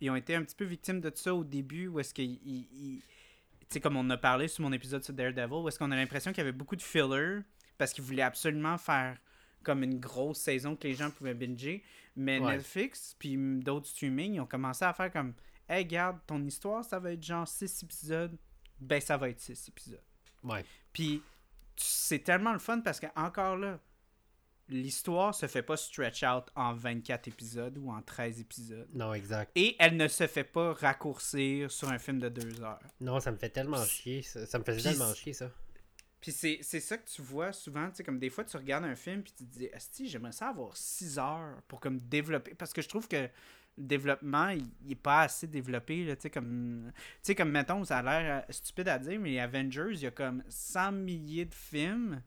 Ils ont été un petit peu victimes de ça au début, où est-ce qu'ils. Tu sais, comme on a parlé sur mon épisode sur Daredevil, où est-ce qu'on a l'impression qu'il y avait beaucoup de filler parce qu'ils voulaient absolument faire comme une grosse saison que les gens pouvaient binger. Mais Netflix, puis d'autres streaming, ils ont commencé à faire comme Hey, garde, ton histoire, ça va être genre 6 épisodes. Ben, ça va être 6 épisodes. Ouais. Puis, c'est tellement le fun parce que, encore là, l'histoire se fait pas stretch out en 24 épisodes ou en 13 épisodes. Non, exact. Et elle ne se fait pas raccourcir sur un film de 2 heures. Non, ça me fait tellement chier. Ça, me fait tellement chier, ça. Puis c'est ça que tu vois souvent, tu sais, comme des fois tu regardes un film puis tu te dis, Asti, j'aimerais ça avoir 6 heures pour comme développer. Parce que je trouve que le développement, il, est pas assez développé, tu sais, comme, tu sais, comme mettons, ça a l'air euh, stupide à dire, mais Avengers, il y a comme 100 milliers de films.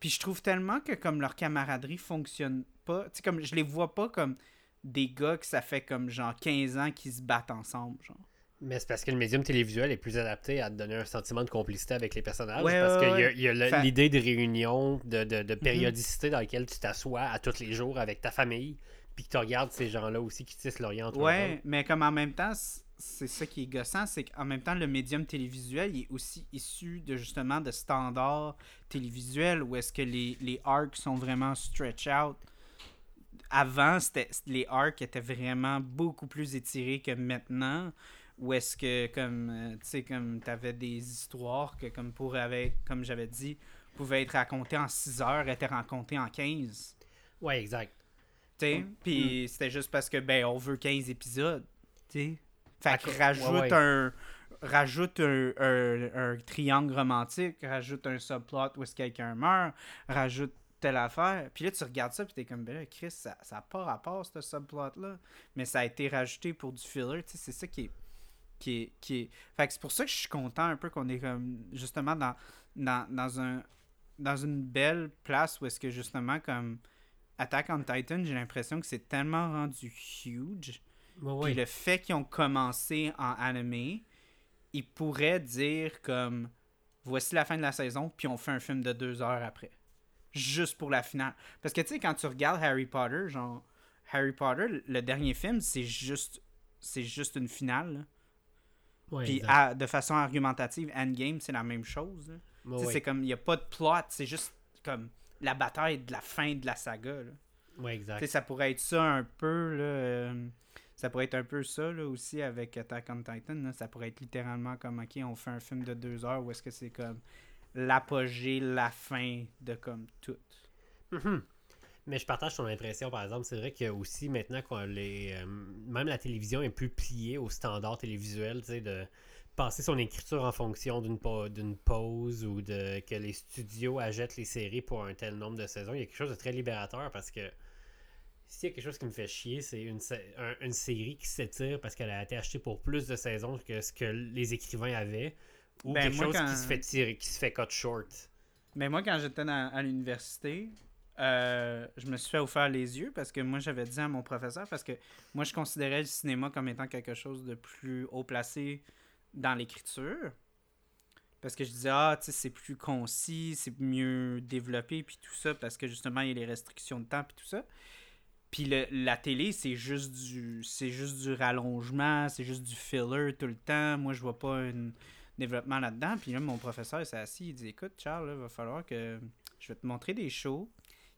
Puis je trouve tellement que comme leur camaraderie fonctionne pas, tu sais, comme je les vois pas comme des gars que ça fait comme genre 15 ans qu'ils se battent ensemble, genre. Mais c'est parce que le médium télévisuel est plus adapté à te donner un sentiment de complicité avec les personnages. parce qu'il y a, l'idée de réunion, de, de, mhm. périodicité dans laquelle tu t'assois à tous les jours avec ta famille, puis que tu regardes ces gens-là aussi qui tissent l'Orient. Ouais, mais comme en même temps, c'est ça qui est gossant, c'est qu'en même temps, le médium télévisuel il est aussi issu de justement de standards télévisuels où est-ce que les, les arcs sont vraiment stretch out. Avant, les arcs étaient vraiment beaucoup plus étirés que maintenant ou est-ce que comme euh, tu sais comme t'avais des histoires que comme pour avec comme j'avais dit pouvaient être racontées en 6 heures étaient racontées en 15 ouais exact tu sais mm. puis mm. c'était juste parce que ben on veut 15 épisodes tu sais fait que rajoute un rajoute un, un, triangle romantique rajoute un subplot où est-ce quelqu'un meurt rajoute telle affaire. Puis là, tu regardes ça, puis t'es comme, ben là, Chris, ça n'a pas rapport, ce subplot-là. Mais ça a été rajouté pour du filler. Tu sais, c'est ça qui est qui est, qui Fait c'est pour ça que je suis content un peu qu'on est comme justement dans, dans, un dans une belle place où est-ce que justement comme Attack on Titan, j'ai l'impression que c'est tellement rendu huge. Puis le fait qu'ils ont commencé en anime, ils pourraient dire comme voici la fin de la saison, puis on fait un film de deux heures après. Juste pour la finale. Parce que tu sais, quand tu regardes Harry Potter, genre Harry Potter, le dernier film, c'est juste c'est juste une finale. Puis de façon argumentative, Endgame, c'est la même chose. C'est comme, il n'y a pas de plot, c'est juste comme la bataille de la fin de la saga. Là. exact. ça pourrait être ça un peu, là, euh, ça pourrait être un peu ça là, aussi avec Attack on Titan. Ça pourrait être littéralement comme, ok, on fait un film de deux heures où est-ce que c'est comme l'apogée, la fin de comme tout. Mm-hmm. Mais je partage ton impression, par exemple. C'est vrai que aussi maintenant, quand les, euh, même la télévision est plus pliée au standard télévisuel, tu de passer son écriture en fonction d'une d'une pause ou de que les studios achètent les séries pour un tel nombre de saisons. Il y a quelque chose de très libérateur parce que s'il y a quelque chose qui me fait chier, c'est une, une série qui s'étire parce qu'elle a été achetée pour plus de saisons que ce que les écrivains avaient ou ben, quelque chose qui se fait tirer, qui se fait cut short. Mais moi, quand j'étais à l'université, euh, je me suis fait offert les yeux parce que moi j'avais dit à mon professeur parce que moi je considérais le cinéma comme étant quelque chose de plus haut placé dans l'écriture. Parce que je disais, ah, tu sais, c'est plus concis, c'est mieux développé, puis tout ça, parce que justement, il y a les restrictions de temps, puis tout ça. Puis le, la télé, c'est juste du c'est juste du rallongement, c'est juste du filler tout le temps. Moi, je vois pas un développement là-dedans. Puis là, mon professeur s'est assis, il dit Écoute, Charles, il va falloir que je vais te montrer des shows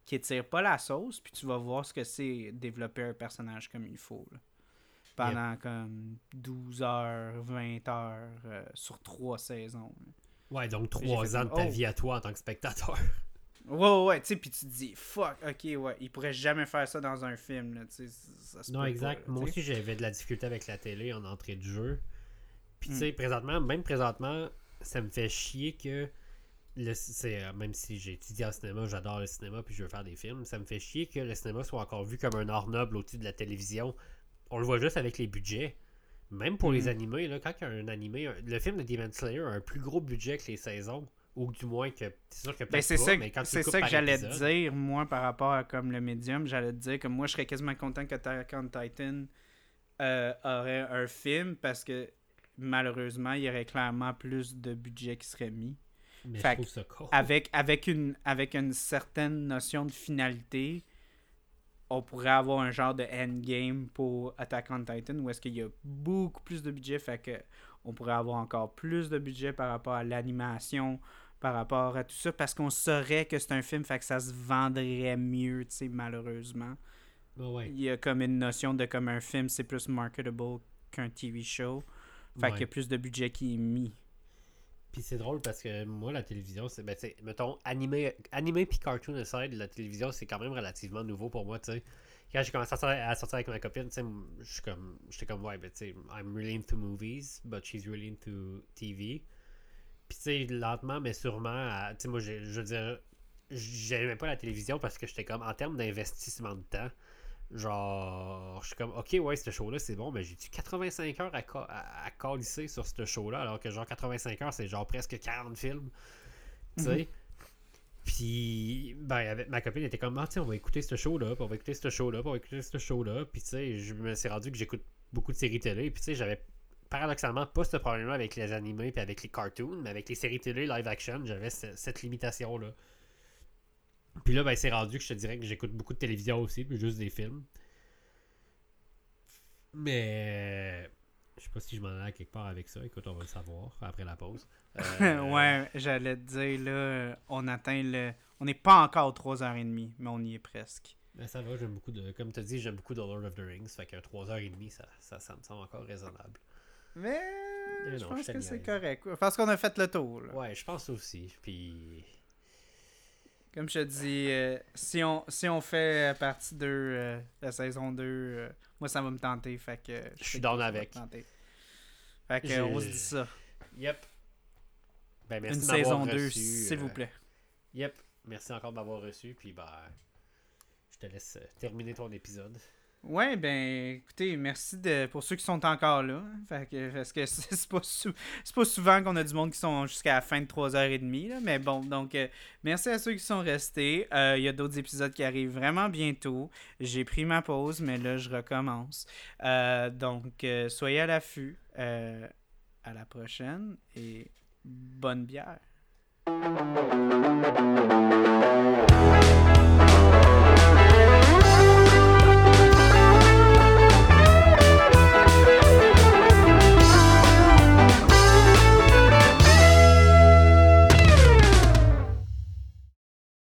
qui étirent pas la sauce, puis tu vas voir ce que c'est développer un personnage comme il faut. là. Pendant comme 12 heures, 20 heures euh, sur trois saisons. là. Ouais, donc trois ans de ta oh. vie à toi en tant que spectateur. Ouais, ouais, ouais, tu sais, puis tu te dis, fuck, ok, ouais, il pourrait jamais faire ça dans un film, là, tu sais, ça se Non, exact. pas, Moi aussi, j'avais de la difficulté avec la télé en entrée de jeu. Puis, tu Mm. sais, présentement, même présentement, ça me fait chier que. Le, euh, même si j'ai étudié en cinéma, j'adore le cinéma puis je veux faire des films, ça me fait chier que le cinéma soit encore vu comme un art noble au-dessus de la télévision. On le voit juste avec les budgets. Même pour les Mm. animés, là, quand il y a un animé, un- le film de Demon Slayer a un plus gros budget que les saisons, ou du moins que c'est sûr que Ben, c'est ça, mais quand c'est ça que j'allais te dire, moi, par rapport à comme le médium. J'allais te dire que moi, je serais quasiment content que Attack on Titan euh, aurait un film parce que malheureusement, il y aurait clairement plus de budget qui serait mis. Mais je Fait trouve ça. Avec, avec, une, avec une certaine notion de finalité, on pourrait avoir un genre de endgame pour Attack on Titan où est-ce qu'il y a beaucoup plus de budget, fait que on pourrait avoir encore plus de budget par rapport à l'animation, par rapport à tout ça, parce qu'on saurait que c'est un film, fait que ça se vendrait mieux, tu sais, malheureusement. Ouais. Il y a comme une notion de comme un film, c'est plus marketable qu'un TV show. Fait Ouais. qu'il y a plus de budget qui est mis. Puis c'est drôle parce que moi, la télévision, c'est, ben, mettons, animé, animé puis cartoon aside, la télévision, c'est quand même relativement nouveau pour moi, tu sais. Quand j'ai commencé à sortir, à sortir avec ma copine, tu sais, je suis comme, j'étais comme, ouais, ben, tu sais, I'm really into movies, but she's really into TV. Puis, tu sais, lentement, mais sûrement, tu sais, moi, j'ai- je veux dire, j'aimais pas la télévision parce que j'étais comme, en termes d'investissement de temps, genre, je suis comme, ok, ouais, ce show-là, c'est bon, mais j'ai-tu 85 heures à, à, à calisser sur ce show-là, alors que genre 85 heures, c'est genre presque 40 films, tu sais. Puis, ben, avec ma copine était comme, ah, tiens, on va écouter ce show-là, on va écouter ce show-là, on va écouter ce show-là. Puis, tu sais, je me suis rendu que j'écoute beaucoup de séries télé. Puis, tu sais, j'avais paradoxalement pas ce problème-là avec les animés puis avec les cartoons, mais avec les séries télé live action, j'avais ce- cette limitation-là. Puis là, ben, c'est rendu que je te dirais que j'écoute beaucoup de télévision aussi, puis juste des films. Mais. Je sais pas si je m'en allais quelque part avec ça. Écoute, on va le savoir après la pause. [laughs] Euh, ouais, j'allais te dire, là, on atteint le. On n'est pas encore aux 3h30, mais on y est presque. Ben, ça va, j'aime beaucoup de. Comme tu as dit, j'aime beaucoup de Lord of the Rings. Fait que 3h30, ça, ça, ça me semble encore raisonnable. Mais je non, pense je que c'est correct. Parce qu'on a fait le tour. là. Ouais, je pense aussi. Puis. Comme je te dis, euh, si, on, si on fait partie 2, euh, la saison 2, euh, moi ça va me tenter. Fait que Je suis down avec. tenter. Fait que on se dit ça. Yep. Ben, merci Une saison 2, reçu, s'il vous plaît. Yep. Merci encore de m'avoir reçu. Puis, ben. Je te laisse terminer ton épisode. Ouais, ben, écoutez, merci de, pour ceux qui sont encore là. parce que [laughs] c'est pas, pas souvent qu'on a du monde qui sont jusqu'à la fin de 3h30. Là, mais bon, donc, euh, merci à ceux qui sont restés. Euh, Il y a d'autres épisodes qui arrivent vraiment bientôt. J'ai pris ma pause, mais là, je recommence. Euh, donc, soyez à l'affût. À la prochaine et bonne bière.